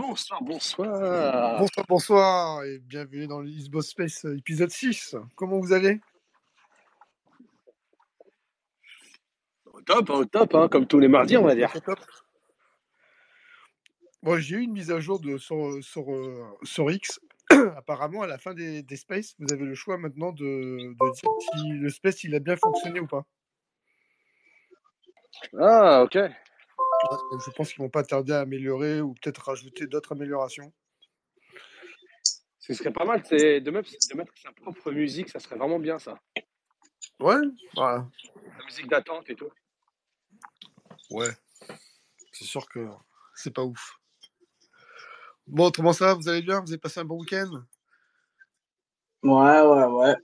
Bonsoir, bonsoir. Bonsoir, bonsoir et bienvenue dans l'Isbo Space euh, épisode 6. Comment vous allez? Au top, au top, hein, comme tous les mardis, on va dire. Top, top. Bon, j'ai eu une mise à jour de, sur, sur, euh, sur X. Apparemment, à la fin des, des Space, vous avez le choix maintenant de, de dire si le Space il a bien fonctionné ou pas. Ah, ok. Je pense qu'ils vont pas tarder à améliorer ou peut-être rajouter d'autres améliorations. Ce serait pas mal, c'est de mettre, de mettre sa propre musique, ça serait vraiment bien ça. Ouais, voilà. La musique d'attente et tout. Ouais. C'est sûr que c'est pas ouf. Bon, comment ça va? Vous allez bien? Vous avez passé un bon week-end? Ouais, ouais, ouais.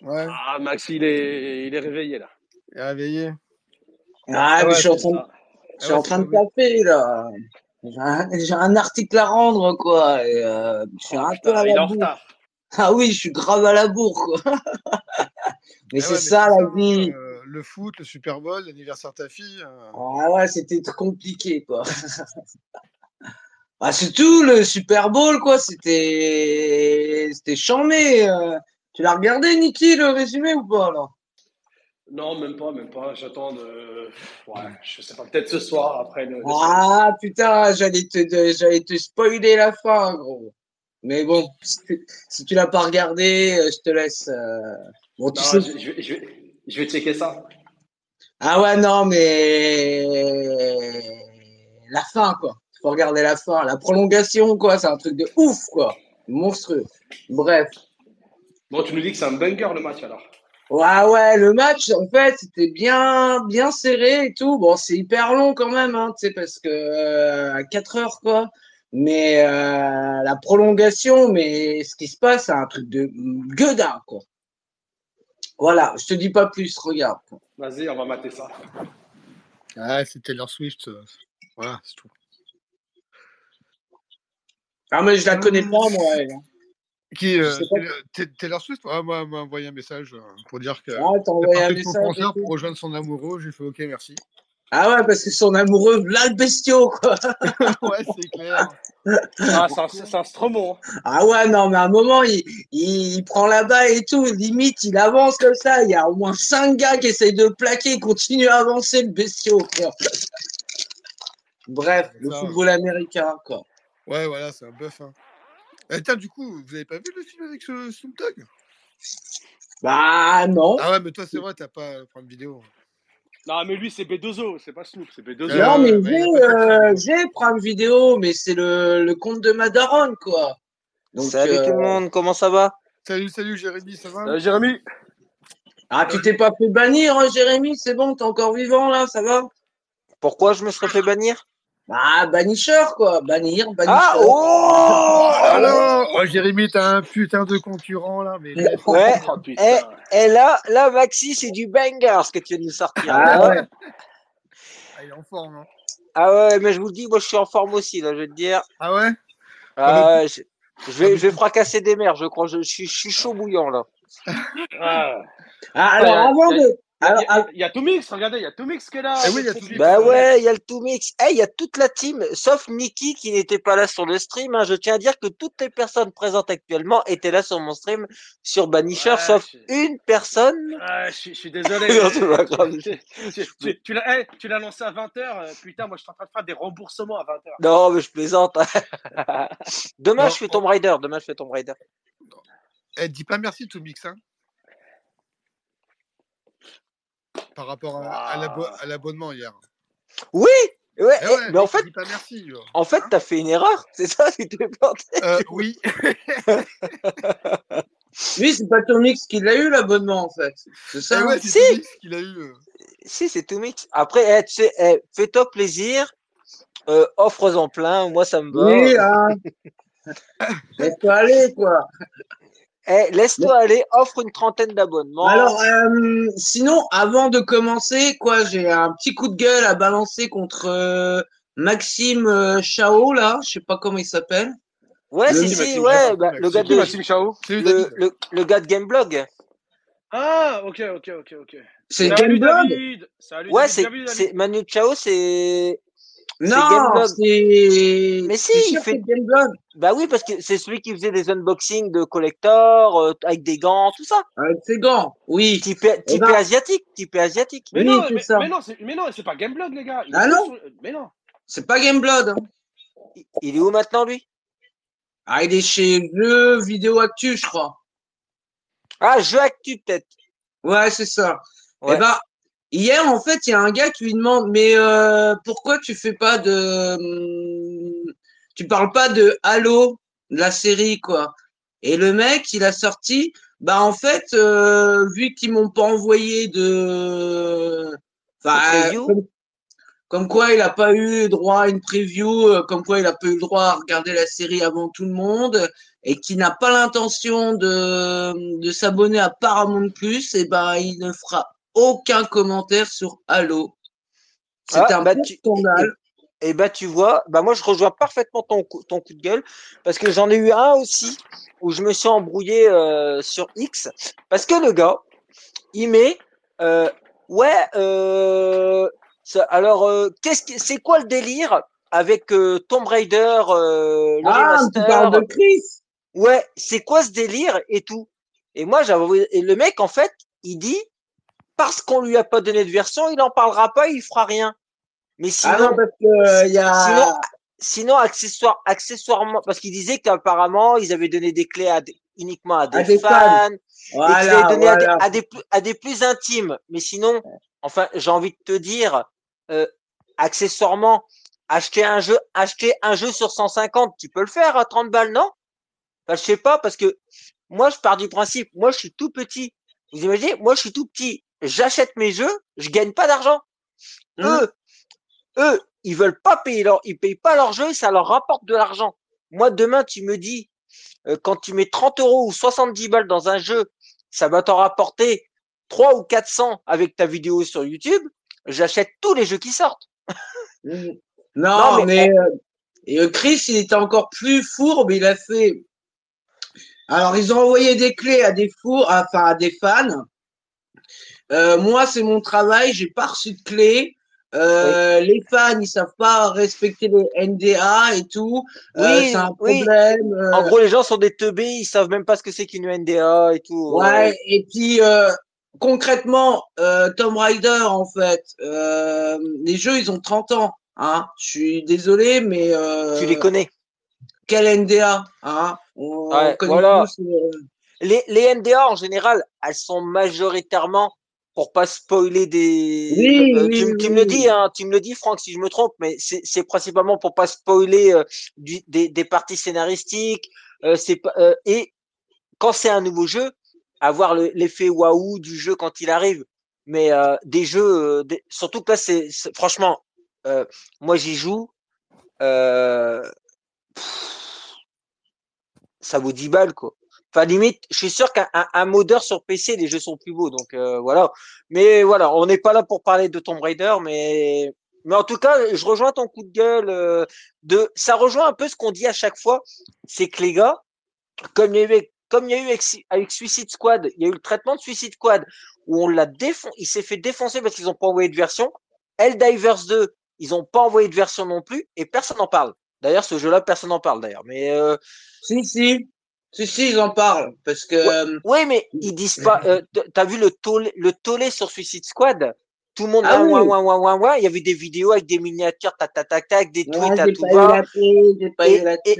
Ouais. Ah, Max, il est, il est réveillé là. Et réveillé Ah, mais ouais, je suis en train. Je suis Ah en train de taper, là. J'ai un, article à rendre, quoi. Et, euh, je suis Oh, un peu putain, à la bourre. Ah oui, je suis grave à la bourre, quoi. Ah Mais ouais, c'est ça, la ça, vie. hein, euh, le foot, le Super Bowl, l'anniversaire de ta fille. euh, Ah ouais, c'était compliqué, quoi. Ah, c'est tout, le Super Bowl, quoi. C'était, c'était chambé. Tu l'as regardé, Niki, le résumé ou pas, là? Non, même pas, même pas. J'attends de. Ouais, je sais pas, peut-être ce soir après le. Ah putain, j'allais te, j'allais te spoiler la fin, gros. Mais bon, si tu, si tu l'as pas regardé, euh, je te laisse. euh, Bon, tu Non, sais. je, je vais, je, je vais checker ça. Ah ouais, non, mais la fin, quoi. Faut regarder la fin, la prolongation, quoi. C'est un truc de ouf, quoi. Monstrueux. Bref. Bon, tu nous dis que c'est un bunker le match alors. Ouais, ouais, le match, en fait, c'était bien, bien serré et tout. Bon, c'est hyper long quand même, hein, tu sais, parce que euh, à 4 heures, quoi. Mais euh, la prolongation, mais ce qui se passe, c'est un truc de gueudin, quoi. Voilà, je te dis pas plus, regarde. Vas-y, on va mater ça. Ah, c'est Taylor Swift. euh, Voilà, c'est tout. Ah, mais je la connais pas, moi, elle. Qui, euh. Taylor- Ta- Taylor Swift ah, moi, m'a envoyé un message euh, pour dire que Ah, t'as envoyé un message. concert pour rejoindre son amoureux. J'ai fait OK, merci. Ah ouais, parce que son amoureux, là, le bestiau, quoi. ouais, c'est clair. Ah, c'est un, stromon. hein. Ah ouais, non, mais à un moment, il, il, il prend la balle et tout, limite, il avance comme ça. Il y a au moins cinq gars qui essayent de le plaquer, il continue à avancer, le bestiau, quoi. Bref, le Ça, football américain, quoi. Ouais, voilà, c'est un bœuf. Hein. Eh, tiens, du coup, vous avez pas vu le film avec ce Snoop Dogg? Bah, non. Ah ouais, mais toi, c'est vrai, t'as pas euh, prendre vidéo. Non, mais lui, c'est B2O, c'est pas Snoop, c'est B2O. Euh, non, mais ouais, j'ai, euh, j'ai Prime Vidéo, mais c'est le, le compte de Madaron, quoi. Donc, Salut euh, tout le monde, comment ça va? Salut, salut, Jérémy, ça va? Euh, Jérémy Ah, tu t'es pas fait bannir, hein, Jérémy, c'est bon, t'es encore vivant, là, ça va? Pourquoi je me serais fait bannir? Ah, bannicheur, quoi. Bannir, bannisseur. Ah oh Alors, oh, Jérémy, t'as un putain de concurrent là, mais Ouais, Oh putain. Eh, et là, là Maxi, c'est du banger ce que tu viens de nous sortir. Ah ouais. Ah, il est en forme. Hein. Ah ouais, mais je vous le dis, moi je suis en forme aussi, là, je vais te dire. Ah ouais? Ah, je, je vais, je vais fracasser des mers, je crois. Je, je suis, je suis chaud bouillant là. Ah. Ah, alors, Ouais, avant de. Il y, a- il y a tout mix, regardez, il y a tout mix qui est là. Eh oui, il y a tout mix. Bah ouais, il y a le tout mix. Eh, il y a toute la team, sauf Nikki qui n'était pas là sur le stream. hein. Je tiens à dire que toutes les personnes présentes actuellement étaient là sur mon stream sur Banisher, Ouais, sauf je- une personne. Je, suis- je suis désolé. Tu l'as eh, tu l'as lancé à 20h. putain, moi je suis en train de faire des remboursements à 20h. Non, mais je plaisante. Demain, Non, je fais Tomb Raider. Demain, je fais Tomb Raider. Eh, dis pas merci tout mix, hein. Par rapport à, à l'abo- à l'abonnement hier. Oui, ouais, Eh eh, ouais, mais en fait, pas merci. en fait, t'as fait une erreur. C'est ça, tu t'es planté. Euh, oui. lui, c'est pas Tomix qui l'a eu, l'abonnement, en fait. C'est Eh ça? hein ouais, c'est Si. tout mix qu'il a eu. euh. Si, c'est tout mix. Après, eh, tu sais, eh, fais-toi plaisir. Euh, offre-en plein. Moi, ça me va. Oui, hein. Laisse-toi aller, quoi. Eh, laisse-toi aller. Offre une trentaine d'abonnements. Alors, euh, sinon, avant de commencer, quoi, j'ai un petit coup de gueule à balancer contre euh, Maxime euh, Chao, là. Je sais pas comment il s'appelle. ouais, le- si, Maxime, si, Maxime, ouais, bah, le gars de, Maxime Chao le, David. le, le gars de Gameblog. Ah, ok, ok, ok, ok. C'est Salut Gameblog David. Salut Ouais, c'est Manu Chao, c'est Non, c'est. Mais si, il fait- Gameblog Bah oui, parce que c'est celui qui faisait des unboxings de collector euh, avec des gants, tout ça. avec ses gants. Oui. Typé, typé ben- asiatique, typé asiatique. Mais Oui, non, c'est mais, ça. mais non, c'est, mais non, c'est pas Gameblog, les gars. Il Ah non sur- Mais non. C'est pas Gameblog. hein. Il- Il est où maintenant, lui? Ah, il est chez Jeux Vidéo Actu, je crois. Ah, jeu actu, peut-être. Ouais, c'est ça. Ouais. Eh ben, hier, en fait, il y a un gars qui lui demande, mais euh, pourquoi tu fais pas de, tu parles pas de Halo, de la série, quoi. Et le mec, il a sorti, bah en fait, euh, vu qu'ils m'ont pas envoyé de, enfin, preview comme, comme quoi il a pas eu droit à une preview, euh, comme quoi il a pas eu le droit à regarder la série avant tout le monde, et qui n'a pas l'intention de, de s'abonner à Paramount Plus, et ben il ne fera aucun commentaire sur Halo. C'est Ah, un bah, tu- scandale. Et bah tu vois, bah moi je rejoins parfaitement ton coup, ton coup de gueule parce que j'en ai eu un aussi où je me suis embrouillé euh, sur X parce que le gars il met euh, ouais euh, ça- alors euh, qu'est-ce que c'est quoi le délire avec euh, Tomb Raider euh, le Ah, tu remaster? parles de Chris ouais c'est quoi ce délire et tout? Et moi j'avais et le mec en fait il dit parce qu'on lui a pas donné de version il en parlera pas il fera rien mais sinon Ah non, parce que euh, il y a. Sinon, sinon accessoire, accessoirement, parce qu'il disait qu'apparemment ils avaient donné des clés à des- uniquement à des, des fans, fans. et qu'ils avaient donné à, des, à, des à des plus intimes. Mais sinon, enfin, j'ai envie de te dire, euh, accessoirement, acheter un jeu, acheter un jeu sur 150, tu peux le faire à 30 balles, non? Enfin, je sais pas, parce que moi, je pars du principe, moi, je suis tout petit. Vous imaginez, moi, je suis tout petit. J'achète mes jeux, je gagne pas d'argent. Mhm. Eux, eux, ils veulent pas payer leur, ils payent pas leur jeu, ça leur rapporte de l'argent. Moi, demain, tu me dis, euh, quand tu mets 30 euros ou 70 balles dans un jeu, ça va t'en rapporter 3 ou 400 avec ta vidéo sur YouTube. J'achète tous les jeux qui sortent. Mm. Non, Non, mais mais, euh, et, euh, Chris, il était encore plus fourbe. Il a fait. Alors, ils ont envoyé des clés à des fours, enfin à des fans. Euh, moi, c'est mon travail. J'ai pas reçu de clés. Euh, Les fans, ils savent pas respecter les NDA et tout. Euh, Oui, c'est un problème. euh, En gros, les gens sont des teubés, ils savent même pas ce que c'est qu'une NDA et tout. Ouais, et puis euh, concrètement, Tomb Raider, en fait, euh, les jeux, ils ont 30 ans. Hein. Je suis désolé, mais euh, Tu les connais. quel NDA hein? On Ouais, connaît voilà. tous, Les, les NDA, en général, elles sont majoritairement pour pas spoiler des. Oui, Euh, oui, tu, oui, tu me le dis, hein, tu me le dis, Franck, si je me trompe, mais c'est principalement pour pas spoiler euh, du- des, des parties scénaristiques. Euh, c'est euh, et quand c'est un nouveau jeu, avoir le- l'effet waouh du jeu quand il arrive. Mais euh, des jeux, euh, des- surtout que là, c'est franchement, euh, moi j'y joue. Euh, pff, ça vaut 10 balles quoi. Enfin limite, je suis sûr qu'un un, un modeur sur PC, les jeux sont plus beaux, donc euh, voilà. Mais voilà, on n'est pas là pour parler de Tomb Raider, mais mais en tout cas, je rejoins ton coup de gueule. euh, de, ça rejoint un peu ce qu'on dit à chaque fois, c'est que les gars, comme il y a eu, comme il y a eu avec, avec Suicide Squad, il y a eu le traitement de Suicide Squad où on l'a défon, il s'est fait défoncer parce qu'ils n'ont pas envoyé de version. Helldivers 2, ils n'ont pas envoyé de version non plus et personne n'en parle. D'ailleurs, ce jeu-là, personne n'en parle d'ailleurs. Mais euh, Si, si. Si, si, ils en parlent. Parce que. euh, Oui, mais ils disent pas. Euh, T'as vu le tollé, le tollé sur Suicide Squad? Tout le monde, Ah ouin, oui. ouin, ouin, ouin. Il y avait des vidéos avec des miniatures, tac, tac, tac, tac, des ouais, tweets à tout va. Et, et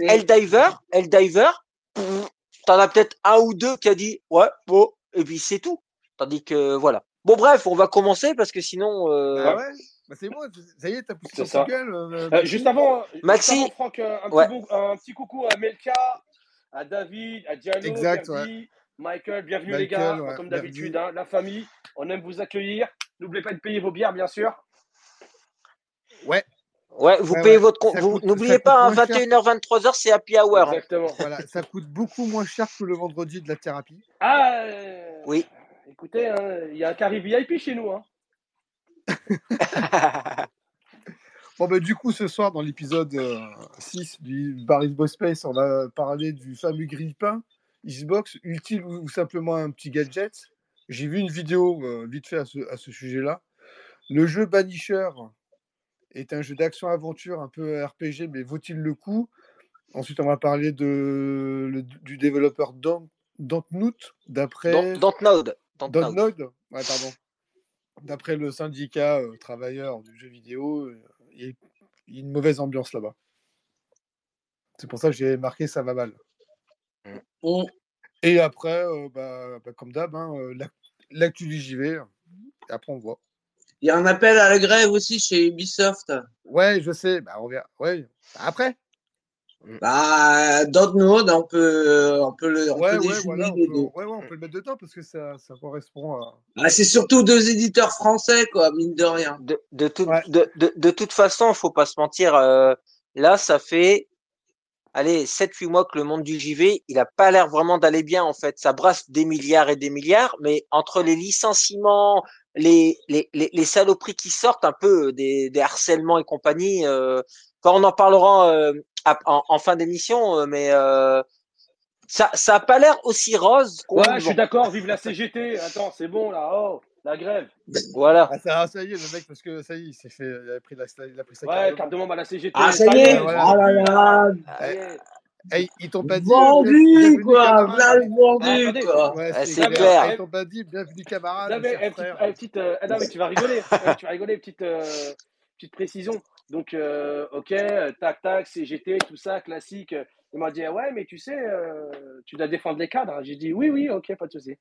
Helldiver, pff, t'en as peut-être un ou deux qui a dit ouais, bon, et puis c'est tout. Tandis que voilà. Bon, bref, on va commencer parce que sinon. euh, Ah ouais bah c'est bon, ça y est, t'as poussé de gueule. euh, Euh, Maxime juste avant, juste Maxi. avant, Franck, euh, un, Ouais. petit bon- un petit coucou à Melka, à David, à Diallo, Exact, Verdi, Michael, bienvenue les gars, ouais, comme d'habitude, hein, la famille, on aime vous accueillir. N'oubliez pas de payer vos bières, bien sûr. Ouais, Ouais, vous Ouais, payez ouais, votre Vous n'oubliez pas, hein, moins cher. 21h, 23h, c'est happy hour. hein. Exactement. voilà, ça coûte beaucoup moins cher que le vendredi de la thérapie. Ah, euh, Oui. écoutez, hein, il y a un carré VIP chez nous. Bon, bah, du coup, ce soir, dans l'épisode euh, 6 du Barry's Boy Space, on va parler du fameux grille-pain Xbox, utile ou, simplement un petit gadget. J'ai vu une vidéo euh, vite fait à ce, à ce sujet-là. Le jeu Banisher est un jeu d'action-aventure un peu RPG, mais vaut-il le coup? Ensuite, on va parler de, le- du développeur Dont- Dontnod, d'après Dontnod. Dontnod. Dontnod, ouais, pardon. D'après le syndicat euh, travailleur du jeu vidéo, euh, y il y a une mauvaise ambiance là-bas. C'est pour ça que j'ai marqué ça va mal. On- Et après, euh, bah, bah, comme d'hab, hein, euh, l'ac- l'actu du JV, après on voit. Il y a un appel à la grève aussi chez Ubisoft. Ouais, je sais, bah, on verra. Ouais, après. Bah, Dontnod, on peut, on peut le, on Ouais, peut ouais, voilà, on peut, ouais, ouais, on peut le mettre dedans parce que ça, ça correspond à. Ah, c'est surtout deux éditeurs français, quoi, mine de rien. De, de, toute- Ouais. de, de, de toute façon, faut pas se mentir. euh, là, ça fait, allez, 7-8 mois que le monde du JV, il a pas l'air vraiment d'aller bien, en fait. Ça brasse des milliards et des milliards, mais entre les licenciements, les, les, les, les saloperies qui sortent, un peu euh, des, des harcèlements et compagnie, euh, quand on en parlera euh, en, en fin d'émission, euh, mais euh, ça, ça a pas l'air aussi rose. Ouais, je suis d'accord, vive la CGT. Attends, c'est bon là. Oh, la grève. Voilà. Ah, ça, ça y est, le mec, parce que ça y est, il s'est fait. Il a pris, la, il a pris sa Ouais, carte de membre à la CGT. Ah, ça y est! voilà. Oh là là! Allez. Hey, ils t'ont pas dit. Vendu, quoi! vendu, quoi! Ouais, Ah, c'est clair. Ils t'ont pas dit bienvenue camarade. Non, mais, eh, petite, eh, petite, euh, non, mais tu vas rigoler. Eh, tu vas rigoler, petite, euh, petite précision. Donc, euh, ok, euh, tac, tac, CGT, tout ça, classique. Il m'a dit, ah ouais, mais tu sais, euh, tu dois défendre les cadres. J'ai dit, oui, oui, ok, pas de souci.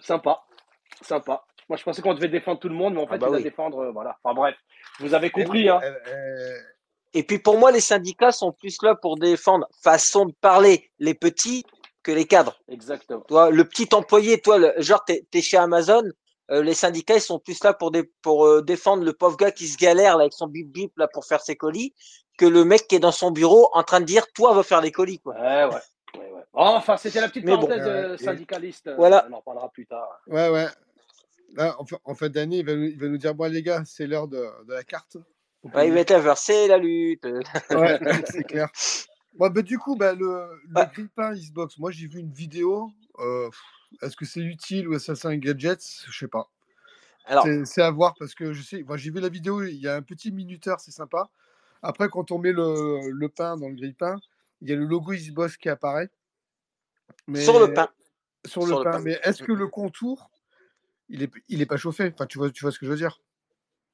Sympa, sympa. Moi, je pensais qu'on devait défendre tout le monde, mais en Ah fait, bah il doit défendre, euh, voilà. Enfin, bref, vous avez compris, hein. Et puis pour moi, les syndicats sont plus là pour défendre façon de parler les petits que les cadres. Exactement. Toi, le petit employé, toi, le, genre t'es es chez Amazon, euh, les syndicats ils sont plus là pour euh, défendre le pauvre gars qui se galère là avec son bip bip là pour faire ses colis que le mec qui est dans son bureau en train de dire toi va faire les colis quoi. Ouais, ouais. ouais, ouais. Enfin, c'était la petite bon. parenthèse euh, syndicaliste. Voilà. On en parlera plus tard. Ouais, ouais. Là, en, fin- d'année, il va, nous- il va nous dire Bon, les gars, c'est l'heure de, de la carte. Ouais, il va être inversé la lutte. Ouais, c'est clair. Bon, bah, du coup, bah, le, le Bah. grille-pain Xbox, moi j'ai vu une vidéo. euh, Est-ce que c'est utile ou est-ce que c'est un gadget? Je sais pas. Alors, C'est à voir parce que je sais, moi j'ai vu la vidéo, il y a un petit minuteur, c'est sympa. Après, quand on met le, le pain dans le grille-pain, il y a le logo Xbox qui apparaît. Mais- sur le pain. Sur le sur le pain. pain. Mais est-ce que le contour, il est, il est pas chauffé? Enfin, tu vois, tu vois ce que je veux dire?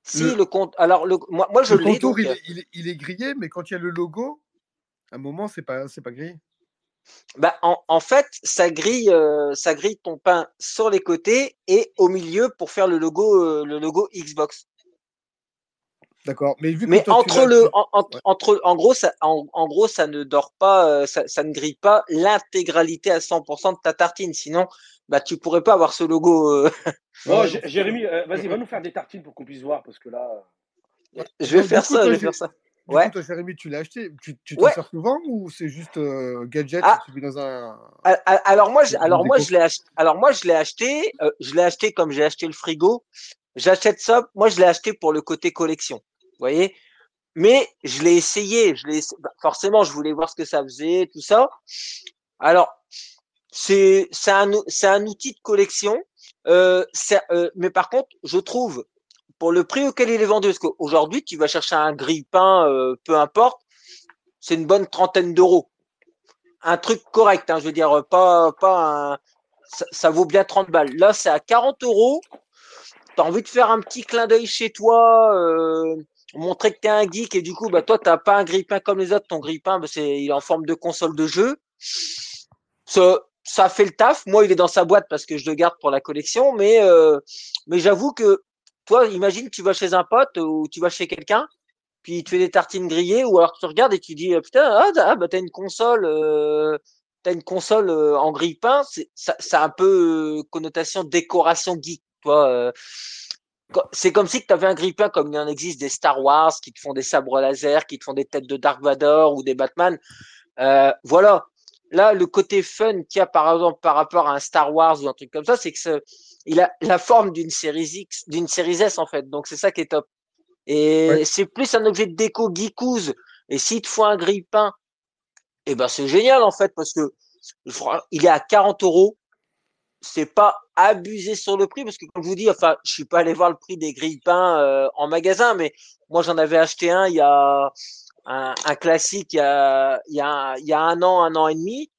Si le- le compte. Alors le, moi, moi je Le contour, donc. il, est, il est- il est grillé, mais quand il y a le logo, à un moment, c'est pas, c'est pas grillé. Bah, en, en fait, ça grille, euh, ça grille ton pain sur les côtés et au milieu pour faire le logo, euh, le logo Xbox. D'accord. Mais vu que Mais toi, tu entre le, en, en- Ouais. entre, en gros, ça, en, en gros, ça ne dort pas, euh, ça, ça ne grille pas l'intégralité à 100% de ta tartine. Sinon, bah, tu pourrais pas avoir ce logo. euh, Bon, Jérémy, euh, vas-y, va nous faire des tartines pour qu'on puisse voir, parce que là. je vais faire coup, ça, je vais faire ça. Du Ouais. coup, toi, Jérémy, tu l'as acheté? Tu, tu t'en Ouais. sers souvent ou c'est juste euh, gadget Ah. que tu mets dans un. Alors moi, je, alors moi, je l'ai acheté. Alors moi, je l'ai acheté. euh, je l'ai acheté comme j'ai acheté le frigo. J'achète ça. Moi, je l'ai acheté pour le côté collection. Vous voyez? Mais je l'ai essayé. Je l'ai bah, forcément, je voulais voir ce que ça faisait, tout ça. Alors, c'est c'est un c'est un outil de collection. Euh, euh, mais par contre, je trouve pour le prix auquel il est vendu, parce qu'aujourd'hui, tu vas chercher un grille-pain, euh, peu importe, c'est une bonne trentaine d'euros un truc correct, hein, je veux dire, pas, pas un, ça, vaut bien 30 balles. Là, c'est à 40 euros. T'as envie de faire un petit clin d'œil chez toi, euh, montrer que t'es un geek et du coup, bah, toi, t'as pas un grille-pain comme les autres. Ton grille-pain, bah, c'est, il est en forme de console de jeu. Ça, ça fait le taf. Moi, il est dans sa boîte parce que je le garde pour la collection, mais, euh, mais j'avoue que toi, imagine, tu vas chez un pote ou tu vas chez quelqu'un, puis tu fais des tartines grillées, ou alors tu regardes et tu dis euh, putain, ah, ah, bah t'as une console, euh, t'as une console euh, en grille-pain, ça, a un peu euh, connotation décoration geek, toi. c'est comme si tu avais un grille-pain comme il en existe des Star Wars qui te font des sabres laser, qui te font des têtes de Dark Vador ou des Batman. Voilà. Là, le côté fun qu'il y a par exemple par rapport à un Star Wars ou un truc comme ça, c'est que ce- il a la forme d'une série X, d'une série S en fait. Donc c'est ça qui est top. Et Ouais. c'est plus un objet de déco geekouse. Et s'il te faut un grille-pain, eh ben c'est génial en fait parce que il est à 40 euros. c'est pas abusé sur le prix parce que comme je vous dis, enfin, je suis pas allé voir le prix des grilles pains euh, en magasin, mais moi j'en avais acheté un il y a un, classique il y a un an, un an et demi.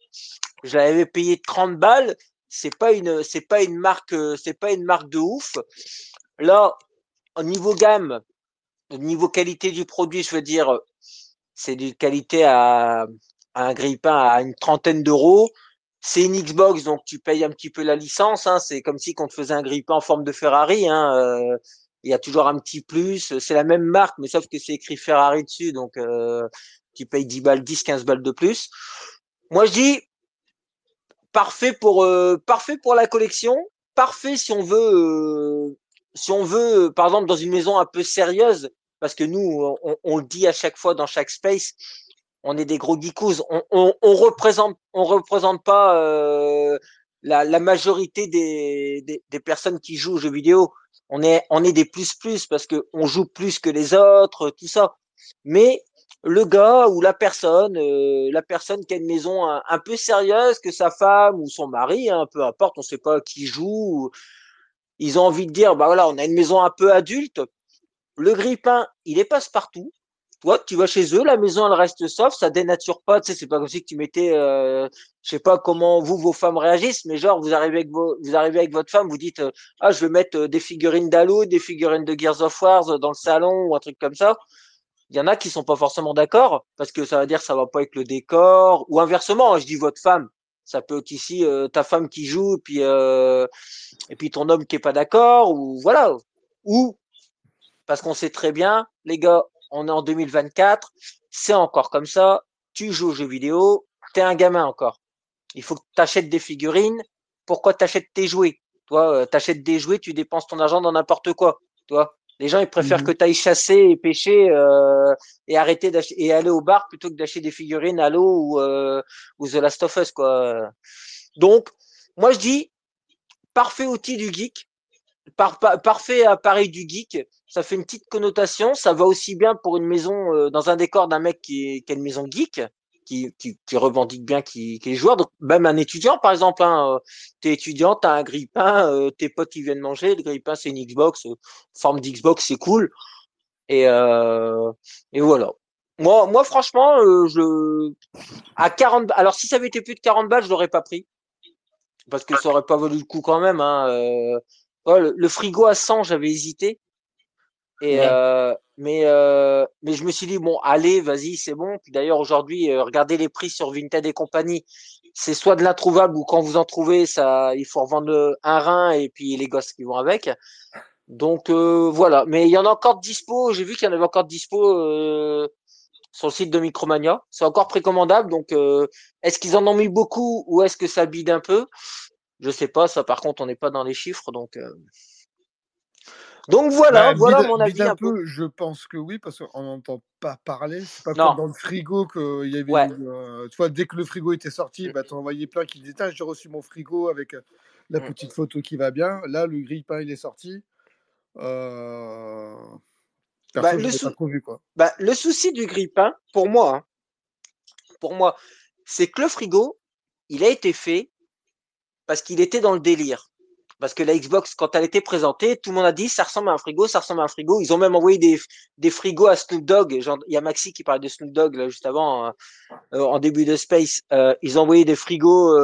Je l'avais payé 30 balles. C'est pas une pas une marque c'est pas une marque de ouf. Là, au niveau gamme, au niveau qualité du produit, je veux dire, c'est du qualité à, à un grille-pain à une trentaine d'euros c'est une Xbox, donc tu payes un petit peu la licence. Hein, c'est comme si on te faisait un grille-pain en forme de Ferrari. Hein, euh, il y a toujours un petit plus. C'est la même marque, mais sauf que c'est écrit Ferrari dessus, donc euh, tu payes 10 balles, 10, 15 balles de plus. Moi, je dis parfait pour euh, parfait pour la collection, parfait si on veut si on veut par exemple dans une maison un peu sérieuse, parce que nous on, le dit à chaque fois dans chaque space on est des gros geekos. On, on, représente, on représente pas euh, la, la, majorité des, des, des, personnes qui jouent aux jeux vidéo. On est, on est des plus plus parce que on joue plus que les autres, tout ça. Mais le gars ou la personne, euh, la personne qui a une maison un, peu sérieuse, que sa femme ou son mari, hein, peu importe, on sait pas qui joue. Ils ont envie de dire, bah voilà, on a une maison un peu adulte. Le grippin, il est passe-partout toi, tu vas chez eux, la maison elle reste soft, ça dénature pas, tu sais, c'est pas comme si tu mettais, euh, je sais pas comment vous vos femmes réagissent, mais genre vous arrivez avec vos, vous arrivez avec votre femme, vous dites euh, ah je vais mettre euh, des figurines d'Halo, des figurines de Gears of War dans le salon ou un truc comme ça. Il y en a qui sont pas forcément d'accord parce que ça va dire ça va pas avec le décor ou inversement, je dis votre femme, ça peut être ici ta femme qui joue et puis et puis ton homme qui est pas d'accord ou voilà ou parce qu'on sait très bien les gars on est en 2024, c'est encore comme ça, tu joues aux jeux vidéo, t'es un gamin encore. Il faut que tu achètes des figurines. Pourquoi t'achètes tes jouets? Toi, euh, t'achètes des jouets, tu dépenses ton argent dans n'importe quoi. Toi, les gens ils préfèrent mhm. que tu ailles chasser et pêcher euh, et arrêter d'acheter et aller au bar plutôt que d'acheter des figurines Halo ou euh, ou The Last of Us quoi. Donc, moi je dis parfait outil du geek par, parfait appareil du geek. Ça fait une petite connotation. Ça va aussi bien pour une maison euh, dans un décor d'un mec qui, a une maison geek, qui, revendique bien qui, qui est joueur. Donc même un étudiant, par exemple, hein, euh, t'es étudiant, t'as un grille-pain, euh, tes potes qui viennent manger. Le grille-pain c'est une Xbox, forme d'Xbox, c'est cool. Et, et voilà. Moi, moi, franchement, je à 40 alors si ça avait été plus de 40 balles, je l'aurais pas pris parce que ça aurait pas valu le coup quand même. Hein le, frigo à 100, j'avais hésité. Et euh, mais euh, mais je me suis dit bon allez vas-y c'est bon. Puis d'ailleurs aujourd'hui euh, regardez les prix sur Vinted et compagnie. C'est soit de l'introuvable ou quand vous en trouvez ça il faut revendre un rein et puis les gosses qui vont avec. Donc voilà. Mais il y en a encore de dispo. J'ai vu qu'il y en avait encore de dispo sur le site de Micromania. C'est encore précommandable. Donc est-ce qu'ils en ont mis beaucoup ou est-ce que ça bide un peu? Je sais pas, ça par contre, on n'est pas dans les chiffres, donc. Euh. Donc voilà, bah, voilà mon avis. Un, peu, je pense que oui, parce qu'on n'entend pas parler. C'est pas comme dans le frigo qu'il y avait. Euh, tu vois, dès que le frigo était sorti, mm. bah, tu envoyé plein qui disaient J'ai reçu mon frigo avec euh, la mm. petite photo qui va bien. Là, le grille-pain, il est sorti. Euh... Bah, le, pas vu, quoi. Bah, le souci du grille-pain, pour moi, hein, pour moi, c'est que le frigo, il a été fait parce qu'il était dans le délire. Parce que la Xbox, quand elle était présentée, tout le monde a dit ça ressemble à un frigo, ça ressemble à un frigo. Ils ont même envoyé des, des frigos à Snoop Dogg. il y a Maxi qui parlait de Snoop Dogg là, juste avant, euh, euh, en début de Space. Euh, ils ont envoyé des frigos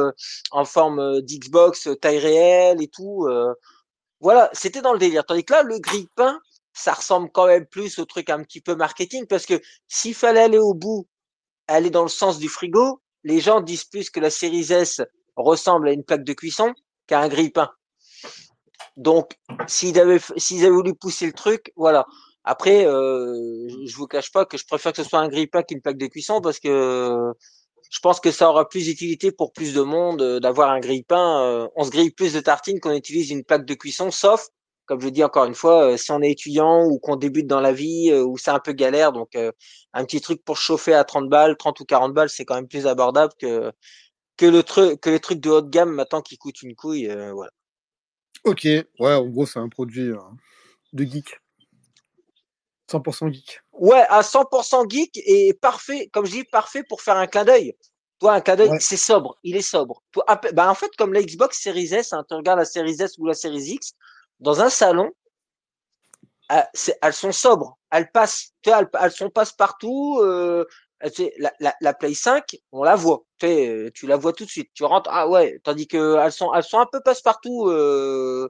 en forme d'Xbox, taille réelle et tout. voilà, c'était dans le délire. Tandis que là, le grille-pain, ça ressemble quand même plus au truc un petit peu marketing. Parce que s'il fallait aller au bout, aller dans le sens du frigo, les gens disent plus que la série S ressemble à une plaque de cuisson qu'à un grille-pain. Donc, s'ils avaient, s'ils avaient voulu pousser le truc, voilà. Après, euh, je vous cache pas que je préfère que ce soit un grille-pain qu'une plaque de cuisson parce que je pense que ça aura plus d'utilité pour plus de monde euh, d'avoir un grille-pain. Euh, on se grille plus de tartines qu'on utilise une plaque de cuisson, sauf, comme je dis encore une fois, euh, si on est étudiant ou qu'on débute dans la vie, ou c'est un peu galère. Donc, un petit truc pour chauffer à 30 balles, 30 ou 40 balles, c'est quand même plus abordable que que le truc que les trucs de haut de gamme maintenant qui coûtent une couille euh, voilà. Ok ouais en gros c'est un produit euh, de geek. 100% geek. Ouais à 100% geek et parfait comme je dis parfait pour faire un clin d'œil. Toi, un cadeau, c'est sobre, il est sobre. bah, en fait, comme la Xbox Series S, hein, tu regardes la Series S ou la Series X, dans un salon, ah, elles sont sobres, elles passent, tu elles, elles sont passe partout. Euh, la, la, la, Play 5, on la voit, tu, tu la vois tout de suite. Tu rentres, ah ouais, tandis que elles sont, elles sont un peu passe partout. Euh,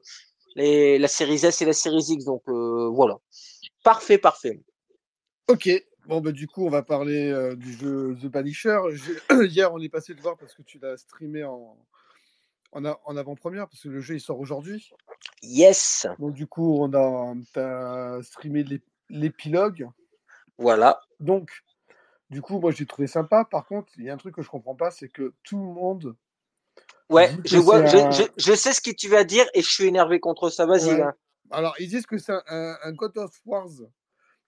les, la Series S et la Series X, donc euh, voilà, parfait, parfait. Ok, Bon, bah, du coup, on va parler euh, du jeu The Banisher. Hier, on est passé de voir parce que tu l'as streamé en, en, en avant-première, parce que le jeu, il sort aujourd'hui. Yes. Donc, du coup, on a as streamé l'épilogue. Voilà. Donc, du coup, moi, j'ai trouvé sympa. Par contre, il y a un truc que je comprends pas, c'est que tout le monde. Ouais, je vois, je, je, sais ce que tu vas dire et je suis énervé contre ça. Vas-y. Alors, ils disent que c'est un, un God of Wars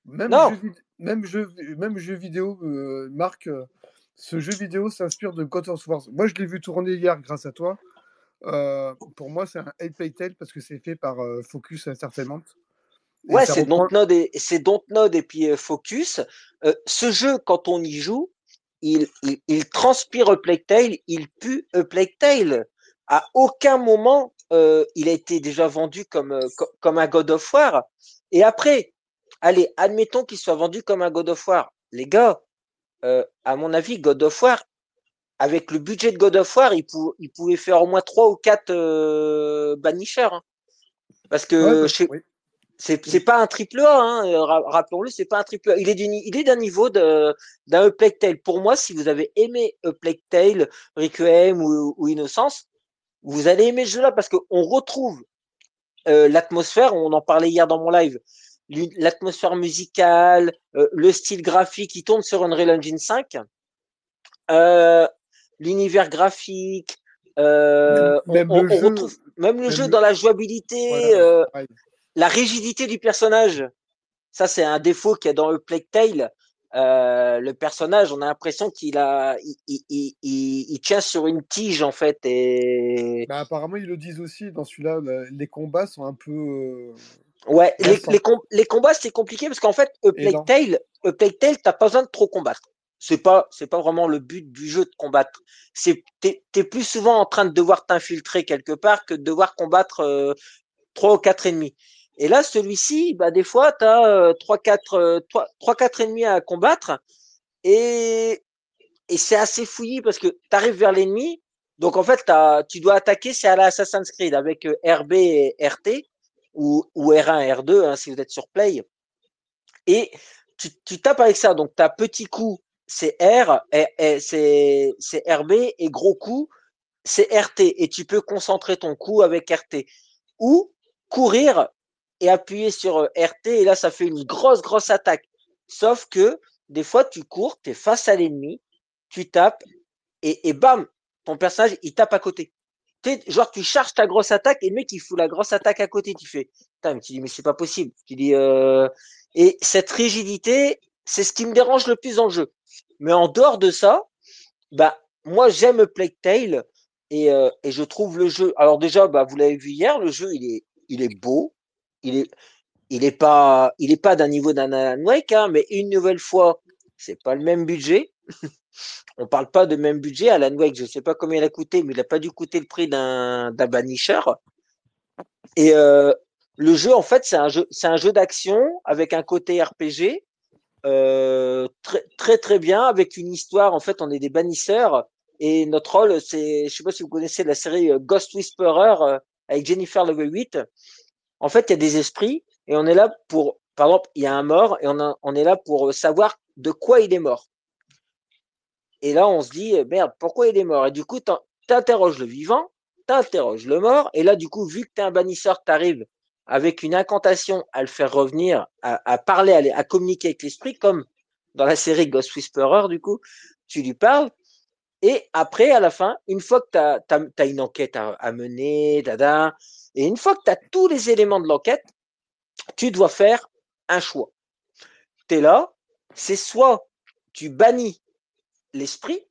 même Jeu, même jeu, même jeu vidéo, euh, Marc, euh, ce jeu vidéo s'inspire de God of War. Moi, je l'ai vu tourner hier grâce à toi. Euh, pour moi, c'est un 8 Tale parce que c'est fait par Focus Entertainment. Ouais, c'est Dontnod et, c'est Dontnod et puis Focus. ce jeu, quand on y joue, il, il, il transpire A Plague Tale, il pue A Plague Tale. À aucun moment, il a été déjà vendu comme, comme un God of War. Et après, allez, admettons qu'il soit vendu comme un God of War. Les gars, euh, à mon avis, God of War, avec le budget de God of War, il, pouvait faire au moins trois ou quatre euh, hein. Parce que c'est pas un triple A, hein, rappelons-le, c'est pas un triple A. Il est d'un niveau d'un A Plague Tale. Pour moi, si vous avez aimé Plague Tale, Requiem ou, ou Innocence, vous allez aimer ce jeu-là parce qu'on retrouve euh, l'atmosphère, on en parlait hier dans mon live, l'atmosphère musicale, euh, le style graphique qui tourne sur Unreal Engine 5, euh, l'univers graphique, euh, même, on, le jeu, retrouve même le jeu dans la jouabilité, la rigidité du personnage. Ça, c'est un défaut qu'il y a dans le Plague Tale. le personnage, on a l'impression qu'il a, il, il, il, tient sur une tige en fait. Et bah, apparemment, ils le disent aussi dans celui-là. Les combats sont un peu Ouais, les, les, combats c'est compliqué parce qu'en fait, A Plague Tale, A Plague Tale, t'as pas besoin de trop combattre. C'est pas, c'est pas vraiment le but du jeu de combattre. C'est, t'es, es plus souvent en train de devoir t'infiltrer quelque part que de devoir combattre euh, trois ou quatre ennemis. Et là, celui-ci, bah des fois, euh, euh, trois, quatre ennemis à combattre et et c'est assez fouillis parce que t'arrives vers l'ennemi. Donc en fait, tu dois attaquer, c'est à l'Assassin's Creed avec RB et RT ou, R1, R2, hein, si vous êtes sur Play. Et tu, tu tapes avec ça. Donc, ta petit coup, c'est R, c'est RB, et gros coup, c'est RT. Et tu peux concentrer ton coup avec RT. Ou courir et appuyer sur euh, RT, et là, ça fait une grosse, grosse attaque. Sauf que des fois, tu cours, tu es face à l'ennemi, tu tapes, et, et bam, ton personnage, il tape à côté genre, tu charges ta grosse attaque et le mec, il fout la grosse attaque à côté. Tu fais, mais tu dis, mais c'est pas possible. Tu dis, euh... et cette rigidité, c'est ce qui me dérange le plus dans le jeu. Mais en dehors de ça, bah, moi, j'aime Plague Tale et, euh, et je trouve le jeu. Alors, déjà, bah, vous l'avez vu hier, le jeu, il est, il est beau. Il est, il est pas, il est pas d'un niveau d'un Alan Wake, hein, mais une nouvelle fois, c'est pas le même budget. On parle pas de même budget. Alan Wake, je sais pas combien il a coûté, mais il n'a pas dû coûter le prix d'un Banisher. Et euh, le jeu, en fait, c'est un jeu, c'est un jeu d'action avec un côté RPG euh, très très très bien, avec une histoire. En fait, on est des bannisseurs et notre rôle, c'est, je sais pas si vous connaissez la série euh, Ghost Whisperer avec Jennifer 8. En fait, il y a des esprits et on est là pour, par exemple, il y a un mort et on, est là pour savoir de quoi il est mort. Et là, on se dit, eh, merde, pourquoi il est mort? Et du coup, tu interroges le vivant, tu interroges le mort, et là, du coup, vu que tu es un bannisseur, tu arrives avec une incantation à le faire revenir, à, parler, à, communiquer avec l'esprit, comme dans la série Ghost Whisperer, du coup, tu lui parles, et après, à la fin, une fois que tu as, une enquête à, mener, dada, et une fois que tu as tous les éléments de l'enquête, tu dois faire un choix. Tu es là, c'est soit tu bannis l'esprit,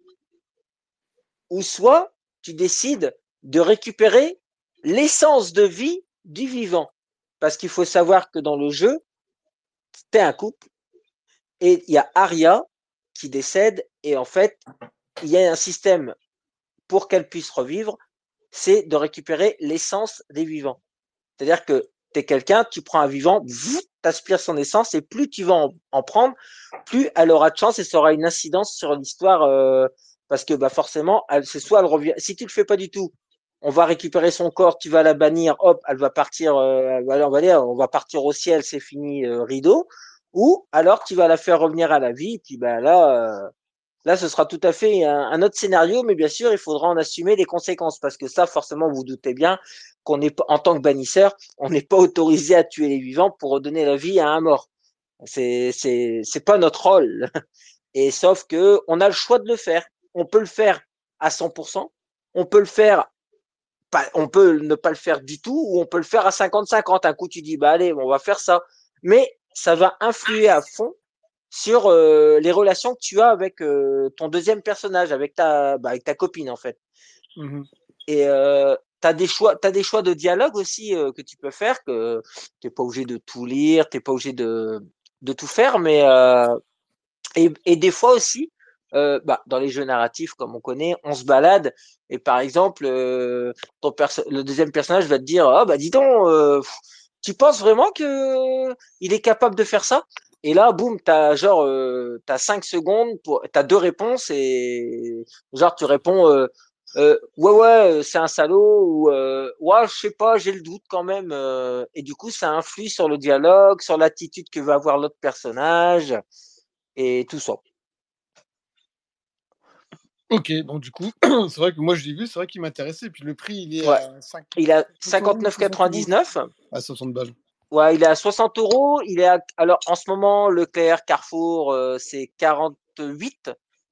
ou soit tu décides de récupérer l'essence de vie du vivant. Parce qu'il faut savoir que dans le jeu, tu es un couple et il y a Aria qui décède et en fait, il y a un système pour qu'elle puisse revivre, c'est de récupérer l'essence des vivants. C'est-à-dire que tu es quelqu'un, tu prends un vivant, tu aspires son essence, et plus tu vas en, prendre, plus elle aura de chance et ça aura une incidence sur l'histoire, euh, parce que bah forcément, c'est soit elle revient. Si tu le fais pas du tout, on va récupérer son corps, tu vas la bannir, hop, elle va partir, euh, on va dire, on va partir au ciel, c'est fini, euh, rideau. Ou alors tu vas la faire revenir à la vie, puis bah là, euh, Là, ce sera tout à fait un, autre scénario, mais bien sûr, il faudra en assumer les conséquences parce que ça, forcément, vous, doutez bien qu'on est en tant que bannisseur, on n'est pas autorisé à tuer les vivants pour redonner la vie à un mort. C'est c'est c'est pas notre rôle. Et sauf que on a le choix de le faire. On peut le faire à 100%, on peut le faire pas, on peut ne pas le faire du tout ou on peut le faire à 50-50. Un coup, tu dis bah allez, on va faire ça, mais ça va influer à fond sur euh, les relations que tu as avec euh, ton deuxième personnage, avec ta, bah, avec ta copine en fait. Mmh Et euh, tu as des choix, as des choix de dialogue aussi euh, que tu peux faire, que t'es pas obligé de tout lire, t'es pas obligé de, de tout faire, mais et, et, des fois aussi, bah, dans les jeux narratifs comme on connaît, on se balade et par exemple, ton le deuxième personnage va te dire, ah bah dis donc, tu penses vraiment que il est capable de faire ça? Et là, boum, t'as genre, euh, t'as cinq secondes pour, t'as deux réponses et genre tu réponds, euh, euh, ouais ouais, c'est un salaud ou euh, ouais, je sais pas, j'ai le doute quand même. Euh, et du coup, ça influe sur le dialogue, sur l'attitude que va avoir l'autre personnage et tout ça. Ok, donc du coup, c'est vrai que moi je l'ai vu, c'est vrai qu'il m'intéressait. Puis le prix, il est à 5... Il a 59,99 à 60 balles. Ouais, il est à 60 euros. Il est à, alors en ce moment, Leclerc, Carrefour, euh, c'est 48,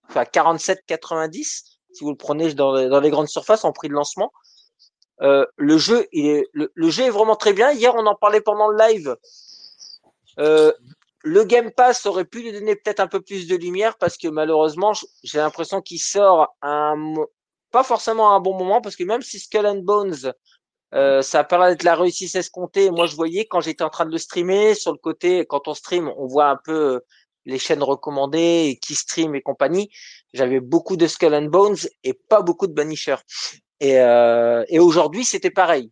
enfin 47,90 si vous le prenez dans, les grandes surfaces en prix de lancement. Euh, le jeu, est, le, jeu est vraiment très bien. Hier, on en parlait pendant le live. Euh, le Game Pass aurait pu lui donner peut-être un peu plus de lumière parce que malheureusement, j'ai l'impression qu'il sort pas forcément à un bon moment parce que même si Skull and Bones euh, ça a pas d'être la réussite escomptée. Moi, je voyais quand j'étais en train de le streamer, sur le côté, quand on stream, on voit un peu euh, les chaînes recommandées, et qui stream et compagnie. J'avais beaucoup de Skull and Bones et pas beaucoup de Banisher. Et, euh, et aujourd'hui, c'était pareil.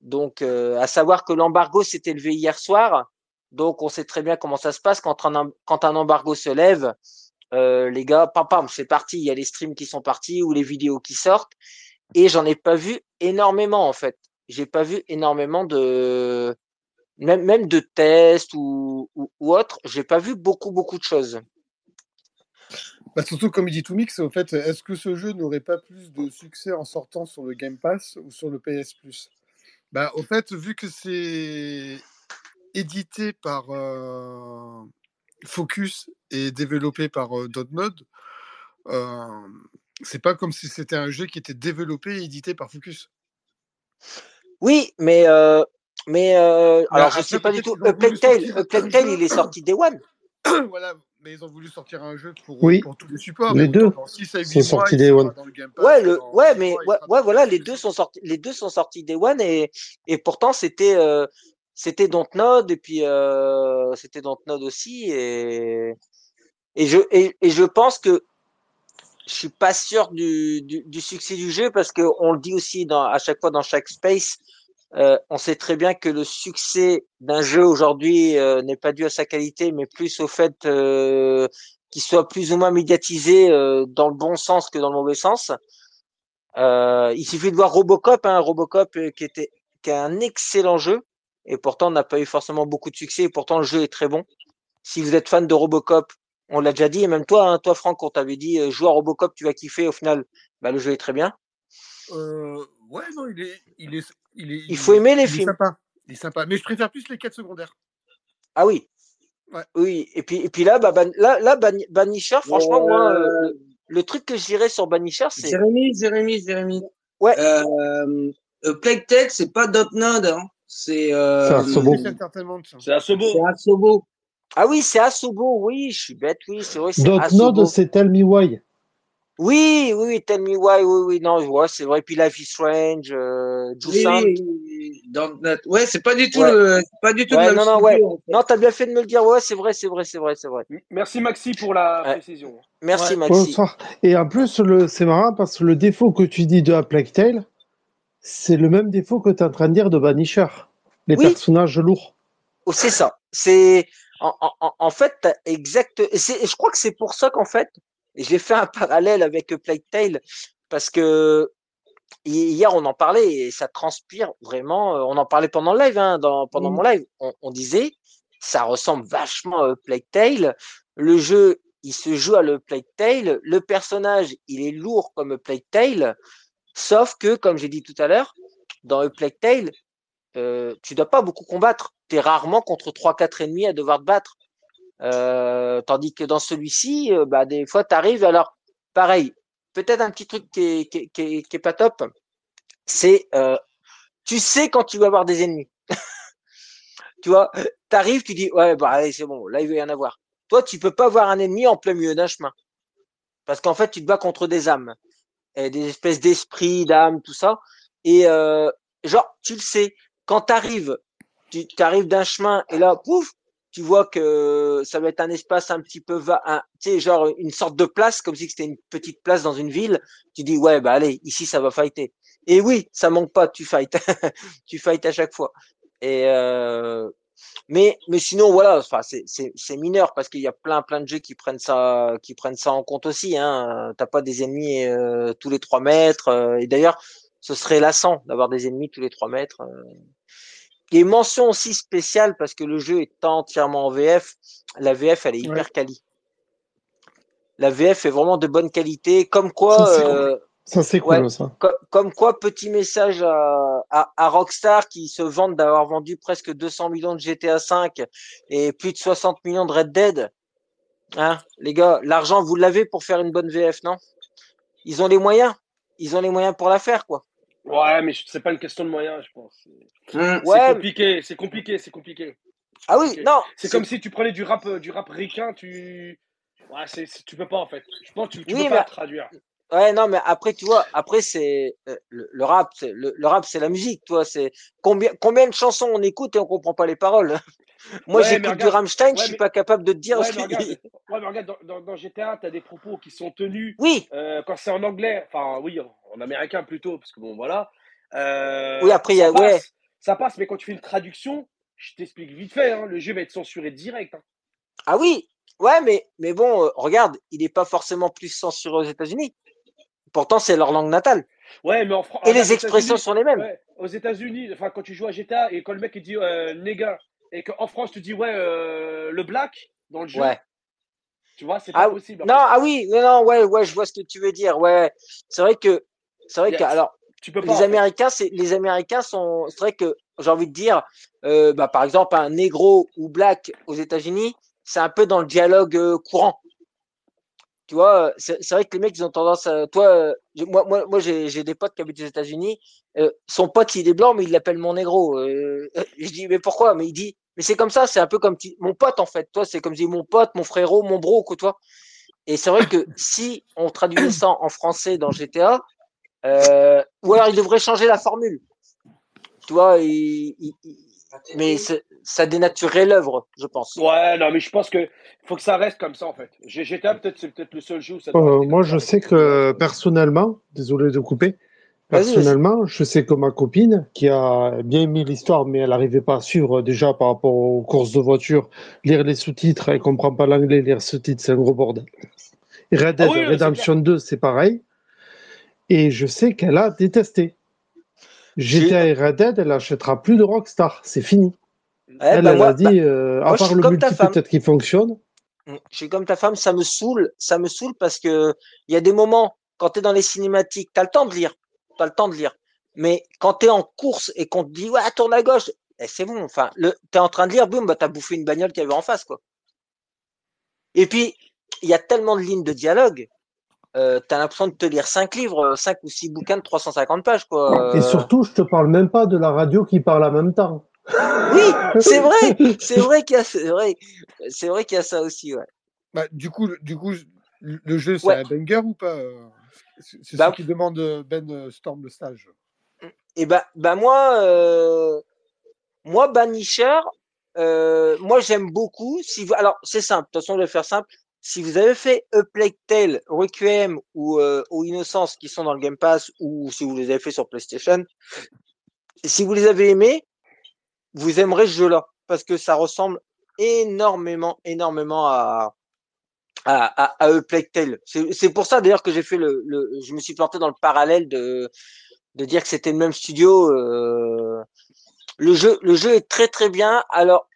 Donc, à savoir que l'embargo s'est élevé hier soir. Donc, on sait très bien comment ça se passe quand un, quand un embargo se lève. les gars, pam pam, c'est parti. Il y a les streams qui sont partis ou les vidéos qui sortent. Et j'en ai pas vu énormément en fait j'ai pas vu énormément de même, même de tests ou, ou, ou autre, j'ai pas vu beaucoup beaucoup de choses. Bah, surtout comme il dit Toomix, au fait, est-ce que ce jeu n'aurait pas plus de succès en sortant sur le Game Pass ou sur le PS Plus? Bah au fait, vu que c'est édité par euh, Focus et développé par euh, Dotnod, euh, c'est pas comme si c'était un jeu qui était développé et édité par Focus. Oui, mais euh, mais euh, alors je sais pas du tout. Plague Tale, il est sorti Day One. voilà, mais ils ont voulu sortir un jeu pour, oui. pour tous les supports. Les deux sont sortis Day One. Ouais, le, ouais, mais ouais, ouais, voilà, les deux sont sortis, les deux sont sortis Day One et et pourtant c'était euh, c'était Dontnod et puis euh, c'était Dontnod aussi et et je et, et je pense que je suis pas sûr du, du, du, succès du jeu parce que on le dit aussi dans, à chaque fois dans chaque space. Euh, on sait très bien que le succès d'un jeu aujourd'hui euh, n'est pas dû à sa qualité, mais plus au fait euh, qu'il soit plus ou moins médiatisé euh, dans le bon sens que dans le mauvais sens. Euh, il suffit de voir Robocop, hein, Robocop qui était qui est un excellent jeu et pourtant n'a pas eu forcément beaucoup de succès. Et pourtant le jeu est très bon. Si vous êtes fan de Robocop, on l'a déjà dit, et même toi, hein, toi Franck, on t'avait dit, euh, joue à Robocop, tu vas kiffer. Au final, bah, le jeu est très bien. Euh, ouais, non, il est, il est, il est. Il faut aimer les films. Est sympa. Il est sympa, mais je préfère plus les quêtes secondaires. Ah oui. Ouais. Oui, et puis, et puis là, bah, là, là Banisher, franchement, moi, euh, le, truc que je dirais sur Banisher, c'est. Jérémy, Jérémy, Jérémy. Ouais. Euh, Plague Tech, c'est pas Dotnod, hein. C'est. Euh, c'est. C'est Asobo. C'est Asobo. Ah oui, c'est Asobo, oui, je suis bête, oui, c'est vrai. Node, c'est Tell Me Why. Oui, oui, oui, Tell Me Why, oui, oui, non, ouais, c'est vrai. Puis Life is Strange, euh, oui, oui, Ouais, c'est pas du tout le, pas du tout ouais, non, non, ouais. Non, t'as bien fait de me le dire. Ouais, c'est vrai, c'est vrai, c'est vrai, c'est vrai. Merci Maxi pour la précision. Merci Maxi. Bonsoir. Et en plus, le, c'est marrant parce que le défaut que tu dis de A Plague Tale, c'est le même défaut que tu es en train de dire de Vanisher. Les personnages lourds. Oh, c'est ça. C'est, en, en, en fait, exact. Je crois que c'est pour ça qu'en fait, j'ai fait un parallèle avec Plague Tale parce que hier on en parlait et ça transpire vraiment. Euh, on en parlait pendant le live, hein, dans, pendant mmh. mon live. On, disait ça ressemble vachement à Plague Tale. Le jeu, il se joue à le Plague Tale. Le personnage, il est lourd comme Plague Tale. Sauf que, comme j'ai dit tout à l'heure, dans A Plague Tale, euh, tu dois pas beaucoup combattre. Tu es rarement contre 3-4 ennemis à devoir te battre. Euh, tandis que dans celui-ci, euh, bah, des fois, tu arrives. Alors, pareil, peut-être un petit truc qui est, qui, qui, qui est pas top, c'est euh, tu sais quand tu vas avoir des ennemis. tu vois, tu arrives, tu dis ouais, bah allez, c'est bon, là il veut y en avoir. Toi, tu peux pas voir un ennemi en plein milieu d'un chemin. Parce qu'en fait, tu te bats contre des âmes, et des espèces d'esprits, d'âmes, tout ça. Et euh, genre, tu le sais, quand tu arrives, tu arrives d'un chemin et là, pouf, tu vois que ça va être un espace un petit peu va, tu sais, genre une sorte de place, comme si c'était une petite place dans une ville. Tu dis ouais, bah allez, ici ça va fighter. Et oui, ça manque pas, tu fights, tu fights à chaque fois. Et euh, mais mais sinon voilà, enfin c'est c'est mineur parce qu'il y a plein plein de jeux qui prennent ça qui prennent ça en compte aussi. Hein. T'as pas des ennemis euh, tous les trois mètres. Euh, et d'ailleurs, ce serait lassant d'avoir des ennemis tous les trois mètres. Et mention aussi spéciale parce que le jeu est entièrement en VF. La VF, elle est hyper quali. La VF est vraiment de bonne qualité. Comme quoi, ça c'est cool, ça. Comme, quoi, petit message à, à, Rockstar qui se vante d'avoir vendu presque 200 millions de GTA 5 et plus de 60 millions de Red Dead. Hein, les gars, l'argent vous l'avez pour faire une bonne VF, non? Ils ont les moyens. Ils ont les moyens pour la faire, quoi. Ouais, mais c'est pas une question de moyens, je pense. Mmh. C'est compliqué, c'est compliqué, c'est compliqué. Ah oui, non. C'est comme si tu prenais du rap, euh, du rap ricain, tu. Ouais, c'est, tu peux pas en fait. Je pense que tu, tu peux pas traduire. Ouais, non, mais après, tu vois, après, c'est euh, le, rap, le, le, rap, c'est la musique, toi. C'est combien, combien de chansons on écoute et on comprend pas les paroles. Moi, j'écoute du Rammstein, je suis pas capable de te dire. Ouais, mais regarde, ouais, mais regarde dans, dans, GTA, tu as des propos qui sont tenus. Oui. Euh, quand c'est en anglais, enfin, oui, en américain plutôt, parce que bon, voilà. Euh, oui, après, il y a. ouais. Ça passe, mais quand tu fais une traduction, je t'explique vite fait, hein, le jeu va être censuré direct. Hein. Ah oui, ouais, mais, mais bon, euh, regarde, il n'est pas forcément plus censuré aux États-Unis. Pourtant, c'est leur langue natale. Ouais, mais en France. Et les expressions sont les mêmes. Ouais, aux États-Unis, enfin, quand tu joues à GTA et quand le mec il dit euh, néga et qu'en France tu dis ouais euh, le black dans le jeu. Ouais. Tu vois, c'est pas ah, possible. Non, ah oui, non, non, ouais, ouais, je vois ce que tu veux dire. Ouais, c'est vrai que, c'est vrai que, alors, tu peux pas, les Américains, c'est, les Américains sont, c'est vrai que, j'ai envie de dire, euh, bah, par exemple, un négro ou black aux États-Unis, c'est un peu dans le dialogue euh, courant. Tu vois, c'est, vrai que les mecs, ils ont tendance à, toi, euh, moi, moi, moi, j'ai, des potes qui habitent aux États-Unis. Son pote, il est blanc, mais il l'appelle mon négro. je dis, mais pourquoi? Mais il dit, mais c'est comme ça, c'est un peu comme mon pote en fait. Toi, c'est comme si mon pote, mon frérot, mon bro, quoi, toi. Et c'est vrai que si on traduisait ça en français dans GTA, euh, ou alors il devrait changer la formule. Tu vois, mais ça dénaturerait l'œuvre, je pense. Ouais, non, mais je pense que faut que ça reste comme ça en fait. GTA, peut-être c'est peut-être le seul jeu où ça. Euh, moi, je sais que personnellement, désolé de couper, Personnellement, je sais que ma copine, qui a bien aimé l'histoire, mais elle n'arrivait pas à suivre déjà par rapport aux courses de voiture, lire les sous-titres, elle comprend pas l'anglais, lire sous-titres, c'est un gros bordel. Red Dead ah Redemption 2, c'est pareil. Et je sais qu'elle a détesté. GTA et Red Dead, elle achètera plus de Rockstar, c'est fini. elle, bah a dit, bah, euh, à part le multi peut-être qui fonctionne. Mm, je suis comme ta femme, ça me saoule, ça me saoule parce que il y a des moments quand tu es dans les cinématiques, tu as le temps de lire tu as le temps de lire. Mais quand tu es en course et qu'on te dit, ouais, tourne à gauche, eh, c'est bon. Enfin, tu es en train de lire, boum, bah, tu as bouffé une bagnole qu'il y avait en face. quoi. Et puis, il y a tellement de lignes de dialogue. Euh, tu as l'impression de te lire cinq livres, cinq ou six bouquins de 350 pages. Quoi. Et surtout, je te parle même pas de la radio qui parle en même temps. Oui, c'est vrai, c'est vrai qu'il y a, c'est vrai, c'est vrai qu'il y a ça aussi, ouais. Bah, du coup, du coup, Le jeu, c'est un banger ou pas C'est bah, ce qui demande Ben Storm le stage. Et eh bah, bah moi, euh, moi Banisher, euh, moi j'aime beaucoup. Si vous, alors c'est simple. De toute façon, je vais faire simple. Si vous avez fait A Plague Tale, Requiem ou, euh, ou Innocence qui sont dans le Game Pass ou si vous les avez fait sur PlayStation, si vous les avez aimés, vous aimerez ce jeu-là parce que ça ressemble énormément, énormément à, à, à, à. C'est pour ça d'ailleurs que j'ai fait le, le, je me suis planté dans le parallèle de, de dire que c'était le même studio. Euh, le jeu, le jeu est très très bien. Alors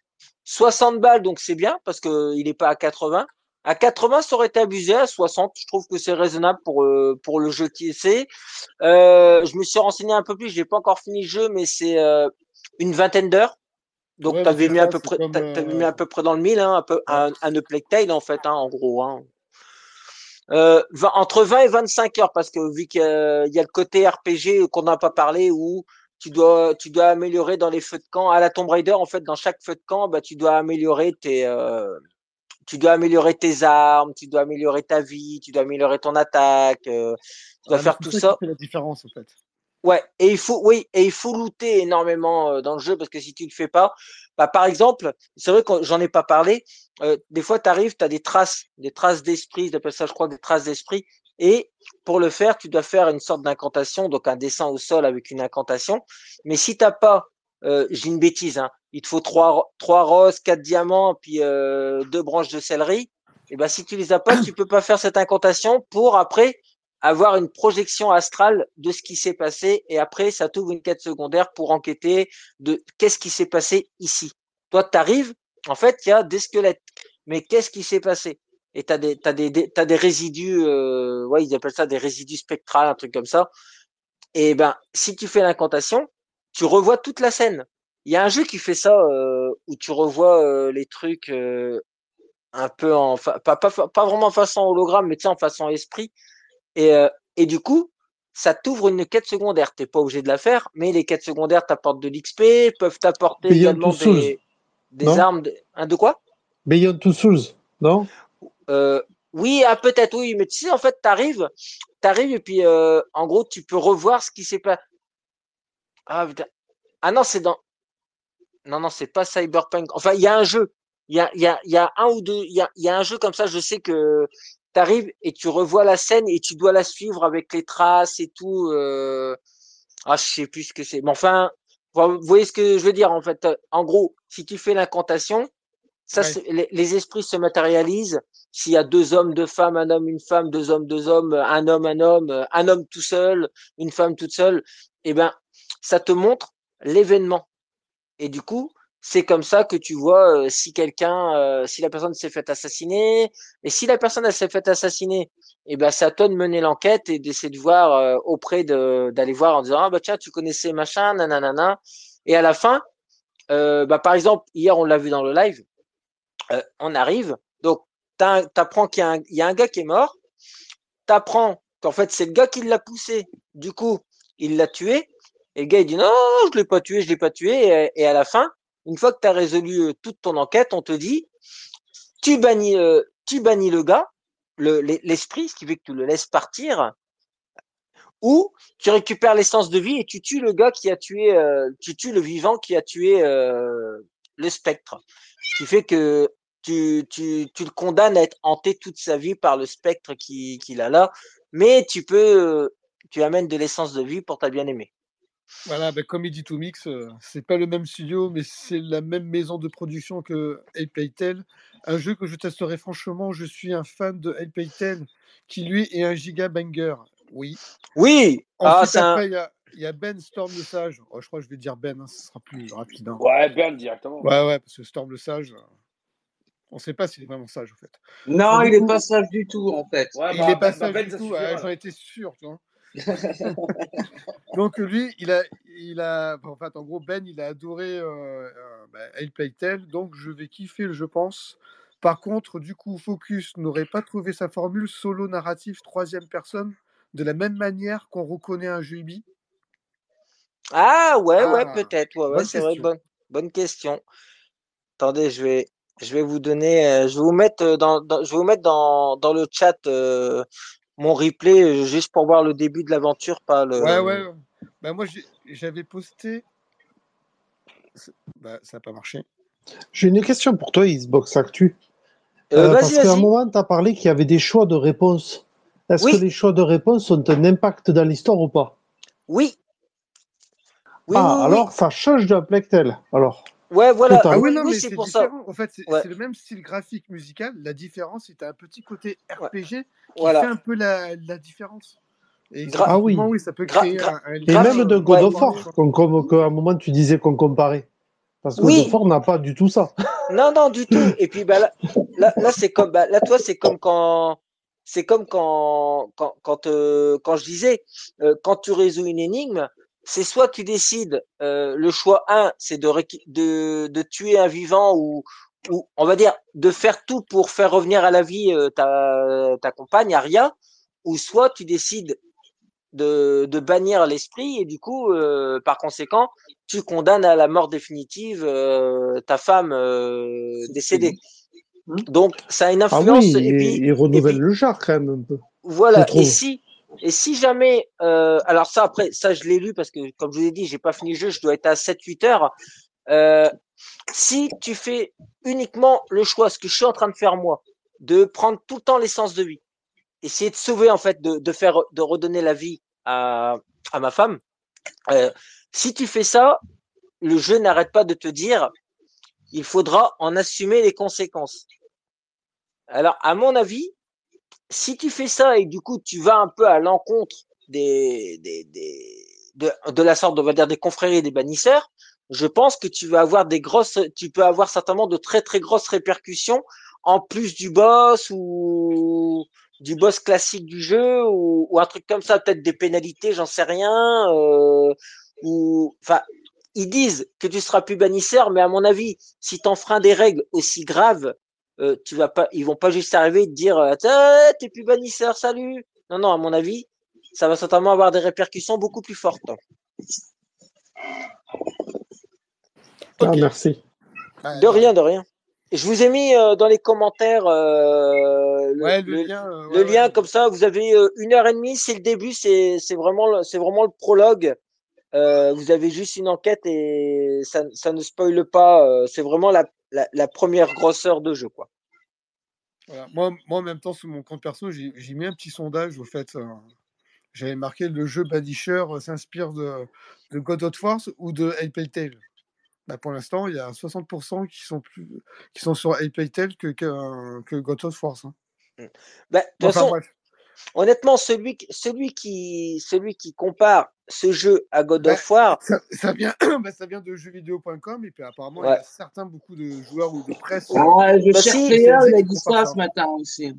60 balles, donc c'est bien parce que il est pas à 80. À 80, ça aurait été abusé. À 60, je trouve que c'est raisonnable pour euh, pour le jeu qui est. Euh, je me suis renseigné un peu plus. J'ai pas encore fini le jeu, mais c'est euh, une vingtaine d'heures. Donc tu avais mis à peu près, mis à peu près dans le mille, hein, un peu un, un Tail en fait, hein, en gros. Hein. Euh, entre 20 et 25 heures parce que vu qu'il y, a le côté RPG qu'on n'a pas parlé où tu dois tu dois améliorer dans les feux de camp à la Tomb Raider en fait dans chaque feu de camp bah tu dois améliorer tes euh, tu dois améliorer tes armes tu dois améliorer ta vie tu dois améliorer ton attaque euh, tu dois faire tout ça, ça. la différence en fait Ouais, et il faut, oui, et il faut looter énormément dans le jeu parce que si tu le fais pas, bah, par exemple, c'est vrai que j'en ai pas parlé. Des fois, tu arrives, tu des traces, des traces d'esprit, d'appelle ça, je crois, des traces d'esprit. Et pour le faire, tu dois faire une sorte d'incantation, donc un dessin au sol avec une incantation. Mais si t'as pas, euh, j'ai une bêtise, hein, il te faut trois, trois roses, quatre diamants, puis euh, deux branches de céleri. Et ben si tu les as pas, tu peux pas faire cette incantation pour après avoir une projection astrale de ce qui s'est passé et après ça t'ouvre une quête secondaire pour enquêter de qu'est-ce qui s'est passé ici. Toi, tu arrives, en fait, il y a des squelettes. Mais qu'est-ce qui s'est passé? Et tu as des, t'as des, t'as des résidus, euh, ouais, ils appellent ça des résidus spectrales, un truc comme ça. Et ben, si tu fais l'incantation, tu revois toute la scène. Il y a un jeu qui fait ça euh, où tu revois euh, les trucs euh, un peu en pas, pas, pas vraiment en façon hologramme, mais tu sais en façon esprit. Et, euh, et du coup, ça t'ouvre une quête secondaire. T'es pas obligé de la faire, mais les quêtes secondaires t'apportent de l'XP, peuvent t'apporter également des, des armes. De, hein, de quoi? Beyond Two Souls, non? Euh, Oui, ah, peut-être oui, mais tu sais, en fait, t'arrives, t'arrives et puis euh, en gros, tu peux revoir ce qui s'est pas. Ah, putain. ah non, c'est dans. Non, non, c'est pas Cyberpunk. Enfin, il y a un jeu. Il y a, y, a, y a un ou deux. Il y a, y a un jeu comme ça. Je sais que tu arrives et tu revois la scène et tu dois la suivre avec les traces et tout. Euh... Ah, je sais plus ce que c'est. Mais enfin, vous voyez ce que je veux dire en fait. En gros, si tu fais l'incantation, ça, les, les, esprits se matérialisent. S'il y a deux hommes, deux femmes, un homme, une femme, deux hommes, deux hommes, un homme, un homme, un homme tout seul, une femme toute seule, eh ben, ça te montre l'événement. Et du coup, c'est comme ça que tu vois si quelqu'un, si la personne s'est fait assassiner, et si la personne s'est fait assassiner, et eh ben c'est à toi de mener l'enquête et d'essayer de voir auprès de d'aller voir en disant ah bah tiens tu connaissais machin nanana et à la fin bah par exemple hier on l'a vu dans le live on arrive donc t'apprends qu'il y, a un, y a un gars qui est mort t'apprends qu'en fait c'est le gars qui l'a poussé du coup il l'a tué et le gars il dit non je l'ai pas tué je l'ai pas tué et à la fin une fois que tu as résolu euh, toute ton enquête, on te dit, tu bannis, euh, le gars, l'esprit, ce qui fait que tu le laisses partir, ou tu récupères l'essence de vie et tu tues le gars qui a tué, euh, tu tues le vivant qui a tué le spectre. Ce qui fait que tu, tu, tu, le condamnes à être hanté toute sa vie par le spectre qu'il qui a là, mais tu peux, tu amènes de l'essence de vie pour ta bien-aimée. Voilà, ben, comme il dit Mix, euh, c'est pas le même studio, mais c'est la même maison de production que Paytel. Un jeu que je testerai franchement, je suis un fan de Paytel, qui lui est un giga banger. Oui. Oui ah, après, il y, a Ben Storm le Sage. Oh, je crois que je vais dire Ben, hein, ce sera plus rapide. Hein. Ouais, Ben directement. Ouais, ouais, parce que Storm le Sage, euh, on ne sait pas s'il est vraiment sage, en fait. Non, il n'est pas sage du tout, en fait. il n'est bah, pas bah, sage ben, du tout, j'en étais sûr, tu vois. Donc lui, il a, il a, en fait, en gros, Ben, il a adoré euh, euh bah, donc je vais kiffer, je pense. Par contre, du coup, Focus n'aurait pas trouvé sa formule solo narratif troisième personne de la même manière qu'on reconnaît un jeu Ubi Ah ouais, ouais, ah, peut-être, ouais, c'est vrai, bonne, bonne question. Attendez, je vais, Je vais vous donner, euh, je vais vous mettre dans, je vais vous mettre dans, dans le chat mon replay juste pour voir le début de l'aventure, pas le. Ouais, ouais. Bah, moi, j'avais posté. Bah, ça n'a pas marché. J'ai une question pour toi, Xbox Actu. Euh, parce qu'à un moment, tu as parlé qu'il y avait des choix de réponse. Est-ce que les choix de réponse ont un impact dans l'histoire ou pas? Oui. ah, alors ça change de Plectel. Alors. Ouais, voilà. Ah oui, non, mais c'est pour ça. En fait, c'est le même style graphique musical. La différence, c'est un petit côté RPG qui fait un peu la, la différence. Et ah oui. oui, ça peut créer un, Et même de God of War, comme, comme, à un moment tu disais qu'on comparait. Parce que God of War n'a pas du tout ça. Non, non, du tout. Et puis bah, là, là, c'est comme, bah, là, toi, c'est comme quand, c'est comme quand, quand, quand, euh, quand je disais, euh, quand tu résous une énigme, c'est soit tu décides, euh, le choix 1, c'est de, de, de, tuer un vivant ou, ou, on va dire, de faire tout pour faire revenir à la vie euh, ta, ta compagne, Aria, ou soit tu décides de, de bannir l'esprit et du coup, euh, par conséquent, tu condamnes à la mort définitive euh, ta femme euh, décédée. Donc, ça a une ah influence. Ah oui, et, puis, renouvelle le genre quand même un peu. Voilà. Et si, et si jamais, euh, alors ça après, ça je l'ai lu parce que comme je vous ai dit, j'ai pas fini le jeu, je dois être à 7-8 heures. Euh, si tu fais uniquement le choix, ce que je suis en train de faire moi, de prendre tout le temps l'essence de vie, essayer de sauver en fait, de, faire, de redonner la vie à, à ma femme. Euh, si tu fais ça, le jeu n'arrête pas de te dire, il faudra en assumer les conséquences. Alors, à mon avis, si tu fais ça et du coup tu vas un peu à l'encontre des, des, des de, la sorte, on va dire, des confréries des bannisseurs, je pense que tu vas avoir des grosses, tu peux avoir certainement de très très grosses répercussions en plus du boss ou du boss classique du jeu ou, ou un truc comme ça, peut-être des pénalités, j'en sais rien. Euh, ou enfin, ils disent que tu seras plus bannisseur, mais à mon avis, si tu enfreins des règles aussi graves euh, tu vas pas, ils vont pas juste arriver et te dire, euh, t'es plus bannisseur, salut. Non, non, à mon avis, ça va certainement avoir des répercussions beaucoup plus fortes. Ah, merci. De rien, de rien. Je vous ai mis euh, dans les commentaires le, lien, comme ça. Vous avez une heure et demie, c'est le début, c'est vraiment, c'est vraiment le prologue. Vous avez juste une enquête et ça, ça ne spoile pas. c'est vraiment la, la, première grosseur de jeu. Quoi. Moi, moi, en même temps, sur mon compte perso, j'ai mis un petit sondage. Au fait, euh, j'avais marqué le jeu Badisher euh, s'inspire de, de, God of War ou de Ape Tale. Bah, pour l'instant, il y a 60% qui sont, plus, qui sont sur Ape Tale que, que, que, God of War. Hein. Mmh. Bah, enfin, bref honnêtement, celui, celui, qui, celui qui compare ce jeu à God of bah, War. Ça, vient, bah, ça vient de jeuxvideo.com et puis apparemment, il y a certains, beaucoup de joueurs ou de presse. Ah, je bah, cherche il a dit ça ce matin aussi.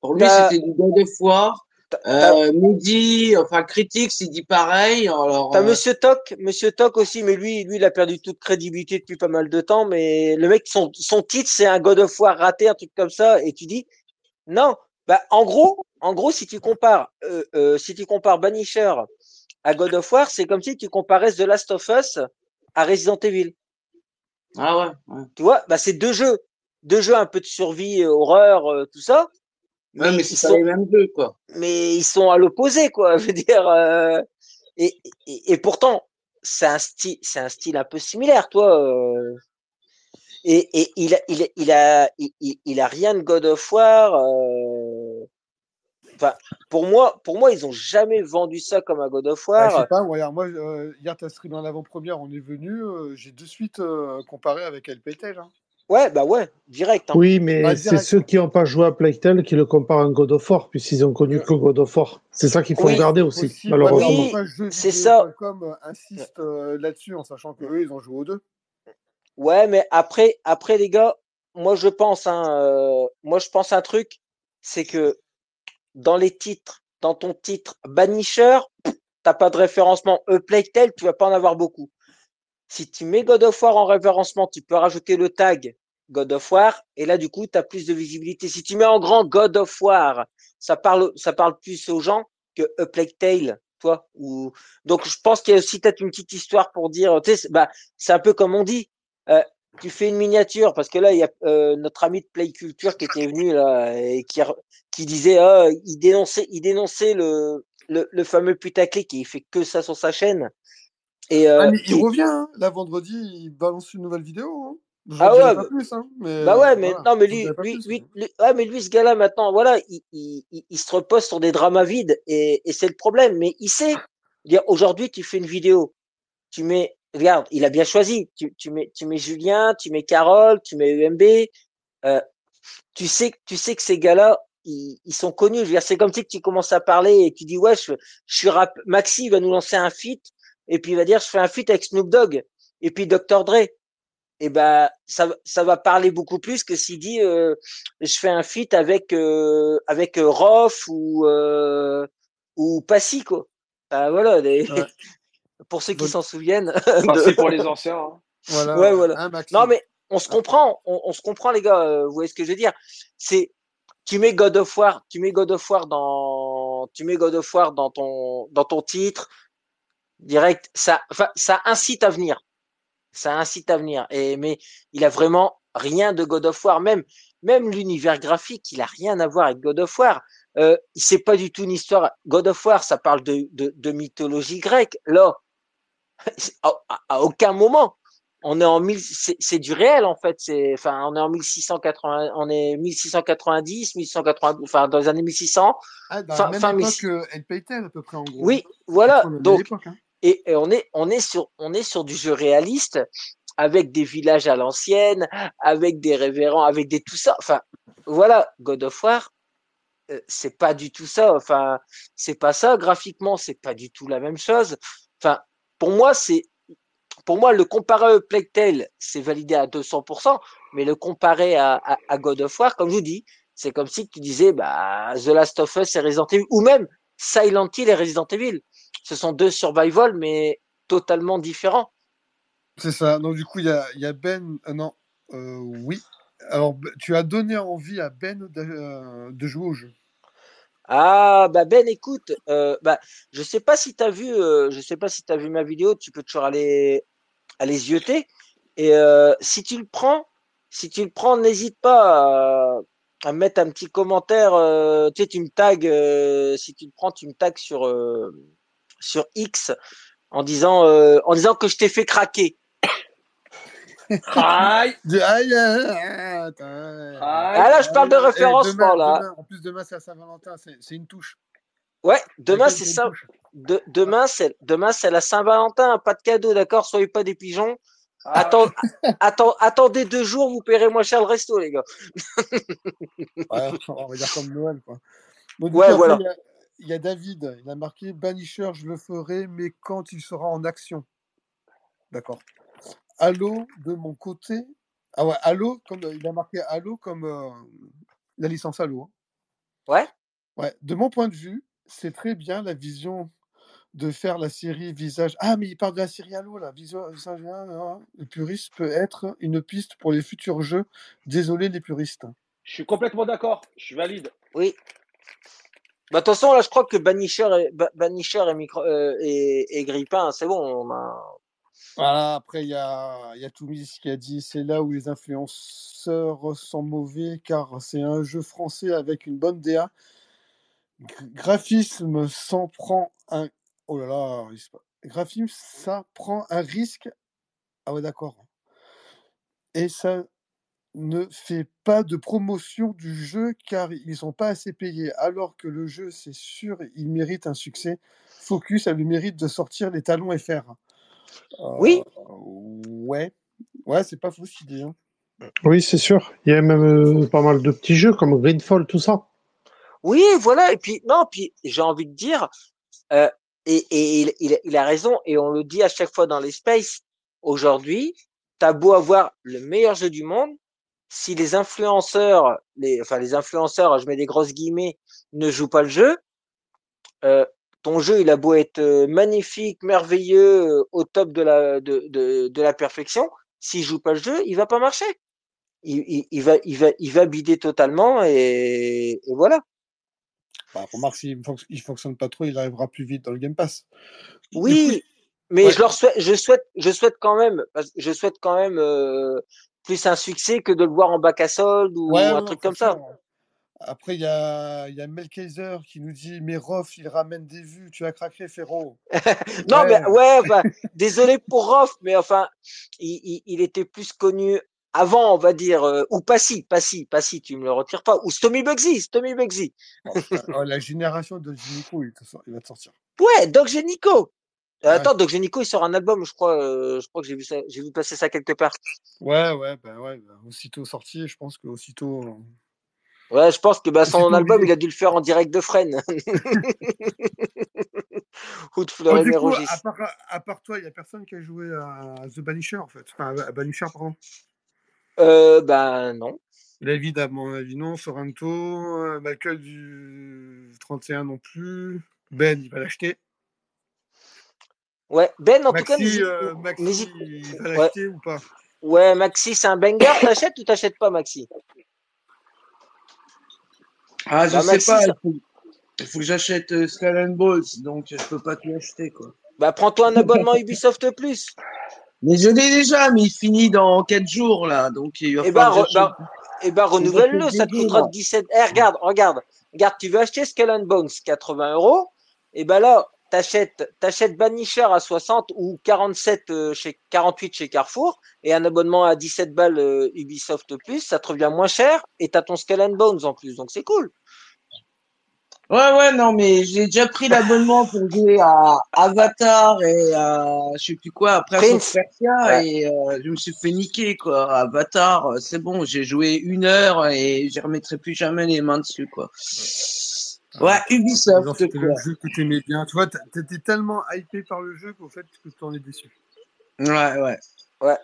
Pour lui, c'était du God of War. Euh, Moody, enfin Critics, il dit pareil. Alors, T'as euh... Monsieur Toc, Monsieur Toc aussi, mais lui, lui, il a perdu toute crédibilité depuis pas mal de temps. Mais le mec, son, son titre, c'est un God of War raté, un truc comme ça, et tu dis, non, bah, en gros, en gros, si tu compares, euh, euh, si tu compares Banisher à God of War, c'est comme si tu comparais The Last of Us à Resident Evil. Ah ouais. Tu vois, bah c'est deux jeux, deux jeux un peu de survie, euh, horreur, euh, tout ça. Mais, mais c'est les mêmes jeux, quoi. Mais ils sont à l'opposé, quoi. Je veux dire. Euh, et, et, et, pourtant, c'est un style, c'est un style un peu similaire, toi. Et, et il, a, il, il, a, il, il, a rien de God of War. Euh... Enfin, pour moi, pour moi, ils ont jamais vendu ça comme un God of bah, War. je sais pas, regarde, moi, euh, hier, tu as stream en avant-première, on est venu, euh, j'ai de suite euh, comparé avec LPTL. Hein. Ouais, bah ouais, direct. Hein. Oui, mais bah, c'est ceux qui n'ont pas joué à Playtel qui le comparent à un God of War, puisqu'ils ont connu que God of War. C'est ça qu'il faut regarder aussi, malheureusement. Oui, c'est ça. Comme insiste là-dessus en sachant qu'eux, ils ont joué aux deux. Ouais, mais après, après les gars, moi je pense, hein, euh, moi je pense un truc, c'est que dans les titres, dans ton titre Banisher, t'as pas de référencement e Playtel, tu vas pas en avoir beaucoup. Si tu mets God of War en référencement, tu peux rajouter le tag God of War, et là du coup, tu as plus de visibilité. Si tu mets en grand God of War, ça parle, ça parle plus aux gens que e Plague Tale, toi. Ou donc je pense qu'il y a aussi peut-être une petite histoire pour dire, tu sais, bah c'est un peu comme on dit, euh, tu fais une miniature parce que là il y a euh, notre ami de Play Culture qui était venu là et qui qui disait ah, il dénonçait il dénonçait le le, le fameux putaclic et il fait que ça sur sa chaîne. Et, euh, ah, il revient hein. là vendredi, il balance une nouvelle vidéo. Hein. Ah ouais, plus, hein, mais, bah ouais, mais non, mais lui, lui, lui, ouais, mais lui, ce gars-là, maintenant, voilà, il, il, il, se repose sur des dramas vides et, et c'est le problème. Mais il sait, aujourd'hui, tu fais une vidéo, tu mets regarde, il a bien choisi. Tu, tu, mets, tu mets Julien, tu mets Carole, tu mets UMB. Euh, tu sais, tu sais que ces gars-là, ils, ils, sont connus. Je veux dire, c'est comme si tu commences à parler et tu dis ouais, je, je suis rap. Maxi va nous lancer un feat et puis il va dire je fais un feat avec Snoop Dogg et puis Dr Dre. Et eh ben ça, ça va parler beaucoup plus que s'il dit euh, je fais un feat avec euh, avec euh, Rof ou euh, ou Passy quoi. Ben, voilà, des, pour ceux qui s'en souviennent. C'est pour les anciens. Hein. Voilà, ouais, voilà. Hein, non, mais on se comprend, on, se comprend, les gars. Euh, vous voyez ce que je veux dire C'est tu mets God of War, tu mets God of War dans, tu mets God of War dans ton, dans ton titre direct. Ça, ça incite à venir. Ça incite à venir. Et mais il a vraiment rien de God of War. Même, même l'univers graphique, il a rien à voir avec God of War. Euh, c'est pas du tout une histoire. God of War, ça parle de, de, de mythologie grecque. Là, à, aucun moment. On est en c'est du réel en fait. C'est, enfin, on est en 1680, on est 1690, 1680, enfin dans les années 1600. Ah, dans fin, la même époque que à peu près en gros. Oui, voilà. Donc, hein. et, on est, on est sur, on est sur du jeu réaliste avec des villages à l'ancienne, avec des révérends, avec des tout ça. Enfin, voilà, God of War, euh, c'est pas du tout ça. Enfin, c'est pas ça. Graphiquement, c'est pas du tout la même chose. Enfin, pour moi, c'est pour moi, le comparer à Plague Tale, c'est validé à 200%, mais le comparer à, God of War, comme je vous dis, c'est comme si tu disais, bah, The Last of Us et Resident Evil, ou même Silent Hill et Resident Evil. Ce sont deux survival, mais totalement différents. C'est ça. Donc, du coup, il y a, Ben. Euh, non, euh, oui. Alors, tu as donné envie à Ben de, euh, de jouer au jeu. Ah bah Ben écoute euh, bah je sais pas si tu as vu euh, je sais pas si tu as vu ma vidéo tu peux toujours aller aller zioter. Et euh, si tu le prends si tu le prends n'hésite pas à, mettre un petit commentaire euh, tu sais tu me tags euh, si tu le prends tu me tags sur sur X en disant en disant que je t'ai fait craquer. Aïe. Aïe, Ah là, je parle de référencement là. en plus, demain c'est à Saint-Valentin, c'est une touche. Ouais, demain c'est ça. De, demain c'est demain c'est la Saint-Valentin, pas de cadeau, d'accord? Soyez pas des pigeons. Ah. Attends, attendez deux jours, vous paierez moins cher le resto, les gars. ouais, on va dire comme Noël, quoi. ouais, voilà. Il y, a David, il a marqué Banisher, je le ferai, mais quand il sera en action. D'accord. Halo de mon côté. Ah ouais, Halo, comme il a marqué Halo comme euh, la licence Halo. Hein. Ouais. Ouais. De mon point de vue, c'est très bien la vision de faire la série visage. Ah, mais il parle de la série Halo là. Visage, le puriste peut être une piste pour les futurs jeux. Désolé les puristes. Je suis complètement d'accord. Je valide. Oui. Bah, de toute façon, là, je crois que Banisher et, Banisher et, micro, euh, et, et Grippin, c'est bon. On a, voilà, après, il y a, Toumis qui a dit c'est là où les influenceurs sont mauvais car c'est un jeu français avec une bonne DA. graphisme s'en prend un. Oh là là, graphisme, ça prend un risque. Ah ouais, d'accord. Et ça ne fait pas de promotion du jeu car ils sont pas assez payés. Alors que le jeu, c'est sûr, il mérite un succès. Focus a le mérite de sortir les talons FR. Oui. ouais, ouais, c'est pas faux cette idée. Hein. Oui, c'est sûr. Il y a même euh, pas mal de petits jeux comme Greenfall, tout ça. Oui, voilà. Et puis, non, puis j'ai envie de dire, euh, et, et il, il, a raison, et on le dit à chaque fois dans les spaces, aujourd'hui, t'as beau avoir le meilleur jeu du monde, si les influenceurs, les, enfin les influenceurs, je mets des grosses guillemets, ne jouent pas le jeu, euh, ton jeu, il a beau être euh, magnifique, merveilleux, euh, au top de la, de, de, de la perfection, s'il joue pas le jeu, il va pas marcher. Il, il, il, va, il, va, il va bider totalement et, et voilà. Bah, remarque, s'il ne fonctionne pas trop, il arrivera plus vite dans le Game Pass. Oui, mais je leur souhaite, je souhaite, je souhaite quand même, je souhaite quand même euh, plus un succès que de le voir en bac à solde ou un truc comme ça. Après, il y a, y a Melkaiser qui nous dit Mais Rof, il ramène des vues, tu as craqué, Ferro. non, mais ouais, désolé pour Rof, mais enfin, il, il, était plus connu avant, on va dire, euh, ou Passy, Passy, Passy, tu me le retires pas, ou Stomy Bugsy, Stomy Bugsy. Oh, la génération de Genico, il, il, va te sortir. Ouais, Doc Genico. Euh, attends, Doc Genico, il sort un album, je crois, euh, je crois que j'ai vu ça, j'ai vu passer ça quelque part. Ouais, ouais, bah ouais, bah, aussitôt sorti, je pense qu'aussitôt. Ouais, je pense que bah, son album, il a dû le faire en direct de Fresnes. Ou de oh, du coup, à, part, à part, toi, il n'y a personne qui a joué à The Banisher, en fait. Enfin, à Banisher, pardon. Euh, ben non. David, à mon avis, non. Sorrento, euh, Michael du 31 non plus. Ben, il va l'acheter. Ouais, Ben, en tout cas, euh, Maxi il va l'acheter ou pas? Ouais, Maxi, c'est un banger. T'achètes ou t'achètes pas, Maxi? Ah, je bah, sais pas. Il faut, que j'achète euh, Skull Balls, donc je peux pas tout acheter, quoi. Bah, prends-toi un abonnement Ubisoft Plus. Mais je l'ai déjà, mais il finit dans 4 jours, là. Donc, il va eh ben, bah, eh ben, renouvelle-le, ça te coûtera 17. Eh, regarde, regarde. Regarde, tu veux acheter Skull and Bones 80 euros. Et ben là, t'achètes, t'achètes Banisher à 60 ou 47 euh, chez 48 chez Carrefour et un abonnement à 17 balles euh, Ubisoft Plus, ça te revient moins cher et t'as ton Skull and Bones en plus. Donc c'est cool. Ouais, ouais, non, mais j'ai déjà pris l'abonnement pour jouer à Avatar et à je sais plus quoi, après Prince Persia et euh, je me suis fait niquer, quoi. Avatar, euh, c'est bon, j'ai joué une heure et je remettrai plus jamais les mains dessus, quoi. Ouais, Ubisoft. C'était le jeu que t'aimais bien. Tu vois, t'étais tellement hypé par le jeu qu'au fait, que tu en es déçu. Ouais, ouais. Ouais.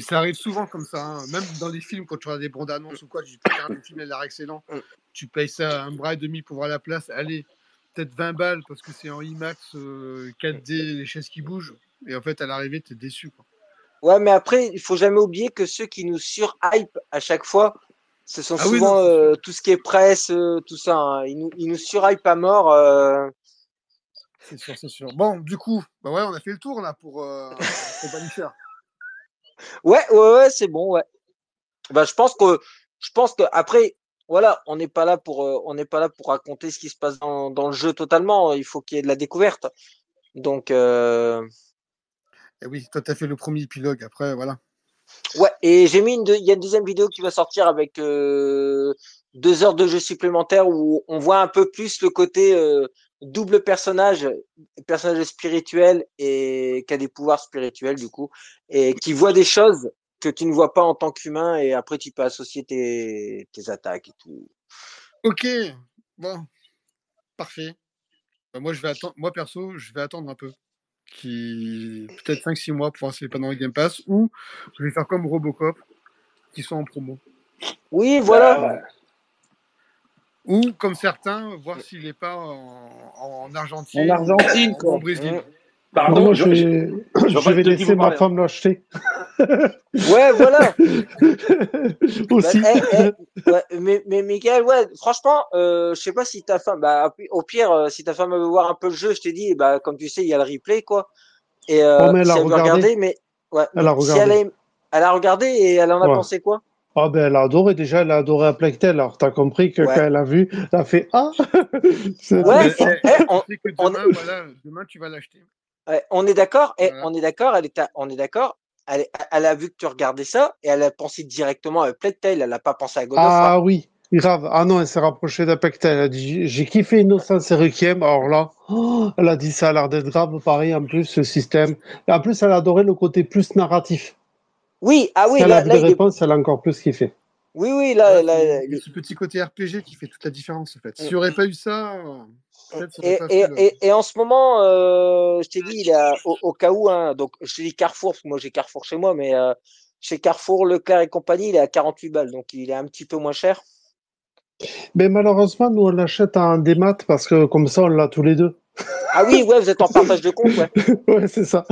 ça arrive souvent comme ça. Hein. Même dans les films, quand tu regardes des bandes annonces ou quoi, tu peux regarder le film, il a l'air excellent. Mm. Tu payes ça un bras et demi pour voir la place. Allez, peut-être 20 balles parce que c'est en IMAX, 4D, euh, les chaises qui bougent. Et en fait, à l'arrivée, tu es déçu. Quoi. Ouais, mais après, il faut jamais oublier que ceux qui nous surhype à chaque fois, ce sont ah souvent euh, tout ce qui est presse, euh, tout ça. Hein. Ils, nous, ils nous à mort. C'est sûr, c'est sûr. Bon, du coup, bah ouais, on a fait le tour là pour, pour Ouais, ouais, ouais, c'est bon, ouais. Bah, je pense que, je pense que après, voilà, on n'est pas là pour, euh, on n'est pas là pour raconter ce qui se passe dans, dans le jeu totalement. Il faut qu'il y ait de la découverte. Donc. Euh... Et oui, toi, tu as fait le premier épilogue. Après, voilà. Ouais, et j'ai mis une, il y a une deuxième vidéo qui va sortir avec euh, deux heures de jeu supplémentaires où on voit un peu plus le côté double personnage, personnage spirituel et qui a des pouvoirs spirituels du coup, et qui voit des choses que tu ne vois pas en tant qu'humain et après tu peux associer tes, tes attaques et tout. Ok, bon, parfait. Bah, moi, je vais attendre, moi perso, je vais attendre un peu. Qui peut-être 5-6 mois pour voir dans le Game Pass ou je vais faire comme Robocop qui sont en promo. Oui, voilà. Ou, comme certains, voir s'il n'est pas en, Argentine. En Argentine, quoi. Au Brésil. Mmh. Pardon, moi, je, vais, je vais laisser ma femme l'acheter. ouais, voilà. Aussi. Bah, eh, eh, mais, mais Michael, ouais, franchement, euh, je sais pas si ta femme, bah, au pire, euh, si ta femme veut voir un peu le jeu, je t'ai dit, bah, comme tu sais, il y a le replay, quoi. Et euh, oh, mais elle a regardé. mais ouais, elle a regardé. Si elle, a, elle, a, regardé et elle en a pensé quoi? Ah ben elle a adoré déjà, elle a adoré à Alors t'as compris que quand elle a vu, elle a fait ah. ouais. Eh, on, demain, voilà, demain tu vas l'acheter. on est d'accord. Et on est d'accord. Elle est, on est d'accord. Elle, elle, a vu que tu regardais ça et elle a pensé directement à Plectail. Elle n'a pas pensé à God Ah oui, grave. Ah non, elle s'est rapprochée d'Apectail. Elle a dit j'ai kiffé Innocence et Requiem. Alors là, oh, elle a dit ça a l'air d'être grave pareil en plus ce système. Et en plus, elle a adoré le côté plus narratif. Oui, ah oui. là, a des réponses, elle a encore plus kiffé. Oui, oui, là, là, il y a ce petit côté RPG qui fait toute la différence en fait. S'il n'y aurait pas eu ça, et, et, et, en ce moment, euh, je t'ai dit, il est au, cas où, hein, donc je t'ai dit Carrefour, parce que moi j'ai Carrefour chez moi, mais euh, chez Carrefour, Leclerc et compagnie, il est à 48 balles, donc il est un petit peu moins cher. Mais malheureusement, nous on l'achète en démat parce que comme ça on l'a tous les deux. Ah oui, ouais, vous êtes en partage de compte, ouais. ouais, c'est ça.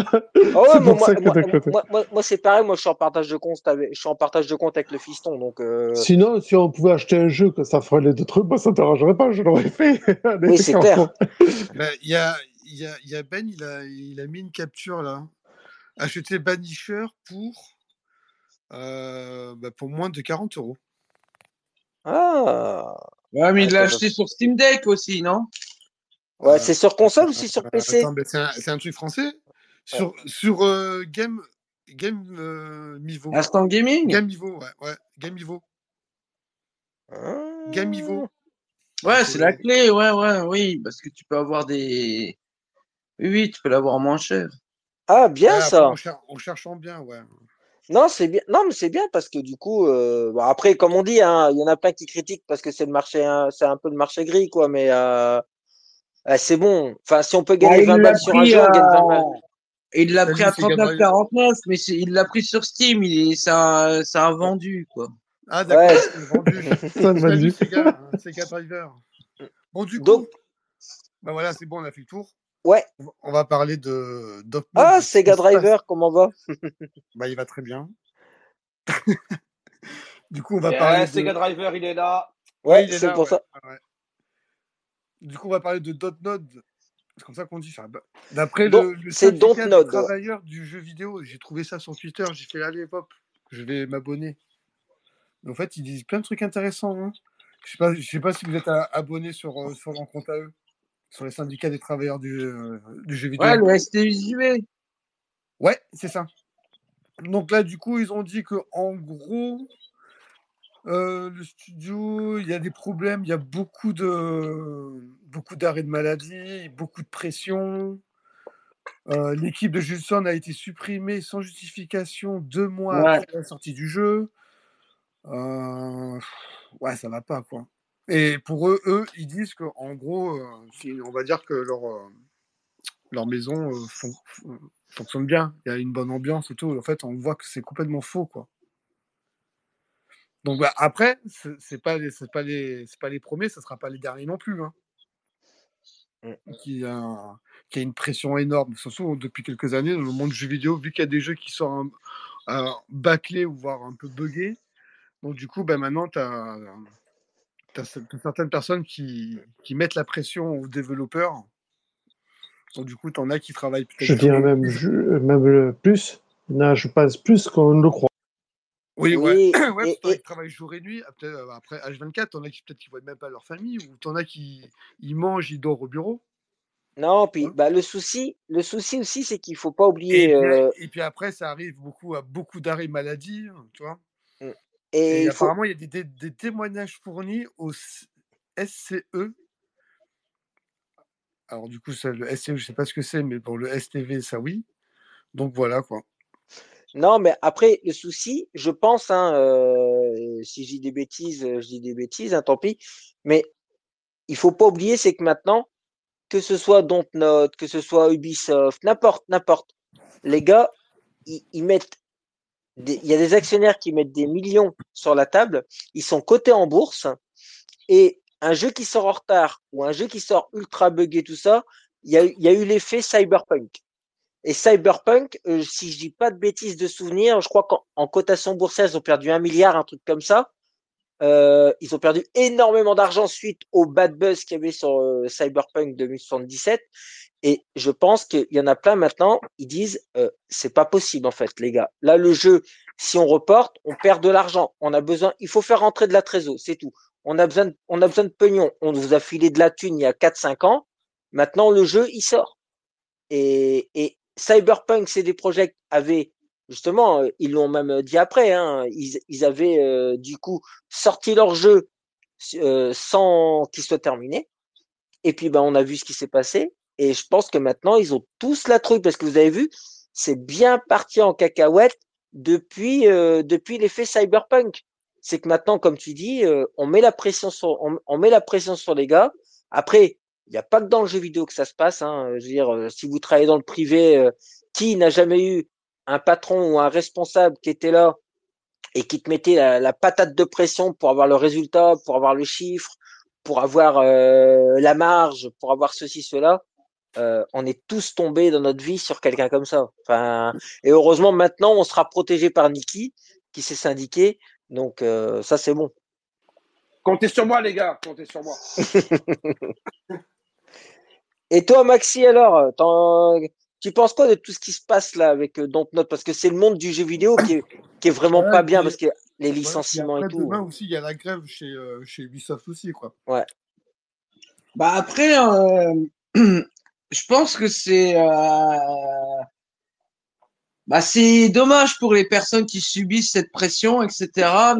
Oh, moi, moi, c'est pareil, moi je suis en partage de compte, je suis en partage de compte avec le fiston, donc. Euh... Sinon, si on pouvait acheter un jeu que ça ferait les deux trucs, moi ça ne dérangerait pas, je l'aurais fait. oui, c'est clair. Ben, il y, a, y, a, y a Ben, il a, il a mis une capture là. Acheter Banisher pour bah, Pour moins de 40 euros. Ah Ouais, mais il l'a acheté sur Steam Deck aussi, non? Ouais, c'est sur console ou c'est sur PC C'est un, truc français? Sur, sur Game, Game Mivo. Instant Gaming? Game Mivo, ouais. ouais. Game Mivo. Game Mivo. Ouais, c'est la clé, ouais, ouais, oui, parce que tu peux avoir des. Oui, tu peux l'avoir moins cher. Ah, bien ça. En, cherchant bien, ouais. Non, c'est bien. Non, mais c'est bien parce que du coup, euh, après, comme on dit, hein, il y en a plein qui critiquent parce que c'est le marché, hein, c'est un peu le marché gris, quoi. Mais euh, euh, c'est bon. Enfin, si on peut gagner 20 balles sur un jeu, on gagne 20 balles. Il l'a pris à 39,49, mais il l'a pris sur Steam. Il est, ça, ça a vendu, quoi. Ah, d'accord, c'est vendu. c'est Sega Driver. Bon, du coup, bah voilà, c'est bon, on a fait le tour. Ouais. On va parler de Ah, Sega Driver, comment va? Bah, il va très bien. du coup, on va parler. Ouais, Sega Driver, il est là. Ouais, c'est pour ça. Du coup, on va parler de Dotnod. C'est comme ça qu'on dit. Bah, d'après le, le syndicat des travailleurs du jeu vidéo, j'ai trouvé ça sur Twitter. J'ai fait allez hop, je vais m'abonner. En fait, ils disent plein de trucs intéressants. Hein. Je sais pas, je sais pas si vous êtes abonné sur, euh, sur leur compte à eux, sur les syndicats des travailleurs du, euh, du jeu vidéo. Ouais, le STUJV. Ouais, c'est ça. Donc là, du coup, ils ont dit que en gros, euh, le studio, il y a des problèmes, il y a beaucoup de beaucoup d'arrêts de maladie, beaucoup de pression. L'équipe de Jusson a été supprimée sans justification deux mois après la sortie du jeu. Euh, ouais, ça va pas, quoi. Et pour eux, eux, ils disent qu'en gros, euh, on va dire que leur, euh, leur maison fonctionne bien. Il y a une bonne ambiance et tout. En fait, on voit que c'est complètement faux, quoi. Donc bah, après, c'est pas les, c'est pas les, c'est pas les premiers, ça sera pas les derniers non plus. Hein. Mmh. Qui a, qui a une pression énorme, surtout depuis quelques années dans le monde du jeu vidéo, vu qu'il y a des jeux qui sont bâclés ou voire un peu buggés, donc, du coup, ben, maintenant, tu as, certaines personnes qui, qui, mettent la pression aux développeurs. Donc, du coup, tu en as qui travaillent peut-être. Je dirais même, même plus. Là, je pense plus qu'on ne le croit. Oui, ouais. ouais Ils travaillent jour et nuit. Euh, après H24, t'en as qui peut-être qui voient même pas leur famille, ou t'en as qui ils mangent, ils dorment au bureau. Non, puis hein? bah, le souci, le souci aussi, c'est qu'il faut pas oublier. Et, euh et, puis après, ça arrive beaucoup à beaucoup d'arrêts maladie, tu vois. Mmh. Et, apparemment, il y a des, témoignages fournis au SCE. Alors, du coup, ça, le SCE, je ne sais pas ce que c'est, mais pour le STV, ça oui. Donc voilà quoi. Non, mais après, le souci, je pense, hein, euh, si je dis des bêtises, euh, je dis des bêtises, hein, tant pis. Mais il faut pas oublier, c'est que maintenant, que ce soit Dontnod, que ce soit Ubisoft, n'importe, n'importe, les gars, ils mettent il y a des actionnaires qui mettent des millions sur la table, ils sont cotés en bourse, et un jeu qui sort en retard ou un jeu qui sort ultra buggé, tout ça, il y a, y a eu l'effet cyberpunk. Et cyberpunk, euh, si je dis pas de bêtises de souvenirs, je crois qu'en cotation boursière, ils ont perdu un milliard, un truc comme ça. Euh, ils ont perdu énormément d'argent suite au bad buzz qu'il y avait sur euh, Cyberpunk 2077. Et je pense qu'il y en a plein maintenant, ils disent euh, c'est pas possible en fait, les gars. Là, le jeu, si on reporte, on perd de l'argent. On a besoin, il faut faire rentrer de la trésor, c'est tout. On a besoin, de, on a besoin de pognon. On vous a filé de la thune il y a 4-5 ans. Maintenant, le jeu, il sort. Et, et Cyberpunk, c'est des projets qui avaient justement, euh, ils l'ont même dit après. Hein, ils, ils, avaient euh, du coup sorti leur jeu euh, sans qu'il soit terminé. Et puis, ben, on a vu ce qui s'est passé. Et je pense que maintenant, ils ont tous la trouille parce que vous avez vu, c'est bien parti en cacahuète depuis, euh, depuis l'effet cyberpunk. C'est que maintenant, comme tu dis, euh, on met la pression sur, on, met la pression sur les gars. Après, il n'y a pas que dans le jeu vidéo que ça se passe. Hein. Je veux dire, euh, si vous travaillez dans le privé, qui n'a jamais eu un patron ou un responsable qui était là et qui te mettait la, la patate de pression pour avoir le résultat, pour avoir le chiffre, pour avoir la marge, pour avoir ceci, cela. Euh, on est tous tombés dans notre vie sur quelqu'un comme ça. Enfin, et heureusement maintenant on sera protégé par Niki qui s'est syndiqué, donc euh, ça c'est bon. Comptez sur moi les gars, comptez sur moi. et toi Maxi alors, tu penses quoi de tout ce qui se passe là avec euh, Dontnod Parce que c'est le monde du jeu vidéo qui est, qui est vraiment pas bien parce que les licenciements et, tout. Demain aussi, il y a la grève chez, chez Ubisoft aussi, quoi. Ouais. Bah après, je pense que c'est bah, c'est dommage pour les personnes qui subissent cette pression, etc.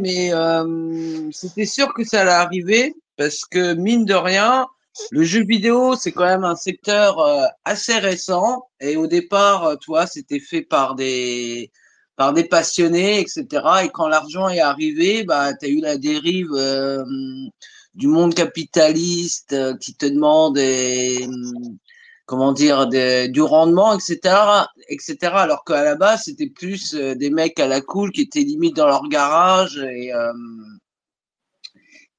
Mais euh, c'était sûr que ça allait arriver parce que mine de rien, le jeu vidéo c'est quand même un secteur euh, assez récent et au départ, euh, toi, c'était fait par des par des passionnés, etc. Et quand l'argent est arrivé, bah, tu as eu la dérive euh, du monde capitaliste qui te demande et, comment dire, du rendement, etc., etc. Alors qu'à la base, c'était plus des mecs à la cool qui étaient limite dans leur garage et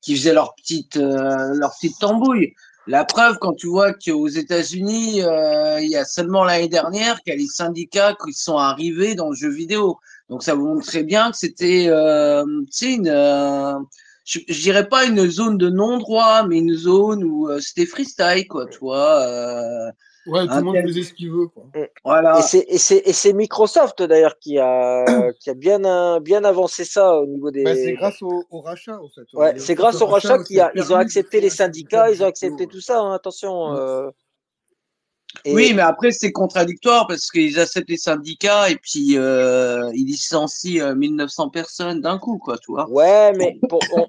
qui faisaient leur petite, leur petite tambouille. La preuve, quand tu vois qu'aux États-Unis, il y a seulement l'année dernière qu'il y a les syndicats qui sont arrivés dans le jeu vidéo. Donc ça vous montrait bien que c'était, euh, une, je, je, dirais pas une zone de non-droit, mais une zone où euh, c'était freestyle, quoi, tu vois. Euh, ouais, tout le monde faisait ce qu'il veut, quoi. Voilà. Et c'est Microsoft, d'ailleurs, qui a, qui a bien, bien avancé ça au niveau des. Bah, c'est grâce au, au, rachat, en fait. Ouais, c'est grâce au rachat qu'ils ils ont accepté les syndicats, ils ont accepté tout ça, hein, attention. Euh, oui, mais après, c'est contradictoire parce qu'ils acceptent les syndicats et puis euh, ils licencient 1900 euh, personnes d'un coup, quoi, tu vois. Ouais, mais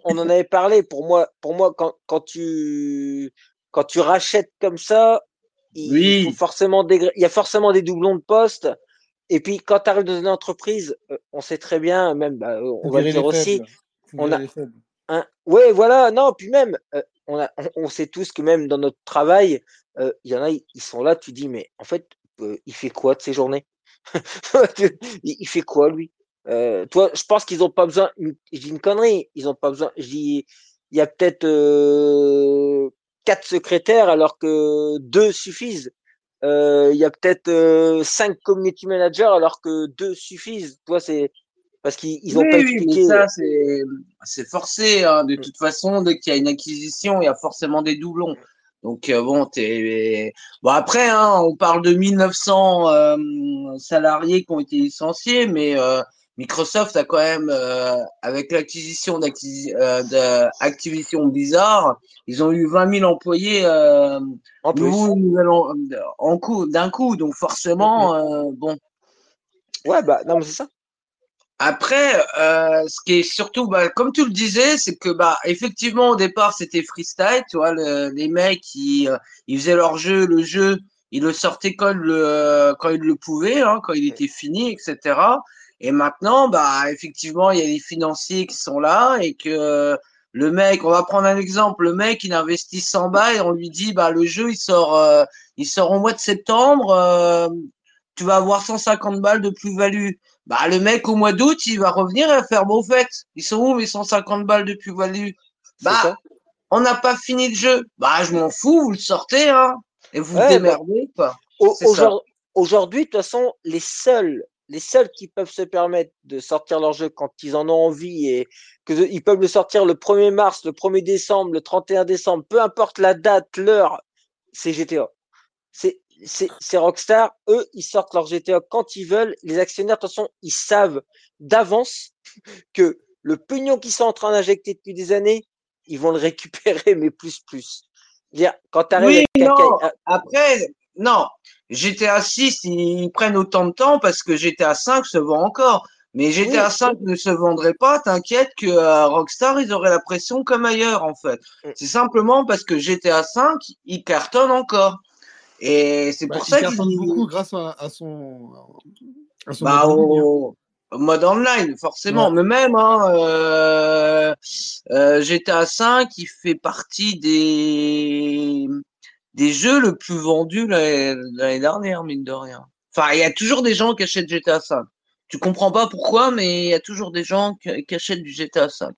on, en avait parlé. Pour moi, pour moi quand, quand, tu, quand tu rachètes comme ça, il, oui. forcément il y a forcément des doublons de postes. Et puis, quand tu arrives dans une entreprise, euh, on sait très bien, même, bah, on va le dire aussi, on a. Un... Ouais, voilà, non, puis même, on, a, on sait tous que même dans notre travail, il y en a, ils sont là, tu dis, mais en fait, il fait quoi de ces journées? Il, fait quoi, lui? Toi, je pense qu'ils n'ont pas besoin, je dis une connerie, ils n'ont pas besoin, je dis, il y a peut-être quatre secrétaires alors que deux suffisent. Il y a peut-être cinq community managers alors que deux suffisent. Toi, c'est parce qu'ils n'ont pas expliqué. ça, c'est forcé. Hein. De mmh. toute façon, dès qu'il y a une acquisition, il y a forcément des doublons. Donc euh, bon, t'es bon après, hein, on parle de 1900 euh, salariés qui ont été licenciés, mais euh, Microsoft a quand même, avec l'acquisition d'Activision Blizzard, ils ont eu 20 000 employés en, en coup d'un coup, donc forcément, bon. Ouais, bah non, mais c'est ça. Après, euh, ce qui est surtout, bah, comme tu le disais, c'est que bah effectivement au départ c'était freestyle, tu vois, les mecs ils, euh, ils faisaient leur jeu, le jeu, ils le sortaient quand le quand ils le pouvaient, hein, quand il était fini, etc. Et maintenant, bah effectivement il y a les financiers qui sont là et que le mec, on va prendre un exemple, le mec il investit 100 balles et on lui dit bah le jeu il sort euh, il sort au mois de septembre, euh, tu vas avoir 150 balles de plus-value. Bah, le mec, au mois d'août, il va revenir et va faire beau fait. Ils sont où mes 150 balles de plus-value? Bah, on n'a pas fini le jeu. Bah, je m'en fous, vous le sortez, hein. Et vous vous démerdez, quoi. Aujourd'hui, de toute façon, les seuls, les seuls qui peuvent se permettre de sortir leur jeu quand ils en ont envie et que ils peuvent le sortir le 1er mars, le 1er décembre, le 31 décembre, peu importe la date, l'heure, c'est GTA. C'est c'est Rockstar, eux, ils sortent leur GTA quand ils veulent. Les actionnaires, de toute façon, ils savent d'avance que le pignon qu'ils sont en train d'injecter depuis des années, ils vont le récupérer, mais plus, plus. Dire, quand oui, non. Après, non. GTA 6, ils prennent autant de temps parce que GTA 5 se vend encore. Mais GTA 5 ne se vendrait pas, t'inquiète que euh, Rockstar, ils auraient la pression comme ailleurs, en fait. C'est simplement parce que GTA 5, il cartonne encore. Et c'est bah, pour ça qu'il beaucoup grâce à, son, à son bah, au, mode online, forcément. Mais même hein, euh, euh, GTA 5, il fait partie des des jeux le plus vendus l'année dernière, mine de rien. Enfin, il y a toujours des gens qui achètent GTA 5. Tu comprends pas pourquoi, mais il y a toujours des gens qui, achètent du GTA 5.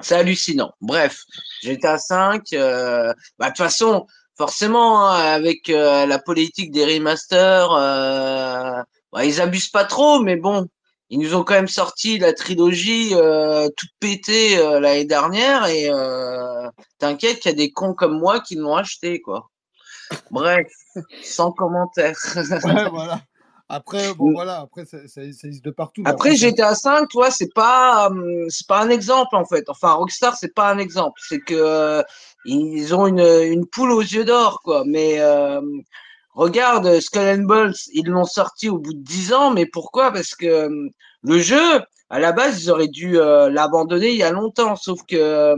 C'est hallucinant. Bref, GTA 5, euh, bah, de toute façon, forcément, hein, avec euh, la politique des remasters, euh, bah, ils abusent pas trop, mais bon, ils nous ont quand même sorti la trilogie euh, toute pétée euh, l'année dernière et t'inquiète qu'il y a des cons comme moi qui l'ont acheté, quoi. Bref, sans commentaire. ouais, voilà. Après, bon, voilà, après, ça, ça, existe de partout. Après, GTA 5, toi, c'est pas, hum, c'est pas un exemple, en fait. Enfin, Rockstar, c'est pas un exemple. C'est que, euh, ils ont une, une poule aux yeux d'or, quoi. Mais, euh, regarde, Skull and Bones, ils l'ont sorti au bout de 10 ans, mais pourquoi? Parce que hum, le jeu, à la base, ils auraient dû euh, l'abandonner il y a longtemps, sauf que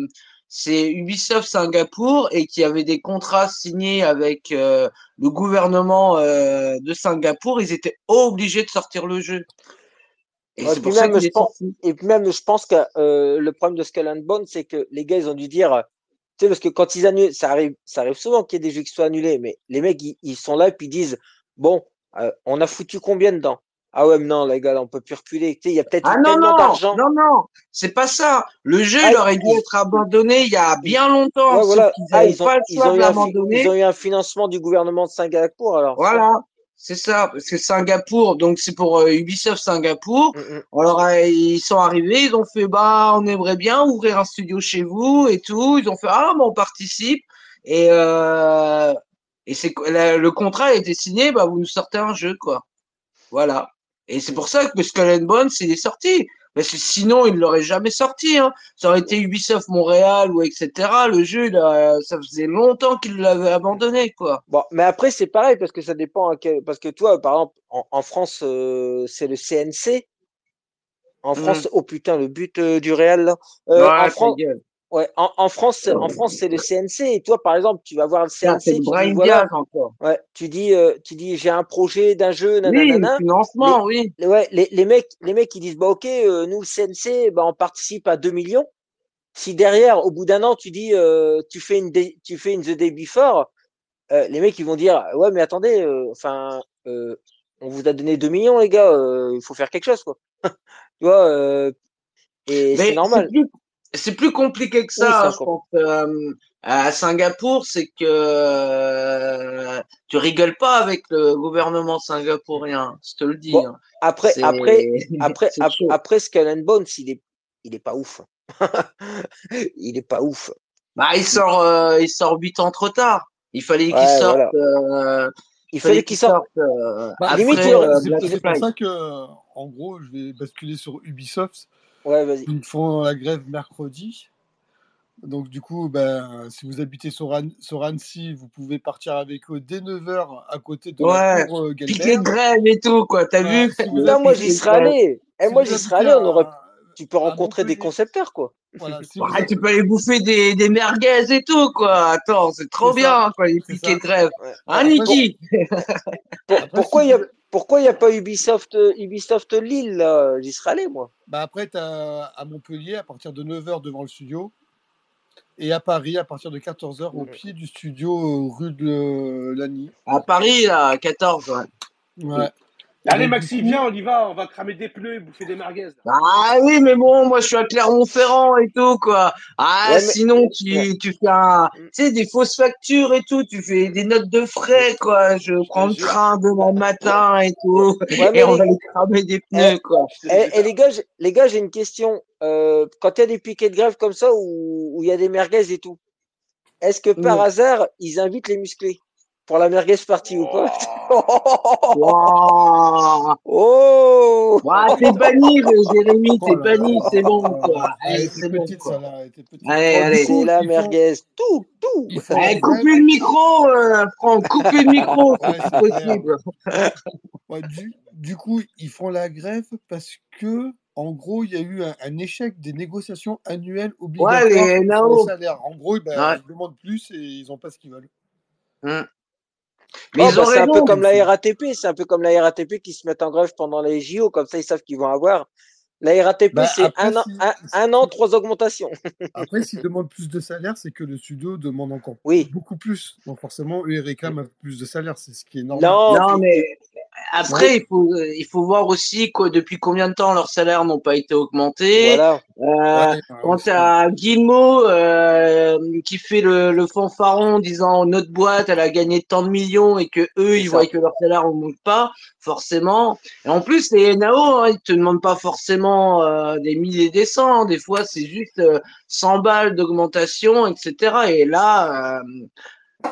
c'est Ubisoft Singapour et qui avait des contrats signés avec euh, le gouvernement euh, de Singapour, ils étaient obligés de sortir le jeu. Et, puis même, je pense, et même, je pense que euh, le problème de Skull and Bone, c'est que les gars, ils ont dû dire, tu sais, parce que quand ils annulent, ça arrive, ça arrive souvent qu'il y ait des jeux qui soient annulés, mais les mecs, ils, ils sont là et puis ils disent, bon, on a foutu combien dedans? Ah ouais, mais non, les gars, on peut plus reculer. Il y a peut-être ah tellement d'argent. Non, non, c'est pas ça. Le jeu, il ah, aurait dû être abandonné il y a bien longtemps. voilà. Ah, ils, ont, ils, ont eu un, ils ont eu un financement du gouvernement de Singapour, alors. Voilà. C'est ça, parce que Singapour, donc c'est pour euh, Ubisoft Singapour. Mm, mm. Alors ils sont arrivés, ils ont fait bah on aimerait bien ouvrir un studio chez vous et tout. Ils ont fait ah bon on participe et euh, et c'est le contrat a été signé, bah vous nous sortez un jeu quoi. Voilà. Et c'est pour ça que Skull and Bones, il est sorti. Que sinon, il ne l'aurait jamais sorti. Hein. Ça aurait été Ubisoft Montréal ou etc. Le jeu, ça faisait longtemps qu'il l'avait abandonné, quoi. Bon, mais après, c'est pareil parce que ça dépend. Parce que toi, par exemple, en, France, euh, c'est le CNC. En mmh. France, oh putain, le but euh, du Real. Là. Euh, en Ouais, en, en France, en France, c'est le CNC. Et toi, par exemple, tu vas voir le CNC. tu, dis, voilà, encore. Ouais, tu dis, euh, tu dis, j'ai un projet d'un jeu, nanana. Oui, financement, oui. Ouais, les, les mecs, les mecs, ils disent, bah ok, euh, nous, le CNC, bah on participe à 2 millions. Si derrière, au bout d'un an, tu dis, euh, tu fais une, tu fais une The Day Before, euh, les mecs, ils vont dire, ouais, mais attendez, enfin, on vous a donné 2 millions, les gars, il faut faire quelque chose, quoi. tu vois, et c'est normal c'est plus compliqué que ça, je pense. Euh, à Singapour, c'est que euh, tu rigoles pas avec le gouvernement singapourien, je te le dis. Hein. Après, après, après, après, Skull Bones, il est, il est pas ouf. il est pas ouf. Bah, il sort, euh, il sort huit ans trop tard. Il fallait qu'il sorte. il fallait qu'il sorte. Bah, c'est pour ça que, en gros, je vais basculer sur Ubisoft Ouais, vas-y. Ils font la grève mercredi. Donc, du coup, ben, si vous habitez sur, Annecy, vous pouvez partir avec eux dès 9h à côté de ouais, la cour euh, Piquet de grève et tout, quoi. T'as vu Non, moi, j'y serais allé. Et eh, moi, j'y serais allé. On aurait... Tu peux rencontrer des concepteurs, quoi. Voilà, Tu peux aller bouffer des, des merguez et tout, quoi. Attends, c'est trop bien, quoi, les piquets de grève. Hein, Niki Pourquoi il y a pourquoi il n'y a pas Ubisoft, euh, Ubisoft Lille J'y serais allé, moi. Bah après, tu à Montpellier à partir de 9h devant le studio. Et à Paris à partir de 14h au pied du studio euh, rue de Lagny. À Paris, à 14 ouais. ouais. Allez Maxime, viens, on y va, on va cramer des pneus et bouffer des merguez. Ah oui, mais bon, moi je suis à Clermont-Ferrand et tout, quoi. Ah, sinon tu, tu fais un, tu sais, des fausses factures et tout, tu fais des notes de frais, quoi. Je prends le train demain matin et tout, et on va aller cramer des pneus, eh, quoi. Et, eh, eh, les gars, les gars, j'ai une question. Euh, quand il y a des piquets de grève comme ça, où il y a des merguez et tout, est-ce que par hasard, ils invitent les musclés? Pour la merguez partie ou pas? Oh wow, T'es banni, Jérémy, t'es banni, c'est bon. Quoi. Allez, c'est bon. Quoi. Allez, allez. C'est la merguez. Tout, tout. Allez, coupez le micro, euh, Franck, coupez le micro, c'est possible. Ouais, du, du coup, ils font la grève parce que en gros, il y a eu un, échec des négociations annuelles obligatoires ouais, les pour le salaire. En gros, ben, ouais. ils demandent plus et ils n'ont pas ce qu'ils veulent. Hum. Mais oh, bah, c'est un peu comme la RATP, c'est un peu comme la RATP qui se met en grève pendant les JO, comme ça ils savent qu'ils vont avoir. La RATP, bah, c'est un, an, un, an, trois augmentations. après, s'ils demandent plus de salaire, c'est que le studio demande encore oui. beaucoup plus. Donc forcément, eux, ils réclament plus de salaire, c'est ce qui est normal. Non, non mais après, il, faut, il faut voir aussi quoi, depuis combien de temps leurs salaires n'ont pas été augmentés. Voilà. Euh, ouais, quand tu as Guillemot euh, qui fait le, le fanfaron en disant notre boîte, elle a gagné tant de millions et que eux, ils voient que leur salaire ne monte pas, forcément. Et en plus, les NAO, hein, ils te demandent pas forcément euh, des milliers des cents. Des fois, c'est juste 100 balles d'augmentation, etc. Et là,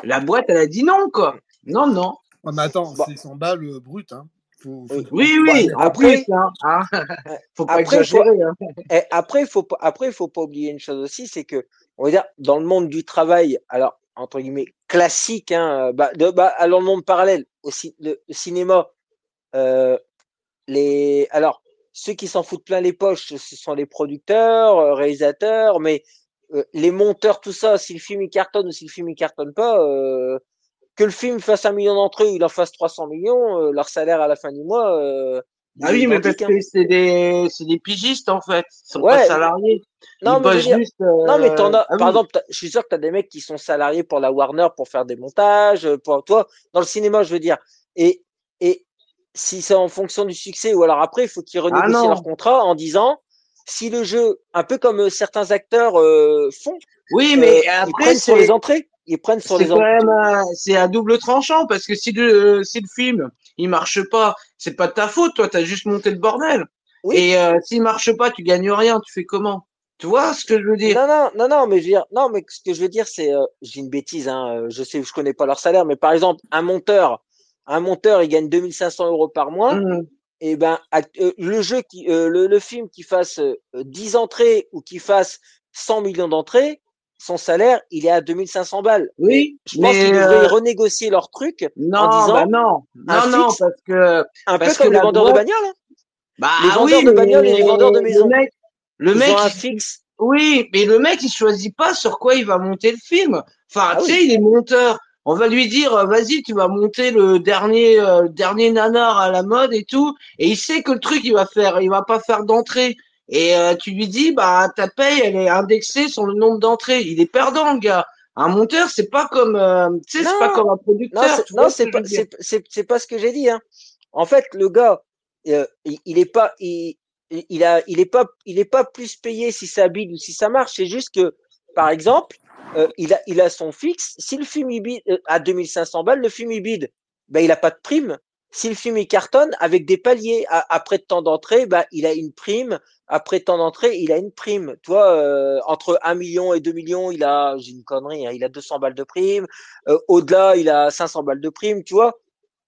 la boîte, elle a dit non, quoi. Non, non. mais attends, c'est 100 balles brut. Hein. oui, oui, après, hein, hein. faut pas après, exagérer. Hein. Eh, après, il faut, après, faut pas oublier une chose aussi, c'est que, on va dire, dans le monde du travail, alors, entre guillemets, classique, hein, bah, de, bah, alors, le monde parallèle, aussi, le, cinéma, euh, les, alors, ceux qui s'en foutent plein les poches, ce sont les producteurs, euh, réalisateurs, mais euh, les monteurs, tout ça, si le film il cartonne ou si le film il cartonne pas, euh, que le film fasse un million d'entrées ou il en fasse 300 millions, euh, leur salaire à la fin du mois. Euh, ah oui, mais parce que hein. c'est des, c'est des pigistes en fait, ils sont pas salariés. Non, mais, juste, non, mais t'en as, ah par exemple, je suis sûr que tu as des mecs qui sont salariés pour la Warner pour faire des montages, pour toi, dans le cinéma, je veux dire. Et, et si c'est en fonction du succès, ou alors après, il faut qu'ils ah renégocient leur contrat en disant si le jeu, un peu comme certains acteurs font, oui, mais après, sur les entrées. Ils prennent sur les c'est à double tranchant parce que si le si le film il marche pas, c'est pas de ta faute, toi tu as juste monté le bordel. Oui. Et euh, s'il marche pas, tu gagnes rien, tu fais comment? Tu vois ce que je veux dire? Non non non non, mais je veux dire non mais ce que je veux dire c'est euh, j'ai une bêtise hein, euh, je sais je connais pas leur salaire mais par exemple un monteur un monteur il gagne 2500 euros par mois. Mmh. Et ben euh, le jeu qui le, le, film qui fasse 10 entrées ou qui fasse 100 millions d'entrées, son salaire, il est à 2500 balles. Oui. je pense qu'ils devraient euh, renégocier leur truc non, en disant. Bah non, non, non, parce que. Un peu comme les vendeurs de bagnoles. Hein. Bah, les vendeurs de bagnoles et les vendeurs de maisons. Le mec, le mec un fixe. Oui, mais le mec, il choisit pas sur quoi il va monter le film. Enfin, ah tu sais, il est monteur. On va lui dire, euh, vas-y, tu vas monter le dernier, euh, dernier nanar à la mode et tout. Et il sait que le truc, il va faire, il va pas faire d'entrée et euh, tu lui dis bah ta paye elle est indexée sur le nombre d'entrées. Il est perdant le gars. Un monteur c'est pas comme euh, tu sais c'est pas comme un producteur. Non c'est pas c'est pas ce que j'ai dit hein. En fait le gars euh, il, il, est pas il, il a il est pas il est pas plus payé si ça bide ou si ça marche. C'est juste que par exemple il a il a son fixe. Si le film il bide à 2500 balles le film il bide ben il a pas de prime si le film il cartonne avec des paliers après tant d'entrées, bah, il a une prime. Après tant d'entrées, il a une prime. Toi, euh, entre 1 million et 2 millions, il a, j'ai une connerie, hein, il a 200 balles de prime. Euh, au-delà, il a 500 balles de prime, tu vois.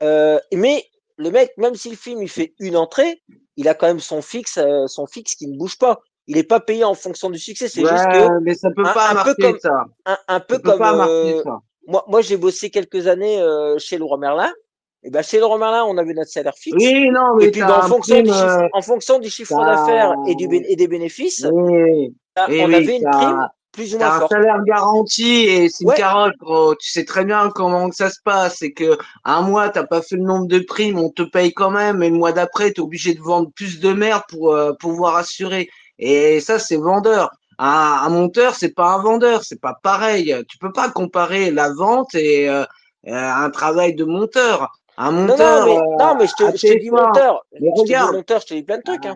Euh, mais le mec, même si le film il fait une entrée, il a quand même son fixe, son fixe qui ne bouge pas. Il n'est pas payé en fonction du succès. C'est juste que mais ça peut pas un, peu comme ça. Un, peu comme moi, moi j'ai bossé quelques années chez le roi Merlin. Et ben chez le Romain on avait notre salaire fixe. Oui, non, mais et puis ben, en, fonction du chiffre, en fonction du chiffre d'affaires et, du, et des bénéfices, oui. on avait une prime plus ou moins forte. un salaire garanti et c'est une carotte, gros. Tu sais très bien comment que ça se passe. C'est que un mois, t'as pas fait le nombre de primes, on te paye quand même, et le mois d'après, tu es obligé de vendre plus de merde pour euh, pouvoir assurer. Et ça, c'est vendeur. Un, un monteur, c'est pas un vendeur, c'est pas pareil. Tu peux pas comparer la vente et euh, euh un travail de monteur. Un monteur. Non, mais, je te, je te dis monteur. Mais je regarde. Te dis monteur, je te dis plein de trucs. Hein.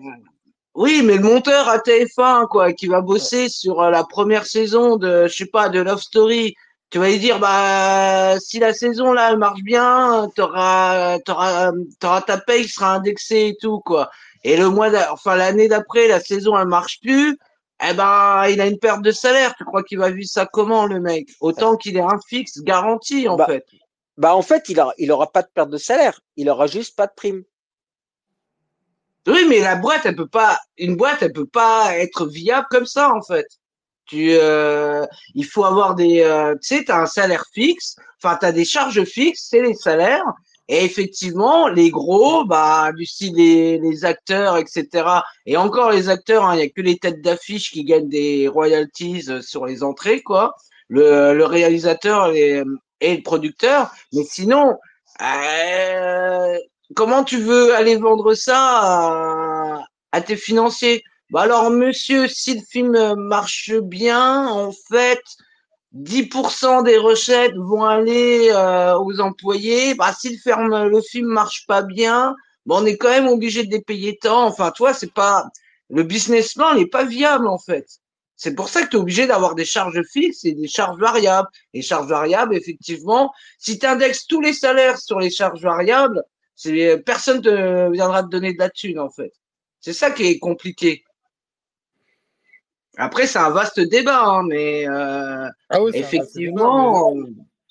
Oui, mais le monteur à TF1, quoi, qui va bosser sur euh, la première saison de, je sais pas, de Love Story, tu vas lui dire, bah, si la saison là, elle marche bien, t'auras, t'auras, t'auras ta paye qui sera indexée et tout, quoi. Et le mois, enfin, l'année d'après, la saison, elle marche plus, eh ben, il a une perte de salaire. Tu crois qu'il va vivre ça comment, le mec? Autant qu'il ait un fixe garanti, en bah, fait. Bah en fait, il aura, il aura pas de perte de salaire, il aura juste pas de prime. Oui, mais la boîte, elle peut pas, une boîte, elle peut pas être viable comme ça en fait. Tu, euh, il faut avoir des, euh, tu sais, t'as un salaire fixe, enfin t'as des charges fixes, c'est les salaires. Et effectivement, les gros, bah, du les, les acteurs, etc. Et encore les acteurs, hein, il y a que les têtes d'affiche qui gagnent des royalties euh, sur les entrées, quoi. Le, le réalisateur, et le producteur. Mais sinon, euh, comment tu veux aller vendre ça à, tes financiers? Bah alors, monsieur, si le film marche bien, en fait, 10% des recettes vont aller euh, aux employés. Bah, si le, ferme, le film marche pas bien, bah, on est quand même obligé de les payer tant. Enfin, toi, c'est pas le business plan n'est pas viable en fait. C'est pour ça que tu es obligé d'avoir des charges fixes et des charges variables. Les charges variables, effectivement, si tu indexes tous les salaires sur les charges variables, c'est personne ne viendra te donner de la thune, en fait. C'est ça qui est compliqué. Après, c'est un vaste débat, hein, mais euh, ah effectivement.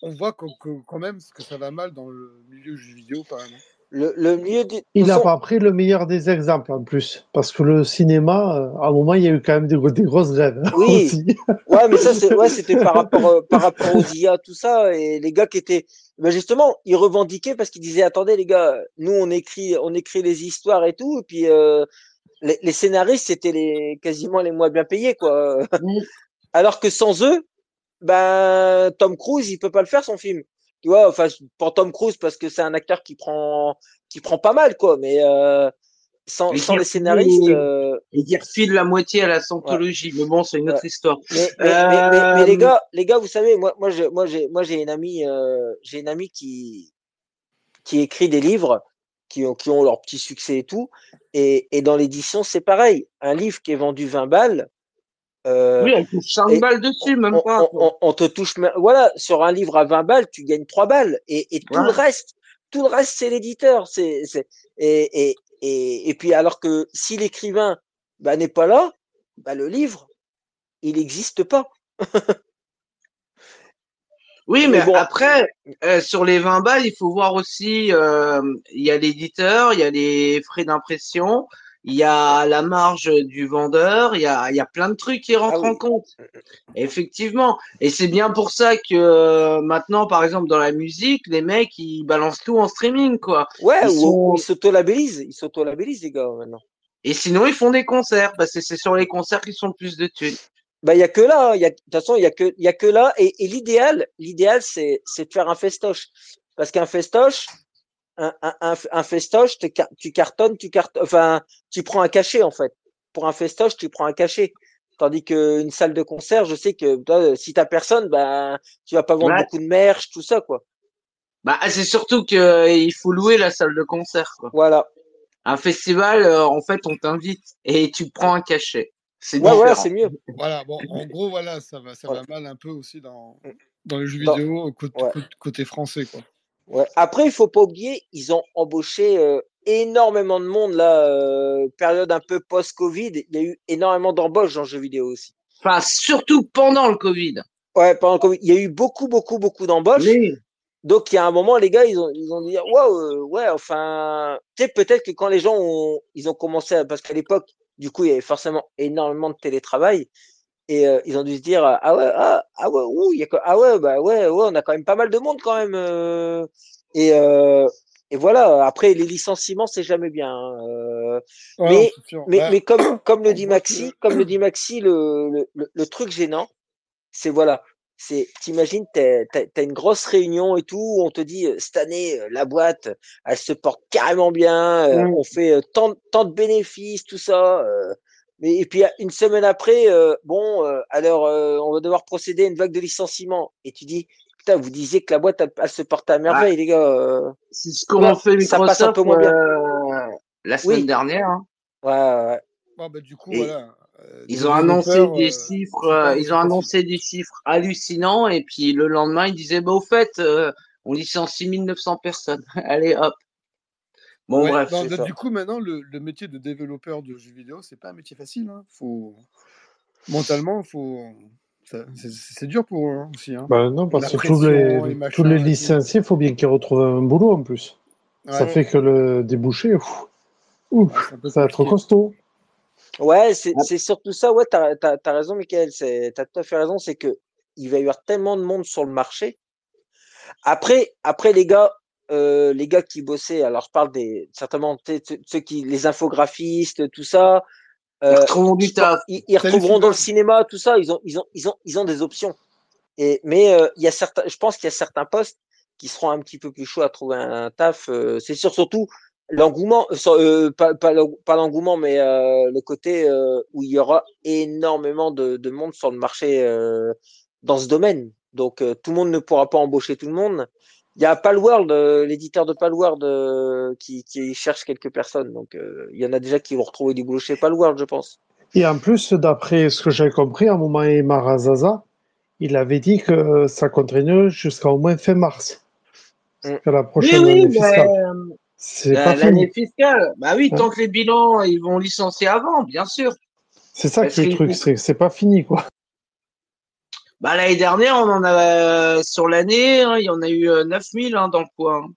on voit quand même que ça va mal dans le milieu du jeu vidéo, quand même. Le, le mieux Il n'a pas pris le meilleur des exemples en plus, parce que le cinéma, euh, à un moment, il y a eu quand même des, grosses grèves. Oui, ouais, mais ça, ouais, c'était par rapport, euh, par rapport aux IA, tout ça, et les gars qui étaient, ben justement, ils revendiquaient parce qu'ils disaient, attendez les gars, nous on écrit, on écrit les histoires et tout, et puis euh, les, les, scénaristes c'était les quasiment les moins bien payés, quoi. Alors que sans eux, ben Tom Cruise, il peut pas le faire son film tu vois, enfin pour Tom Cruise parce que c'est un acteur qui prend qui prend pas mal quoi, mais euh, sans, sans les scénaristes. Euh... Et qui refile la moitié à la scientologie, mais bon, c'est une autre histoire. Mais, mais, mais, mais, les gars, les gars, vous savez, moi, moi, je, moi, j'ai, moi, j'ai une amie, euh, j'ai une amie qui qui écrit des livres qui ont qui ont leur petit succès et tout, et, et dans l'édition, c'est pareil. Un livre qui est vendu 20 balles, euh, oui, on touche 5 balles dessus, même on, pas. On, te touche, voilà, sur un livre à 20 balles, tu gagnes 3 balles. Et, et tout le reste, tout le reste, c'est l'éditeur. C'est, et, et, et, et, puis, alors que si l'écrivain bah, n'est pas là, bah, le livre, il n'existe pas. oui, mais, bon. après, euh, sur les 20 balles, il faut voir aussi, euh, il y a l'éditeur, il y a les frais d'impression, il y a la marge du vendeur, il y a, il y a plein de trucs qui rentrent ah en compte. Effectivement. Et c'est bien pour ça que euh, maintenant, par exemple, dans la musique, les mecs, ils balancent tout en streaming, quoi. Ouais, ils, sont... ils s'auto-labellisent. Ils s'auto-labellisent, les gars, maintenant. Et sinon, ils font des concerts, parce que c'est sur les concerts qu'ils sont le plus de thunes. Bah, il y a que là, hein. de toute façon, il y a que, il y a que là. Et, et l'idéal, l'idéal, c'est, c'est de faire un festoche. Parce qu'un festoche, un, un, un festoche, tu cartonnes, tu cartonnes, enfin, tu prends un cachet en fait. Pour un festoche, tu prends un cachet. Tandis qu'une salle de concert, je sais que toi, si t'as personne, ben, tu vas pas vendre beaucoup de merch, tout ça, quoi. Bah, c'est surtout que euh, il faut louer la salle de concert, quoi. Voilà. Un festival, euh, en fait, on t'invite et tu prends un cachet. C'est ouais, ouais, c'est mieux. Voilà, bon, en gros, voilà, ça va, ça va mal un peu aussi dans, dans les jeux vidéo côté, côté français, quoi. Ouais. Après, il faut pas oublier, ils ont embauché euh, énormément de monde là, euh, période un peu post-Covid. Il y a eu énormément d'embauches dans le jeu vidéo aussi. Enfin, surtout pendant le Covid. Ouais, pendant le Covid, il y a eu beaucoup, beaucoup, beaucoup d'embauches. Donc, il y a un moment, les gars, ils ont, ils ont dit, waouh, euh, ouais, enfin, tu sais, peut-être que quand les gens ont, ils ont commencé, à, parce qu'à l'époque, du coup, il y avait forcément énormément de télétravail. Et euh, ils ont dû se dire ah ouais ah, ah ouais ouh, y a, ah ouais bah ouais ouais on a quand même pas mal de monde quand même euh, et euh, et voilà après les licenciements c'est jamais bien hein, mais mais, bah, mais comme comme le dit Maxi comme le dit Maxi le le, le, truc gênant c'est voilà c'est t'imagines t'as as, une grosse réunion et tout où on te dit cette année la boîte elle se porte carrément bien on fait tant tant de bénéfices tout ça mais et puis une semaine après, euh, bon, alors on va devoir procéder à une vague de licenciement. Et tu dis, putain, vous disiez que la boîte elle, se porte à merveille, les gars. C'est ce qu'on fait Microsoft ça passe un peu moins bien. la semaine dernière. Hein. Ouais, ouais. bah, du coup, voilà. Ils ont annoncé des chiffres, ils ont annoncé des chiffres hallucinants et puis le lendemain ils disaient bah au fait on licencie 1900 personnes. Allez hop. Bon, bref. du coup, maintenant, le, métier de développeur de jeux vidéo, c'est pas un métier facile. Hein. Faut... Mentalement, faut... c'est dur pour eux hein, aussi. Hein. Bah non, parce que tous les, tous les licenciés, il faut bien qu'ils retrouvent un boulot en plus. Ça fait que le débouché, ouf, ça va être costaud. Ouais, c'est surtout ça. Ouais, t'as as, raison, Michael. T'as tout à fait raison. C'est que il va y avoir tellement de monde sur le marché. Après, après les gars, euh, les gars qui bossaient, alors je parle des certainement ceux qui, les infographistes, tout ça. Euh, ils retrouveront du Ils, retrouveront dans le cinéma, tout ça. Ils ont, ils ont, ils ont, ils ont des options. Et mais euh, il y a certains, je pense qu'il y a certains postes qui seront un petit peu plus chauds à trouver un, taf. c'est sûr, surtout l'engouement, pas, pas, l'engouement, mais le côté où il y aura énormément de, de monde sur le marché dans ce domaine. Donc tout le monde ne pourra pas embaucher tout le monde. Il y a Palworld, euh, l'éditeur de Palworld, euh, qui, qui, cherche quelques personnes. Donc, euh, il y en a déjà qui vont retrouver du boulot chez Palworld, je pense. Et en plus, d'après ce que j'ai compris, à un moment, Marazaza, il avait dit que ça continuait jusqu'à au moins fin mars. Mm. la prochaine oui, année fiscale. C'est pas L'année fiscale. Bah oui, tant que les bilans, ils vont licencier avant, bien sûr. C'est ça qui est le truc, c'est pas fini, quoi. Bah, l'année dernière, on en a sur l'année, hein, il y en a eu 9000 euh, hein, dans le coin.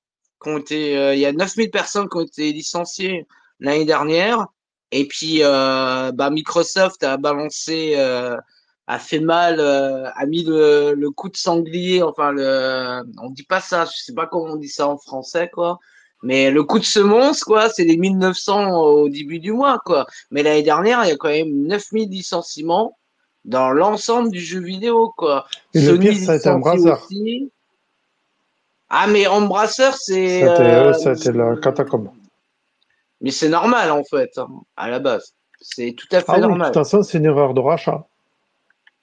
été, il y a 9000 personnes qui ont été licenciées l'année dernière. Et puis, bah, Microsoft a balancé, a fait mal, a mis le, le, coup de sanglier. Enfin, le, on dit pas ça. Je sais pas comment on dit ça en français, quoi. Mais le coup de semonce, quoi, c'est les 1900 au début du mois, quoi. Mais l'année dernière, il y a quand même 9000 licenciements dans l'ensemble du jeu vidéo, quoi. Et le pire, ça a été Embrasseur. Ah, mais Embrasseur, c'est. Ça a été la catacombe. Mais c'est normal, en fait, hein, à la base. C'est tout à fait ah normal. Oui, de toute façon, c'est une erreur de rachat.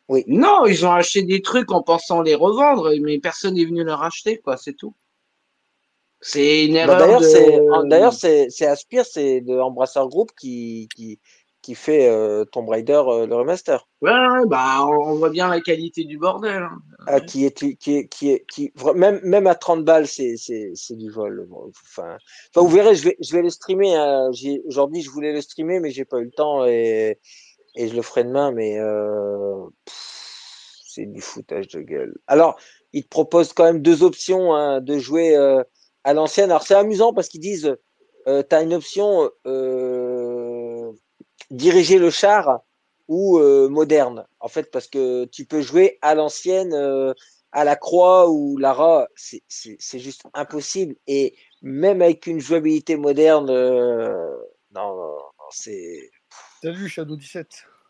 Oui. Non, ils ont acheté des trucs en pensant les revendre, mais personne n'est venu les racheter, quoi, c'est tout. C'est une bah, erreur. D'ailleurs, c'est c'est Aspire, c'est de Embrasseur Group qui, qui, qui fait euh, Tomb Raider euh, le remaster. Ouais, bah on voit bien la qualité du bordel. Hein. Ah, qui est qui est qui est qui même même à 30 balles c'est c'est c'est du vol. Enfin, enfin vous verrez, je vais je vais le streamer. Hein. Aujourd'hui, je voulais le streamer, mais j'ai pas eu le temps et et je le ferai demain, mais euh, c'est du foutage de gueule. Alors, il te propose quand même deux options hein, de jouer. À l'ancienne. Alors c'est amusant parce qu'ils disent, euh, tu as une option euh, diriger le char ou euh, moderne. En fait, parce que tu peux jouer à l'ancienne, euh, à la croix ou Lara, c'est juste impossible. Et même avec une jouabilité moderne, euh, non, non, c'est. Salut Shadow 17.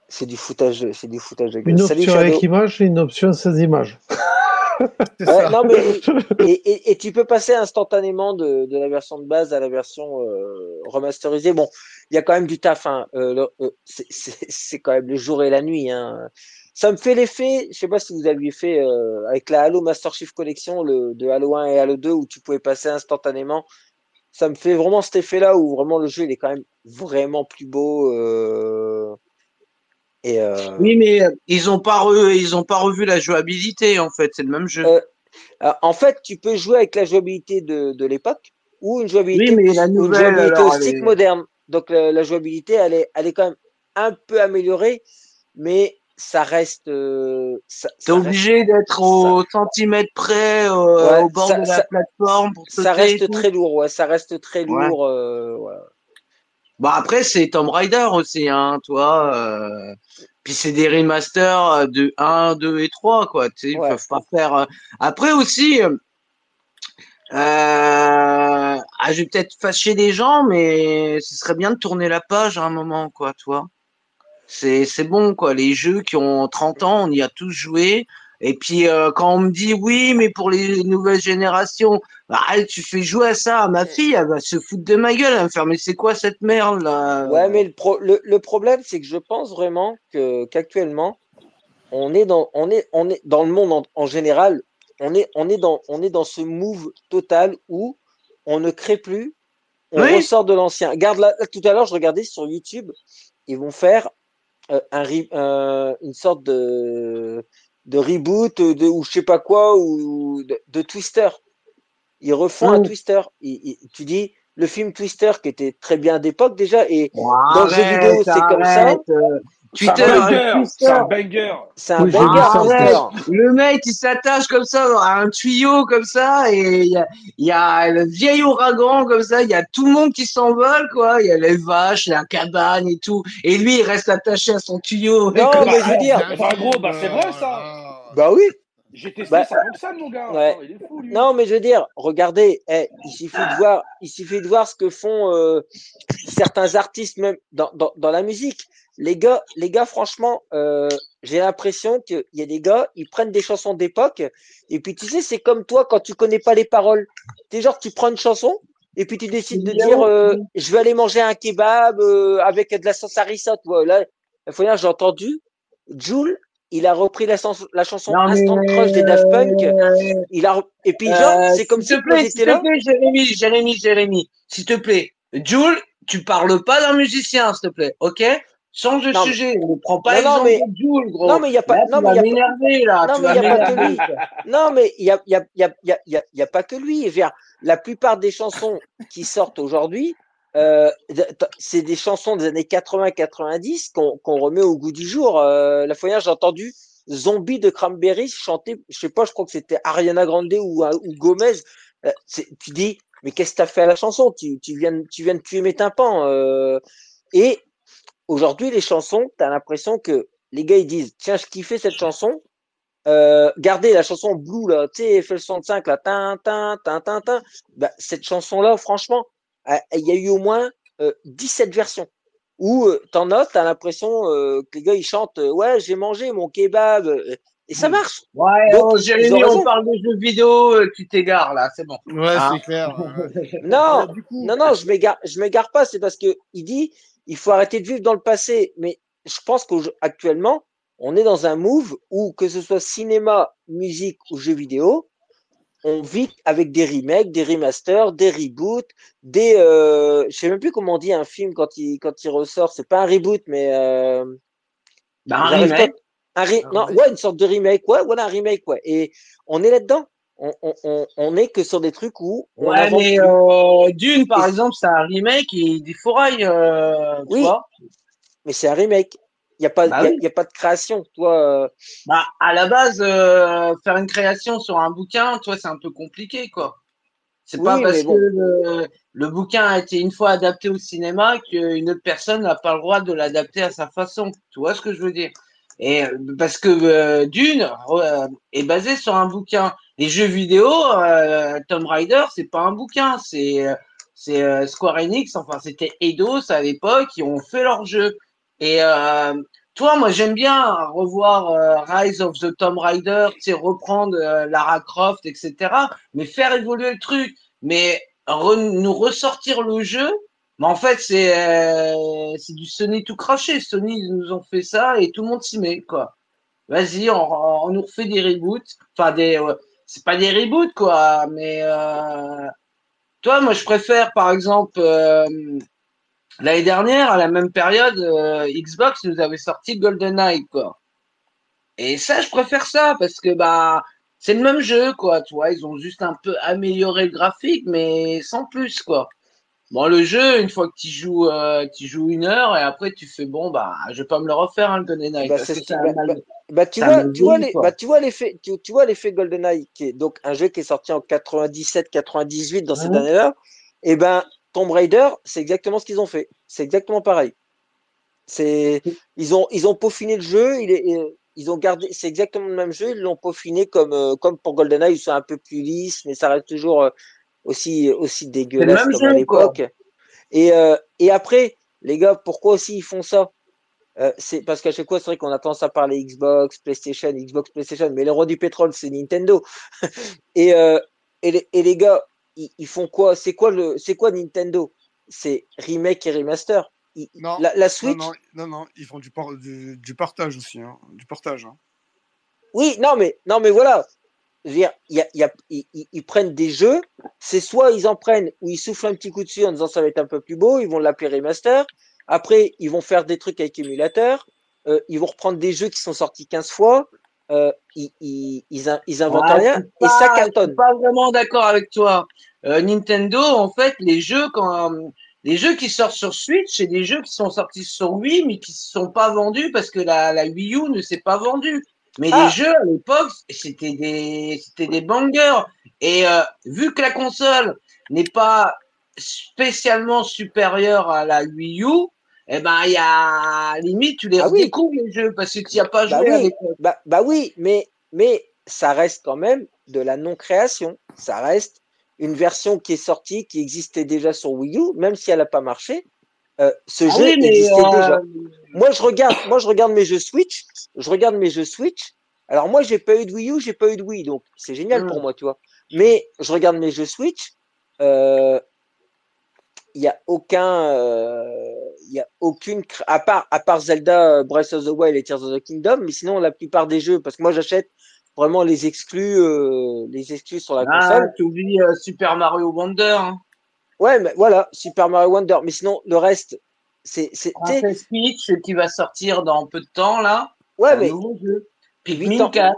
C'est du foutage, c'est du foutage de gueule. Une option avec image et une option sans image. non, mais, et, et, tu peux passer instantanément de, de, la version de base à la version euh, remasterisée. Bon, il y a quand même du taf. Hein. Euh, euh, c'est quand même le jour et la nuit. Hein. Ça me fait l'effet, je sais pas si vous aviez fait avec la Halo Master Chief Collection le, de Halo 1 et Halo 2 où tu pouvais passer instantanément. Ça me fait vraiment cet effet-là où vraiment le jeu il est quand même vraiment plus beau. Euh, euh, oui, mais euh, ils n'ont pas, ils ont pas revu la jouabilité, en fait. C'est le même jeu. Euh, en fait, tu peux jouer avec la jouabilité de, de l'époque ou une jouabilité, oui, mais la nouvelle, une jouabilité moderne. Donc la, jouabilité, elle est, elle est quand même un peu améliorée, mais ça reste. Euh, T'es obligé d'être au centimètre près, au bord de la plateforme pour Ça reste très lourd, ouais. Ça reste très lourd. Ouais. Bah après c'est Tomb Raider aussi, hein, toi. Euh... Puis c'est des remasters de 1, 2 et 3, quoi. Tu sais, ils peuvent pas faire. Euh, après aussi, euh... ah, je vais peut-être fâcher des gens, mais ce serait bien de tourner la page à un moment, quoi, toi. C'est c'est bon, quoi. Les jeux qui ont 30 ans, on y a tous joué. Et puis euh, quand on me dit oui, mais pour les nouvelles générations, bah, tu fais jouer à ça à ma fille, elle va se foutre de ma gueule, elle va me faire mais c'est quoi cette merde là? Ouais, mais le, pro le, le problème c'est que je pense vraiment que qu'actuellement on est dans on est on est dans le monde en, en, général, on est on est dans on est dans ce move total où on ne crée plus, on ressort de l'ancien. Là, tout à l'heure je regardais sur YouTube, ils vont faire euh, un, euh, une sorte de de reboot de ou je sais pas quoi ou de, de Twister. Ils refont un Twister. tu dis le film Twister qui était très bien d'époque déjà et dans le jeu vidéo c'est comme ça. Twitter, c'est un banger. C'est un banger. Le mec, il s'attache comme ça à un tuyau comme ça et il y a, y a le vieil ouragan comme ça. Il y a tout le monde qui s'envole quoi. Il y a les vaches, la cabane et tout. Et lui, il reste attaché à son tuyau. Non, mais je veux dire. gros, bah c'est vrai ça. Bah oui. J'ai testé bah, ça fonctionne, mon gars. Ouais. il est fou, lui. Non, mais je veux dire, regardez, eh, il suffit de voir, il suffit de voir ce que font euh, certains artistes même dans, dans, dans, la musique. Les gars, les gars, franchement, euh, j'ai l'impression qu'il y a des gars, ils prennent des chansons d'époque, et puis tu sais, c'est comme toi quand tu connais pas les paroles. T'es genre, tu prends une chanson, et puis tu décides de dire, euh, je vais aller manger un kebab euh, avec de la sauce harissa. Là, faut dire, j'ai entendu, Jules il a repris la, la chanson Instant Crush des Daft Punk. Il a et puis genre, euh, c'est comme s'il te plaît, s'il te plaît, Jérémy, Jérémy, Jérémy, s'il te plaît, Jules, tu parles pas d'un musicien, s'il te plaît, ok? Change de sujet, ne prends pas non, mais, Jules, gros. Non, mais il y a pas, non, mais il y a là, non, mais il y a pas que lui. Non, mais il y a, y a, y a, y a, y a pas que lui. La plupart des chansons qui sortent aujourd'hui, euh, c'est des chansons des années 80-90 qu'on remet au goût du jour. Euh, la fois j'ai entendu Zombie de Cranberries chanter, je sais pas, je crois que c'était Ariana Grande ou, ou Gomez. Euh, tu dis, mais qu'est-ce que tu as fait à la chanson? Tu, tu, viens, tu viens de tuer mes tympans. Euh. Et aujourd'hui, les chansons, tu as l'impression que les gars, ils disent, tiens, je kiffais cette chanson. Euh, gardez la chanson Blue, là, tu sais, FL65, là, tin, tin, tin, tin, tin. Bah, cette chanson-là, franchement, il y a eu au moins 17 versions où t'en as, t'as l'impression que les gars ils chantent ouais j'ai mangé mon kebab et ça mmh. marche. Ouais, Donc, oh, Jérémy, on parle de jeux vidéo, tu t'égares là, c'est bon. Ouais, ah. c'est clair. non, non, non, je m'égare, je m'égare pas, c'est parce que il dit il faut arrêter de vivre dans le passé. Mais je pense qu'actuellement, on est dans un move où que ce soit cinéma, musique ou jeux vidéo, on vit avec des remakes, des remasters, des reboots, des. Euh, je sais même plus comment on dit un film quand il quand il ressort. C'est pas un reboot, mais. Euh, bah, un remake. Un non, ouais, une sorte de remake, ouais, voilà un remake, ouais. Et on est là-dedans. On, on, on, est que sur des trucs où. ouais, mais euh, Dune, par exemple, c'est un remake et des forailles. Euh, oui. mais c'est un remake. Il n'y a, pas, bah y a, pas de création. Toi, euh. bah, à la base, euh, faire une création sur un bouquin, toi, c'est un peu compliqué, quoi. C'est pas parce que le, bouquin a été une fois adapté au cinéma qu'une autre personne n'a pas le droit de l'adapter à sa façon. Tu vois ce que je veux dire? Et parce que Dune est basé sur un bouquin. Les jeux vidéo, Tomb Raider, c'est pas un bouquin, c'est c'est Square Enix, enfin c'était Eidos à l'époque, qui ont fait leur jeu. Et euh, toi, moi, j'aime bien revoir euh, Rise of the Tomb Raider, sais, reprendre euh, Lara Croft, etc. Mais faire évoluer le truc, mais nous ressortir le jeu. Mais en fait, c'est c'est du Sony tout craché. Sony ils nous ont fait ça et tout le monde s'y met, quoi. Vas-y, on, on, nous refait des reboots. Enfin, des, c'est pas des reboots, quoi. Mais toi, moi, je préfère, par exemple L'année dernière, à la même période, euh, Xbox nous avait sorti GoldenEye, quoi. Et ça, je préfère ça parce que bah c'est le même jeu, quoi. Tu vois, ils ont juste un peu amélioré le graphique, mais sans plus, quoi. Bon, le jeu, une fois que tu joues, euh, tu joues une heure et après tu fais bon, bah, je vais pas me le refaire, hein, le GoldenEye. Bah, bah, bah, tu vois, tu vois, les, bah, tu vois l'effet, tu, tu, vois l'effet GoldenEye, qui est donc un jeu qui est sorti en 97, 98 dans cette mmh. année-là. Et ben, Tomb Raider, c'est exactement ce qu'ils ont fait. C'est exactement pareil. C'est, ils ont, ils ont peaufiné le jeu. Il est, ils ont gardé, c'est exactement le même jeu. Ils l'ont peaufiné comme, euh, comme pour GoldenEye, c'est un peu plus lisse, mais ça reste toujours euh, aussi, aussi dégueulasse comme à l'époque. Et, euh, et après, les gars, pourquoi aussi ils font ça? C'est parce qu'à chaque fois, c'est vrai qu'on a tendance à parler Xbox, PlayStation, Xbox, PlayStation, mais le roi du pétrole, c'est Nintendo. et, et les, et les gars, ils, font quoi? C'est quoi le c'est quoi Nintendo? C'est remake et remaster. non, la, Switch. Non, non, ils font du, du, partage aussi, hein, du portage. Hein. Oui, non, mais non, mais voilà. dire, y y a, ils, prennent des jeux. C'est soit ils en prennent ou ils soufflent un petit coup dessus en disant ça va être un peu plus beau. Ils vont l'appeler remaster. Après, ils vont faire des trucs avec émulateur. Euh, ils vont reprendre des jeux qui sont sortis 15 fois. Euh, ils, ils, ils, inventent rien et ça cartonne. Je suis pas vraiment d'accord avec toi. Euh, Nintendo, en fait, les jeux quand les jeux qui sortent sur Switch, c'est des jeux qui sont sortis sur Wii mais qui ne sont pas vendus parce que la, la Wii U ne s'est pas vendue. Mais les ah. jeux à l'époque, c'était des c'était des bangers. Et euh, vu que la console n'est pas spécialement supérieure à la Wii U, eh ben, il y a limite, tu les ah redécouvres les jeux parce que tu n'y as pas bah joué oui. Bah, bah, oui, mais, mais ça reste quand même de la non-création. Ça reste une version qui est sortie, qui existait déjà sur Wii U, même si elle n'a pas marché. Euh, ce ah jeu existait euh, déjà. Moi, je regarde, moi, je regarde mes jeux Switch. Je regarde mes jeux Switch. Alors moi, j'ai pas eu de Wii U, j'ai pas eu de Wii, donc c'est génial pour hmm. moi, tu vois. Mais je regarde mes jeux Switch. Euh, il n'y a aucun, euh, il y a aucune, à part, à part Zelda, euh, Breath of the Wild et Tears of the Kingdom, mais sinon la plupart des jeux, parce que moi j'achète vraiment les exclus, euh, les exclus sur la ah, console. Tu oublies euh, Super Mario Wonder. Hein. Ouais, mais voilà, Super Mario Wonder. Mais sinon le reste, c'est, c'est. Princess Peach qui va sortir dans peu de temps là. Ouais, mais. Pikmin 4.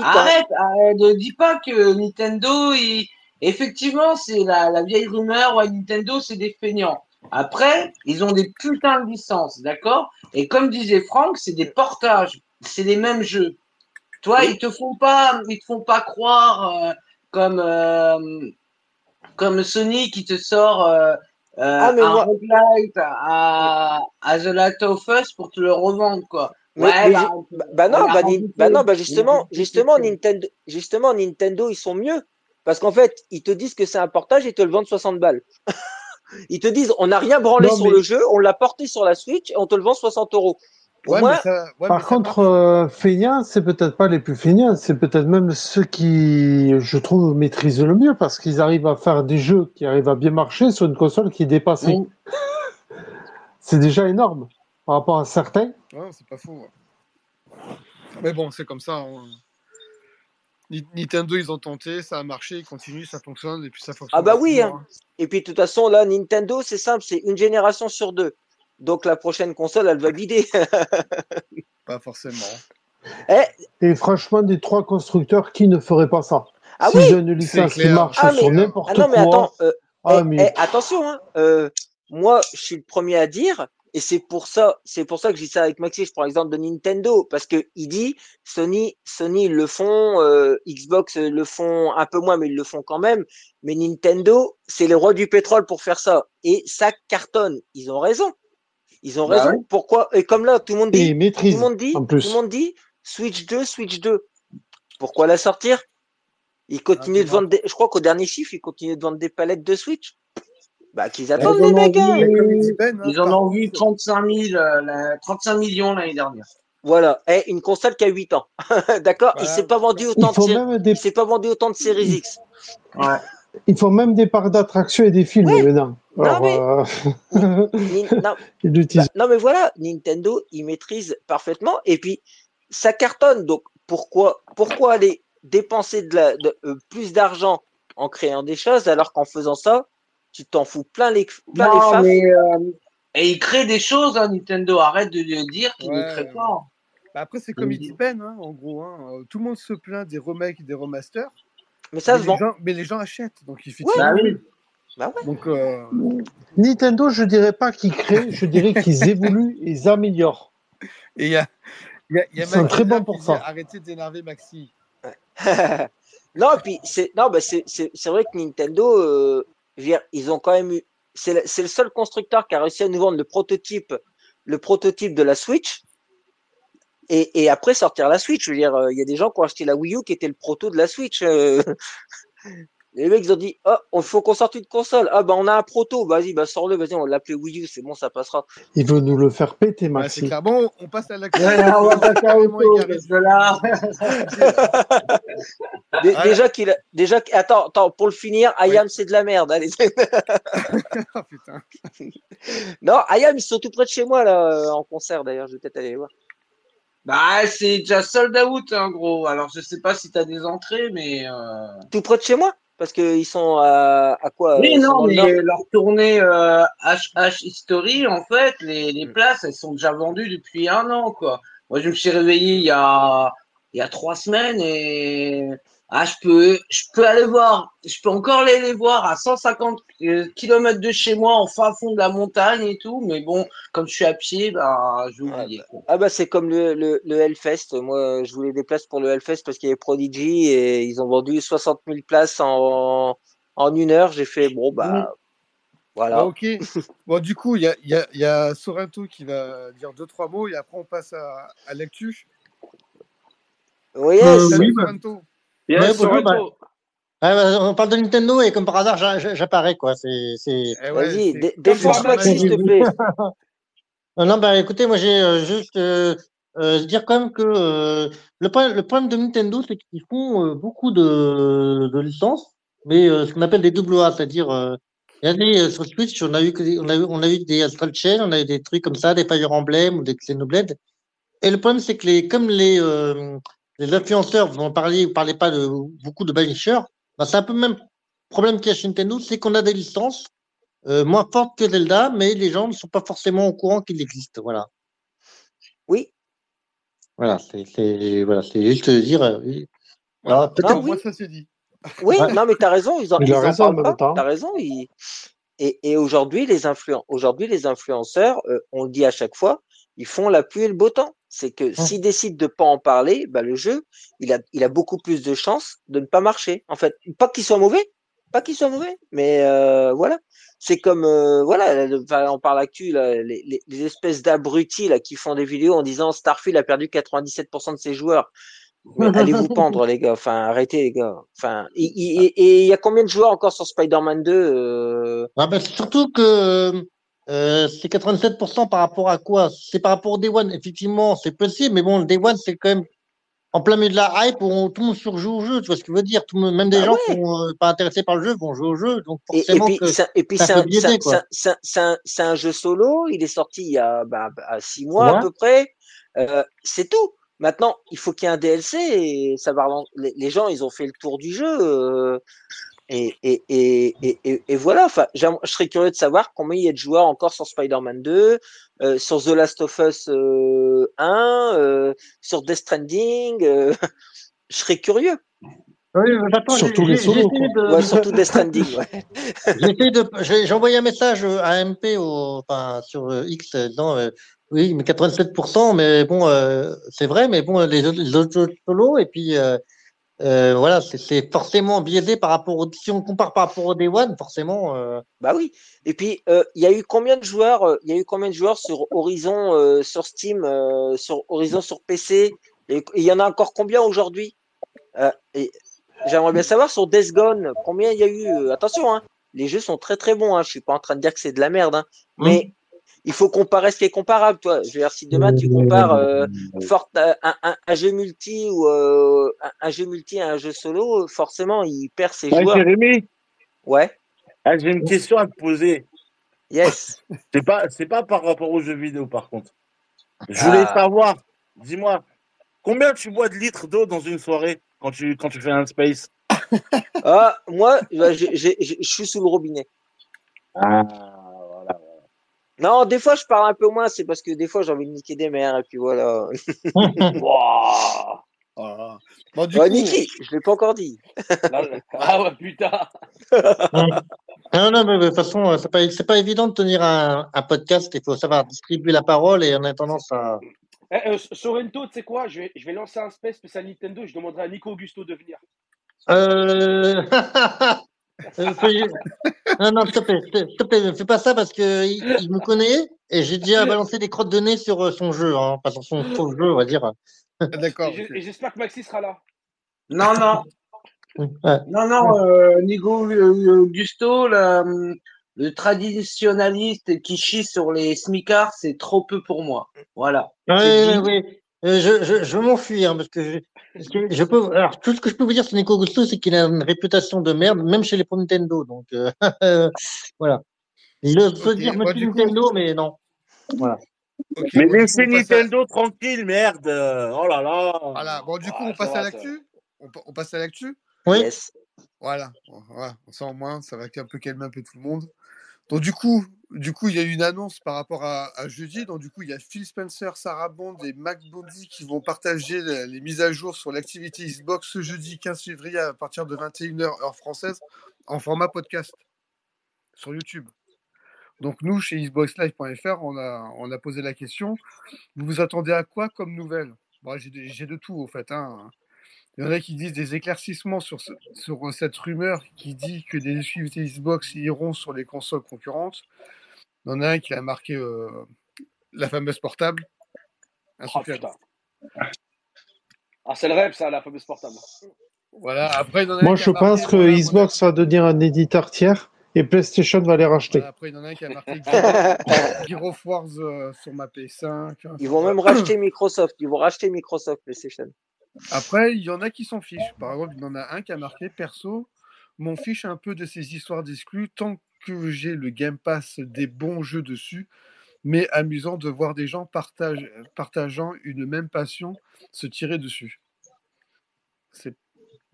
arrête, arrête, ne dis pas que Nintendo il Effectivement, c'est la, vieille rumeur, ouais, Nintendo, c'est des feignants. Après, ils ont des putains de licences, d'accord? Et comme disait Franck, c'est des portages, c'est les mêmes jeux. Toi, ils te font pas, ils te font pas croire euh, comme euh, comme Sony qui te sort euh, ah, un moi... à, à The Last of Us pour te le revendre, quoi. Ouais, bah, bah, non, bah, bah, non, bah justement, justement, Nintendo, justement, Nintendo, ils sont mieux. Parce qu'en fait, ils te disent que c'est un portage et te le vendent 60 balles. ils te disent, on n'a rien branlé sur le jeu, on l'a porté sur la Switch et on te le vend 60 euros. Ouais, moi, ça, ouais, par contre, euh, feignants, c'est peut-être pas les plus feignants, c'est peut-être même ceux qui, je trouve, maîtrisent le mieux parce qu'ils arrivent à faire des jeux qui arrivent à bien marcher sur une console qui est dépassée. Mm. c'est déjà énorme par rapport à certains. Ouais, c'est pas faux. Mais bon, c'est comme ça. Hein. Nintendo, ils ont tenté, ça a marché, ils continuent, ça fonctionne, et puis ça fonctionne. Ah bah oui. Hein. Et puis de toute façon, là, Nintendo, c'est simple, c'est une génération sur deux. Donc la prochaine console, elle va vider. pas forcément. Eh et franchement, des trois constructeurs, qui ne ferait pas ça? Ah Si oui j'ai une licence qui marche ah, sur n'importe ah, non, mais Attends, euh, ah, eh, eh, attention, hein, euh, moi, je suis le premier à dire, et c'est pour ça, c'est pour ça que je dis ça avec Maxi. Je prends l'exemple de Nintendo parce que il dit Sony, Sony le font, euh, Xbox le font un peu moins, mais ils le font quand même. Mais Nintendo, c'est les rois du pétrole pour faire ça et ça cartonne. Ils ont raison. Ils ont bah raison. Pourquoi? Et comme là, tout le monde dit, tout le monde dit, tout le monde dit, Switch 2, Switch 2. Pourquoi la sortir? Ils continuent ah, de vendre. Des... Je crois qu'au dernier chiffre, ils continuent de vendre des palettes de Switch. Bah, qu'ils attendent les mecs. Hein. Ils en ont vu 35, 000, 35 millions l'année dernière. Voilà, et une console qui a 8 ans. D'accord? Il s'est pas vendu autant de s'est pas vendu autant de séries X. Ouais. Il faut même des parcs d'attractions et des films maintenant. non, mais... Euh, non, bah, non, mais voilà, Nintendo, il maîtrise parfaitement et puis ça cartonne. Donc pourquoi, pourquoi aller dépenser de la, de, euh, plus d'argent en créant des choses alors qu'en faisant ça, tu t'en fous plein les, plein non, les mais, euh, et il crée des choses, hein, Nintendo. Arrête de lui dire qu'il ne crée pas. Bah après, c'est comme il peine, hein, en gros. Hein. Euh, tout le monde se plaint des remakes et des remasters. Mais ça se vend. mais les gens achètent, donc il fait bah oui. Bah ouais. Donc, euh... Nintendo, je dirais pas qu'ils créent, je dirais qu'ils évoluent et ils améliorent. Et il y a, y a, y a très bon pour ça. Arrêtez d'énerver Maxi. non, puis c'est non, bah c'est vrai que Nintendo, euh, ils ont quand même eu. C'est le, seul constructeur qui a réussi à nous vendre le prototype, le prototype de la Switch. Et, et après sortir la Switch. Je veux dire, euh, il y a des gens qui ont acheté la Wii U qui était le proto de la Switch. Euh. Les mecs, ils ont dit, oh, il faut qu'on sorte une console. Ah, bah, on a un proto. Vas-y, bah, sors-le. Vas-y, on va l'appeler Wii U. C'est bon, ça passera. Il veut nous le faire péter, Maxi. c'est clair. Bon, on passe à la déjà qu'il a, déjà, attends, attends, pour le finir, Ayam, c'est de la merde. Allez. oh, putain. non, Ayam, ils sont tout près de chez moi, là, en concert, d'ailleurs. Je vais peut-être aller voir. Bah, c'est déjà sold out, en gros. Alors, je sais pas si tu as des entrées, mais. Euh... Tout près de chez moi? Parce qu'ils sont à, à quoi Oui, non, mais leur tournée euh, HH History, en fait, les, les hmm. places, elles sont déjà vendues depuis un an, quoi. Moi, je me suis réveillé il y a, il y a trois semaines et ah, je peux, je peux aller voir, je peux encore aller les voir à 150 euh, km de chez moi, en fin fond de la montagne et tout. Mais bon, comme je suis à pied, bah, je ah, bah, ah bah c'est comme le, le, le, Hellfest. Moi, je voulais des places pour le Hellfest parce qu'il y avait Prodigy et ils ont vendu 60 000 places en, en une heure. J'ai fait, bon, bah, mm. voilà. Ah, ok. bon, du coup, il y a, y, a, y a, Sorrento qui va dire deux, trois mots et après on passe à, à l'actu. Oui, euh, oui Sorrento. Yes, bah, on parle de Nintendo et comme par hasard, j'apparais quoi. C'est. Eh Vas-y, défonce-moi s'il te plaît. non, bah écoutez, moi j'ai euh, juste euh, euh, dire quand même que le, problème, le problème de Nintendo, c'est qu'ils font beaucoup de, de licences, mais ce qu'on appelle des double A, c'est-à-dire Regardez, sur Switch, on a eu, on a eu, on a eu des Astral Chain, on a eu des trucs comme ça, des Fire Emblem ou des Xenoblade. Et le problème, c'est que les, comme les, les influenceurs, vous en parlez, vous parlez pas de beaucoup de banishers, bah, c'est un peu le même problème qu'il y a chez Nintendo, c'est qu'on a des licences euh, moins fortes que Zelda, mais les gens ne sont pas forcément au courant qu'il existe. Voilà. Oui. Voilà, c'est voilà, juste dire. Euh, oui. Alors, peut-être moi ça s'est dit. Oui, non, mais tu as raison, ils en, ils raison, Tu as raison. Et, et aujourd'hui, les, influen... aujourd'hui, les influenceurs, euh, on le dit à chaque fois, ils font la pluie et le beau temps. C'est que mmh. s'ils décident de pas en parler, bah, le jeu, il a, il a beaucoup plus de chances de ne pas marcher. En fait, pas qu'il soit mauvais, Pas qu'ils soient mauvais, mais euh, voilà. C'est comme, euh, voilà, on parle actu, les, les, les, espèces d'abrutis là qui font des vidéos en disant Starfield a perdu 97% de ses joueurs. allez vous pendre, les gars. Enfin, arrêtez, les gars. Enfin, et il y a combien de joueurs encore sur Spider-Man 2 euh... ah ben, Surtout que euh, c'est 87% par rapport à quoi? C'est par rapport au Day One. Effectivement, c'est possible, mais bon, le Day One, c'est quand même en plein milieu de la hype où tout le monde surjoue au jeu, tu vois ce que je veux dire? Tout le monde, Même des bah gens qui sont euh, pas intéressés par le jeu vont jouer au jeu. Donc forcément et, et puis, c'est un, jeu solo, il est sorti il y a bah, bah six mois à peu près. Euh, c'est tout. Maintenant, il faut qu'il y ait un DLC et ça va les, les, gens, ils ont fait le tour du jeu. Et, et, et, et, voilà, enfin, je serais curieux de savoir combien il y a de joueurs encore sur Spider-Man 2, euh, sur The Last of Us 1, euh, euh, sur Death Stranding. je serais curieux. Oui, surtout les solos. De... Ouais, surtout Death Stranding. Ouais. J'ai envoyé un message à MP au, enfin, sur X disant oui, mais 87%, mais bon, c'est vrai, mais bon, les, les autres solos, et puis euh, voilà, c'est forcément biaisé par rapport au, si on compare par rapport au Day One, forcément. Euh... Bah oui. Et puis euh, il y a eu combien de joueurs Il y a eu combien de joueurs sur Horizon, sur Steam, sur Horizon sur PC Et il y en a encore combien aujourd'hui? J'aimerais bien savoir sur Death Gone combien il y a eu. attention, hein, les jeux sont très très bons. Hein, je suis pas en train de dire que c'est de la merde, hein, mmh. mais il faut comparer ce qui est comparable. Toi, je veux dire, si demain tu compares euh, un, jeu multi ou euh, un, jeu multi à un jeu solo, forcément, il perd ses joueurs. Jérémy Ouais. Ah, j'ai une question à te poser. Yes. c'est pas, c'est pas par rapport aux jeux vidéo, par contre. Je voulais ah. savoir, dis-moi, combien tu bois de litres d'eau dans une soirée quand tu, quand tu fais un space? Ah, Moi, bah, je suis sous le robinet. Ah. Non, des fois, je parle un peu moins, c'est parce que des fois, j'ai envie de niquer des mères, et puis voilà. wow. bon, du coup... Niki, je l'ai pas encore dit. ah ouais, putain. non, non, mais de toute façon, c'est pas, pas évident de tenir un, un, podcast. Il faut savoir distribuer la parole et on a tendance à. Eh, euh, Sorrento, tu sais quoi je vais, je vais lancer un space spécial Nintendo. Je demanderai à Nico Augusto de venir. Euh... Euh, non, non, s'il te plaît, s'il te plaît, ne fais pas ça parce que il, me connaît et j'ai déjà balancé des crottes de nez sur euh, son jeu, hein, pas sur son faux jeu, on va dire. Ah, d'accord. Et j'espère que Maxi sera là. Non, non. Non, non, euh, Nigo Augusto, le traditionnaliste qui chie sur les smicards, c'est trop peu pour moi. Voilà. Oui, oui, euh, je, je, je m'enfuis, hein, parce que, je, je, peux. Alors, tout ce que je peux vous dire sur Nico Gusto, c'est qu'il a une réputation de merde, même chez les pro Nintendo. Donc, euh, voilà. Il peut dire bah, Nintendo, mais non. Voilà. mais laissez Nintendo tranquille, merde. Oh là là. Voilà. Bon, du coup, on passe à l'actu? On, passe à l'actu? Oui. Voilà. voilà. On sent au moins, ça va un peu calmer un peu tout le monde. Donc du coup, du coup, il y a eu une annonce par rapport à, jeudi. Donc du coup, il y a Phil Spencer, Sarah Bond et Mac Bondi qui vont partager les, mises à jour sur l'activité Xbox ce jeudi 15 février à partir de 21h heure française en format podcast sur YouTube. Donc nous, chez xboxlive.fr, on a, on a posé la question. Vous vous attendez à quoi comme nouvelle? J'ai de tout, au fait. Hein. Il y en a qui disent des éclaircissements sur, sur euh, cette rumeur qui dit que des exclusivités Xbox iront sur les consoles concurrentes. Il y en a un qui a marqué euh, la fameuse portable. Oh, ah, c'est le rêve, ça, la fameuse portable. Voilà. Après, Moi, je pense que Xbox va devenir un éditeur tiers et PlayStation va les racheter. après, il y en a un qui a marqué Gear Wars euh, sur ma PS5. Hein, ils vont même racheter Microsoft. Ils vont racheter Microsoft PlayStation. Après, il y en a qui s'en fichent. Par exemple, il y en a un qui a marqué perso, m'en fiche un peu de ces histoires d'exclus tant que j'ai le Game Pass des bons jeux dessus, mais amusant de voir des gens partageant une même passion se tirer dessus. C'est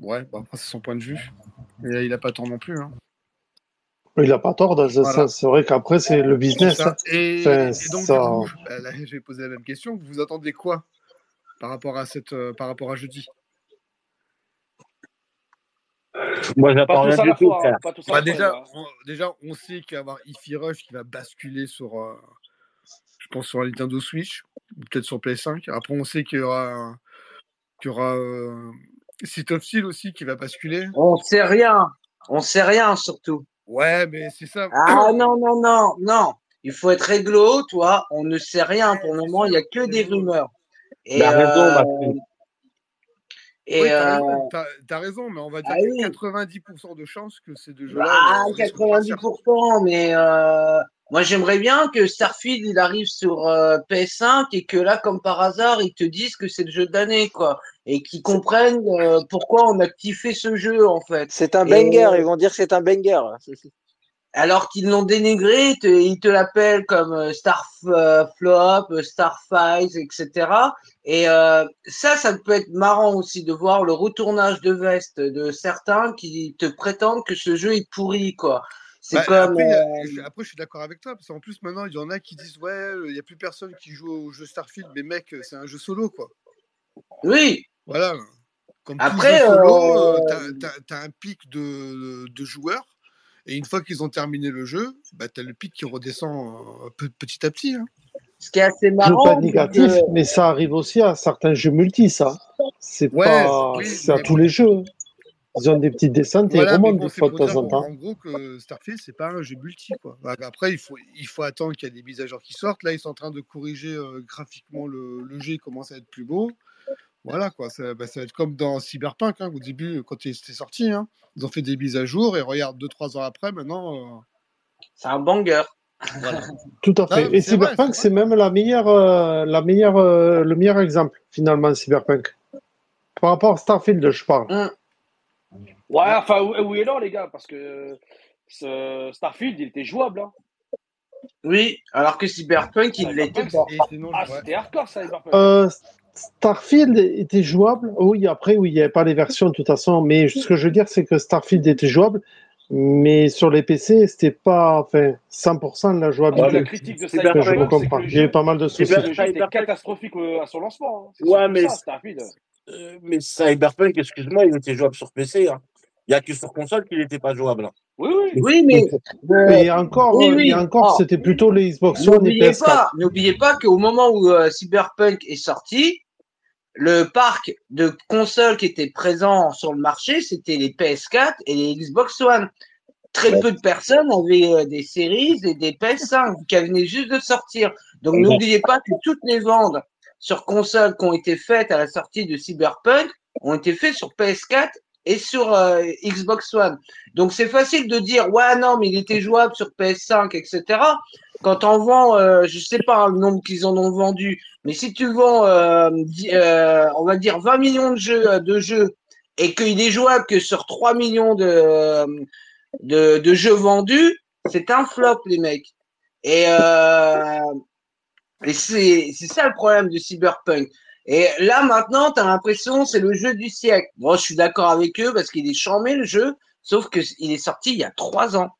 ouais, après c'est son point de vue. Et il n'a pas tort non plus. Hein. Il n'a pas tort, c'est vrai qu'après c'est le business. Hein. Et, donc, bah, je vais poser la même question. Vous attendez quoi? Par rapport à, cette, euh, par rapport à jeudi Moi, j'attends rien du tout. Hein, bah, déjà, on, déjà, on sait qu'il va y avoir Ify Rush qui va basculer sur, euh, je pense, sur la Nintendo Switch, peut-être sur PS5. Après, on sait qu'il y aura, qu'il y aura euh, of Steel aussi qui va basculer. On sait rien. On sait rien surtout. Ouais, mais c'est ça. Ah non, non, non, non. Il faut être réglo, toi. On ne sait rien pour le moment. Il n'y a que des rumeurs. Et, T'as raison, euh, et t'as euh, raison, t'as- raison, mais on va dire ah qu'il y a oui. 90% de chances que ces deux jeux-là. chers. 90%, mais euh, moi j'aimerais bien que Starfield il arrive sur euh, PS5 et que là, comme par hasard, ils te disent que c'est le jeu d'année, quoi. Et qu'ils comprennent euh, pourquoi on a kiffé ce jeu, en fait. C'est un Et- banger, ils vont dire que c'est un banger. Alors qu'ils l'ont dénigré, ils te, ils te l'appellent comme euh, Starflop, euh, Starfight, etc. Et euh, ça, ça peut être marrant aussi de voir le retournage de veste de certains qui te prétendent que ce jeu est pourri, quoi. C'est Bah, comme. après, euh, je- après, je suis d'accord avec toi, parce qu'en plus, maintenant, il y en a qui disent Ouais, euh, il n'y a plus personne qui joue au jeu Starfield, mais mec, c'est un jeu solo, quoi. Oui, Voilà. Comme Après, euh, euh, t'as- t'as t'as un pic de, de joueurs, et une fois qu'ils ont terminé le jeu, bah, t'as le pic qui redescend euh, pe- petit à petit. hein. ce qui est assez Jeu marrant. pas c'est négatif, que- mais ça arrive aussi à certains jeux multi, ça. C'est Ouais, pas, oui, à mais tous les jeux. Ils ont des petites descentes et ils remontent bon, des fois de temps en temps. en gros que Starfield, c'est pas un jeu multi, quoi. Après, il faut, il faut attendre qu'il y ait des mises à jour qui sortent. Là, ils sont en train de corriger euh, graphiquement le, le jeu, il commence à être plus beau. Voilà, quoi. Ça, bah, ça va être comme dans Cyberpunk, hein, au début, quand c'était sorti. hein. Ils ont fait des mises à jour et regarde, 2-3 ans après, maintenant. euh, C'est un banger. voilà. Tout à fait. Et Cyberpunk, c'est même la meilleure, euh, la meilleure, euh, le meilleur exemple, finalement, Cyberpunk. Par rapport à Starfield, je parle. Ouais, enfin, oui oui et non, les gars, parce que ce Starfield, il était jouable. Hein. Oui, alors que Cyberpunk, il l'était pas. Ah, c'était hardcore, ça, Cyberpunk. Euh, Starfield était jouable. Oui, après, oui, il n'y avait pas les versions de toute façon. Mais ce que je veux dire, c'est que Starfield était jouable. Mais sur les PC, c'était pas enfin, 100% de la Ah, jouabilité. la critique de Cyberpunk, je comprends. avait jeu, pas mal de soucis. que le jeu était Cyberpunk- catastrophique euh, à son lancement. hein. Ouais, mais- ça, Starfield. Euh, mais Cyberpunk, excuse-moi, il était jouable sur PC. hein. Il n'y a que sur console qu'il n'était pas jouable. hein. Oui, oui. Oui, mais euh, Et encore, Oui, euh, oui. encore, Ah. c'était plutôt les Xbox One et N'oubliez PS4. pas, n'oubliez pas qu'au moment où euh, Cyberpunk est sorti, le parc de consoles qui était présent sur le marché, c'était les PS4 et les Xbox One. Très Ouais. peu de personnes avaient euh, des séries et des PS5 qui venaient juste de sortir. Donc Ouais. n'oubliez pas que toutes les ventes sur consoles qui ont été faites à la sortie de Cyberpunk ont été faites sur PS4 et sur euh, Xbox One. Donc c'est facile de dire ouais non mais il était jouable sur PS5 etc. Quand on vend, euh, je sais pas hein, le nombre qu'ils en ont vendu, mais si tu vends, euh, euh, on va dire 20 millions de jeux, de jeux et qu'il est jouable que sur 3 millions de, de, jeux vendus, c'est un flop les mecs. Et, et c'est c'est ça le problème de Cyberpunk. Et là maintenant, tu as l'impression c'est le jeu du siècle. Moi, je suis d'accord avec eux parce qu'il est charmé le jeu, sauf que il est sorti il y a trois ans.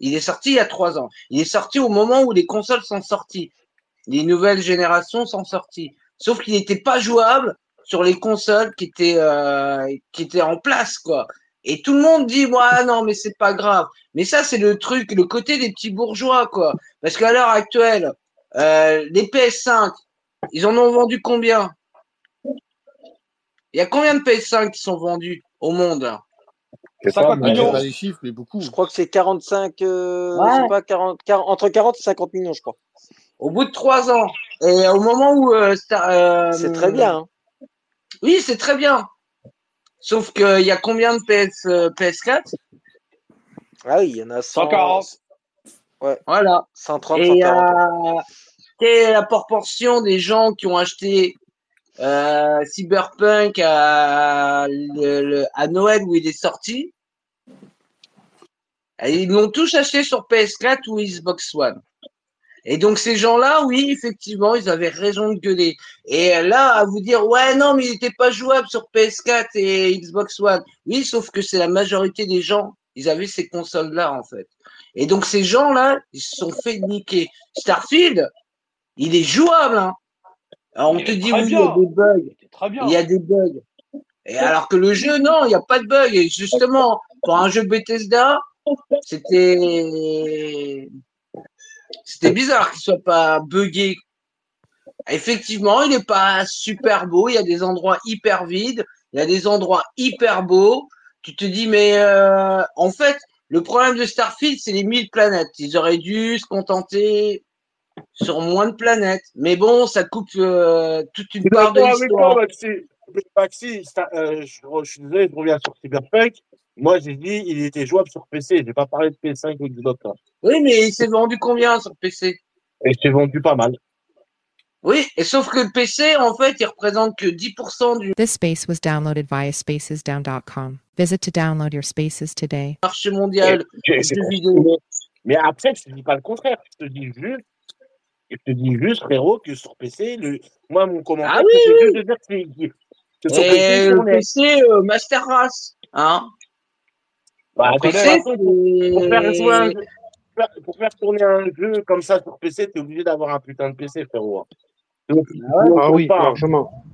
Il est sorti il y a trois ans. Il est sorti au moment où les consoles sont sorties. Les nouvelles générations sont sorties. Sauf qu'il n'était pas jouable sur les consoles qui étaient euh, qui étaient en place quoi. Et tout le monde dit ouais non mais c'est pas grave. Mais ça c'est le truc, le côté des petits bourgeois quoi. Parce qu'à l'heure actuelle, euh, les PS5, ils en ont vendu combien? Il y a combien de PS5 qui sont vendus au monde? Là 50 Ouais, j'ai millions. pas les chiffres, mais beaucoup. Je crois que c'est 45, euh, Ouais. je sais pas, 40, 40 entre 40 et 50 millions, je crois. Au bout de trois ans. Et au moment où euh, euh, C'est très bien. hein. Oui, c'est très bien. Sauf qu'il y a combien de PS, euh, PS4 Ah oui, il y en a 100, 140. Voilà. 130, Et 140. La proportion des gens qui ont acheté euh, Cyberpunk à, Noël où il est sorti Ils l'ont tous acheté sur PS4 ou Xbox One. Et donc ces gens-là, oui, effectivement, ils avaient raison de gueuler. Et là, à vous dire, ouais, non, mais il n'était pas jouable sur PS4 et Xbox One. Oui, sauf que c'est la majorité des gens, ils avaient ces consoles-là, en fait. Et donc ces gens-là, ils se sont fait niquer. Starfield, il est jouable. Hein. Alors, on Il te dit, oui, il y a des bugs. Il était très bien. Il y a des bugs. Et alors que le jeu, non, il n'y a pas de bugs. Et justement, pour un jeu Bethesda, c'était c'était bizarre qu'il soit pas buggé. Effectivement, il n'est pas super beau. Il y a des endroits hyper vides. Il y a des endroits hyper beaux. tu te dis, mais euh, en fait, le problème de Starfield, c'est les 1000 planètes. Ils auraient dû se contenter sur moins de planètes. Mais bon, ça coupe euh, toute une part de l'histoire. Maxi, Maxi euh, je, je, suis désolé, je reviens sur Cyberpunk. Moi, j'ai dit il était jouable sur PC. Je n'ai pas parlé de PS5 ou Xbox. Oui, mais il s'est vendu combien sur PC Et il s'est vendu pas mal. Oui, et sauf que le PC, en fait, il représente que 10% du This space was downloaded via spacesdown.com. Visit to download your spaces today. marché mondial Et- et du c'est- jeu vidéo. Mais après, je te dis pas le contraire. Je te dis juste, je te dis juste, frérot, que sur PC, le, moi, mon commentaire, Ah oui, c'était juste de dire que, c'est- que sur PC, le euh, Master Race. Hein Bah, PC, façon, pour, pour faire jouer un c'est- jeu, pour faire- pour faire tourner un jeu comme ça sur PC, t'es obligé d'avoir un putain de PC, frérot. Donc, Ah oui, pas, hein. largement.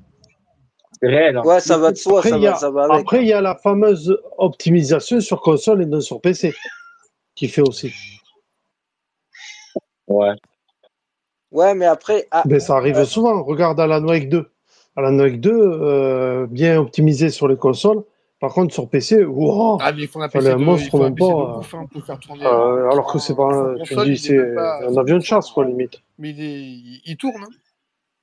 c'est réel. hein. Ouais, ça va de soi, Après, ça il y va, a, ça va avec. après, il y a la fameuse optimisation sur console et non sur PC qui fait aussi. Ouais. Ouais, mais après, ah, Mais ça arrive souvent. Regarde Alan Wake 2. Alan Wake 2, euh, bien optimisé sur les consoles. Par contre, sur PC, wow, Ah, mais il faut un PC un de, monstre, il faut un même PC de pas, ouf, hein, pour faire tourner. euh, alors que c'est pas, tu console, dis, c'est pas- un avion de chasse, quoi, limite. Mais il, est, il, il tourne. Hein.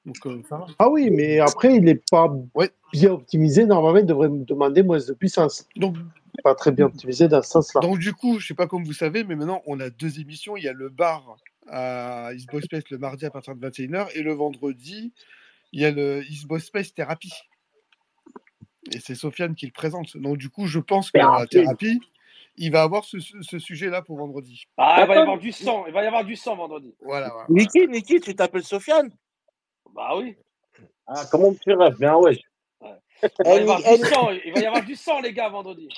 Donc, euh, ça va. Ah oui, mais après, il n'est pas Ouais. bien optimisé. Normalement, il devrait me demander moins de puissance. Donc, Pas très bien optimisé dans ce sens-là. donc, du coup, je sais pas comme vous savez, mais maintenant, on a deux émissions. Il y a le bar à Xbox Space le mardi à partir de 21h et le vendredi, il y a le Xbox Space Thérapie. Et c'est Sofiane qui le présente. Donc, du coup, je pense que dans la Thérapie. il va avoir ce, ce- ce sujet-là pour vendredi. Ah, il va y avoir du sang. Il va y avoir du sang vendredi. Voilà. voilà. Niki, Niki, tu t'appelles Sofiane? Bah oui. ah, Comment tu rêves Bien ouais. Il va y eh, avoir Ni- du sang. Il va y avoir du sang, les gars, vendredi.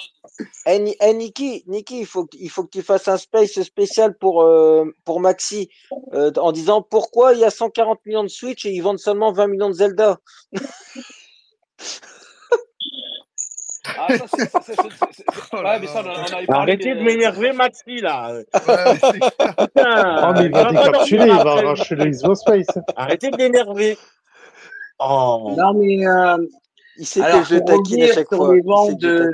eh, Ni- eh, Niki, Niki, il faut, que- il faut que tu fasses un space spécial pour, euh, pour Maxi euh, en disant pourquoi il y a 140 millions de Switch et ils vendent seulement 20 millions de Zelda. Ah, ça, c'est. ça, c'est- c'est- c'est- Oh Ouais, là mais ça, on là. en avait parlé. Arrêtez de m'énerver, Maxi, là. Ouais, c'est clair. Putain, mais il va décapsuler, il va après. arracher le Xbox Space. Arrêtez de l'énerver. Oh. Non, mais euh, Il sait alors, que je taquine à chaque fois. les ventes de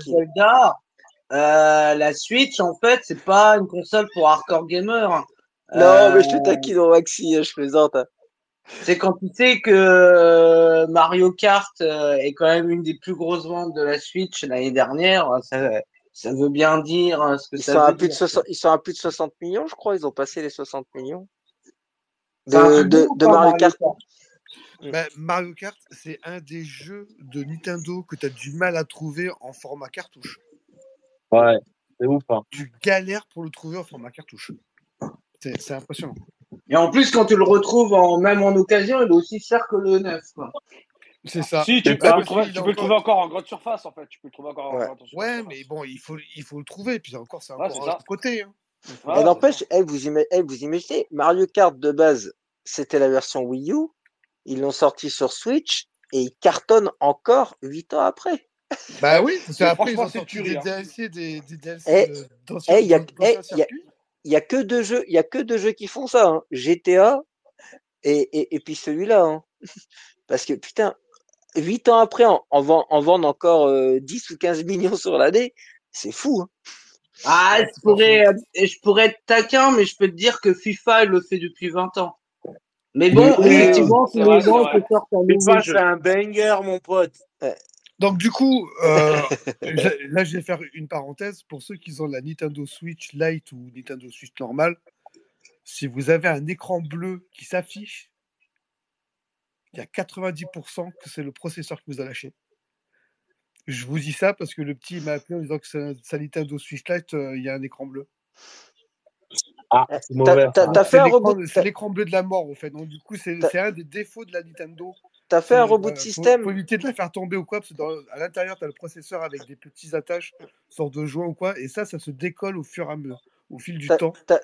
euh, la Switch, en fait, c'est pas une console pour hardcore gamer. Non, Euh, mais je te taquine au Maxi, je plaisante. C'est quand tu sais que Mario Kart euh, est quand même une des plus grosses ventes de la Switch l'année dernière, ça, ça veut bien dire ce que Ils ça sont, à plus de dire. 60, ils sont à plus de 60 millions, je crois. Ils ont passé les 60 millions de, Mario Kart? Bah, Mario Kart, c'est un des jeux de Nintendo que tu as du mal à trouver en format cartouche. Ouais, c'est ouf. Hein. Tu galères pour le trouver en format cartouche. C'est c'est impressionnant. Et en plus, quand tu le retrouves en, même en occasion, il est aussi cher que le neuf. Quoi. C'est ça. Si, tu Ouais, peux, le trouver, tu peux le encore- trouver encore en grande surface, en fait. Tu peux le trouver encore en Ouais. grande surface. Ouais, mais bon, il faut, il faut le trouver. Puis encore, c'est Ouais, encore c'est un ça. côté. hein. Ouais, Et n'empêche, eh, vous, ima- eh, vous imaginez, Mario Kart de base, c'était la version Wii U. Ils l'ont sorti sur Switch et ils cartonnent encore 8 ans après. Bah oui, parce qu'après, ils ont c'est sorti des hein. DLC, des, des DLC. Il y a que deux jeux, il y a que deux jeux qui font ça, hein. GTA et, et, et puis celui-là. hein. Parce que putain, 8 ans après, en, en, vend- en vendre encore euh, 10 ou 15 millions sur l'année, c'est fou. hein. Ah, je pourrais, euh, je pourrais être taquin, mais je peux te dire que FIFA, il le fait depuis 20 ans. Mais bon, Oui, oui, effectivement, c'est les sortent un nouveau jeu. c'est un banger, mon pote. Donc du coup, euh, là, là, je vais faire une parenthèse pour ceux qui ont la Nintendo Switch Lite ou Nintendo Switch normale. Si vous avez un écran bleu qui s'affiche, il y a 90% que c'est le processeur qui vous a lâché. Je vous dis ça parce que le petit m'a appelé en disant que sa, sa Nintendo Switch Lite, euh, il y a un écran bleu. Ah, c'est mauvais. T'as t'as- t'as fait un l'écran- reboot, c'est t'as- l'écran bleu de la mort, en fait. Donc du coup, c'est T'as- c'est un des défauts de la Nintendo. t'as fait un C'est- reboot système. faut éviter de la faire tomber ou quoi, parce que dans- à l'intérieur, tu as le processeur avec des petits attaches, sorte de joint ou quoi, et ça, ça se décolle au fur et à mesure, au fil du T'as temps. t'as-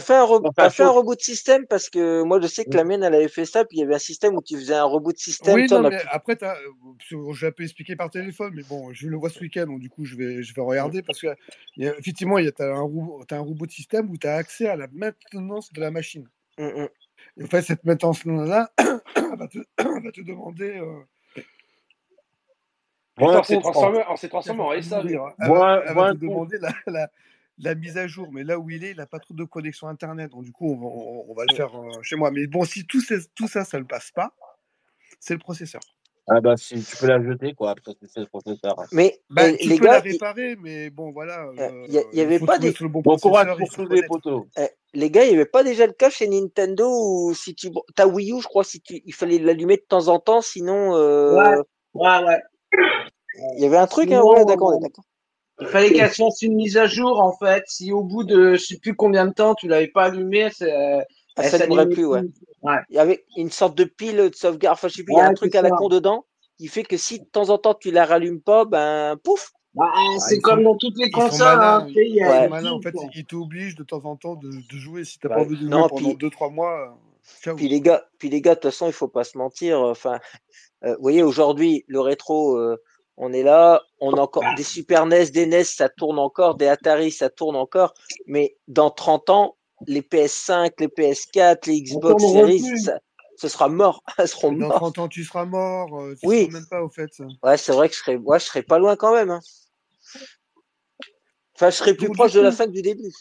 fait, un re- ça fait un fait un saut. reboot système parce que moi je sais que la mienne elle avait fait ça, puis il y avait un système où tu faisais un reboot système. Oui, non, mais pu- après, sur- je vais un peu expliquer par téléphone, mais bon, je le vois ce week-end, donc du coup, je vais, je vais regarder, parce que il y a- effectivement, tu as un, rou- t'as un robot de système où tu as accès à la maintenance de la machine. Mm, mm. Et en fait, cette maintenance-là va te, va te demander. euh, on s'est transformé, transformé, en SA. Elle, va, elle va te demander la, la, la, mise à jour, mais là où il est, il n'a pas trop de connexion Internet. Donc, du coup, on va, on, va le faire euh, chez moi. Mais bon, si tout, tout ça, ça ne passe pas, c'est le processeur. Ah bah si tu peux la jeter quoi après c'est le processeur. Mais bah, tu les peux gars, la réparer mais bon voilà. Il euh, y, y, avait pas des le bon, bon courage pour les poteaux. Eh, les gars, il n'y avait pas déjà le cas chez Nintendo où si tu ta Wii U, je crois si tu il fallait l'allumer de temps en temps sinon euh... ouais ouais ouais. Il y avait un truc hein, ouais d'accord d'accord. Il fallait qu'elle fasse une mise à jour en fait. Si au bout de je sais plus combien de temps tu l'avais pas allumé, c'est ah, ça ne plus, ouais. Il y avait une sorte de pile de sauvegarde, enfin, je sais plus, il y a un truc à la con dedans qui fait que si de temps en temps tu la rallumes pas, ben pouf. Bah, c'est comme dans toutes les consoles. Hein, ils malins, en fait, ils t'obligent de temps en temps de, de jouer. Si t'as pas envie de jouer pendant 2-3 mois. Ciao. Puis les gars, puis les gars, de toute façon, il faut pas se mentir. Enfin, euh, vous voyez, aujourd'hui, le rétro, euh, on est là, on a encore des Super NES, des NES, ça tourne encore, des Atari, ça tourne encore. Mais dans 30 ans, les PS5, les PS4, les Xbox Series, ça, ce sera mort. Elles seront Dans 30 ans, tu seras mort. Euh, tu oui. même pas, au fait. Ouais, c'est vrai que je serais, ouais, je serais pas loin quand même. Hein. Enfin, je serais plus proche de la fin que du début.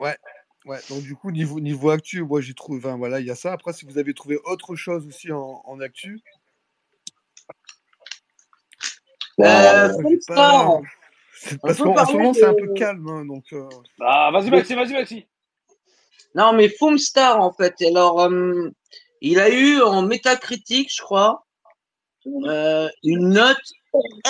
Ouais. Ouais, donc du coup, niveau, niveau actu, moi j'ai trouvé, enfin voilà, il y a ça. Après, si vous avez trouvé autre chose aussi en, en actu. Euh, pas... Parce qu'en ce moment, c'est un peu calme. Hein, donc, euh... Ah, vas-y, Maxi, vas-y, Maxi. Non, mais Foomstar, en fait. Alors, euh, il a eu en métacritique, je crois, euh, une note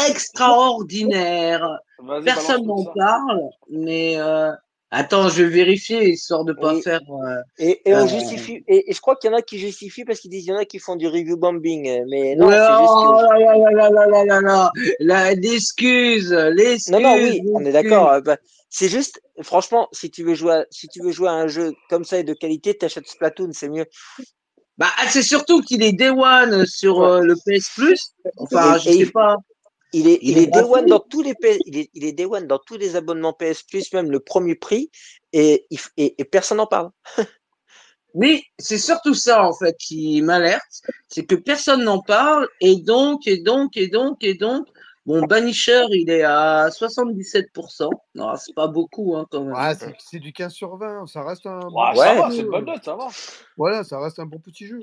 extraordinaire. Personne n'en parle, mais euh, Attends, je vais vérifier, histoire de ne pas faire. Euh, et, et, on euh, justifie, et, et, je crois qu'il y en a qui justifient parce qu'ils disent qu'il y en a qui font du review bombing. Mais non, L'excuse, l'excuse. Non, non, oui, on est d'accord. Euh, bah, c'est juste, franchement, si tu, veux jouer à, si tu veux jouer à un jeu comme ça et de qualité, t'achètes Splatoon, c'est mieux. Bah, ah, c'est surtout qu'il est Day One sur le PS Plus. Enfin, et, je sais pas. Il est, il, est, Day One dans tous les PS, il est, il est Day One dans tous les abonnements PS Plus, même le premier prix, et, et, et personne n'en parle. oui, c'est surtout ça en fait qui m'alerte, c'est que personne n'en parle, et donc, et donc, et donc, et donc, Bon, Banisher, il est à 77%. Non, c'est pas beaucoup hein, quand même. Ouais, c'est du 15 sur 20. Ça reste un. Ouais, ça va, c'est une bonne note, ça va. Voilà, ça reste un bon petit jeu.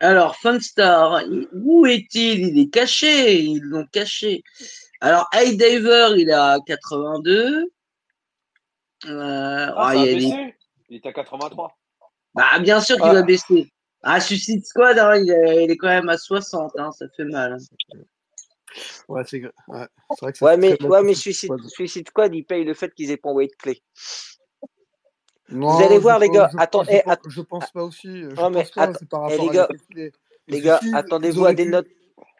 Alors, Funstar, où est-il? Il est caché. Ils l'ont caché. Alors, Hey Diver, il est à 82. Euh, ah, il, baissé. il est à 83. Bah, bien sûr qu'il va baisser. Ah, Suicide Squad, hein, il, est, il, est, quand même à 60. Hein, ça fait mal. Hein. Ouais, c'est ouais, vrai que ouais, mais, ouais, mais Suicide, Suicide Squad, ils payent le fait qu'ils aient pas envoyé de clé. Non, Vous allez voir, les gars. attendez, je, pense pas aussi. Je non, mais pense pas, par rapport eh, les gars, les gars attendez-vous à des pu... notes.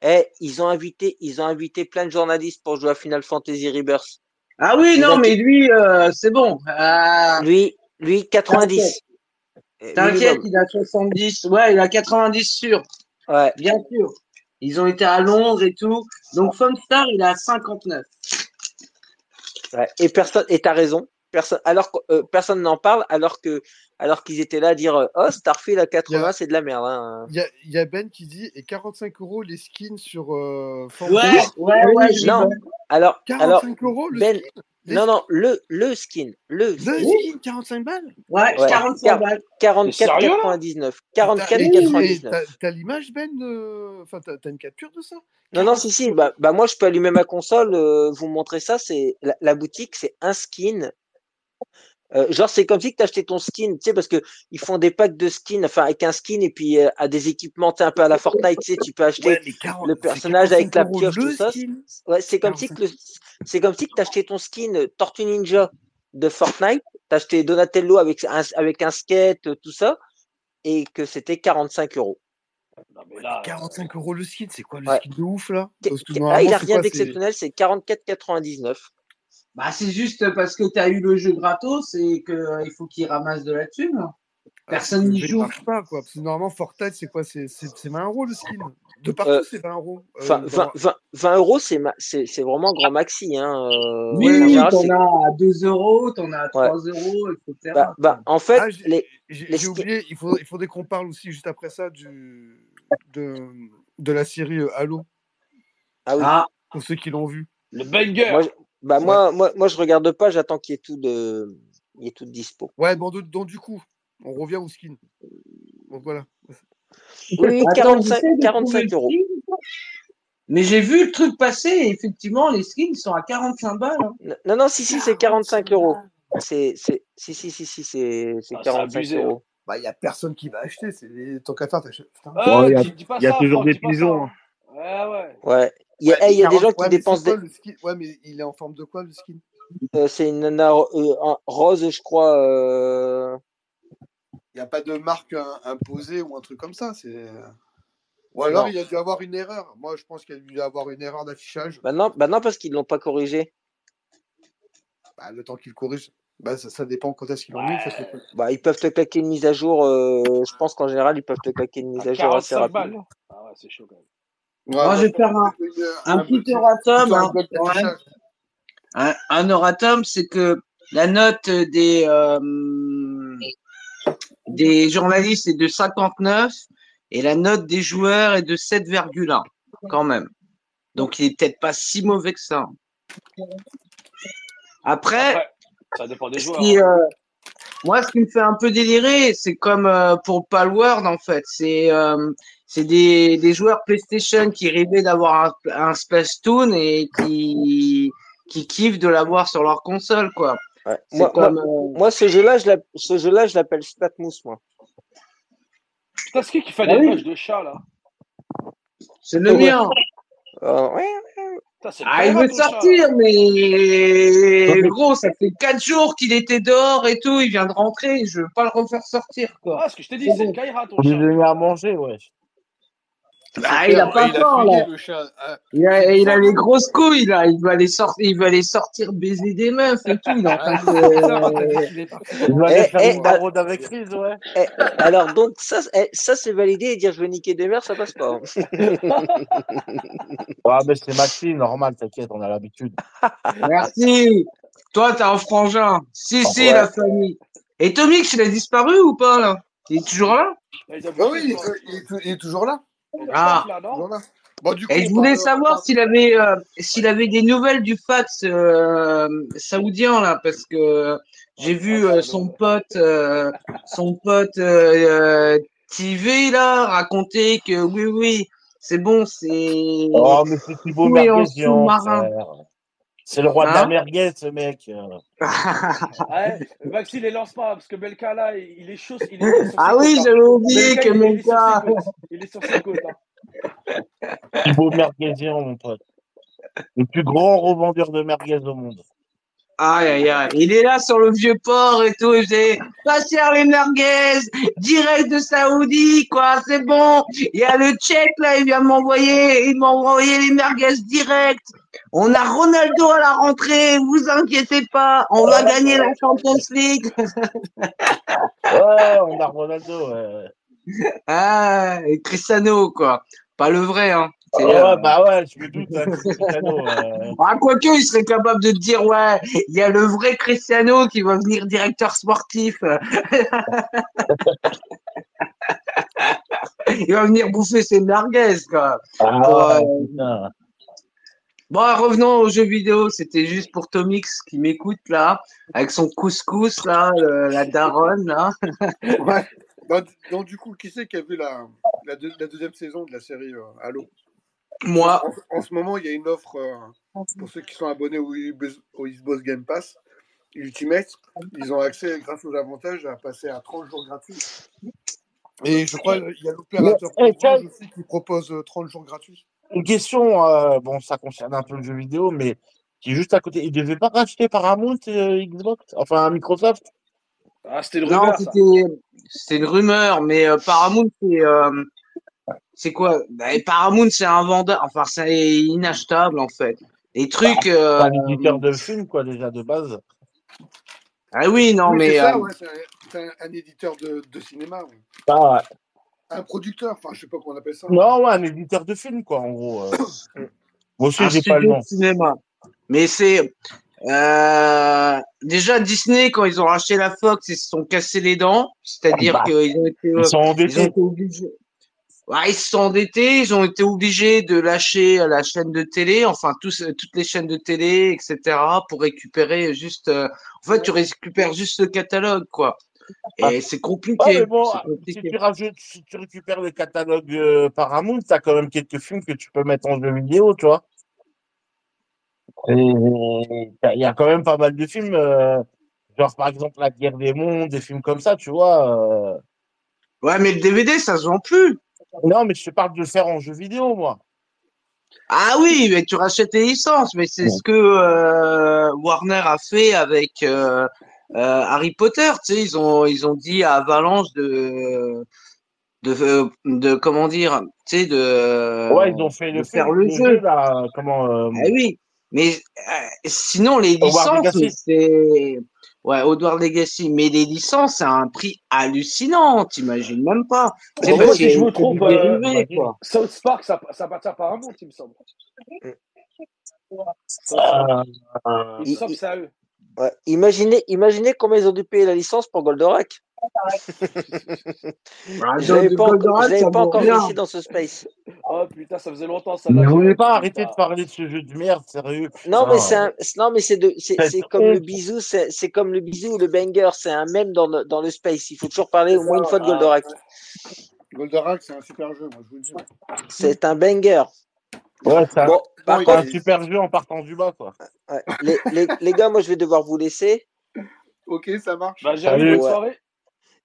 Eh, ils ont invité, ils ont invité plein de journalistes pour jouer à Final Fantasy Rebirth. Ah oui, non, mais lui, euh, c'est bon. Euh... Lui, lui, 90. T'inquiète, il a 70. Ouais, il a 90 sûr. Ouais. Bien sûr. Ils ont été à Londres et tout. Donc Funstar, il à 59. Ouais, et personne, et t'as raison. Personne, alors euh, personne n'en parle, alors que, alors qu'ils étaient là à dire, euh, oh Starfield à 80, c'est de la merde. Hein. Il hein. y, y, a Ben qui dit, et 45 euros les skins sur. Euh, ouais, ouais, ouais, non. Alors, 45 alors, euros le Ben, skin non, non, le, le skin. Le, le skin, 45 balles? Ouais, ouais 45 balles. 44,99. 44,99. T'as l'image, Ben de... Enfin, t'as une capture de ça? Non, non, si, si. Bah, bah, moi, je peux allumer ma console, euh, vous montrer ça. C'est la, la, boutique, c'est un skin euh, genre, c'est comme si tu achetais ton skin, tu sais, parce que ils font des packs de skins, enfin, avec un skin et puis euh, à des équipements, un peu à la Fortnite, tu sais, tu peux acheter ouais, 40, le personnage avec la pioche, tout ça. Ouais, c'est comme si c'est comme si que t'achetais ton skin euh, Tortue Ninja de Fortnite, t'achetais Donatello avec un, avec un skate, tout ça, et que c'était 45 euros. Non, mais là, 45 euros le skin, c'est quoi le ouais. skin de ouf là? Ah, Il a rien d'exceptionnel, c'est 44,99. Bah, c'est juste parce que tu as eu le jeu gratos et qu'il euh, faut qu'il ramasse de la thune. Ah, Personne n'y joue. pas, quoi. Parce que normalement, Fortnite, c'est quoi? C'est 20 euros le skin. De partout, euh, c'est 20 euros. Euh, 20, 20, 20, euros, c'est vraiment grand maxi. Hein. Euh, oui, ouais, t'en as à 2 euros, t'en as à 3 ouais. euros, etc. Bah, bah, en fait, ah, j'ai oublié, il, faut, il faudrait qu'on parle aussi juste après ça du, de, de la série Halo. Ah oui. Ah, Pour ceux qui l'ont vu. Le banger. Moi, bah moi, moi, moi, je regarde pas. J'attends qu'il y ait tout de, il ait tout dispo. Ouais, bon, donc, du coup, on revient au skin. Donc voilà. Oui, Attends, 45, j'essaie de 45 trouver euros. Mais j'ai vu le truc passer et effectivement, les skins sont à 45 balles. hein. Non, non, si, si, c'est 45 euros. C'est, c'est, si, si, si, si, c'est, c'est Ah, c'est 45 abusé, euros. Bah, il n'y a personne qui va acheter. C'est. Tant qu'à faire, t'achètes. Ah, il y a- y toujours des pigeons, ça. Ouais, ouais. Ouais. Il y a, Ouais, eh, il y a des 40 gens qui ouais, dépensent c'est des, quoi, le skin? Ouais, mais il est en forme de quoi le skin? Euh, c'est une nana euh, un- rose, je crois. Euh... Il n'y a pas de marque hein, imposée ou un truc comme ça. C'est. Ou alors Non. il y a dû avoir une erreur. Moi, je pense qu'il y a dû avoir une erreur d'affichage. Bah non, bah non, parce qu'ils l'ont pas corrigé. Bah, le temps qu'ils corrigent, bah, ça, ça dépend quand est-ce qu'ils l'ont mis. Bah, ils peuvent te claquer une mise à jour. euh, je pense qu'en général, ils peuvent te claquer une mise À à jour assez 45 balles. rapidement. Ah ouais, c'est chaud quand même. Ouais, Moi, je vais faire un, une- un petit un hein. Ouais. Un, un erratum, c'est que la note des, euh, des journalistes est de 59 et la note des joueurs est de 7,1 quand même. Donc il est peut-être pas si mauvais que ça. Après, Après, ça dépend des joueurs. qui, hein. euh, moi, ce qui me fait un peu délirer, c'est comme euh, pour Palworld en fait. C'est euh, c'est des, des joueurs PlayStation qui rêvaient d'avoir un, un Splatoon et qui qui kiffent de l'avoir sur leur console quoi. Ouais. Moi, euh, moi, ce jeu-là, je ce jeu-là, je l'appelle Statmousse, moi. Putain, c'est qui qui fait Bah des oui. pages de chat là? C'est le mien. Euh, ouais. Putain, Ah, il veut chat, sortir, mais gros, ça fait quatre jours qu'il était dehors et tout. Il vient de rentrer. Je veux pas le refaire sortir quoi. Ah, ce que je t'ai dit, C'est bon. le Kaira, ton lui chat. à manger, ouais. Ah, il a pas il a peur là. Ah, Il a, il a les grosses couilles là. Il va aller sortir, il va aller sortir baiser des meufs et tout. Il est en train ah, de. parti. Il va aller Eh, faire eh, une maraude avec Riz, ouais. Eh, alors, donc, ça, eh, ça c'est validé et dire je vais niquer des mères, ça passe pas. hein. Ouais, mais c'est Maxi, normal, t'inquiète, on a l'habitude. Merci. Toi, t'as un frangin. Si, si, Ouais. la famille. Et Tomix, il a disparu ou pas là? Il est toujours là? Oui, il est, quoi. il est- il est toujours là. Ah. Bon, du coup, Et je voulais parle- savoir s'il avait, euh, s'il avait des nouvelles du Fax euh, saoudien là, parce que j'ai vu euh, son pote, euh, son pote TV là raconter que oui, oui, c'est bon, c'est. Oh, mais c'est Thibaut Tout est en Merguezian. C'est le roi de Hein la merguez, ce mec. Ouais, Maxi, les lance pas, parce que Belka, là, il est chaud. Il est, ah oui, j'avais oublié Belka, que est- il est sur Melka. ses côtes. Côtes. hein. Thibaut Merguezian, mon pote. Le plus grand revendeur de merguez au monde. Aïe, aïe, aïe. Il est là sur le vieux port et tout. Faisait pas cher les merguez, direct de Saoudi, quoi. C'est bon. Il y a le tchèque, là, il vient de m'envoyer, il m'a envoyé les merguez direct. On a Ronaldo à la rentrée, vous inquiétez pas. On va gagner la Champions League. Ouais, on a Ronaldo, ouais. Ah, et Cristiano, quoi. Pas le vrai, hein. C'est, Ouais, euh, bah ouais, je me doute, hein, c'est Cristiano. ouais. Ah, quoique, il serait capable de dire, ouais, il y a le vrai Cristiano qui va venir directeur sportif. il va venir bouffer ses merguez, quoi. Ah. Bon, revenons aux jeux vidéo. C'était juste pour Tomix qui m'écoute, là, avec son couscous, là, le- la daronne, là. Ouais. Bah, donc, du coup, qui c'est qui a vu la, la, deux- la deuxième saison de la série euh, Halo? Moi. en, en ce moment, il y a une offre euh, pour ceux qui sont abonnés au, Xbox- au Xbox Game Pass. Ultimate, ils ont accès, grâce aux avantages, à passer à 30 jours gratuits. Et je crois qu'il y a l'opérateur Mais, eh, aussi qui propose euh, 30 jours gratuits. Une question, euh, bon, ça concerne un peu le jeu vidéo, mais qui est juste à côté. Il devait pas racheter Paramount euh, Xbox? Enfin, Microsoft? Ah, c'était une rumeur, c'était c'était une rumeur, mais euh, Paramount, c'est euh, c'est quoi? Bah, Paramount, c'est un vendeur, enfin, c'est inachetable, en fait. Les trucs. euh, Un éditeur de films, quoi, déjà, de base. Ah oui, non, Oui, mais. c'est ça, euh, ouais, c'est un, un- un éditeur de, de cinéma. ouais. Ah, ouais. Un producteur, enfin, je sais pas comment on appelle ça. Non, ouais, un éditeur de films, quoi, en gros. euh. Moi aussi, un j'ai pas le nom. de cinéma. Mais c'est euh, déjà Disney quand ils ont racheté la Fox, ils se sont cassés les dents, c'est-à-dire Bah, qu'ils ont été, euh, Ils sont ils ont endettés. été obligés. Ils se sont endettés, ils ont été obligés de lâcher la chaîne de télé, enfin tous, toutes les chaînes de télé, etc., pour récupérer juste. Euh, en fait, tu récupères juste le catalogue, quoi. Et c'est compliqué. bon, Si, tu rajoutes, si tu récupères le catalogue euh, Paramount, tu as quand même quelques films que tu peux mettre en jeu vidéo, tu vois. Il y a quand même pas mal de films, euh, genre par exemple La guerre des mondes, des films comme ça, tu vois. Ouais, mais le DVD, ça se vend plus. Non, mais je te parle de le faire en jeu vidéo, moi. Ah oui, mais tu rachètes les licences, mais c'est ce que euh, Warner a fait avec euh, euh, Harry Potter. Tu sais, ils ont ils ont dit à Avalanche de de, de comment dire, tu sais, de ouais, ils ont fait le faire le, jeu. là, comment Ah oui, mais sinon les licences, c'est Ouais, Odward Legacy, mais les licences, c'est un prix hallucinant, t'imagines même pas. C'est pas si je me trompe, euh, quoi. South Park, ça, ça appartient à un il me semble. Euh, ça à eux. Ouais. Imaginez, imaginez combien ils ont dû payer la licence pour Goldorak. Ah, je n'avais pas, pas, pas encore ici dans ce space. Oh putain, ça faisait longtemps ça. Vous voulez pas arrêter de parler de ce jeu de merde, sérieux. Non, mais c'est non mais c'est de c'est comme le bisou, c'est comme le bisou ou le banger, c'est un même dans le, dans le space. Il faut toujours parler au moins une fois de Goldorak. Goldorak, c'est un super jeu, moi je vous le dis. C'est un banger. Ouais, c'est bon, un super jeu en partant du bas, quoi. Ouais. Les, les, les, gars, moi je vais devoir vous laisser. Ok, ça marche. Bah, j'ai bonne soirée.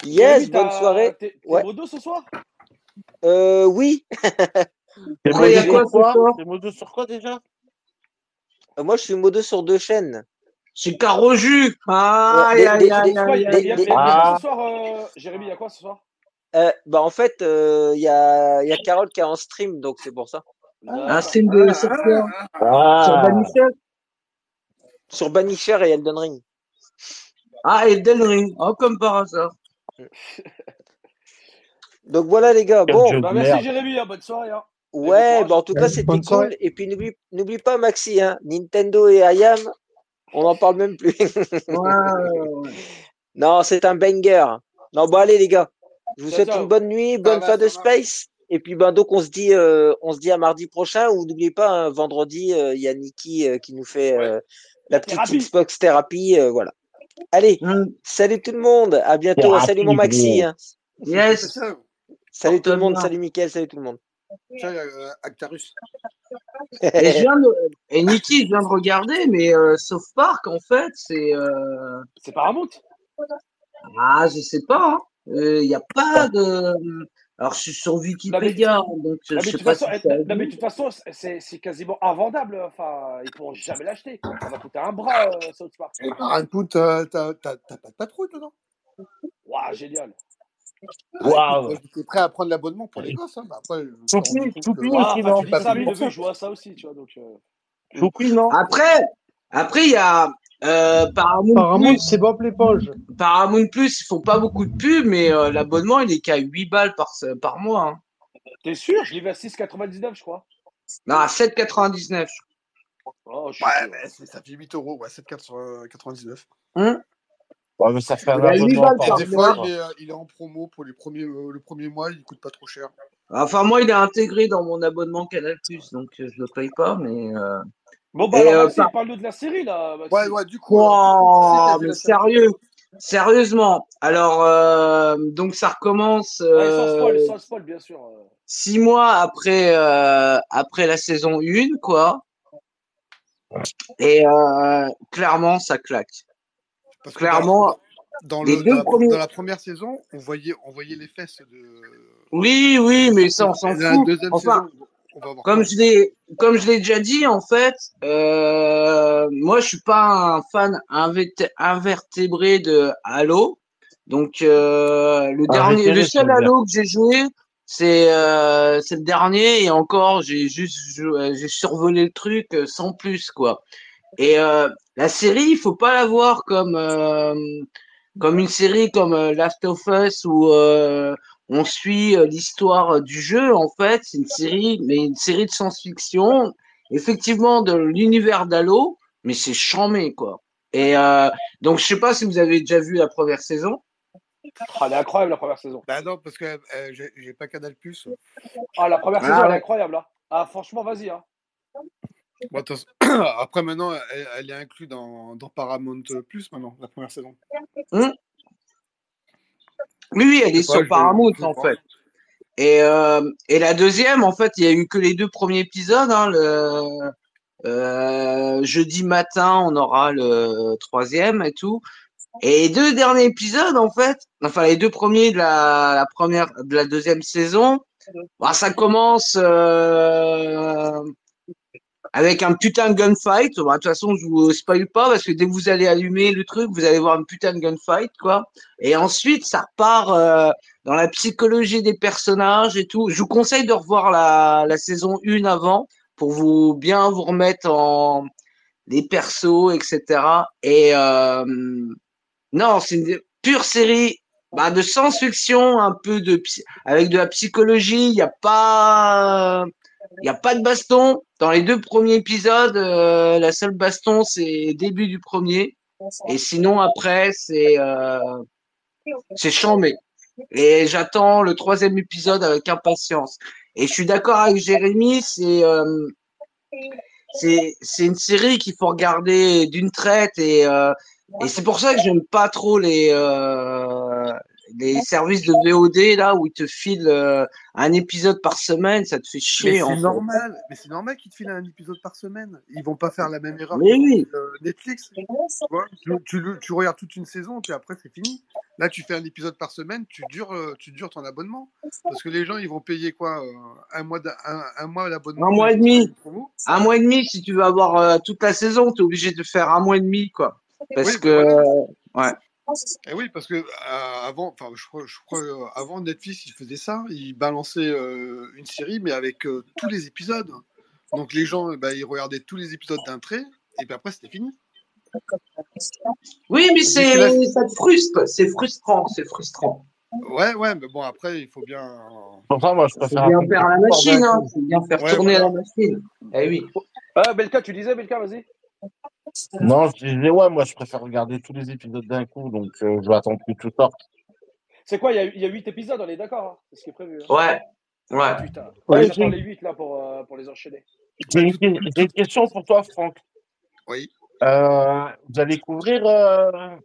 Yes, bonne soirée. T'es ouais. modo ce soir? Euh, Oui. T'es modo, quoi, modo sur quoi déjà? Euh, Moi, je suis modo sur deux chaînes. C'est Caroju Ah, il y a quoi ce soir, euh, Jérémy, il y a quoi ce soir? Euh, bah en fait, il euh, y, a, y a Carole qui est en stream, donc c'est pour ça. Ah, un stream de sur quoi ah. Sur Banisher Sur Banisher et Elden Ring. Ah, Elden Ring, oh, comme par hasard. Donc voilà les gars. Bon, bah, merci Jérémy, hein, bonne soirée. Hein. Ouais, bah, en tout cas c'était cool. Et puis n'oublie pas Maxi, hein, Nintendo et Ayam, on n'en parle même plus. non, c'est un banger. Non, bon allez les gars, je vous souhaite une bonne nuit, bonne fin de space. Et puis ben donc on se dit euh, on se dit à mardi prochain ou n'oubliez pas hein, vendredi euh, il y a Niki euh, qui nous fait la petite Xbox thérapie voilà. Allez, mm. salut tout le monde. À bientôt. salut mon Maxi. Hein. Yes. Salut tout le monde. Salut Mickaël. Salut tout le monde. Salut euh, Actarus. et, je et Niki, je viens de regarder, mais euh, Sauf Park, en fait, c'est. Euh... C'est Paramount? Ah, je sais pas. Il hein. n'y euh, a pas de. Alors, je suis sur Wikipédia, donc je sais pas façon, si Non, mais de toute façon, c'est quasiment invendable. Enfin, ils pourront jamais l'acheter. Ça va coûter un bras, euh, South Park. Et Paramount, t'as pas de patrouille dedans Waouh, génial. Waouh. J'étais prêt à prendre l'abonnement pour les gosses. Hein. Bah, après, Choupi, Choupi aussi, non ça, mais je joue à ça aussi, tu vois. Donc, euh... Choupi, non? Après, après, il y a euh, Paramount, Paramount c'est Bob l'éponge. Paramount Plus, ils font pas beaucoup de pubs, mais euh, l'abonnement, il est qu'à 8 balles par, par mois. Hein. T'es sûr? Je l'ai vu à 6,99, je crois. Non, à 7,99. Oh, ouais, mais ça fait 8 euros, ouais, 7,99. Hum ouais, mais ça fait un abonnement par Des fois, il est, euh, il est, en promo pour les premiers, euh, le premier mois, il coûte pas trop cher. Enfin, moi, il est intégré dans mon abonnement Canal+, donc je le paye pas, mais... Euh... Bon, bah, alors, euh, par... parle de la série, là. Maxime. Ouais, ouais, du coup. Oh, mais sérieux, sérieusement. Alors, euh, donc, ça recommence. Euh, ouais, sans spoil, sans spoil, bien sûr. Six mois après, euh, après la saison 1, quoi. Et euh, clairement, ça claque. Parce clairement. Dans, le, dans, la, premiers... dans, la, première saison, on voyait, on voyait les fesses de. Oui, oui, mais ça, on s'en fout. Enfin, saison, comme je l'ai, comme je l'ai déjà dit, en fait, euh, moi, je suis pas un fan invertébré de Halo. Donc, euh, le dernier, le seul Halo que j'ai joué, c'est euh, le dernier et encore, j'ai juste, j'ai survolé le truc sans plus, quoi. Et euh, la série, il faut pas la voir comme euh, comme une série comme Last of Us ou on suit euh, l'histoire euh, du jeu. En fait, c'est une série, mais une série de science-fiction, effectivement de l'univers d'Halo, mais c'est chamé quoi. Et euh, donc, je sais pas si vous avez déjà vu la première saison. Ah, elle est incroyable la première saison. Bah non, parce que euh, j'ai pas Canal Plus. Ah, la première ah, saison, elle est incroyable. Hein. Ah, franchement, vas-y. Hein. Après, maintenant, elle, est inclue dans, dans, Paramount Plus, maintenant, la première saison. Hum. Oui, oui, elle est sur Paramount, en fait. Et, euh, et la deuxième, en fait, il y a eu que les deux premiers épisodes. Hein, le, euh, jeudi matin, on aura le troisième et tout. Et les deux derniers épisodes, en fait, enfin les deux premiers de la, la première, de la deuxième saison, bah, ça commence euh, avec un putain de gunfight. Bah, de toute façon, je vous spoil pas parce que dès que vous allez allumer le truc, vous allez voir un putain de gunfight, quoi. Et ensuite, ça part euh, dans la psychologie des personnages et tout. Je vous conseille de revoir la, la saison 1 avant pour vous bien vous remettre en les persos, etc. Et euh, non, c'est une pure série bah, de science-fiction, un peu de avec de la psychologie. Il n'y a pas il n'y a pas de baston. Dans les deux premiers épisodes, euh, la seule baston, c'est début du premier. Et sinon, après, c'est euh, c'est chambé. Et j'attends le troisième épisode avec impatience. Et je suis d'accord avec Jérémy, c'est euh, c'est une série qu'il faut regarder d'une traite et euh, et c'est pour ça que j'aime pas trop les les services de VOD là où ils te filent euh, un épisode par semaine, ça te fait chier. C'est normal, mais c'est normal qu'ils te filent un épisode par semaine. Ils vont pas faire la même erreur mais oui. Netflix. Tu, tu, regardes toute une saison, puis après c'est fini. Là, tu fais un épisode par semaine, tu dures, euh, tu dures ton abonnement. Parce que les gens, ils vont payer quoi euh, Un mois, un, un, mois l'abonnement. Un mois et demi. Un mois et demi, si tu veux avoir toute la saison, tu es obligé de faire un mois et demi, quoi. Parce que, ouais. Et eh oui, parce que euh, avant, enfin, je crois, je crois euh, avant Netflix, il faisait ça. Il balançait euh, une série, mais avec tous les épisodes. Donc les gens, bah, ils regardaient tous les épisodes d'un trait, et puis après, c'était fini. Oui, mais c'est, ça te frustre. C'est frustrant, c'est frustrant. Ouais, ouais, mais bon, après, il faut bien. Enfin, moi, je préfère. bien faire la machine, hein. Faut bien faire tourner la machine. Eh oui. Ah, Belka, tu disais, Belka, vas-y. Non, je disais, ouais, moi je préfère regarder tous les épisodes d'un coup, donc euh, je vais attendre que tout sorte. C'est quoi, il y, a 8 épisodes, on est d'accord hein C'est ce qui est prévu. Hein ouais. Ouais. Ah, putain. Ouais, j'attends les 8 là pour, euh, pour les enchaîner. J'ai une, question pour toi, Franck. Oui. Euh, vous allez couvrir euh,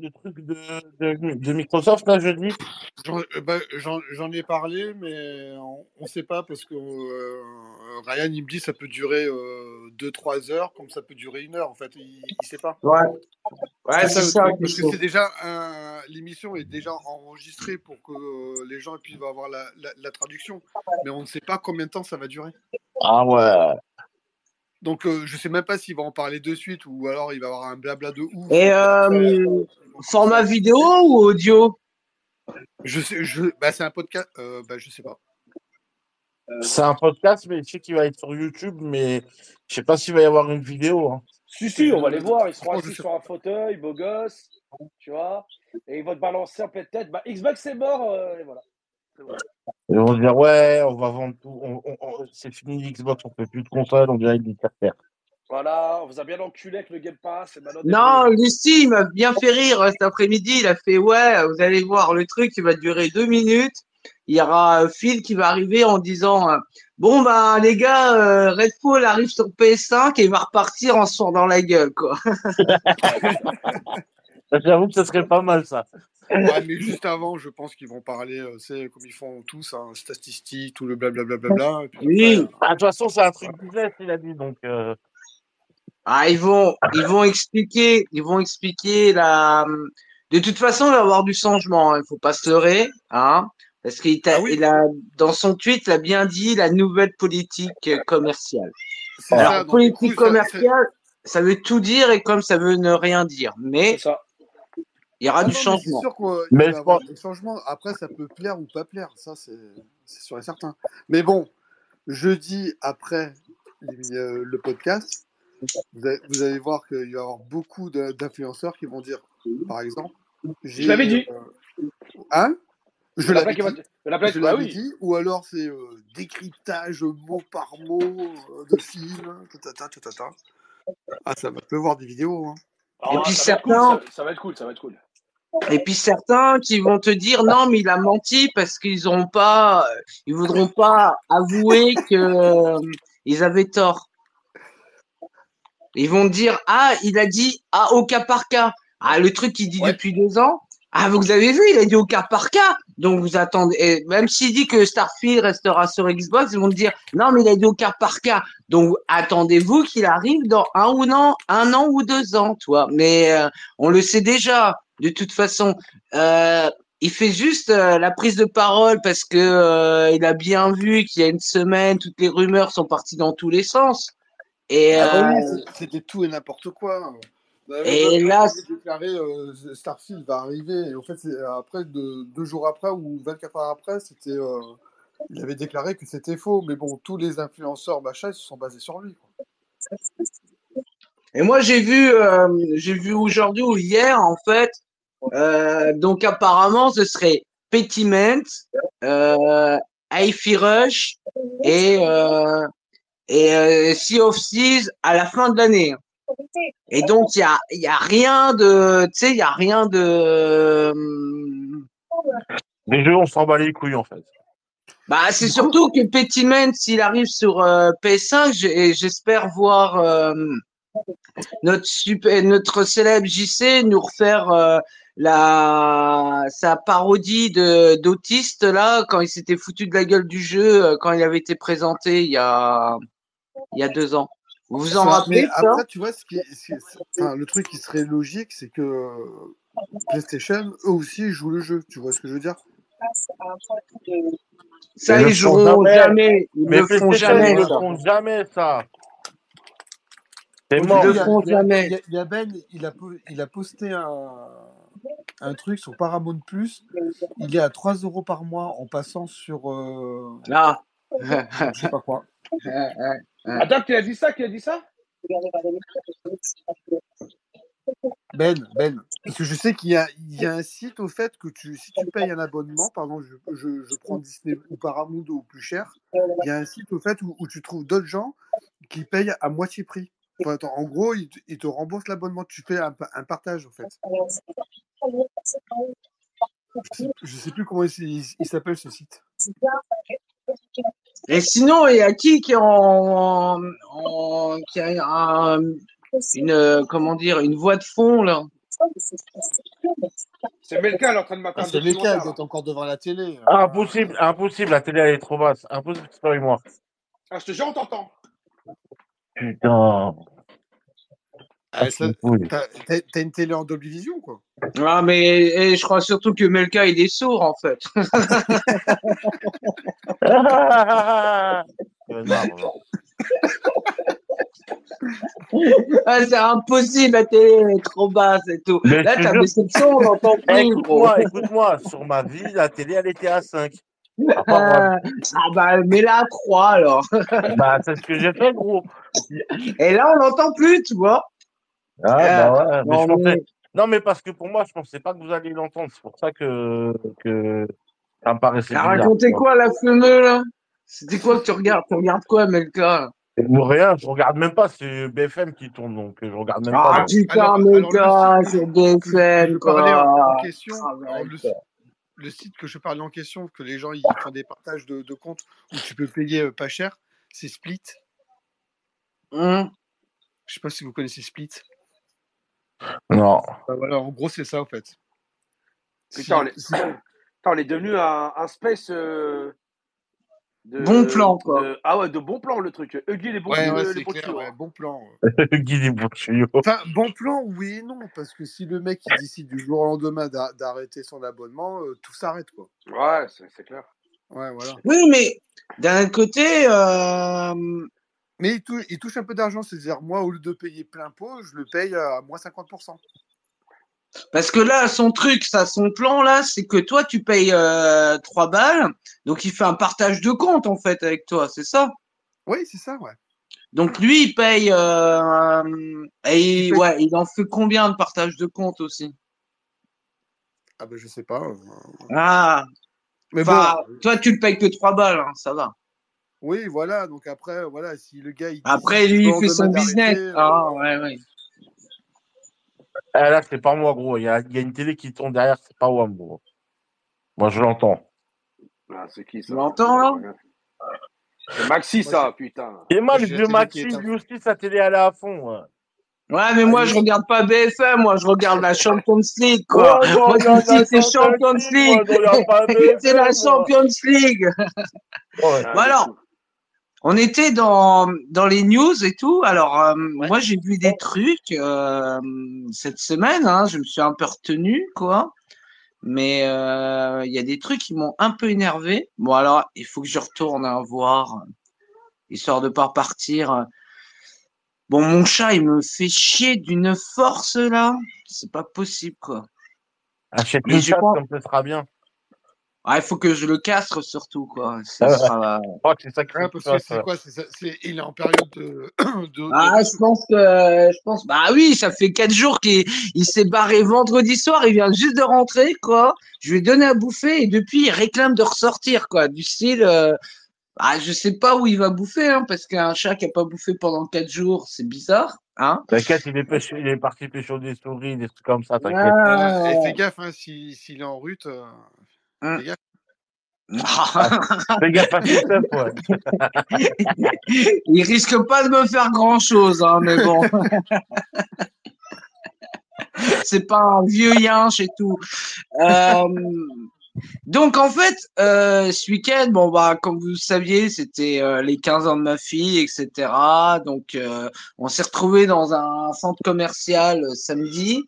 le truc de, de, de, Microsoft là jeudi? J'en euh, bah, ai parlé, mais on ne sait pas parce que euh, Ryan il me dit ça peut durer 2-3 euh, heures, comme ça peut durer une heure. En fait, il ne sait pas. Ouais, ouais c'est ça. parce que c'est déjà l'émission est déjà enregistrée pour que les gens puissent avoir la, la, la traduction, mais on ne sait pas combien de temps ça va durer. Ah ouais. Donc, euh, je sais même pas s'il va en parler de suite ou alors il va avoir un blabla de ouf. Et euh, format vidéo ou audio Je sais, je, bah, c'est un podcast. Euh, bah, je sais pas. C'est un podcast, mais je sais qu'il va être sur YouTube, mais je sais pas s'il va y avoir une vidéo. Hein. Si, si, on va les voir. Ils seront assis sur un fauteuil, beau gosse, tu vois, et ils vont te balancer en pleine tête. Bah, Xbox c'est mort, euh, et voilà. Ils vont dire ouais, on va vendre tout, c'est fini Xbox, on fait plus de console, on dirait une faire. Voilà, on vous a bien enculé avec le Game Pass. non, Lucie, il m'a bien fait rire cet après-midi. Il a fait ouais, vous allez voir, le truc, il va durer deux minutes. Il y aura Phil qui va arriver en disant bon bah les gars, euh, Redfall arrive sur PS5 et il va repartir en sort dans la gueule quoi. J'avoue que ce serait pas mal ça. Ouais, mais juste avant, je pense qu'ils vont parler, c'est euh, comme ils font tous, hein, statistiques, tout le blablabla. Bla, bla, bla, oui. Euh, bah, de toute façon, c'est un truc business, il a dit, donc. Euh... Ah, ils vont, ils vont expliquer, ils vont expliquer la. De toute façon, il va y avoir du changement. Hein, il faut pas se leurrer, hein, parce qu'il ah il a, dans son tweet, il a bien dit la nouvelle politique commerciale. Alors, ça, politique commerciale, ça, ça veut tout dire et comme ça veut ne rien dire. Mais ça. Il y aura du changement. Mais sûr qu'il du changement. Après, ça peut plaire ou pas plaire. Ça, c'est sûr et certain. Mais bon, jeudi, après euh, le podcast, vous allez, voir qu'il va y avoir beaucoup d'influenceurs qui vont dire, par exemple, je l'avais dit. Euh, hein? Je l'avais dit. je l'avais dit. Ou alors c'est euh, décryptage mot par mot de film. Ah, ça va pleuvoir des vidéos. Hein. Et puis ça certains. ça, va être cool, ça va être cool. Et puis certains qui vont te dire non, mais il a menti parce qu'ils n'auront pas, ils voudront pas avouer que euh, ils avaient tort. Ils vont dire ah, il a dit ah au cas par cas. Ah, le truc qu'il dit depuis deux ans. Ah, vous avez vu, il a dit au cas par cas. Donc vous attendez, et même s'il dit que Starfield restera sur Xbox, ils vont dire non, mais il a dit au cas par cas. Donc attendez-vous qu'il arrive dans un ou non, un an ou deux ans, toi. Mais euh, on le sait déjà. De toute façon, euh, il fait juste euh, la prise de parole parce que euh, il a bien vu qu'il y a une semaine, toutes les rumeurs sont parties dans tous les sens. Et Ah oui, euh, c'était tout et n'importe quoi. Bah, Et là, déclaré euh, Starfield va arriver. Et en fait, après, de, deux jours après ou 24 heures après, c'était, euh, il avait déclaré que c'était faux. Mais bon, tous les influenceurs, machin, ils se sont basés sur lui. quoi. Et moi, j'ai vu, euh, j'ai vu aujourd'hui ou hier, en fait. donc, apparemment, ce serait Petiment, euh, Hi-Fi Rush et, et euh, Sea of Thieves à la fin de l'année. Et donc, il y a, il y a rien de, tu sais, il y a rien de. hum, Les jeux, on s'en bat les couilles, en fait. Bah, c'est surtout que Petiment, s'il arrive sur euh, PS5, j'ai- j'espère voir euh, notre super, notre célèbre JC nous refaire euh, la sa parodie de d'autiste là quand il s'était foutu de la gueule du jeu euh, quand il avait été présenté il y a il y a deux ans. Vous vous en rappelez après, tu vois, ce qui, ce qui- enfin, le truc qui serait logique, c'est que euh, PlayStation, eux aussi, jouent le jeu. Tu vois ce que je veux dire? Ça, ils le joueront jamais. jamais. Ils Mais le font PlayStation, jamais. ils le ça. font jamais, ça. C'est Aujourd'hui, mort. Ils il le y a- font jamais. il y a- il y a Ben, il a, po- il a posté un, un truc sur Paramount Plus. Il est à 3 euros par mois en passant sur euh, Ah. je sais pas quoi. Attends, qui a dit ça Qui a dit ça? Ben, Ben, parce que je sais qu'il y a, il y a un site au fait que tu, si tu payes un abonnement, pardon, je, je, je prends Disney ou Paramount au plus cher, il y a un site au fait où, où tu trouves d'autres gens qui payent à moitié prix. Enfin, attends, en gros, ils te, ils te remboursent l'abonnement, tu fais un, pa- un partage au fait. Je sais, je sais plus comment il- il s'appelle ce site. Et sinon, il y a qui qui est en, en- qui a un- une comment dire une voix de fond là? C'est Melka, elle est en train de mater Ah, c'est là. sont encore devant la télé. Impossible, impossible, la télé elle est trop basse. Impossible, c'est pas moi. Ah, je te jure, on t'entend. Putain. Ah, ça-. T'as une télé en double vision, quoi. Ah mais et je crois surtout que Melka il est sourd en fait. Ah, c'est impossible, la télé elle est trop basse et tout. Mais Là t'as baissé le son, on n'entend Eh, plus gros. Écoute-moi, écoute-moi, sur ma vie, la télé elle était à 5. Ah, ah, bah mets-la à 3 alors. Bah, c'est ce que j'ai fait, gros. Et là on n'entend plus, tu vois. Ah, Ah, bah ouais, mais non, je pensais- mais- non, mais parce que pour moi, je pensais pas que vous alliez l'entendre. C'est pour ça que, que ça me paraissait T'as bizarre. raconté quoi la fumeux là? C'était quoi que tu regardes? Tu regardes quoi Melka? Rien, je regarde même pas, c'est BFM qui tourne, donc je regarde même Ah pas. putain Melka, c'est BFM je parlais en, quoi. en question, Ah, alors, le, site que je parlais en question, que les gens ils font des partages de, de comptes où tu peux payer euh, pas cher, c'est Split. Hum. Je sais pas si vous connaissez Split. Non. Bah voilà, en gros, c'est ça, en fait. Putain, on est, si- Putain, on est devenu un, un space. euh, de, Bon plan, quoi. de- ah ouais, de bon plan le truc. Huggy, les bons Ouais, ouais, les c'est bons clair, tuyaux, ouais, bon plan. Guy des bons tuyaux. Enfin, bon plan, oui et non, parce que si le mec il décide du jour au lendemain d'a- d'arrêter son abonnement, euh, tout s'arrête, quoi. Ouais, c'est clair. Ouais, voilà. Oui, mais d'un côté, euh, Mais il, tou- il touche un peu d'argent, c'est-à-dire, moi, au lieu de payer plein pot, je le paye à moins 50%. parce que là, son truc, ça, son plan là, c'est que toi, tu payes euh, 3 balles, donc il fait un partage de compte en fait avec toi, c'est ça? Oui, c'est ça, ouais. Donc lui, il paye, euh, et Il paye- ouais, il en fait combien de partage de compte aussi? Ah ben, je sais pas. euh, Ah, Mais enfin, bon, toi, tu le payes que 3 balles, hein, ça va. Oui, voilà. Donc après, voilà, si le gars il Après, lui, il fait son business. euh, Ah, ouais, ouais. Ah, là, c'est pas moi, gros. Il y a, il y a une télé qui tourne derrière, c'est pas WAM, gros. Moi, je l'entends. Ah, c'est qui ça? Tu l'entends, là? C'est Maxi, ça, putain. Et moi, le vieux Maxi, lui aussi, sa télé, elle est à fond. ouais. Ouais, mais moi, je regarde pas BFM, moi, je regarde la Champions League, quoi. Ouais, Moi, c'est Champions League. moi, C'est la moi. Champions League. Ouais. Bon, alors, on était dans, dans les news et tout. Alors, euh, moi, j'ai vu des trucs euh, cette semaine. Hein, je me suis un peu retenu, quoi. Mais euh, il y a des trucs qui m'ont un peu énervé. Bon, alors, il faut que je retourne à voir, histoire de pas repartir. Bon, mon chat, il me fait chier d'une force, là. C'est pas possible, quoi. Achète une je chatte, pense- comme ce sera bien. Ah, il faut que je le castre, surtout, quoi. Ah ouais. sera- Je crois que c'est ça que parce tu que fasses. c'est quoi c'est c'est- Il est en période de. de- Ah, de- je pense que, je pense, bah oui, ça fait quatre jours qu'il il s'est barré vendredi soir, il vient juste de rentrer, quoi. Je lui ai donné à bouffer et depuis, il réclame de ressortir, quoi. Du style, euh, ah, je sais pas où il va bouffer, hein, parce qu'un chat qui a pas bouffé pendant quatre jours, c'est bizarre, hein. T'inquiète, il est, pêché- il est parti pêcher des souris, des trucs comme ça, t'inquiète. Ah. Et fais gaffe, hein, s'il s'il est en rut. euh, Fais gaffe. Fais gaffe à tes teufs, ouais. il risque pas de me faire grand chose, hein, mais bon. c'est pas un vieux yinche et tout. Euh, donc en fait, euh, ce week-end, bon bah comme vous le saviez, c'était euh, les 15 ans de ma fille, etc. Donc euh, on s'est retrouvé dans un centre commercial euh, samedi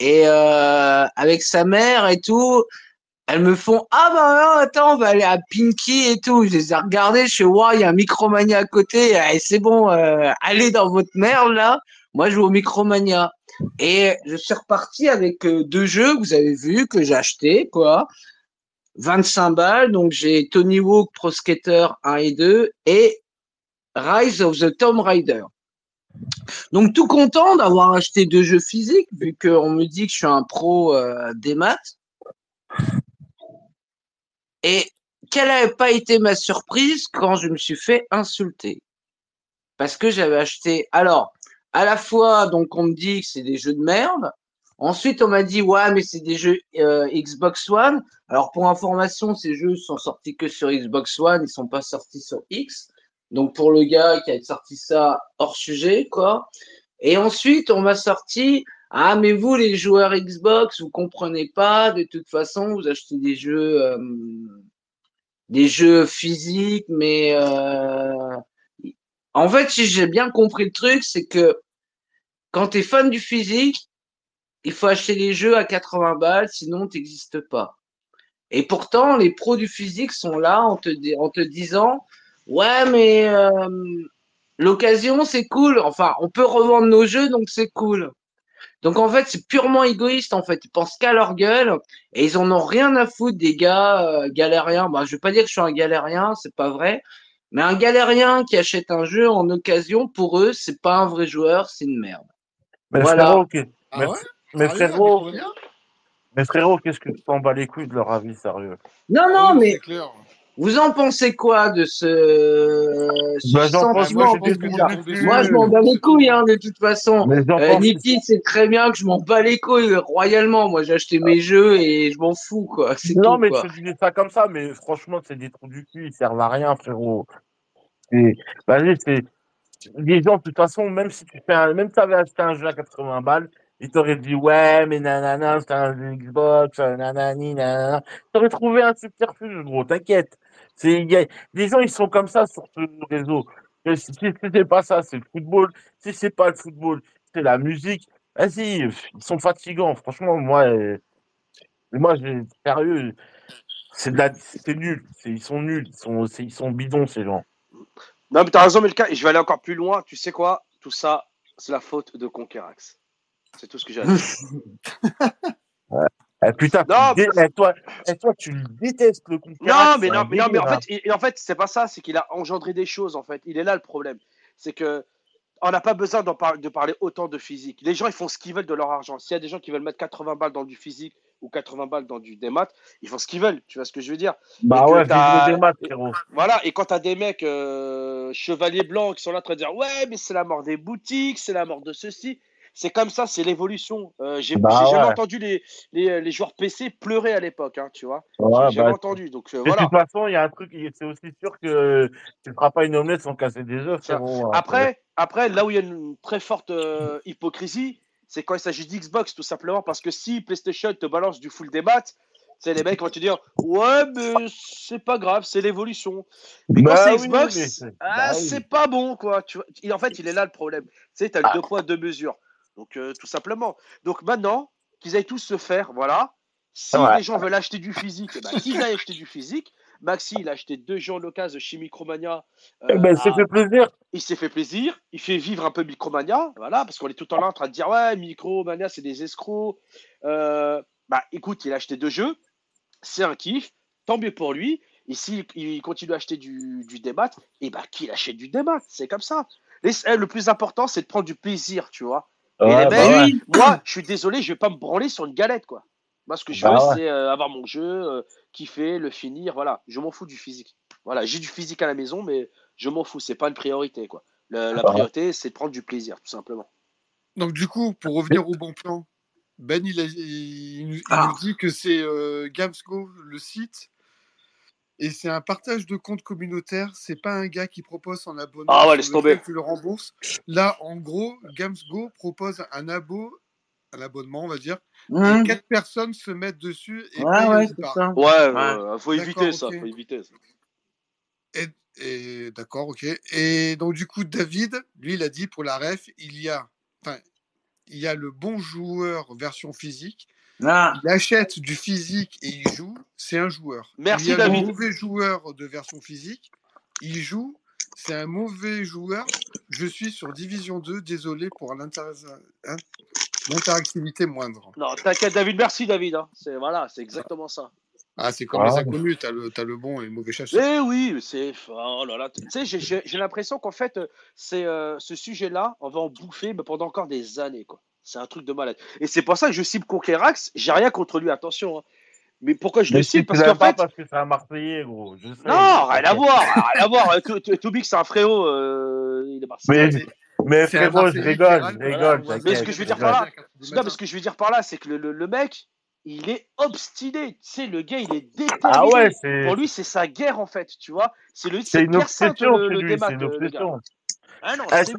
et euh, avec sa mère et tout. Elles me font ah bah non, attends on va aller à Pinky et tout. Je les ai regardées, je fais ouais il y a un Micromania à côté. Eh, c'est bon, euh, allez dans votre merde là. Moi je vais au Micromania. Et je suis reparti avec euh, deux jeux vous avez vus, que j'ai achetés, quoi. 25 balles, donc j'ai Tony Hawk Pro Skater 1 et 2 et Rise of the Tomb Raider. Donc tout content d'avoir acheté deux jeux physiques, vu qu'on me dit que je suis un pro euh, des maths. Et quelle n'a pas été ma surprise quand je me suis fait insulter? Parce que j'avais acheté. Alors, à la fois, donc on me dit que c'est des jeux de merde. Ensuite, on m'a dit ouais, mais c'est des jeux euh, Xbox One. Alors pour information, ces jeux sont sortis que sur Xbox One, ils sont pas sortis sur X. Donc pour le gars qui a sorti ça hors sujet, quoi. Et ensuite, on m'a sorti ah mais vous les joueurs Xbox, vous comprenez pas. De toute façon, vous achetez des jeux, euh, des jeux physiques, mais euh, en fait, si j'ai bien compris le truc, c'est que quand tu es fan du physique, il faut acheter les jeux à 80 balles, sinon tu n'existes pas. Et pourtant, les pros du physique sont là en te, en te disant Ouais, mais euh, l'occasion, c'est cool. Enfin, on peut revendre nos jeux, donc c'est cool. Donc en fait, c'est purement égoïste. En fait, ils pensent qu'à leur gueule et ils en ont rien à foutre des gars euh, galériens. Bah, je vais pas dire que je suis un galérien, c'est pas vrai. Mais un galérien qui achète un jeu en occasion, pour eux, c'est pas un vrai joueur, c'est une merde. Mais Voilà. frérot, ok. Ah mais, ouais? mais Sérieux, frérot, Micromania mais frérot, qu'est-ce que tu t'en bats les couilles de leur avis, sérieux? Non, Ah non, oui, mais. Vous en pensez quoi de ce, ce Bah, pense- sentiment moi, Moi, je m'en bats les couilles, hein, de toute façon. Euh, Niki sait très bien que je m'en bats les couilles royalement. Moi, j'ai acheté mes jeux et je m'en fous, quoi. C'est Non, tout, mais quoi. tu dis ça comme ça, mais franchement, c'est des trous du cul, ils servent à rien, frérot. Et, vas-y, c'est, les gens, de toute façon, même si tu fais un, même si t'avais acheté un jeu à 80 balles, ils t'auraient dit, ouais, mais nanana, c'est un Xbox, nanani, nanana. T'aurais trouvé un subterfuge, gros, t'inquiète. Y a- les gens, ils sont comme ça sur ce réseau. Et Si si c'est pas ça, c'est le football. Si c'est pas le football, c'est la musique. Vas-y, ils sont fatigants. Franchement, moi, euh, moi, sérieux, c'est nul. Ils sont nuls. Ils sont, c'est- ils sont bidons, ces gens. Non, mais t'as raison, Melka, et je vais aller encore plus loin. Tu sais quoi? Tout ça, c'est la faute de Conquerax. C'est tout ce que j'ai à dire. Putain, Non, tu dé- eh, toi, eh, toi, tu le détestes, le Non, Conquérant, mais non, mais non, mais en fait, en fait, c'est pas ça, c'est qu'il a engendré des choses, en fait. Il est là le problème. C'est que on n'a pas besoin par- de parler autant de physique. Les gens, ils font ce qu'ils veulent de leur argent. S'il y a des gens qui veulent mettre 80 balles dans du physique ou 80 balles dans du démat, ils font ce qu'ils veulent. Tu vois ce que je veux dire? Bah et ouais, le démat, frérot. Voilà, et quand t'as des mecs euh, chevaliers blancs qui sont là en train de dire Ouais, mais c'est la mort des boutiques, c'est la mort de ceci. C'est comme ça, c'est l'évolution. Euh, j'ai bah jamais entendu les, les, les, joueurs PC pleurer à l'époque, hein, tu vois. j'ai jamais bah, entendu. Donc, euh, voilà. De toute façon, il y a un truc, c'est aussi sûr que tu ne feras pas une omelette sans casser des œufs. Bon, après, après, là où il y a une très forte euh, hypocrisie, c'est quand il s'agit d'Xbox, tout simplement, parce que si PlayStation te balance du full débat, c'est les mecs vont te dire ouais mais c'est pas grave c'est l'évolution mais quand bah c'est Xbox ah, bah c'est pas bon quoi tu en fait il est là le problème tu sais t'as ah. deux poids deux mesures donc euh, tout simplement donc maintenant qu'ils aillent tous se faire voilà si les gens veulent acheter du physique eh ben, qu'ils aillent acheter du physique Maxi, il a acheté deux jours l'occasion chez Micromania. Eh ben, il s'est fait plaisir. Il s'est fait plaisir. Il fait vivre un peu Micromania. Voilà, parce qu'on est tout le temps là en train de dire Ouais, Micromania, c'est des escrocs. Euh, bah, écoute, il a acheté deux jeux c'est un kiff, tant mieux pour lui. Ici, il continue à acheter du, du débat, et bah qu'il achète du débat, c'est comme ça. Eh, le plus important, c'est de prendre du plaisir, tu vois. Et les bah moi, je suis désolé, je vais pas me branler sur une galette, quoi. Moi, ce que je bah veux, c'est euh, avoir mon jeu, euh, kiffer, le finir, voilà. Je m'en fous du physique. Voilà, j'ai du physique à la maison, mais je m'en fous, c'est pas une priorité, quoi. la priorité, c'est de prendre du plaisir, tout simplement. Donc, du coup, pour revenir au bon plan, ben, il, nous ah. dit que c'est euh, Gamsgo, le site, et c'est un partage de compte communautaire. C'est pas un gars qui propose un abonnement. Ah ouais, laisse tomber. Tu le rembourses. Là, en gros, Gamsgo propose un abo, un abonnement, on va dire. Et quatre personnes se mettent dessus. Et ouais, ouais, c'est ça. Ouais, faut éviter ça. Faut éviter ça. Et, et d'accord, ok. Et donc, du coup, David, lui, il a dit pour la ref, il y a. Enfin, il y a le bon joueur version physique. Ah. Il achète du physique et il joue, c'est un joueur. Merci il y a le mauvais joueur de version physique, il joue, c'est un mauvais joueur. Je suis sur Division 2, désolé pour hein, l'interactivité moindre. Non, t'inquiète David, merci David. Hein. C'est voilà, c'est exactement ça. Ah, c'est comme les inconnus, t'as le, as le bon et le mauvais chasseur. Eh oui, c'est. Oh là là. Tu sais, j'ai l'impression qu'en fait, c'est euh, ce sujet-là, on va en bouffer mais pendant encore des années, quoi. C'est un truc de malade. Et c'est pour ça que je cible Conquerax. J'ai rien contre lui, attention. Hein. Mais pourquoi je le cible? Parce qu'en fait. parce que c'est un Marseillais, gros. non, rien à voir. Rien à voir. Toubik, c'est un frérot. Euh, il est Marseillais. Mais, frérot, je rigole, je rigole. Mais ce que je veux dire par là, non, mais ce que je veux dire par là, c'est que le, le mec, il est obstiné. Tu sais, le gars, il est déterminé. Ah ouais, Pour lui, c'est sa guerre, en fait, tu vois. C'est le, c'est une obsession, le, C'est une obsession. Ah non, eh, c'est.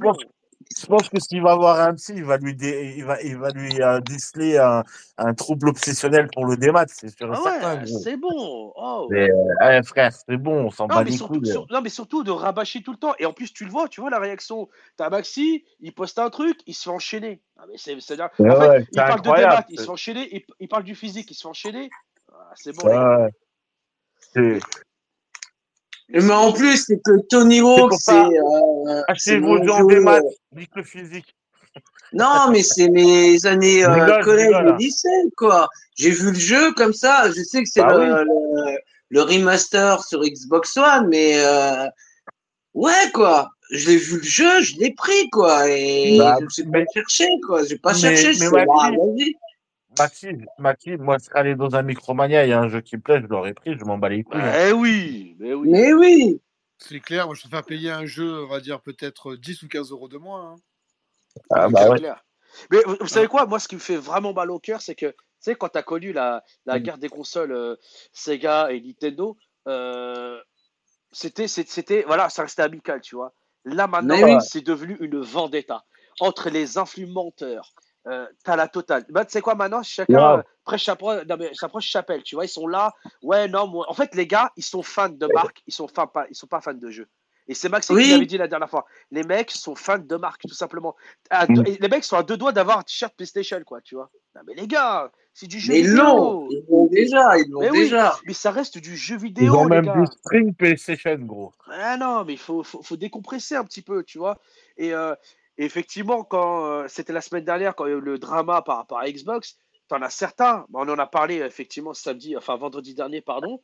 Je pense que s'il va avoir un psy, il va lui, il va, il va lui euh, déceler un, un, trouble obsessionnel pour le démat, c'est sûr ah ouais, C'est bon. Oh. Mais, euh, frère, c'est bon, on s'en bat les couilles. Euh. non, mais surtout de rabâcher tout le temps. Et en plus, tu le vois, tu vois la réaction. T'as Maxi, il poste un truc, il se fait enchaîner. Ah, mais c'est, c'est, en fait, il parle de débat, il se fait enchaîner, il, il, parle du physique, il se fait enchaîner. Ah, c'est bon. Ouais. C'est, mais en plus, c'est que Tony Hawk, c'est. Euh, Achetez vos gens des maths, le physique. Non, mais c'est mes années euh, collège et lycée, quoi. J'ai vu le jeu comme ça. Je sais que c'est bah le, le, remaster sur Xbox One, mais euh, ouais, quoi. J'ai vu le jeu, je l'ai pris, quoi. Et bah, je ne pas chercher, quoi. J'ai pas cherché. Mais, mais vas-y. Maxime, Maxime, moi, je serais allé dans un Micromania, il y a un jeu qui me plaît, je l'aurais pris, je m'en bats les couilles. Hein. Eh oui, mais oui. Mais oui. C'est clair, moi, je faire payer un jeu, on va dire peut-être 10 ou 15 euros de moins. Hein. Ah, bah ouais. Mais vous, savez quoi, moi, ce qui me fait vraiment mal au cœur, c'est que, tu sais, quand tu as connu la, la mm. guerre des consoles euh, Sega et Nintendo, euh, c'était, c'était, voilà, ça restait amical, tu vois. Là, maintenant, c'est devenu une vendetta entre les influenceurs, euh, t'as la totale. Bah, tu sais quoi, maintenant, chacun euh, prêche sa, proche chapelle, tu vois, ils sont là. Ouais, non, moi... en fait, les gars, ils sont fans de marque, ils sont, pas, ils sont pas fans de jeu. Et c'est Max qui l'avait dit la dernière fois. Les mecs sont fans de marque, tout simplement. Mm. Les mecs sont à deux doigts d'avoir un t-shirt PlayStation, quoi, tu vois. Non, mais les gars, c'est du jeu mais vidéo. Ils l'ont déjà, ils l'ont déjà. mais ça reste du jeu vidéo. Ils ont même du string PlayStation, gros. Ah non, mais il faut, faut, faut, décompresser un petit peu, tu vois. Et, euh, effectivement, quand euh, c'était la semaine dernière, quand il y a eu le drama par rapport à Xbox, tu en as certains, on en a parlé effectivement samedi, enfin vendredi dernier, pardon.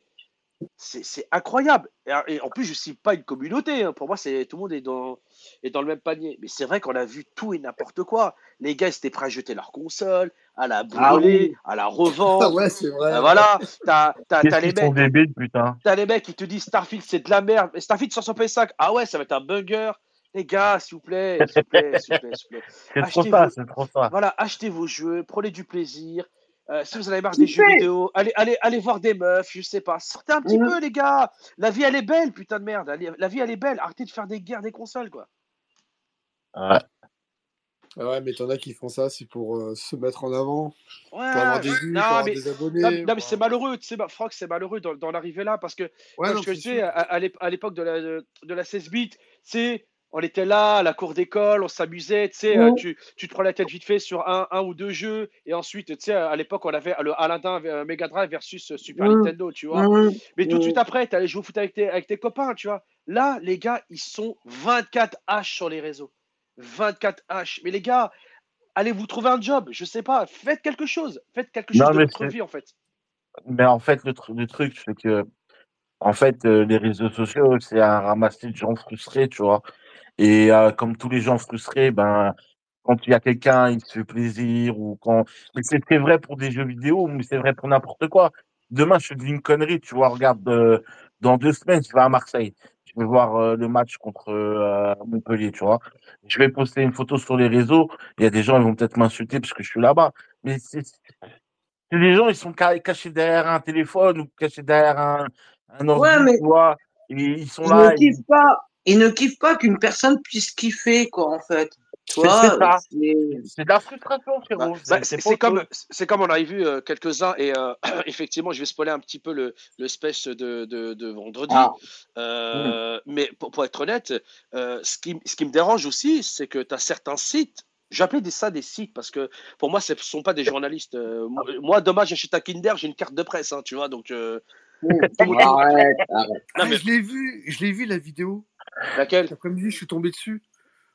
C'est incroyable. Et, en plus, je ne cible pas une communauté. Hein. Pour moi, c'est tout le monde est dans, est dans le même panier. Mais c'est vrai qu'on a vu tout et n'importe quoi. Les gars, ils étaient prêts à jeter leur console, à la ah brûler, à la revendre. Ah ouais, c'est vrai. Euh, voilà. T'as les mecs. T'as les mecs qui te disent Starfield, c'est de la merde. Starfield sur son PS5, ah ouais, ça va être un banger Les gars, s'il vous plaît, s'il vous plaît, s'il vous plaît, s'il vous plaît. C'est trop Achetez ça, vos- c'est trop ça. Voilà, achetez vos jeux, prenez du plaisir. Euh, si vous en avez marre des jeux vidéo, allez, allez, allez voir des meufs, je sais pas. Sortez un petit Mhm. peu, les gars. La vie, elle est belle, putain de merde. La vie, elle est belle. Arrêtez de faire des guerres des consoles, quoi. Ouais. Ah ouais, mais t'en as qui font ça, c'est pour euh, se mettre en avant, Ouais. pour avoir des vues, Non, pour avoir mais- des abonnés. Non, mais- non, mais pour- c'est malheureux, tu sais, bah, Franck, c'est malheureux d'en arriver là parce que, Ouais, comme non, je te disais, à, à l'ép- à l'époque de la, de, de la 16 bits, c'est on était là à la cour d'école, on s'amusait, tu sais, euh, tu, tu te prends la tête vite fait sur un, un ou deux jeux, et ensuite, tu sais, à l'époque, on avait le Aladdin euh, Mega Drive versus euh, Super. Nintendo, tu vois. Mais tout de suite après, tu allais jouer au foot avec tes, avec tes copains, tu vois. Là, les gars, ils sont 24 H sur les réseaux. 24 H. Mais les gars, allez vous trouver un job, je sais pas, faites quelque chose, faites quelque chose Non, de votre vie, en fait. Mais en fait, le, tru- le truc, c'est que, en fait, euh, les réseaux sociaux, c'est un ramassis de gens frustrés, tu vois. Et euh, comme tous les gens frustrés, ben, quand il y a quelqu'un, il se fait plaisir, ou quand. Mais c'est vrai pour des jeux vidéo, mais c'est vrai pour n'importe quoi. Demain, je dis une connerie, tu vois. Regarde, euh, dans deux semaines, je vais à Marseille. Je vais voir euh, le match contre euh, Montpellier, tu vois. Je vais poster une photo sur les réseaux. Il y a des gens, ils vont peut-être m'insulter parce que je suis là-bas. Mais c'est des gens, ils sont ca- cachés derrière un téléphone ou cachés derrière un, un ordi, Ouais, mais tu vois. Et ils sont ils là. ne ils- kiffent pas. Ils ne kiffent pas qu'une personne puisse kiffer, quoi, en fait. Tu C'est de la frustration, Bah, frérot. bah, C'est autre comme, chose. c'est comme on a vu euh, quelques-uns, et euh, effectivement, je vais spoiler un petit peu le, le space de, de, de vendredi. Ah. Euh, Mais pour, pour être honnête, euh, ce, qui, ce qui me dérange aussi, c'est que tu as certains sites. J'appelais des- ça des sites parce que pour moi, ce ne sont pas des journalistes. Euh, moi, dommage, j'achète à Kinder, j'ai une carte de presse, hein, tu vois. Donc, euh, Arrête, arrête. Non, Ah, mais je l'ai vu, je l'ai vu la vidéo. Laquelle? Cet après-midi, je suis tombé dessus.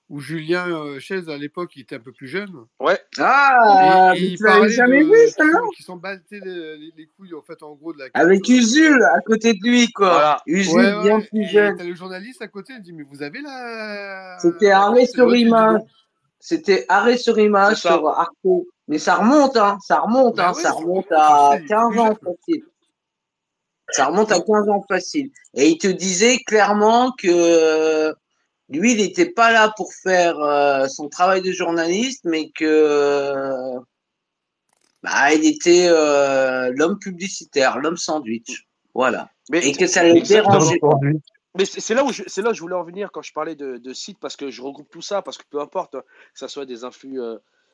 Où Julien euh, Chaise, à l'époque, il était un peu plus jeune. Ouais. Ah, Et- et mais il tu l'avais parlait jamais de- vu, qui celle-là sont- Qui s'en battaient les, les- les couilles, en fait, en gros, de la carte. Avec Usul à côté de lui, quoi. Voilà. Usul Ouais, bien ouais. plus Et jeune. t'as le journaliste à côté, il dit, mais vous avez la... C'était arrêt sur image. non. C'était arrêt sur image ça. sur Arte. Mais ça remonte, hein. Ça remonte, Bah hein. ouais, ça ça remonte à je sais, il est 15 plus ans facile. Ça remonte à 15 ans facile. Et il te disait clairement que euh, lui, il n'était pas là pour faire euh, son travail de journaliste, mais que euh, bah, il était euh, l'homme publicitaire, l'homme sandwich. Voilà. Mais Et que ça le dérangeait. Mais c'est là où je, c'est là où je voulais en venir quand je parlais de, de sites parce que je regroupe tout ça parce que peu importe que ça soit des influx.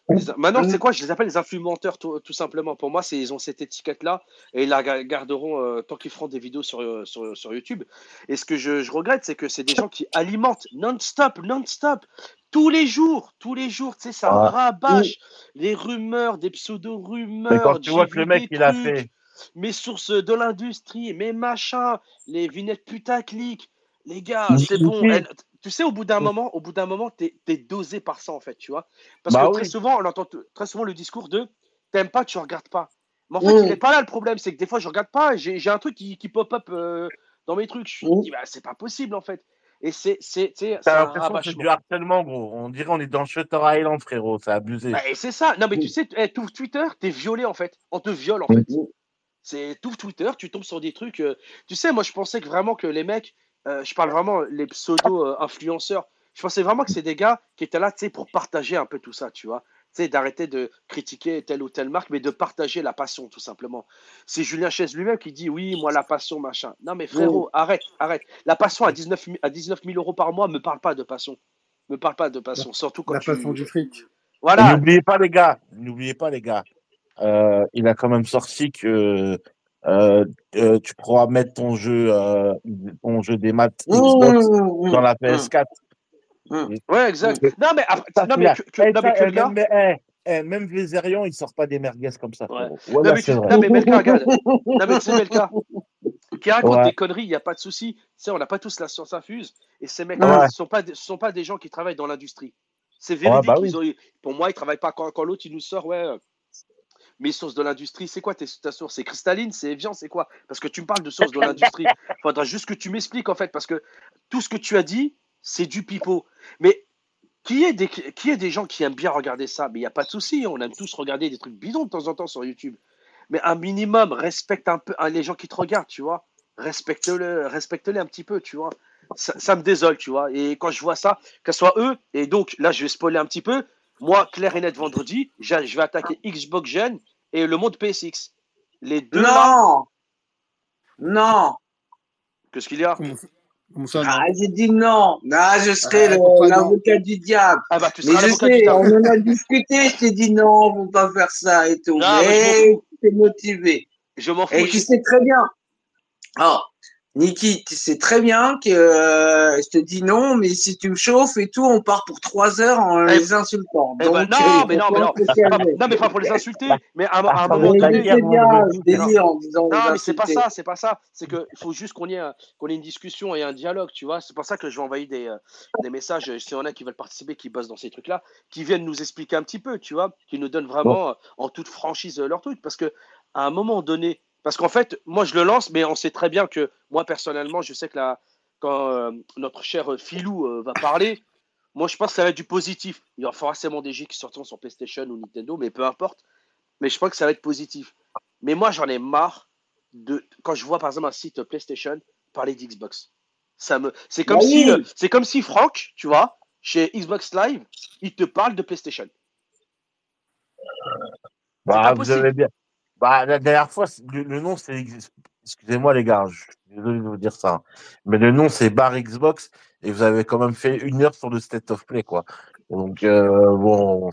Euh, Maintenant, c'est quoi? Je les appelle les influx menteurs tout, tout simplement. Pour moi, c'est ils ont cette étiquette là et ils la ga- garderont euh, tant qu'ils feront des vidéos sur, euh, sur, sur YouTube. Et ce que je, je regrette, c'est que c'est des gens qui alimentent non-stop, non-stop. Tous les jours, tous les jours, tu sais, ça Ouais. rabâche les rumeurs, des pseudo-rumeurs. quand tu vois que le mec, il a fait. mes sources de l'industrie, mes machins, les vignettes putaclic. Les gars, c'est bon. Elle- tu sais, au bout d'un moment, au bout d'un moment, t'es es dosé par ça en fait, tu vois. Parce Bah que très oui. souvent, on entend très souvent le discours de t'aimes pas, tu regardes pas. Mais en fait, Mm. il n'est pas là le problème, c'est que des fois, je regarde pas. J'ai un truc qui, qui pop up euh, dans mes trucs. Je me Mm. dis, bah, c'est pas possible en fait. Et c'est l'impression que c'est du harcèlement, gros. On dirait on est dans Shutter Island, frérot. C'est abusé. Bah, et c'est ça. Non, mais tu sais, eh, tout Twitter, t'es violé en fait. On te viole en fait. Mm. C'est tout Twitter, tu tombes sur des trucs. euh, tu sais, moi, je pensais que vraiment que les mecs, euh, je parle vraiment les pseudo-influenceurs, je pensais vraiment que c'est des gars qui étaient là, tu sais, pour partager un peu tout ça, tu vois. Tu sais, d'arrêter de critiquer telle ou telle marque, mais de partager la passion, tout simplement. C'est Julien Chaise lui-même qui dit, oui, moi, la passion, machin. Non, mais frérot, arrête, arrête. La passion à 19, 000 à 19 000 euros par mois, me parle pas de passion. Me parle pas de passion, surtout quand La tu... passion du fric. Voilà, N'oubliez pas, les gars. N'oubliez pas, les gars. Euh, il a quand même sorti que euh, euh, tu pourras mettre ton jeu, euh, ton jeu des maths Xbox Mmh, dans la mmh, PS4. mmh. Et- ouais, exact. Non, mais, après- Ça, non, c'est mais que, que- non, mais que eh, eh, même Vézérian, il sort pas des merguez comme ça. Ouais. frérot. Non, Voilà, mais, c'est tu, non, mais Melka, regarde. Non, mais sais, Melka, qui raconte Ouais. des conneries, il n'y a pas de souci. Tu sais, on n'a pas tous la science infuse. Et ces mecs-là, Ouais. ce ne sont, pas des- gens qui travaillent dans l'industrie. C'est véridique. bah ils ont- pour moi, ils ne travaillent pas quand, quand l'autre, il nous sort, ouais. Mes sources de l'industrie, c'est quoi ta source? C'est cristalline, c'est Evian, c'est quoi? Parce que tu me parles de sources de l'industrie. Il faudra juste que tu m'expliques, en fait, parce que tout ce que tu as dit, c'est du pipeau. Mais qui est, des, qui est des gens qui aiment bien regarder ça? Mais il n'y a pas de souci, on aime tous regarder des trucs bidons de temps en temps sur YouTube. Mais un minimum, respecte un peu hein, les gens qui te regardent, tu vois. Respecte-le, respecte-les un petit peu, tu vois. ça, me désole, tu vois. Et quand je vois ça, que ce soit eux, et donc là, je vais spoiler un petit peu. Moi, clair et net, vendredi, je vais attaquer Xbox Gen et le monde PSX. Les deux. Non Non Qu'est-ce qu'il y a? Ah, j'ai dit non. Ah, je serai l'avocat du diable. Ah, bah, tu mais je sais, on en a discuté. Je t'ai dit non, on ne va pas faire ça et tout. mais tu es motivé. Je m'en fous. Et tu sais très bien. Oh, Niki, tu sais très bien que euh, je te dis non, mais si tu me chauffes et tout, on part pour trois heures en eh, les insultant. Eh ben, non, mais non, mais non. non, mais pas pour les insulter, mais à, un moment donné. Non, mais c'est pas ça, c'est pas ça. C'est qu'il faut juste qu'on ait, qu'on ait une discussion et un dialogue, tu vois. C'est pour ça que je vais envoyer des, euh, des messages, s'il y en a qui veulent participer, qui bossent dans ces trucs-là, qui viennent nous expliquer un petit peu, tu vois, qui nous donnent vraiment en toute franchise leur truc. Parce que à un moment donné, parce qu'en fait, moi, je le lance, mais on sait très bien que moi, personnellement, je sais que là, quand euh, notre cher Philou euh, va parler, moi, je pense que ça va être du positif. Il y aura forcément des jeux qui sortiront sur PlayStation ou Nintendo, mais peu importe. Mais je pense que ça va être positif. Mais moi, j'en ai marre de quand je vois par exemple un site PlayStation parler d'Xbox. Ça me, c'est comme bah si, euh, c'est comme si Franck, tu vois, chez Xbox Live, il te parle de PlayStation. Bah, vous avez bien, bah, la dernière fois, le, nom, c'est. Excusez-moi, les gars, je suis désolé de vous dire ça. Mais le nom, c'est Bar Xbox. Et vous avez quand même fait une heure sur le State of Play, quoi. Donc, euh, bon.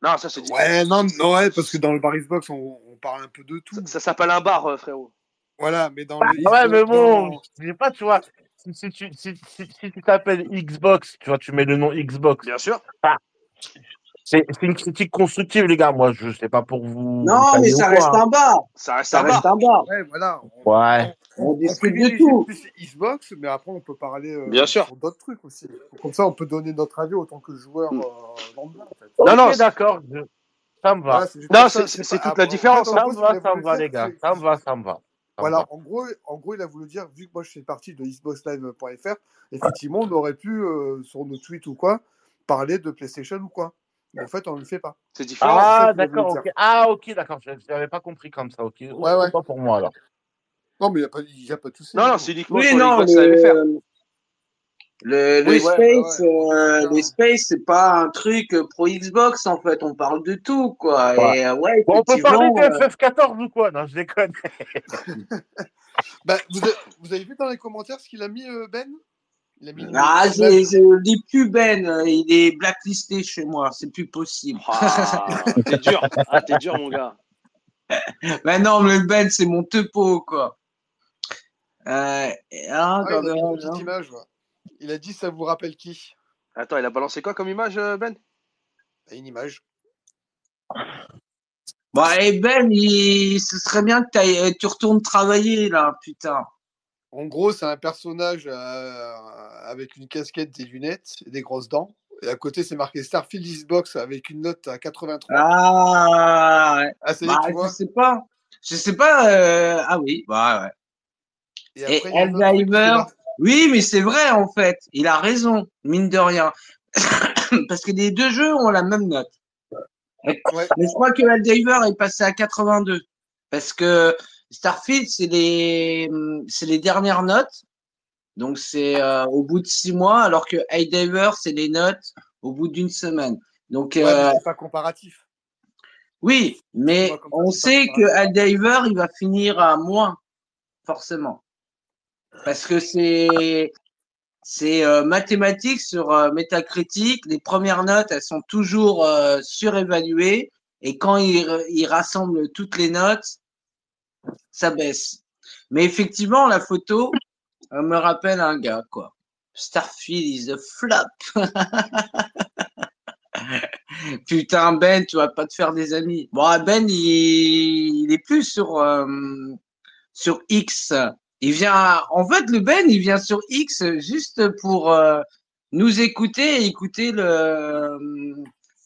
Non, ça, c'est. Ouais, non, non, ouais, parce que dans le Bar Xbox, on, on parle un peu de tout. Ça, s'appelle un bar, euh, frérot. Voilà, mais dans le. Ah ouais, mais bon, je sais pas, tu vois. Si, tu si, si, tu t'appelles Xbox, tu vois, tu mets le nom Xbox. Bien sûr. Ah, c'est une critique constructive, les gars. Moi, je sais pas pour vous. Non, mais ça reste, un bar. Ça reste un bar. Ouais, voilà. ouais. On, discute de tout. Xbox, mais après, on peut parler euh, Bien sûr. sur d'autres trucs aussi. Comme ça, on peut donner notre avis autant que joueur mm. euh, lambda. En fait. Non, non, d'accord. Ça me va. non, c'est toute la différence. Ça me va, ça me va, les gars. Ça me va, ça me va. Voilà, en gros, en gros, il a voulu dire, vu que moi je fais partie de xboxlive.fr, effectivement, on aurait pu, euh, sur nos tweets ou quoi, parler de PlayStation ou quoi en fait, on ne le fait pas. C'est différent. Ah, d'accord, ok. Ah, ok, d'accord. Je n'avais pas compris comme ça, ok. Ouais, ouais. Pas pour moi, alors. Non, mais il n'y a, pas, de souci. Non, non, c'est uniquement oui, non, le... faire. Le, le Space, euh, le Space, c'est pas un truc pro Xbox en fait. On parle de tout quoi. Et, euh, ouais, bon, on peut parler de euh, FF14 ou quoi? Non, je déconne. bah, vous, avez, vous, avez vu dans les commentaires ce qu'il a mis Ben? Ah, je dis plus Ben, il est blacklisté chez moi, c'est plus possible. Ah, t'es dur, ah, t'es dur, mon gars. Mais non, mais Ben, c'est mon tepo, quoi. Euh, ah, il, a une image, il a dit ça vous rappelle qui? Attends, il a balancé quoi comme image, euh, Ben? Une image. Bah, et Ben, il... ce serait bien que tu retournes travailler, là, putain. En gros, c'est un personnage euh, avec une casquette, des lunettes et des grosses dents. Et à côté, c'est marqué Starfield Xbox avec une note à 83. Ah, ouais. ah c'est bah, je sais pas. Je sais pas. Euh, ah oui, bah ouais. Et, et oui, mais c'est vrai en fait. Il a raison, mine de rien. Parce que les deux jeux ont la même note. Mais je crois que Eldiver est passé à 82. Parce que Starfield, c'est les, c'est les dernières notes. Donc, c'est euh, au bout de six mois, alors que Diver, c'est les notes au bout d'une semaine. Donc, ouais, euh, c'est pas comparatif. Oui, mais on sait que Diver, il va finir à moins, forcément. Parce que c'est, c'est euh, mathématique sur euh, métacritique. Les premières notes, elles sont toujours surévaluées. Et quand il, il rassemble toutes les notes, ça baisse. Mais effectivement, la photo me rappelle un gars, quoi. Starfield is a flop. Putain, Ben, tu vas pas te faire des amis. Bon, Ben, il, est plus sur, euh, sur X. Il vient, en fait, le Ben, il vient sur X juste pour euh, nous écouter et écouter le,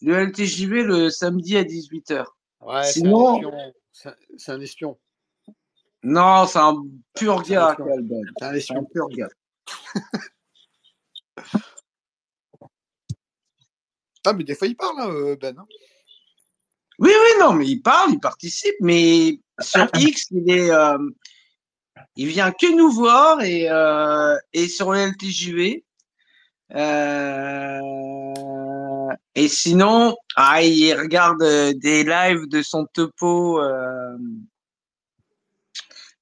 le LTJV le samedi à 18h. Ouais, Sinon, c'est un espion. Non, c'est un pur gars, C'est un pur gars. ah, mais des fois, il parle, hein, euh, Ben. Hein. Oui, oui, non, mais il parle, il participe, mais sur X, il est. Euh, il vient que nous voir et, euh, et sur le LTJV. Euh, et sinon, ah, il regarde des lives de son topo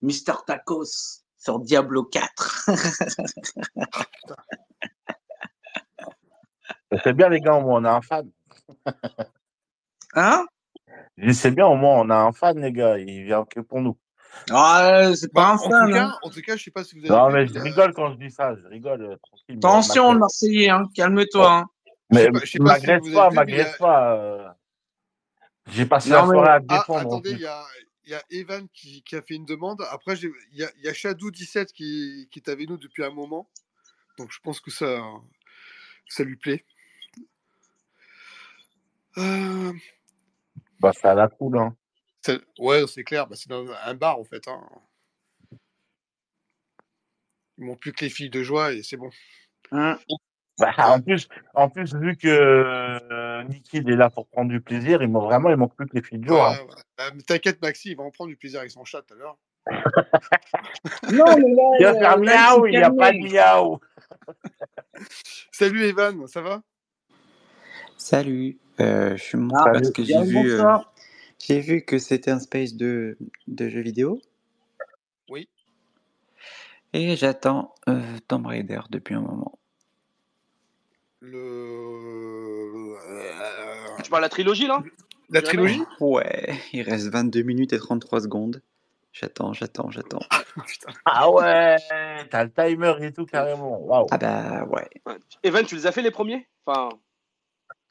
Mister Tacos sur Diablo 4. C'est bien, les gars, au moins, on a un fan. hein? C'est bien, au moins, on a un fan, les gars. Il vient que pour nous. Ah, c'est pas bah, un fan. En tout, cas, hein. en tout cas, je sais pas si vous avez. Non, mais je rigole quand je dis ça. Je rigole. Euh, tranquille. Attention, le Marseillais, hein. calme-toi. Hein. Mais m'agresse pas, m'agresse pas. Euh... J'ai passé la soirée à te défendre. Ah, attendez, il y a, y a, Evan qui, qui, a fait une demande. Après, il y a, y a Shadou17 qui, qui est avec nous depuis un moment. Donc, je pense que ça, ça lui plaît. Euh... Bah, ça a la cool, hein. Ouais, c'est clair. Bah, c'est dans un bar, en fait. Hein. Ils m'ont plus que les filles de joie et c'est bon. Hein bah, en, plus, en plus, vu que euh, est là pour prendre du plaisir, ils m'ont vraiment, il manque plus que les filles de. Ouais, hein. bah, T'inquiète, Maxi, il va en prendre du plaisir avec son chat tout à l'heure. non, mais là, il va faire miaou, il n'y a pas de miaou. Salut Evan, ça va? Salut, euh, je suis monté ah, parce que j'ai vu, euh, j'ai vu que c'était un space de, de jeux vidéo. Oui. Et j'attends euh, Tomb Raider depuis un moment. Le. Tu parles de la trilogie là? La trilogie? Ouais, il reste 22 minutes et 33 secondes. J'attends, j'attends, j'attends. ah ouais, t'as le timer et tout carrément. Waouh. Ah bah ouais. Evan, tu les as fait les premiers? Enfin,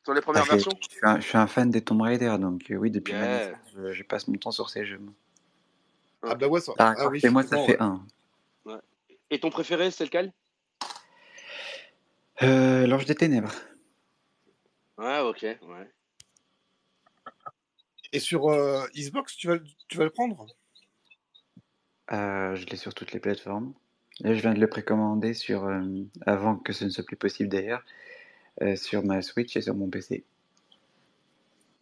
sur les premières Ah, versions? je suis un, je suis un fan des Tomb Raider, donc euh, oui, depuis ma Yeah. naissance, je, je passe mon temps sur ces jeux. Ah bah ouais, ça. Par Ah oui, et moi, ça fait ouais. un. Et ton préféré, c'est lequel? Euh, L'Ange des Ténèbres. Ouais, ok, ouais. Et sur euh, Xbox, tu vas, le- tu vas le prendre? Euh, je l'ai sur toutes les plateformes. Là, je viens de le précommander sur, euh, avant que ce ne soit plus possible d'ailleurs, euh, sur ma Switch et sur mon PC.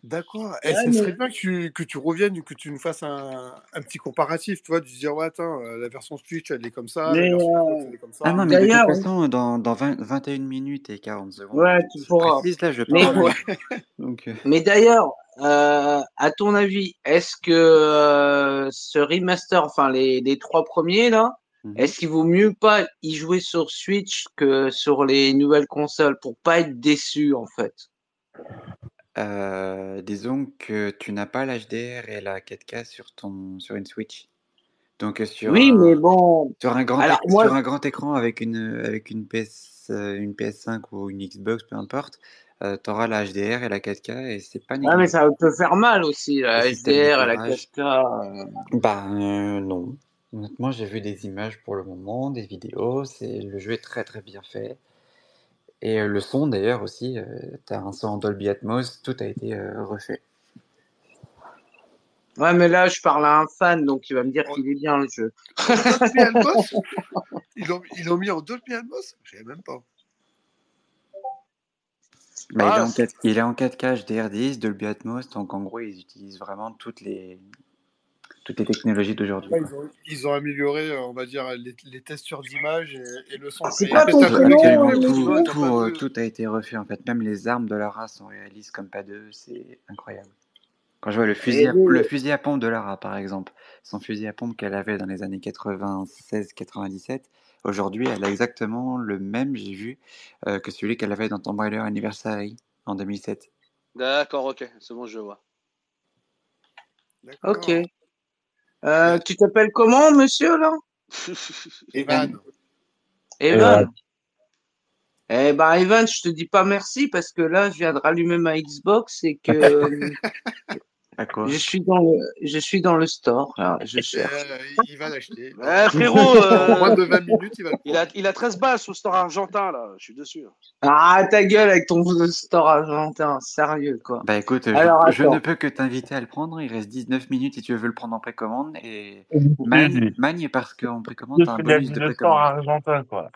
D'accord. Et mais- serait bien que tu, que tu reviennes, que tu nous fasses un, un petit comparatif, tu vois, de se dire, ouais, attends, euh, la version Switch, elle est comme ça, Mais, la version euh, Xbox, elle est comme ça. Ah non, mais de toute D'ailleurs, façon, dans, dans 20 21 minutes et 40 secondes, ouais, tu pourras. précise, là, je Mais, pars en Ouais. live. Donc, euh, mais d'ailleurs, euh, à ton avis, est-ce que euh, ce remaster, enfin les, les trois premiers là, mhm. est-ce qu'il vaut mieux pas y jouer sur Switch que sur les nouvelles consoles pour pas être déçu en fait? Euh, disons que tu n'as pas l'HDR et la 4K sur ton sur une Switch. Donc euh, sur Oui, mais un bon. sur un grand Alors éc- moi, sur un grand écran avec une avec une PS euh, une PS5 ou une Xbox, peu importe, tu auras la HDR et la 4K et c'est pas ouais, mais négligeable. ça peut faire mal aussi, la Le système HDR et la d'éclairage, 4K. euh. bah euh, non. Honnêtement, j'ai vu des images pour le moment, des vidéos, c'est le jeu est très très bien fait. Et euh, le son d'ailleurs aussi, euh, t'as un son en Dolby Atmos, tout a été euh, refait. Ouais, mais là, je parle à un fan, donc il va me dire En, qu'il est bien le jeu. en Dolby Atmos Ils l'ont ils l'ont mis en Dolby Atmos? Je savais même pas. Bah, il est Ah, en c'est- 4, il est en 4K HDR10, Dolby Atmos, donc en gros ils utilisent vraiment toutes les toutes les technologies d'aujourd'hui. Ouais, ils, ont, ils ont amélioré, euh, on va dire, les, les testures d'image et, et le son. C'est quoi ton t'as Tout- euh, de. tout a été refait en fait. Même les armes de Lara sont réalistes comme pas deux, c'est incroyable. Quand je vois le fusil, Et à, les- le fusil à pompe de Lara par exemple, son fusil à pompe qu'elle avait dans les années 96-97, aujourd'hui elle a exactement le même, j'ai vu, euh, que celui qu'elle avait dans Tomb Raider Anniversary en 2007. D'accord, ok, c'est bon, je vois. Ok. Euh, tu t'appelles comment, monsieur, là? Evan. Evan. Eh ben, Evan, je te dis pas merci parce que là, je viens de rallumer ma Xbox et que Je suis dans le, je suis dans le store, là, je Euh, cherche. il va l'acheter. Eh, frérot, moins euh, de 20 minutes, il va le il, a, il a 13 balles sous store argentin, là, je suis dessus. Ah, ta gueule avec ton store argentin, sérieux, quoi. Bah écoute, je, Alors, je ne peux que t'inviter à le prendre. Il reste 19 minutes si tu veux le prendre en précommande. Et Magne, parce qu'en précommande, t'as un bonus de précommande. argentin, quoi.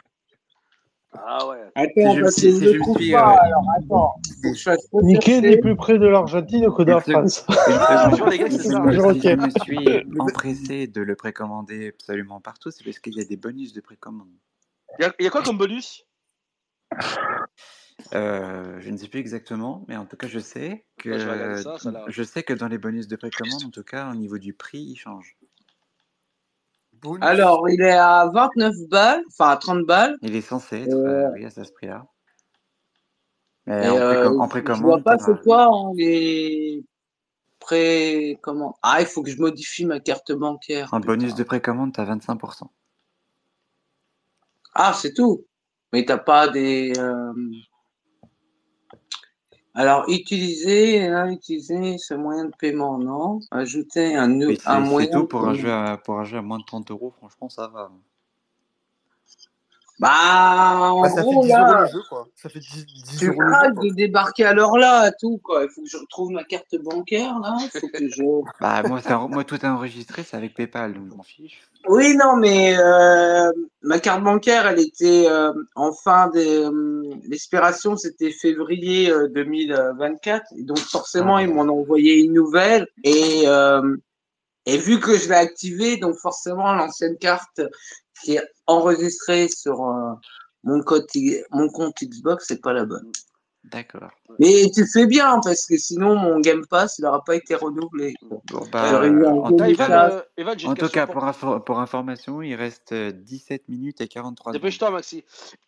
Ah ouais. Attends, je- parce si- je je ne me trouve suis, pas. euh, Alors attends, faut que je fasse Niquer rechercher. n'est plus près de l'Argentine que de la. France. Une seconde. bonjour, les gars, c'est Si ça. je si je me suis empressé de le précommander absolument partout, c'est parce qu'il y a des bonus de précommande. Il y, a- il y a quoi comme bonus? Euh, je ne sais plus exactement, mais en tout cas, je sais que Ouais, ça, ça je sais que dans les bonus de précommande, en tout cas, au niveau du prix, il change. Bonus. Alors, il est à 29 balles, enfin à 30 balles. Il est censé être, Euh, euh, oui, à ce prix-là. Mais en, euh, précom- en je vois précommande, pas t'as- c'est quoi hein, les pré comment? Ah, il faut que je modifie ma carte bancaire. en putain. bonus de précommande, t'as 25%. Ah, c'est tout. Mais t'as pas des euh, Alors, utiliser, hein, utiliser ce moyen de paiement, non? Ajouter un, c'est un c'est moyen tout de pour un, paiement. jeu à, pour un jeu à moins de 30 euros, franchement, ça va. Bah, en Bah, ça fait gros, 10 euros là, le jeu, quoi. Ça fait 10, 10 tu euros de débarquer à l'heure là, tout, quoi. Il faut que je retrouve ma carte bancaire, là. Il faut que je... Bah, moi, moi, tout est enregistré, c'est avec PayPal, donc je m'en fiche. Oui, non, mais euh, ma carte bancaire, elle était euh, en fin de euh, l'expiration, c'était février euh, 2024. Et donc forcément, Ah, ils bah. m'en ont envoyé une nouvelle. Et, euh, et vu que je l'ai activée, donc forcément, l'ancienne carte qui est enregistrée sur euh, mon, code, mon compte Xbox, c'est pas la bonne. D'accord. Mais tu fais bien, parce que sinon, mon Game Pass, il n'aura pas été renouvelé. Bon, bah, en, Evan, euh, Evan, j'ai en tout cas pour pour, info- pour information, il reste euh, 17 minutes et 43 secondes. Dépêche-toi, Maxi.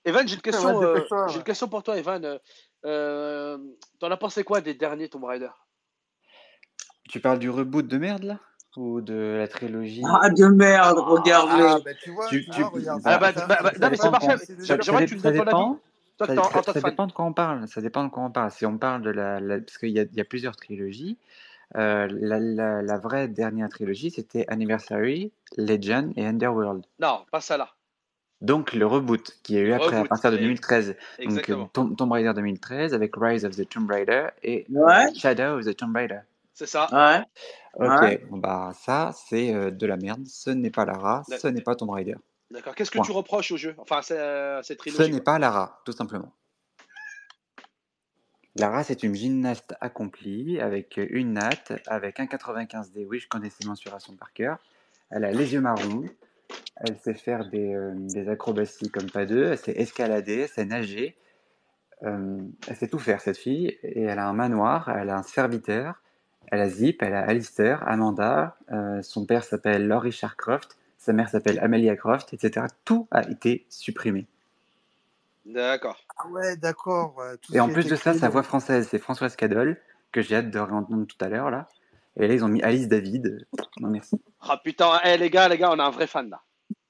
Evan, j'ai une Ouais, question, euh, une question pour toi, Evan. Euh, euh, T'en as pensé quoi des derniers Tomb Raider? Tu parles du reboot de merde là? Ou de la trilogie Ah, de merde, Ah, regarde-les. bah tu vois, tu, tu regarde, Ah bah, bah, ça, bah, bah, ça, non, mais ça c'est parfait. J'aimerais que tu me donnes ton avis. dépend, Toi, ça, ça- ça dépend de quoi on parle. Ça dépend de quoi on parle. Si on parle de la, la- parce qu'il y a, il y a plusieurs trilogies. Euh, la, la, la vraie dernière trilogie, c'était Anniversary, Legend et Underworld. Non, pas ça là. Donc le reboot qui a eu Le après à partir de Et- 2013. Donc euh, Exactement. Tomb, Tomb Raider 2013 avec Rise of the Tomb Raider et Ouais, Shadow of the Tomb Raider. C'est ça. ouais, Ok, ouais. bon bah ça c'est euh, de la merde. Ce n'est pas Lara, ce n'est pas Tomb Raider. D'accord. Qu'est-ce que tu reproches au jeu? Enfin, à ce- cette Ce trilogie, n'est quoi. pas Lara, tout simplement. Lara, c'est une gymnaste accomplie avec une natte, avec un 95D. Oui, je connais ses mensurations par cœur. Elle a les yeux marrons. Elle sait faire des, euh, des acrobaties comme pas deux. Elle sait escalader, elle sait nager. Euh, elle sait tout faire, cette fille. Et elle a un manoir, elle a un serviteur. Elle a Zip, elle a Alistair, Amanda. euh, son père s'appelle Laurie Sharcroft. Sa mère s'appelle Amelia Croft, etc. Tout a été supprimé. D'accord. Ah ouais, d'accord. Et en a plus de ça, sa voix française, c'est Françoise Cadol, que j'ai hâte de réentendre tout à l'heure, là. Et là, ils ont mis Alice David. Non, merci. Ah putain, eh, les gars, les gars, on a un vrai fan là.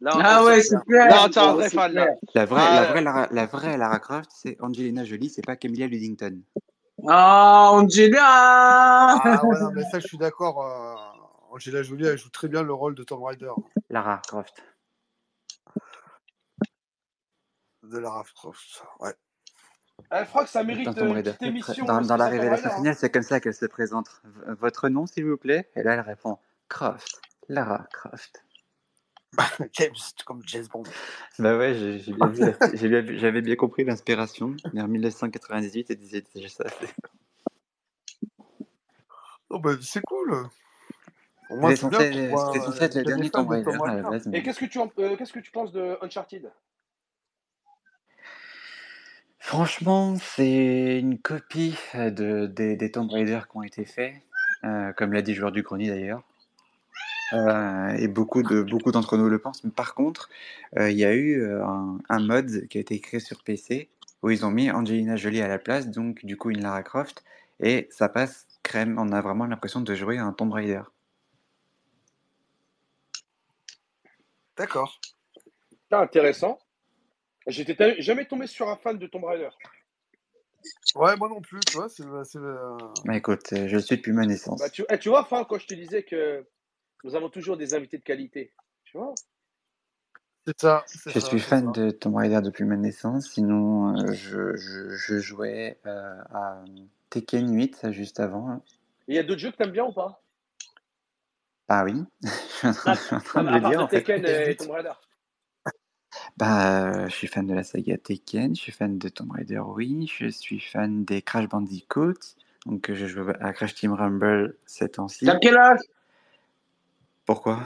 Ah on ouais, c'est là, on tient un ouais, vrai fan là. La vraie, Ah, la vraie, Lara, la vraie Lara Croft, c'est Angelina Jolie, c'est pas Camilla Luddington. Ah, Angela! Ah ouais, non, mais ça, je suis d'accord. euh, Angela Jolie, elle joue très bien le rôle de Tomb Raider, Lara Croft. de Lara Croft. Ouais. eh, je crois que ça Dans mérite euh, une Raider. petite émission Dans, dans la révélation hein. finale, c'est comme ça qu'elle se présente. V- Votre nom, s'il vous plaît Et là, elle répond Croft. Lara Croft. James, comme James Bond. Bah ouais, j'avais bien compris l'inspiration. Mais en 1998, elle disait déjà ça. c'est- Oh, bah, c'est cool. Pour moi, C'était censé, être le dernier Tomb de Raider à la. Et qu'est-ce que tu en- euh, qu'est-ce que tu penses de Uncharted? Franchement, c'est une copie euh, de, des, des Tomb Raider qui ont été faits, euh, comme l'a dit Joueur du Grenier d'ailleurs. Euh, et beaucoup de beaucoup d'entre nous le pensent. Mais par contre, euh, il y a eu euh, un, un mod qui a été créé sur PC où ils ont mis Angelina Jolie à la place, donc du coup une Lara Croft, et ça passe crème. On a vraiment l'impression de jouer à un Tomb Raider. D'accord. C'est intéressant. J'étais ta- jamais tombé sur un fan de Tomb Raider. Ouais, moi non plus, tu vois. C'est, c'est, Mais écoute, je le suis depuis ma naissance. Bah, tu, eh, tu vois, Fin, quand je te disais que nous avons toujours des invités de qualité, tu vois c'est ça. Je ça, suis fan ça. de Tomb Raider depuis ma naissance, sinon euh, je, je, je jouais euh, à Tekken 8 ça, juste avant. hein. Et il y a d'autres jeux que t'aimes bien ou pas? Ah oui, je suis en train, Ah, je suis en train de mais à le part dire de en fait. Tekken et Tekken Tomb Raider. Bah, je suis fan de la saga Tekken, je suis fan de Tomb Raider, oui, je suis fan des Crash Bandicoot, donc je joue à Crash Team Rumble ces temps-ci. T'as quel âge? Pourquoi?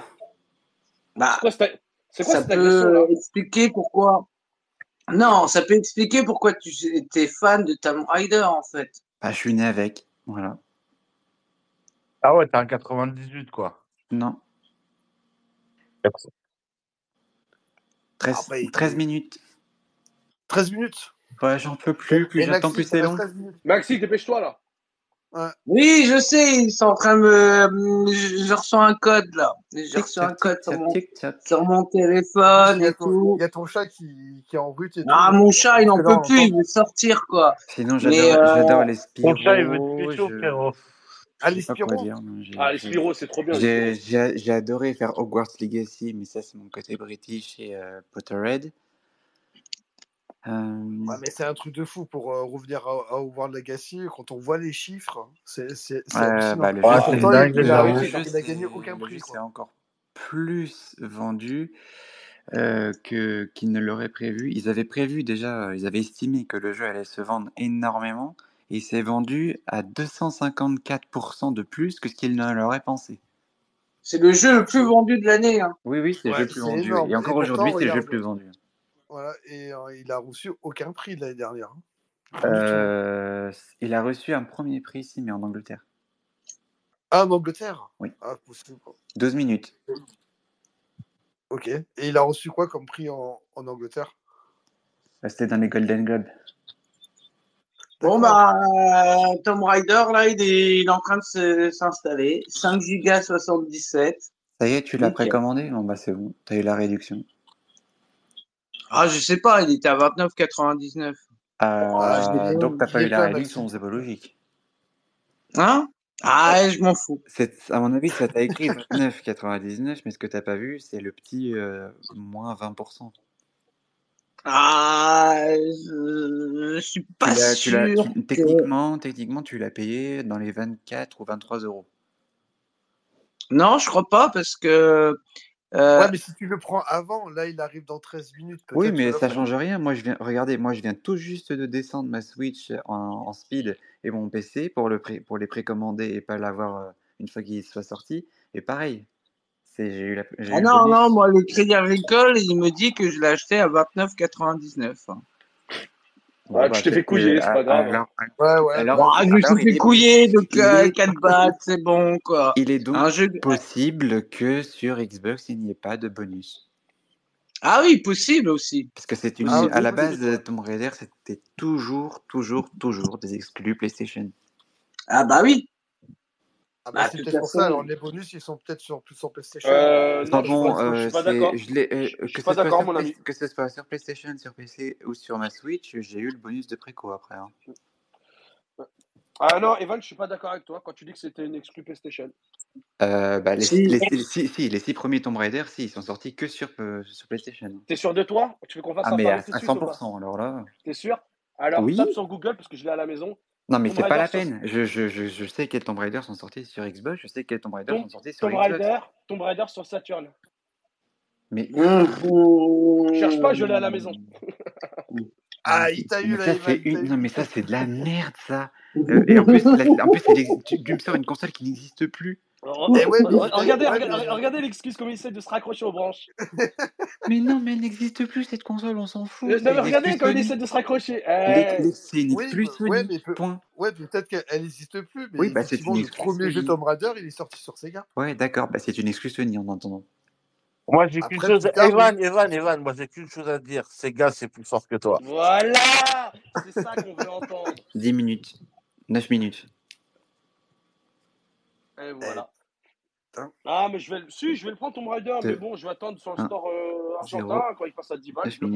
Bah, C'est quoi ça cette peut expliquer pourquoi? Non, ça peut expliquer pourquoi tu étais fan de Tomb Raider en fait. Bah, je suis né avec, voilà. Ah ouais, t'es un 98, quoi. Non, 13, Après, il- 13 minutes. 13 minutes? Ouais, j'en peux plus, plus j'attends, plus c'est long. 13 minutes. Maxi, dépêche-toi là. Oui, je sais, ils sont en train de me. Je, je reçois un code là. J'ai reçu un code sur mon, sur mon téléphone et tout. il y a ton chat qui, qui est en brut et tout. Ah, mon chat, il n'en peut plus, il veut sortir quoi. Sinon, j'adore euh, j'adore les Spyro. Ton chat, il veut te pécho, je- frérot. Ah, je les j'ai- Ah, les c'est trop bien. j'ai adoré faire Hogwarts Legacy, mais ça, c'est mon côté british et euh, Potterhead. Euh, Ouais, mais c'est un truc de fou pour euh, revenir à, à Hogwarts Legacy. Quand on voit les chiffres, c'est c'est- bah, le il, gagné aucun prix. c'est encore plus vendu euh, que qu'ils ne l'auraient prévu. Ils avaient prévu déjà, ils avaient estimé que le jeu allait se vendre énormément, et il s'est vendu à 254% de plus que ce qu'ils ne l'auraient pensé. C'est le jeu le plus vendu de l'année. Hein. Oui, oui, c'est le jeu le plus vendu. énorme. Et encore aujourd'hui, c'est le jeu le plus vendu. Voilà, et euh, il a reçu aucun prix de l'année dernière. hein. Tout. Euh, il a reçu un premier prix ici, mais en Angleterre. Ah, en Angleterre? Oui. Ah, possible. 12 minutes. Ok. Et il a reçu quoi comme prix en, en Angleterre? Euh, C'était dans les Golden Globes. Bon, bah, euh, Tomb Raider, là, il est, il est en train de se- s'installer. 5 Go 77. Ça y est, tu l'as précommandé? Bon, bah c'est bon, t'as eu la réduction. Ah, je sais pas, il était à 29,99. Ah, je Euh, l'ai- donc t'as pas eu la réduction, c'est pas logique. Hein? Ah, je m'en fous. C'est, à mon avis, ça t'a écrit 29,99, mais ce que t'as pas vu, c'est le petit euh, moins 20%. Ah, je, je suis pas l'as, tu l'as, sûr tu- que... techniquement, techniquement, tu l'as payé dans les 24 ou 23 euros. Non, je crois pas, parce que... euh, Ouais, mais si tu le prends avant, là, il arrive dans 13 minutes. Oui, mais ça change rien. Moi, je viens, regardez, moi, je viens tout juste de descendre ma Switch en, en speed et mon PC pour le pré- pour les précommander et pas l'avoir euh, une fois qu'il soit sorti. Et pareil, c'est, j'ai eu la, Ah eu non, non, moi, le Crédit Agricole, il me dit que je l'ai acheté à 29,99. Bon, Ah, bah, tu t'es fait couiller, c'est ah, pas grave. alors, Ouais, ouais. alors, Bon, je me alors, suis fait couiller, donc euh, est, 4 bahts, c'est bon, quoi. il est donc Un jeu... possible que sur Xbox, il n'y ait pas de bonus. Ah oui, possible aussi. Parce que c'est une, Ah, à la base, possible, ouais. Tomb Raider, c'était toujours, toujours, toujours des exclus PlayStation. Ah bah oui. Ah, bah, Bah, c'est peut-être pour ça. Alors, les bonus, ils sont peut-être sur, plus sur PlayStation. Euh, Enfin non, je bon, pas, je euh, suis pas d'accord. je l'ai, euh, Je, je que suis pas d'accord, mon ami. que ce soit sur PlayStation, sur PC ou sur ma Switch, j'ai eu le bonus de préco après. hein. Ah non, Evan, je suis pas d'accord avec toi quand tu dis que c'était une exclu PlayStation. Euh, bah, les, Si. les, les- si, si, les six premiers Tomb Raider, si, ils sont sortis que sur, euh, sur PlayStation. T'es sûr de toi? Tu veux qu'on fasse Ah, un mais à, pari à Celsius ou pas? 100%, alors là. T'es sûr? Alors, Oui? tape sur Google parce que je l'ai à la maison. Non, mais c'est pas la sur peine. Je, je, je, je sais quels Tomb Raider sont sortis sur Xbox, je sais quels Tomb Raider sont sortis sur Tomb Xbox. Raider, Tomb Raider sur Saturn. Mais, Cherche pas, je l'ai à la maison. Ah, il t'a eu là, ça, il une... non, mais ça, c'est de la merde, ça. Euh, et en plus, la- en plus tu, tu me sors une console qui n'existe plus. Eh ouais. Regardez, l'excuse comme il essaie de se raccrocher aux branches. Mais non, mais elle n'existe plus, cette console, on s'en fout. Euh, Non, mais regardez quand il essaie de se raccrocher. Eh, C'est une Oui, ouais, mais peut... point. ouais, mais peut-être qu'elle n'existe plus. Mais Oui, bah c'est le premier jeu. Tomb Raider, il est sorti sur Sega. Ouais, d'accord, bah c'est une exclus Sony en entendant. Moi, j'ai qu'une chose. tard, Evan, oui. Evan, Evan, moi, j'ai qu'une chose à dire. Sega, c'est plus fort que toi. Voilà C'est ça qu'on veut entendre. 10 minutes. 9 minutes. Et voilà. Putain. Ah, mais je vais le. Si, je vais le prendre Tomb Raider, mais bon, je vais attendre sur le un, store euh, zéro, argentin. Quand il passe à 10 balles, 9 je le.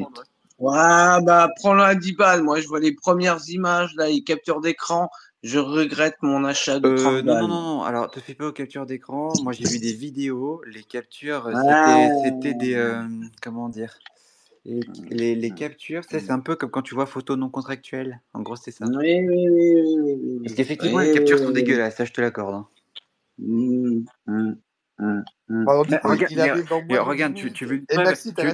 Ouais, bah, prends-le à 10 balles. Moi, je vois les premières images, là, les captures d'écran. Je regrette mon achat de 30 Euh, non, non, balles. non, non. Alors, te fais pas aux captures d'écran. Moi, j'ai vu des vidéos. Les captures, Ah. c'était, des, euh, comment dire, les, les, les captures, c'est un peu comme quand tu vois photo non contractuelle. En gros, c'est ça. Oui, oui, oui, oui, oui. Parce qu'effectivement, Oui, les captures oui, sont oui. dégueulasses, ça, je te l'accorde. hein. Mmh, regarde, tu, veux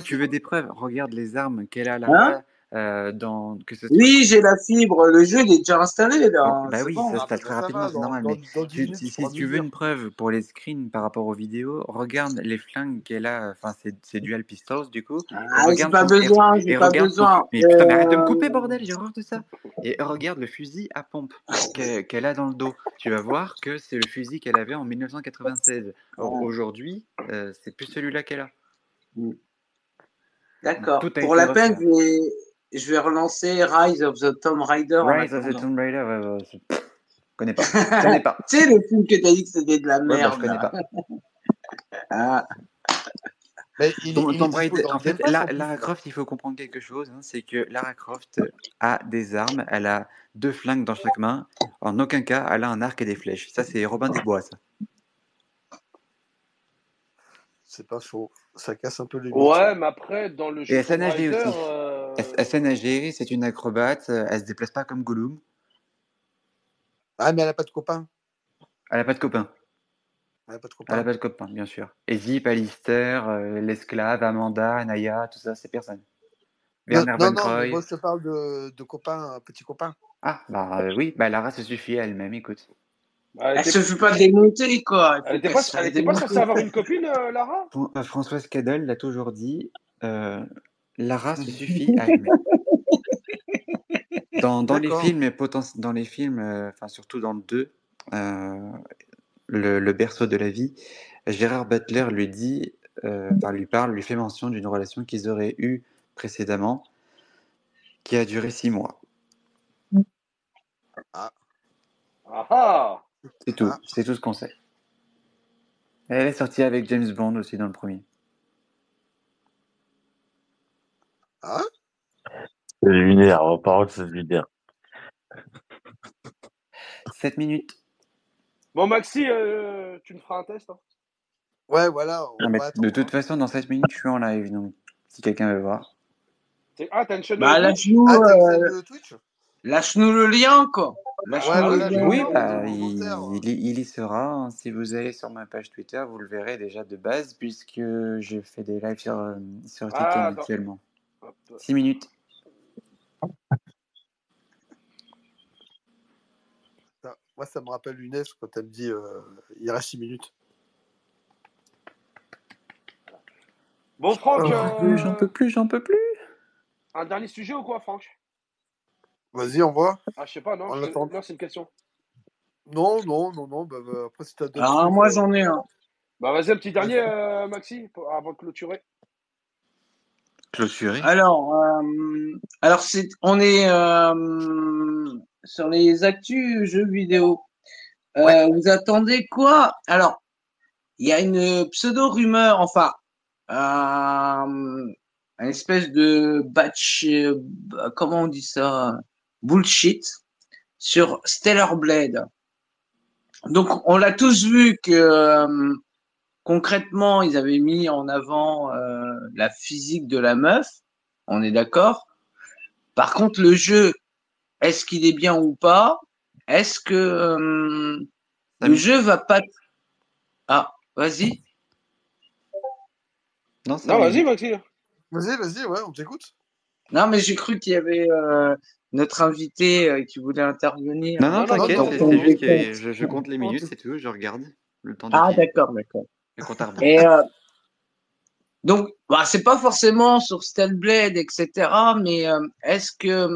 tu, veux des preuves? Regarde les armes qu'elle a là. Hein? Euh, dans, que ce soit... Oui, j'ai la fibre. Le jeu il est déjà installé. Là. bah oui, ça s'installe très rapidement, c'est normal. mais si, tu veux une preuve pour les screens par rapport aux vidéos, regarde les flingues qu'elle a. Enfin, c'est dual pistols du coup. Ah, j'ai pas besoin, j'ai pas besoin. Mais putain, mais arrête de me couper, bordel, j'ai horreur de ça. Et regarde le fusil à pompe qu'elle a dans le dos. Tu vas voir que c'est le fusil qu'elle avait en 1996. Aujourd'hui, euh, c'est plus celui-là qu'elle a. D'accord. Pour la peine, je vais relancer Rise of the Tomb Raider. Rise of the Tomb Raider, ouais, ouais, je connais pas. Je connais pas. tu sais, le film que tu as dit que c'était de la merde. Ouais, bah, je connais pas. ah. Mais il, Tomb, il Tomb Raider, en fait, la, Lara Croft, il faut comprendre quelque chose, hein, c'est que Lara Croft a des armes, elle a deux flingues dans chaque main. En aucun cas, elle a un arc et des flèches. Ça, c'est Robin des Bois, ça. C'est pas faux. Ça casse un peu les Ouais, mais après, dans le jeu. Et nager aussi. Euh... Elle, sait nager, c'est une acrobate, elle se déplace pas comme Gollum. Ah, mais elle a pas de copain. Elle a pas de copain. Elle a pas de copain. Elle a pas de copain, bien sûr. Et Zip, Alistair, euh, l'esclave, Amanda, Naya, tout ça, c'est personne. Non, non, non moi je te parle de, de copains, petits copains. Ah, bah euh, oui, bah Lara se suffit à elle-même, écoute. Bah, elle, se fait pas démonter, quoi. Elle était pas, elle censée avoir une copine, euh, Lara? Euh, Françoise Cadel l'a toujours dit. Euh, Lara se suffit à aimer. Dans, dans les films, dans les films, enfin surtout dans le 2, le, le, berceau de la vie, Gérard Butler lui dit, enfin lui parle, lui fait mention d'une relation qu'ils auraient eue précédemment, qui a duré six mois. Ah. Ah ah c'est tout, ah. c'est tout ce qu'on sait. Elle est sortie avec James Bond aussi dans le premier. Ah C'est lunaire, en parole, c'est lunaire. 7 minutes. Bon, Maxi, euh, tu me feras un test hein Ouais, voilà. de toute façon, dans 7 minutes, je suis en live, donc si quelqu'un veut voir. Ah, t'as une chaîne bah, de ah, euh, Twitch? Lâche-nous le lien, quoi. oui, bah, il, y sera. Hein. Si vous allez sur ma page Twitter, vous le verrez déjà de base, puisque je fais des lives sur, euh, sur ah, actuellement. 6 minutes. moi, ça me rappelle une quand elle me dit euh, il reste 6 minutes. Bon, Franck. Oh, j'en peux plus, j'en peux plus. Un dernier sujet ou quoi, Franck? Vas-y, on voit. Ah, je sais pas, non, non c'est une question. Non, non, non, non. Bah, bah, après, si t'as. Ah, moi, j'en ai un. Bah, vas-y, un petit dernier, euh, Maxi, avant de clôturer. Clôturer Alors, euh, alors c'est, on est euh, sur les actus jeux vidéo. Vous attendez quoi? Alors, il y a une pseudo-rumeur, enfin, une espèce de batch, comment on dit ça? Bullshit sur Stellar Blade. Donc, on l'a tous vu que euh, concrètement, ils avaient mis en avant euh, la physique de la meuf. On est d'accord. Par contre, le jeu, est-ce qu'il est bien ou pas? Est-ce que euh, le jeu va pas Ah, vas-y. Non, vas-y, Maxime. Vas-y, vas-y, ouais, on t'écoute. Non, mais j'ai cru qu'il y avait notre invité euh, qui voulait intervenir. Non, non, t'inquiète, c'est juste que je, je, compte les minutes, c'est tout, je regarde le temps de Ah, d'accord, d'accord. Euh, donc, bah, c'est pas forcément sur Blade, etc., mais euh, est-ce que,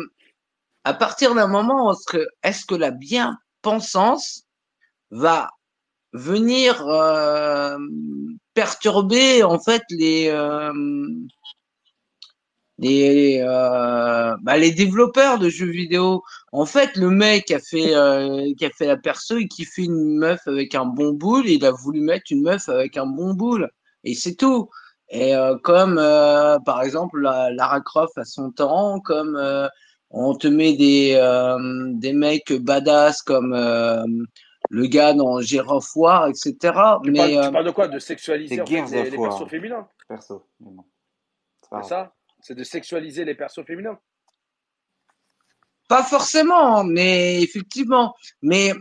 à partir d'un moment, est-ce que, est que la bien-pensance va venir euh, perturber, en fait, les les, euh, bah, les développeurs de jeux vidéo. En fait, le mec a fait, euh, qui a fait la perso et qui fait une meuf avec un bon boule, il a voulu mettre une meuf avec un bon boule. Et c'est tout. Et euh, comme, euh, par exemple, la, Lara Croft à son temps, comme euh, on te met des, des mecs badass comme le gars dans Giraffe War, etc. Tu, Mais, parles, tu parles de quoi? De sexualiser en fait, les, les persos féminins? Perso, C'est ça? C'est de sexualiser les persos féminins. Pas forcément, mais effectivement. Mais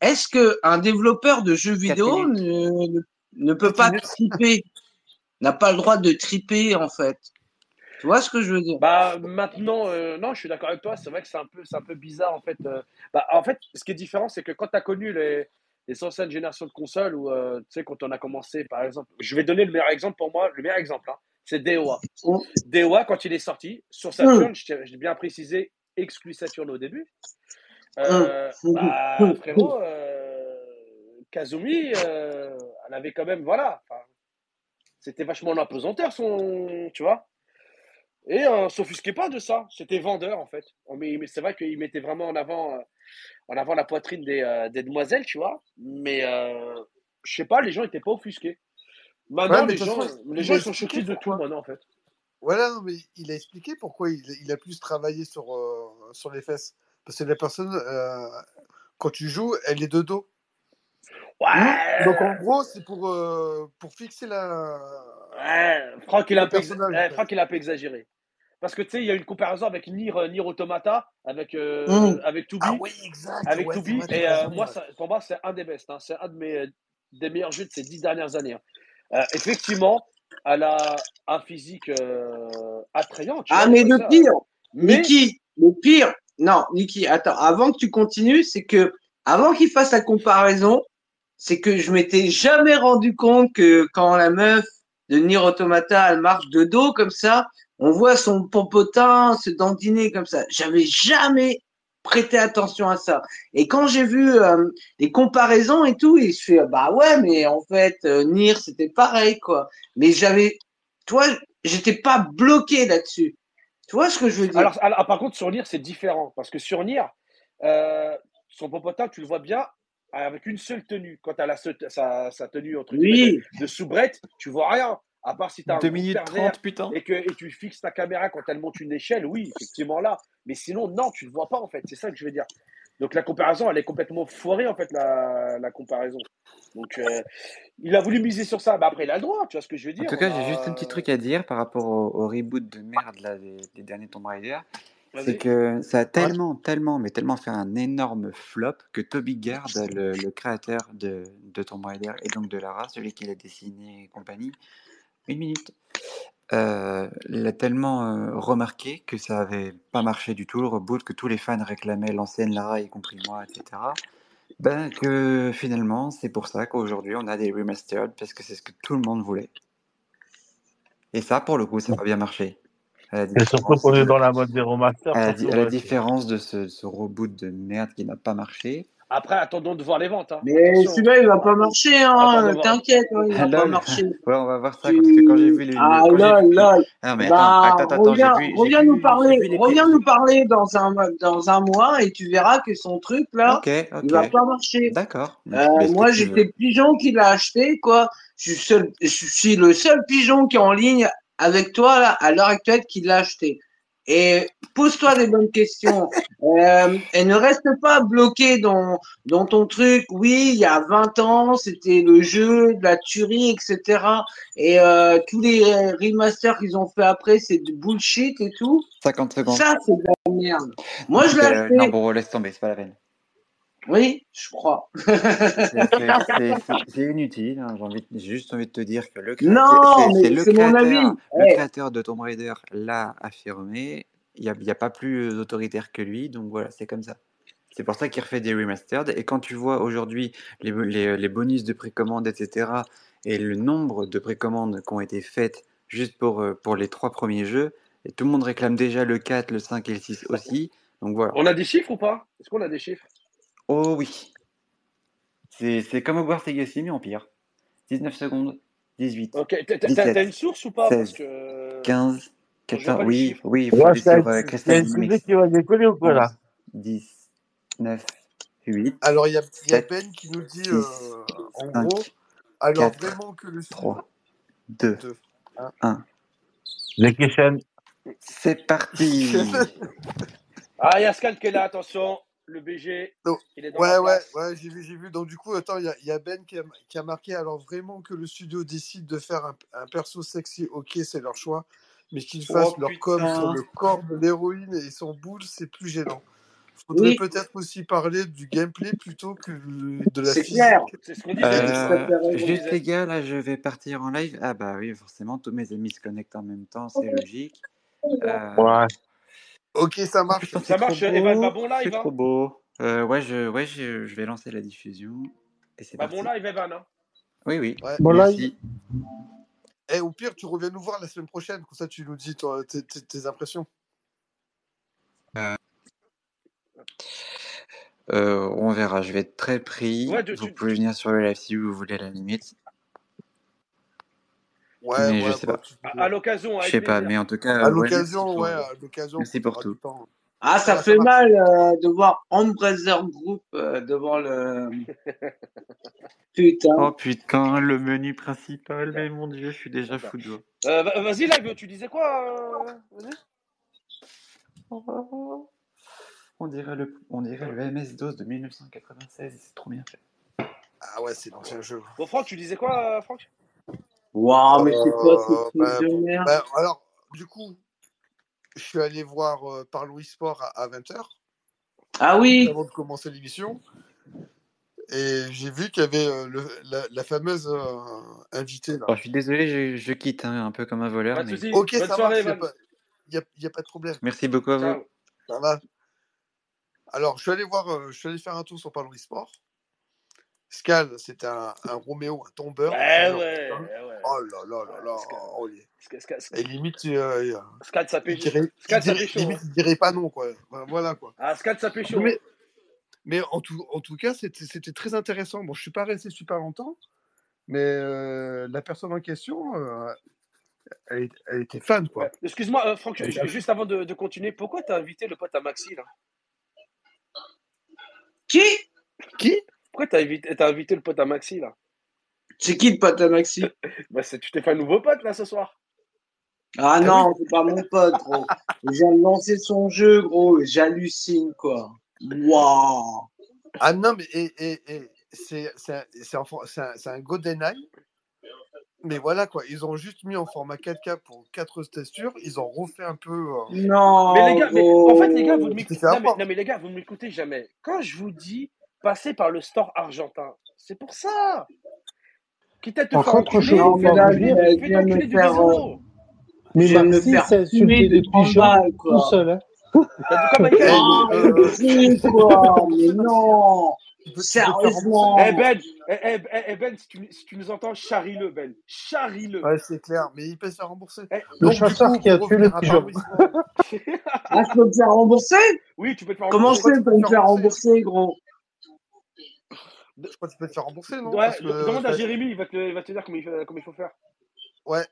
est-ce qu'un développeur de jeux vidéo ne, ne, peut pas triper, n'a pas le droit de triper en fait? Tu vois ce que je veux dire? Bah maintenant, euh, non, je suis d'accord avec toi. C'est vrai que c'est un peu, c'est un peu bizarre en fait. Euh. bah, en fait, ce qui est différent, c'est que quand tu as connu les, les anciennes générations de consoles, ou euh, tu sais, quand on a commencé, par exemple, je vais donner le meilleur exemple pour moi. Le meilleur exemple, hein, c'est DOA. DOA, quand il est sorti sur Saturn, j'ai bien précisé, exclu Saturn au début. Euh, bah, frérot, euh, Kazumi, euh, elle avait quand même, voilà, c'était vachement en apesanteur, son, tu vois. Et on s'offusquait pas de ça. C'était vendeur, en fait. Mais, c'est vrai qu'il mettait vraiment en avant, en avant la poitrine des, des demoiselles, tu vois. Mais je sais pas, les gens étaient pas offusqués. Maintenant, les, gens, les gens sont choqués de tout maintenant, en fait. Voilà, non, mais il a expliqué pourquoi il, il a plus travaillé sur, sur les fesses. Parce que la personne, euh, quand tu joues, elle est de dos. Ouais. Donc en gros, c'est pour, euh, pour fixer la. Ouais, Franck, il, a un peu il a un peu exagéré. Parce que tu sais, il y a une comparaison avec Nier, euh, Nier Automata, avec, mmh. avec Tubi. Ah oui, exact. Avec Tubi. Et moi, ça, pour moi, c'est un des best. Hein. C'est un de mes, des meilleurs jeux de ces dix dernières années. Hein. Effectivement, elle a un physique attrayant. ah, mais le pire, mais... qui le pire, non, Niki, attends, avant que tu continues, c'est que avant qu'il fasse la comparaison, c'est que je m'étais jamais rendu compte que quand la meuf de Nier Automata, elle marche de dos comme ça, on voit son pompotin se dandiner comme ça. J'avais jamais prêté attention à ça. Et quand j'ai vu euh, les comparaisons et tout, il se fait bah ouais, mais en fait euh, Nier c'était pareil quoi. Mais j'avais, toi, j'étais pas bloqué là-dessus. Tu vois ce que je veux dire? Alors, alors, par contre, sur Nier, c'est différent. Parce que sur Nier, euh, son popotin, tu le vois bien avec une seule tenue. Quand as la, sa, sa, tenue entre oui. de soubrette, tu vois rien. À part si tu as 2 minutes 30, putain. Et que et tu fixes ta caméra quand elle monte une échelle, oui, effectivement là. Mais sinon, non, tu ne le vois pas en fait. C'est ça que je veux dire. Donc la comparaison, elle est complètement foirée en fait, la, la comparaison. Donc euh, il a voulu miser sur ça. Bah, après, il a le droit, tu vois ce que je veux dire. En tout cas, j'ai juste un petit truc à dire par rapport au, reboot de merde là, des, derniers Tomb Raider. C'est que ça a tellement, tellement, mais tellement fait un énorme flop que Toby Gard, le, le créateur de, de, Tomb Raider et donc de Lara, celui qui l'a dessiné et compagnie, une minute, euh, l'a tellement euh, remarqué que ça avait pas marché du tout le reboot, que tous les fans réclamaient l'ancienne Lara, y compris moi, etc. Ben, que finalement, c'est pour ça qu'aujourd'hui on a des remastered, parce que c'est ce que tout le monde voulait. Et ça, pour le coup, ça va bien marcher. Et surtout qu'on est dans la mode des remasters. À la, la différence de ce, ce, reboot de merde qui n'a pas marché, après, attendons de voir les ventes. Hein. Mais celui-là, il va pas marcher, hein. T'inquiète, hein, il va pas marcher. Ouais, on va voir ça, parce que quand j'ai vu les. Ah, là, là. Non, mais bah, attends, attends, reviens, vu, reviens nous parler, reviens nous parler dans un, dans un mois et tu verras que son truc, là, okay, okay. il va pas marcher. D'accord. Euh, moi, j'étais pigeon qui l'a acheté, quoi. Je suis, seul, je suis le seul pigeon qui est en ligne avec toi, là, à l'heure actuelle, qui l'a acheté et pose-toi des bonnes questions. Euh, et ne reste pas bloqué dans, dans ton truc. Oui, il y a 20 ans, c'était le jeu, de la tuerie, etc. Et euh, tous les remasters qu'ils ont fait après, c'est du bullshit et tout. 50 secondes. Ça, c'est de la merde. Moi, je l'ai euh, Non, bon, laisse tomber, c'est pas la peine. Oui, je crois. c'est inutile. Hein. J'ai juste envie de te dire que le créateur, c'est le, créateur, le créateur de Tomb Raider l'a affirmé. Il n'y a, a, pas plus autoritaire que lui, donc voilà, c'est comme ça. C'est pour ça qu'il refait des remastered. Et quand tu vois aujourd'hui les, les, les, bonus de précommande, etc., et le nombre de précommandes qui ont été faites juste pour, euh, pour les trois premiers jeux, et tout le monde réclame déjà le 4, le 5 et le 6 aussi. Donc voilà. On a des chiffres ou pas? Est-ce qu'on a des chiffres? Oh oui. C'est comme Hogwarts Legacy, mais en pire. 19 secondes, 18. Ok, t'as une source ou pas? 16, Parce 15, 14, oui, oui, il faut aller sur euh, Crystal Dynamics. qui va décoller ou quoi là 10, 9, 8. Alors il y, y, a Ben qui nous dit 6, euh, en 5, gros, alors 4, vraiment que le 3, 2, 2 1. 1. Les questions. C'est parti. ah, il y a Scal qui est là, attention le BG. il est dans ouais, ouais, ouais, j'ai vu, j'ai vu. Donc, du coup, attends, il y, y, a Ben qui a, qui a, marqué alors vraiment que le studio décide de faire un, un perso sexy, ok, c'est leur choix, mais qu'ils fassent oh, leur com sur le corps de l'héroïne et son boule, c'est plus gênant. faudrait peut-être aussi parler du gameplay plutôt que de la C'est clair. C'est ce qu'on. Euh, juste les gars, là je vais partir en live. Ah bah oui, forcément, tous mes amis se connectent en même temps, c'est logique. Euh, Ouais. Ok, ça marche. Ça c'est trop marche, Evan, beau, bah bon c'est live. trop Hein. beau. Euh, ouais, je, ouais je, je vais lancer la diffusion. Et c'est Bah parti. bon live, Evan. Hein. Oui, oui. Ouais. Bon, là, Merci. Eh, au pire, tu reviens nous voir la semaine prochaine, comme ça tu nous dis toi, tes, tes- tes impressions. Euh, on verra, je vais être très pris. Ouais, tu- vous tu- pouvez venir sur le live si vous voulez à la limite. Ouais, Mais ouais, je sais bah, pas. tu- À, à l'occasion, Je sais pas, mais en tout cas, à l'occasion, pour, ouais, à l'occasion. merci pour tout. Ah, ça fait ça mal euh, de voir Embracer Group euh, devant le. Putain. Oh putain, le menu principal, mais mon dieu, je suis déjà fou de joie. Euh, va- Vas-y, live, tu disais quoi Vas-y. On dirait le, on dirait le MS-DOS de 1996, c'est trop bien fait. Ah ouais, c'est l'ancien jeu. Bon, Franck, tu disais quoi, Franck? Waouh, mais c'est quoi ce Euh, truc bah, de merde? bah, alors, du coup, je suis allé voir euh, par Louis Sport à, 20h, Ah oui avant de commencer l'émission. Et j'ai vu qu'il y avait euh, le- la, la fameuse euh, invitée là. Oh, je suis désolé, je, je quitte hein, un peu comme un voleur, Pas de mais soucis. Ok, Bonne ça soirée, marche, il n'y a, pas- y a- y a pas de problème. merci beaucoup à vous. Ça va. Alors, je suis allé voir, euh, je suis allé faire un tour sur Parlour Sport. Scal, c'était un, un Roméo, un tombeur. Ouais, Alors, ouais, ouais. Oh là là là là. Scal. oh, il- scat, scat. Et limite, euh, Scat, ça il pêche. il limite, hein. il dirait pas non, quoi. Voilà, quoi. Ah, Scat, ça pécho. Mais, mais en, tout, en tout cas, c'était c'était très intéressant. Bon, je suis pas resté super longtemps, mais euh, la personne en question, euh, elle, elle était fan, quoi. Ouais. Excuse-moi, euh, Franck, juste avant de, de continuer, pourquoi t'as invité le pote à Maxi là? Qui? Qui? Pourquoi t'as invité, t'as invité le pote à Maxi là? C'est qui le pote à Maxi? Bah, c'est- Tu t'es fait un nouveau pote là ce soir Ah non, c'est pas mon pote, gros. Il vient de lancer son jeu, gros. J'hallucine, quoi. Waouh Ah non, mais et, et, et, c'est c'est un, c'est un, for- c'est un, c'est un GoldenEye. Mais voilà quoi, ils ont juste mis en format 4K pour 4 textures, ils ont refait un peu. euh, Non Mais les gars, mais, en fait les gars, vous ne m'écoutez mais, non, mais les gars, vous ne m'écoutez jamais. Quand je vous dis passer par le store argentin, c'est pour ça. Quitte à te Par faire contre, enculer, je- je viens- je me faire. Mais Je me faire fumer insulté de des 30 pigeons balles, tout seul. Hein. T'as dit quoi, Michael? Euh, mais si, quoi. Mais non peux, peux. Sérieusement Eh Ben, eh, eh, eh, eh, Ben, si tu, si tu nous entends, charrie-le, Ben. Charrie-le. Ouais, c'est clair, mais ils peuvent se faire rembourser. Eh, Le Donc, chasseur coup, qui a tué le pigeon. Ah, je peux me faire rembourser? Oui, tu peux te faire Comment rembourser. je fais pour me faire rembourser, gros? Je crois que tu peux te faire rembourser, non? Ouais, Parce que, de- demande à Jérémy, il va te, il va te dire comment il, fait- comment il faut faire. Ouais,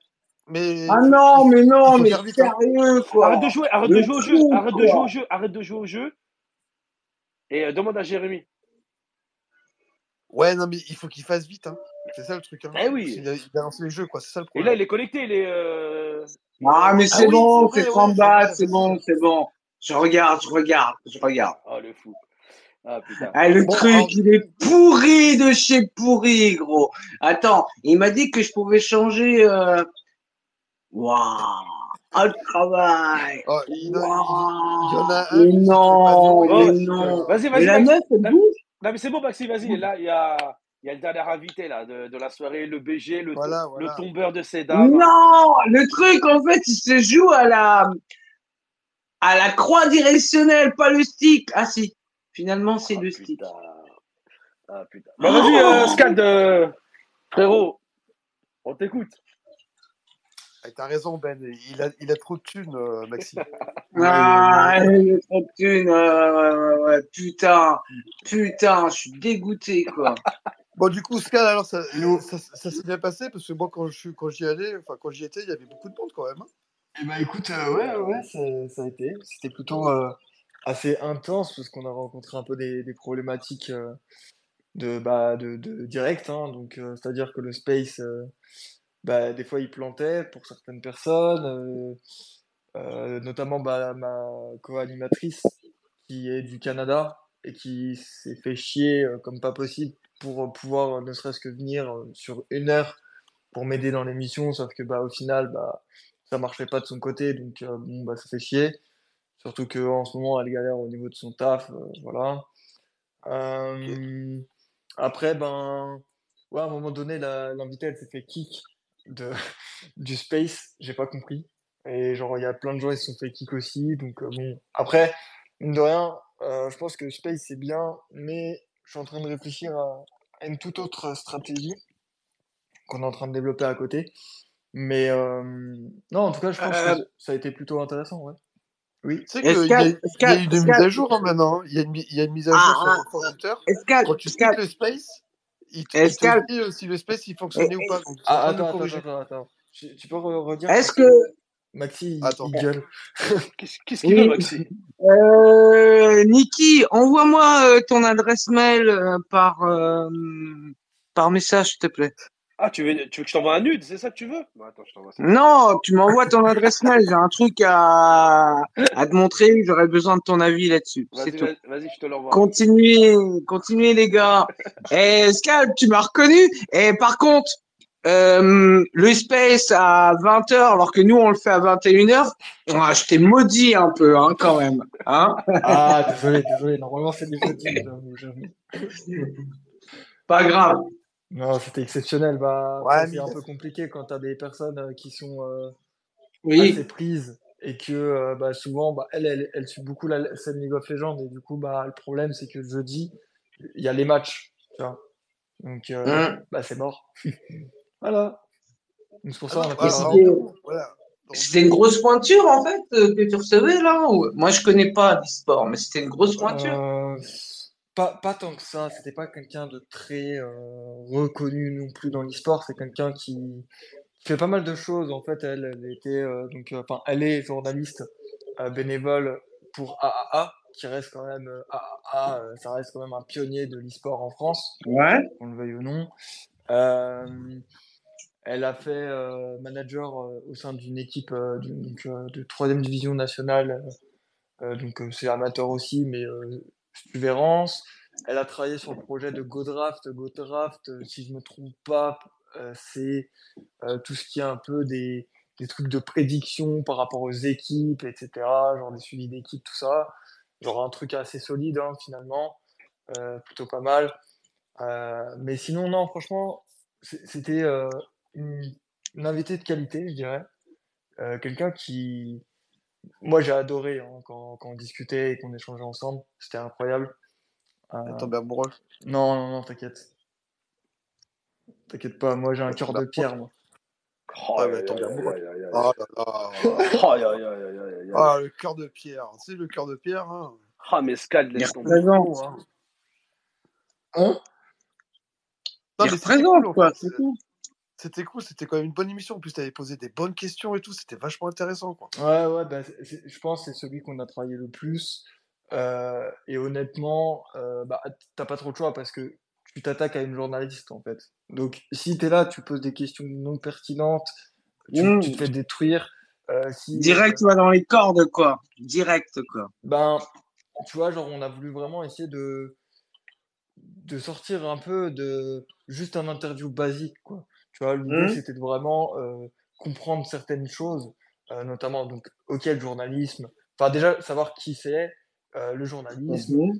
mais. Ah il faut- non, mais il non, faut mais hein. sérieux, quoi Arrête de jouer, arrête de jouer au jeu, arrête de jouer au jeu, arrête de jouer au jeu. Et euh, demande à Jérémy. Ouais, non, mais il faut qu'il fasse vite, hein. C'est ça le truc, hein. Eh oui. Qu'il a, il a lancé les jeux, quoi, c'est ça le Et problème. là, il est connecté, il est. euh, Ah, mais Ah c'est oui, bon, c'est c'est vrai, 30 ouais, balles, c'est bon, c'est bon. Je regarde, je regarde, je regarde. Oh, le fou. Ah, putain. Ah, le Bon, truc, il est pourri de chez pourri, gros. Attends, il m'a dit que je pouvais changer. Waouh, ah, le travail. Oh, il, y en a- il y en Waouh. a un Mais non, non, mais non. Vas-y, Mais vas-y, la meuf, elle Non, bouge. non, mais c'est bon, Maxime, vas-y. Là, il y a, il y a le dernier invité là, de, de la soirée, le BG, le, Voilà, le tombeur de ces dames. Non, le truc, en fait, il se joue à la, à la croix directionnelle, pas le stick. Ah si, finalement, c'est Ah, le stick. putain. Ah, putain. Bah, vas-y, euh, Scad, euh, frérot. On t'écoute. Eh, T'as raison, Ben. Il a, il a trop de thunes, euh, Maxime. Ah, il est trop de thunes, ouais, ouais, ouais, ouais, putain, putain, je suis dégoûté, quoi. Bon, du coup, Scal, alors, ça, ça, ça s'est bien passé? Parce que moi, quand je suis- quand j'y allais, enfin, quand j'y étais, il y avait beaucoup de monde quand même. hein. Eh ben écoute, euh, ouais, ouais, ça, ça a été. C'était plutôt euh, assez intense parce qu'on a rencontré un peu des, problématiques euh, de, bah, de, direct. hein. donc, euh, c'est-à-dire que le space, euh, bah, des fois, il plantait pour certaines personnes, notamment bah, ma co-animatrice qui est du Canada et qui s'est fait chier comme pas possible pour pouvoir ne serait-ce que venir sur une heure pour m'aider dans l'émission, sauf que bah, au final, bah, ça marchait pas de son côté, donc bon, bah, ça fait chier. Surtout qu'en ce moment, elle galère au niveau de son taf, voilà. Après, ben, ouais, à un moment donné, l'invité, elle s'est fait kick de, du space, j'ai pas compris. Et genre, il y a plein de gens qui se sont fait kick aussi. Donc, bon. Après, mine de rien, je pense que space, c'est bien, mais je suis en train de réfléchir à, une toute autre stratégie qu'on est en train de développer à côté. Mais non, en tout cas, je pense que ça a été plutôt intéressant, ouais. Oui. Tu sais qu'il y, a eu des mises à jour hein, maintenant. Il y, a une, il y a une mise à jour ah, sur le computer. Quand tu quittes le space, il te, il te dit euh, si le space il fonctionnait ou pas. Donc, ah, attends, attends, attends, attends, Tu peux redire Est-ce que. Maxi, il, gueule. Qu'est-ce qu'il veut, Maxi? Euh, Niki, envoie-moi euh, ton adresse mail euh, par, euh, par message, s'il te plaît. Ah, tu veux, tu veux que je t'envoie un nude, c'est ça que tu veux? Attends, je t'envoie ça. Non, tu m'envoies ton adresse mail, j'ai un truc à, à te montrer, j'aurais besoin de ton avis là-dessus. C'est tout. Vas-y, je te l'envoie. Continuez, continuez les gars. Et eh, Scalp, tu m'as reconnu. Et par contre, euh, le space à 20h alors que nous on le fait à 21h, ah, je t'ai maudit un peu hein, quand même. Hein ah, désolé, désolé, normalement c'est des jeudis. Pas grave. Non, c'était exceptionnel. Bah, c'est un peu compliqué quand tu as des personnes euh, qui sont euh, oui. assez prises et que euh, bah, souvent, bah, elle, elle, elle, suit beaucoup la scène League of Legends et du coup, bah, le problème, c'est que jeudi, il y a les matchs. Tu vois Donc, mmh. bah, c'est mort. voilà. C'est pour ça ah C'était une grosse pointure, en fait, que tu recevais là Moi, je connais pas l'e-sport, mais c'était une grosse pointure. Pas, pas tant que ça, c'était pas quelqu'un de très euh, reconnu non plus dans l'e-sport, c'est quelqu'un qui, fait pas mal de choses. En fait, elle, elle était euh, donc, euh, enfin, elle est journaliste bénévole pour AAA, qui reste quand même AAA, ça reste quand même un pionnier de l'e-sport en France, Ouais. qu'on le veuille ou non. elle a fait manager au sein d'une équipe donc, de troisième division nationale, donc c'est amateur aussi, mais Vérance. Elle a travaillé sur le projet de GoDraft. GoDraft, euh, si je ne me trompe pas, euh, c'est euh, tout ce qui est un peu des, trucs de prédiction par rapport aux équipes, etc. Genre des suivis d'équipes, tout ça. Genre un truc assez solide, hein, finalement. plutôt pas mal. mais sinon, non, franchement, c'était une, invitée de qualité, je dirais. Quelqu'un qui, moi, j'ai adoré hein, quand, quand, on discutait et qu'on échangeait ensemble. C'était incroyable. Euh... Tombé amoureux? Non, non, non, t'inquiète. T'inquiète pas, moi j'ai un cœur de pierre, moi. Oh, mais tombé amoureux. Oh là là. Ah, le cœur de pierre. C'est le cœur de pierre. Hein. Ah, mais Scad laisse tomber. Hein. hein non, mais c'est quoi, c'est tout. C'était cool, c'était quand même une bonne émission. En plus, tu avais posé des bonnes questions et tout, c'était vachement intéressant. Quoi. Ouais, ouais, bah, je pense que c'est celui qu'on a travaillé le plus. Euh, et honnêtement, euh, bah, t'as pas trop de choix parce que tu t'attaques à une journaliste en fait. Donc, si tu es là, tu poses des questions non pertinentes, tu, mmh. te fais détruire. Euh, Direct, tu vas dans les cordes, quoi. Direct, quoi. Ben, tu vois, genre, on a voulu vraiment essayer de, de sortir un peu de juste un interview basique, quoi. Tu vois, l'idée, mmh. c'était de vraiment euh, comprendre certaines choses, euh, notamment, donc, ok, le journalisme, enfin, déjà, savoir qui c'est, euh, le journalisme, mmh.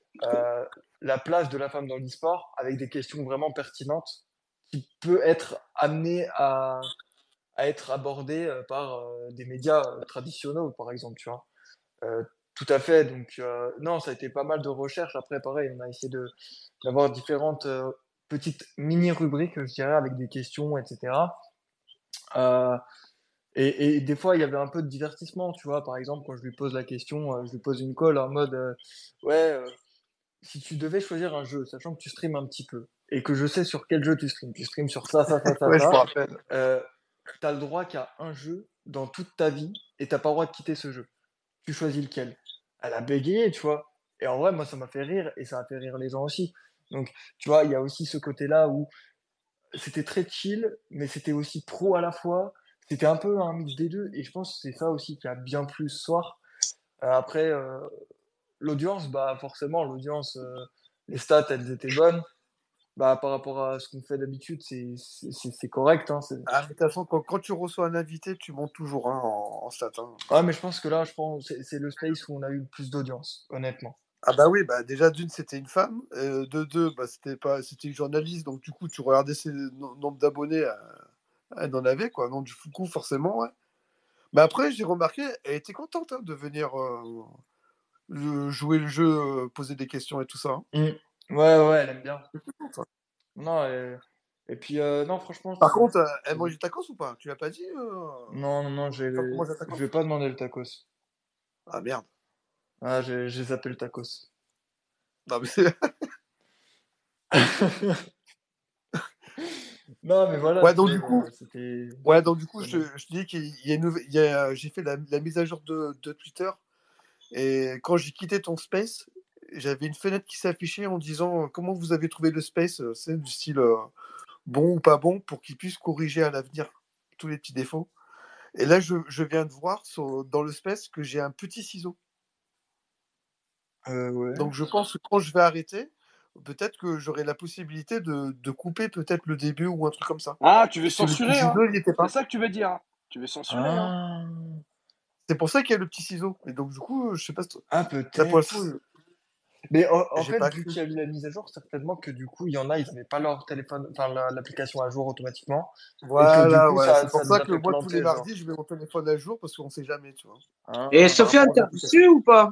la place de la femme dans l'e-sport, avec des questions vraiment pertinentes, qui peut être amené à, à être abordé par des médias traditionnels, par exemple, tu vois. tout à fait. Donc, non, ça a été pas mal de recherches. Après, pareil, on a essayé d'avoir différentes petite mini-rubrique, je dirais, avec des questions, etc. Euh, et, des fois, il y avait un peu de divertissement, tu vois. Par exemple, quand je lui pose la question, euh, je lui pose une colle en mode euh, Ouais, si tu devais choisir un jeu, sachant que tu streams un petit peu, et que je sais sur quel jeu tu streams, tu streams sur ça, ça, ça, ça, ouais, ça, euh, tu as le droit a un jeu dans toute ta vie et t'as pas le droit de quitter ce jeu. Tu choisis lequel? Elle a bégayé, tu vois. Et en vrai, moi, ça m'a fait rire et ça a fait rire les gens aussi. Donc, tu vois, il y a aussi ce côté-là où c'était très chill, mais c'était aussi pro à la fois. C'était un peu un mix des deux, et je pense que c'est ça aussi qui a bien plu ce soir. Euh, après, euh, l'audience, bah forcément, l'audience, euh, les stats, elles étaient bonnes. bah, par rapport à ce qu'on fait d'habitude, c'est c'est correct. Hein, ah, de toute façon, quand, quand, tu reçois un invité, tu montes toujours hein, en, en stat. Hein. Ah, mais je pense que là, je pense c'est le space où on a eu le plus d'audience, honnêtement. Ah bah oui, bah déjà d'une c'était une femme, euh, de deux bah c'était pas c'était une journaliste donc du coup tu regardais ses nombre d'abonnés, euh, elle en avait quoi, donc du coup forcément ouais. Mais après j'ai remarqué elle était contente hein, de venir euh, jouer le jeu, euh, poser des questions et tout ça. Hein. Mmh. Ouais ouais elle aime bien. Non et, et puis euh, non franchement. Par contre elle mange du tacos ou pas? Tu l'as pas dit Non non non je je vais pas demander le tacos. Ah merde. Ah, j'ai zappé le tacos. Non, mais non, mais voilà. Ouais, donc du coup, ouais, donc, du coup je, je dis qu'il y a une il y a, j'ai fait la, la, mise à jour de, de, Twitter et quand j'ai quitté ton space, j'avais une fenêtre qui s'affichait en disant comment vous avez trouvé le space, c'est du style euh, bon ou pas bon pour qu'il puisse corriger à l'avenir tous les petits défauts. Et là, je, je viens de voir sur, dans le space que j'ai un petit ciseau. Euh, Donc je pense que quand je vais arrêter, peut-être que j'aurai la possibilité de, de couper peut-être le début ou un truc comme ça. Ah, tu veux censurer hein. C'est ça que tu veux dire. Hein. Tu veux censurer. Hein. Ah. C'est pour ça qu'il y a le petit ciseau. Et donc du coup, je sais pas. Ah peut-être. Mais en, fait, vu qu'il y a eu la mise à jour, certainement que du coup, il y en a, ils n'avaient pas leur téléphone, enfin l'application à jour automatiquement. Voilà, ouais. c'est pour ça que moi, tous les mardis, je mets mon téléphone à jour parce qu'on ne sait jamais, tu vois. Ah. Et Sofiane, t'as reçu ou pas?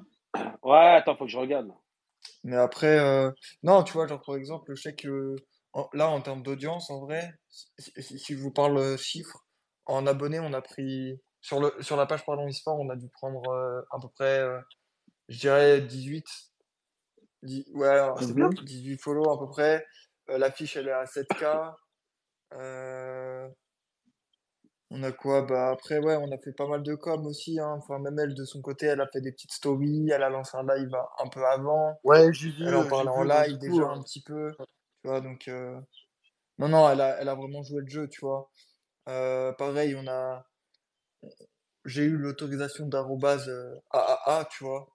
Ouais, attends, faut que je regarde. Mais après, euh, non, tu vois, genre par exemple, je sais que là, en termes d'audience, en vrai, si, je vous parle euh, chiffres, en abonnés, on a pris, sur, le, sur la page Parlons Esport, on a dû prendre euh, à peu près, je dirais 18. ouais, c'est bien. 18 follow à peu près. L'affiche, elle est à 7K. On a quoi? Bah après, ouais, on a fait pas mal de com aussi. Hein. Enfin, même elle, de son côté, elle a fait des petites stories. Elle a lancé un live un peu avant. Ouais, j'ai vu. Elle en parlait en live déjà un petit peu. Tu vois, donc. Euh, non, non, elle a, elle a vraiment joué le jeu, tu vois. Euh, pareil, on a. J'ai eu l'autorisation d'arrobase AAA, euh, tu vois.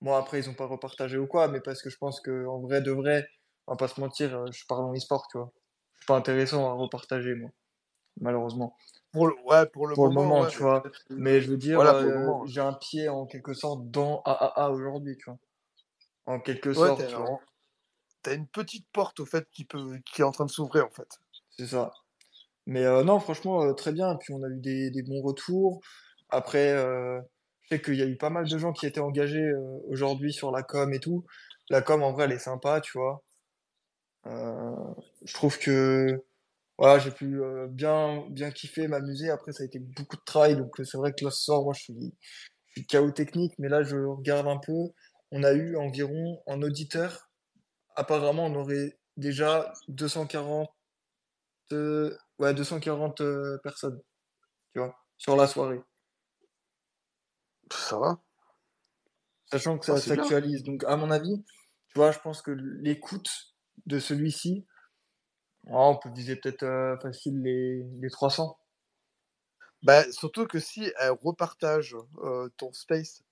Moi, après, ils ont pas repartagé ou quoi, mais parce que je pense que en vrai de vrai, on va pas se mentir, je parle en e-sport, tu vois. Je suis pas intéressant à repartager, moi, malheureusement. Pour le, ouais, pour le pour moment, le moment tu vois. Mais je veux dire, euh, j'ai un pied en quelque sorte dans AAA aujourd'hui, tu vois. En quelque sorte. T'as une petite porte au fait qui peut qui est en train de s'ouvrir en fait. C'est ça. Mais euh, non, franchement, euh, très bien. Et puis on a eu des, des bons retours. Après, je sais qu'il y a eu pas mal de gens qui étaient engagés aujourd'hui sur la com et tout. La com, en vrai, elle est sympa, tu vois. je trouve que voilà, j'ai pu euh, bien, bien kiffer, m'amuser. Après, ça a été beaucoup de travail. Donc, euh, c'est vrai que là, ce soir, moi, je suis, je suis technique. Mais là, je regarde un peu. On a eu environ en auditeur. Apparemment, on aurait déjà 240, euh, ouais, 240 personnes, tu vois, sur la soirée. Ça va. Sachant que ça ah, s'actualise. Donc, à mon avis, tu vois, je pense que l'écoute de celui-ci, on peut viser peut-être euh, facile les, les 300. Bah, surtout que si elle repartage euh, ton space,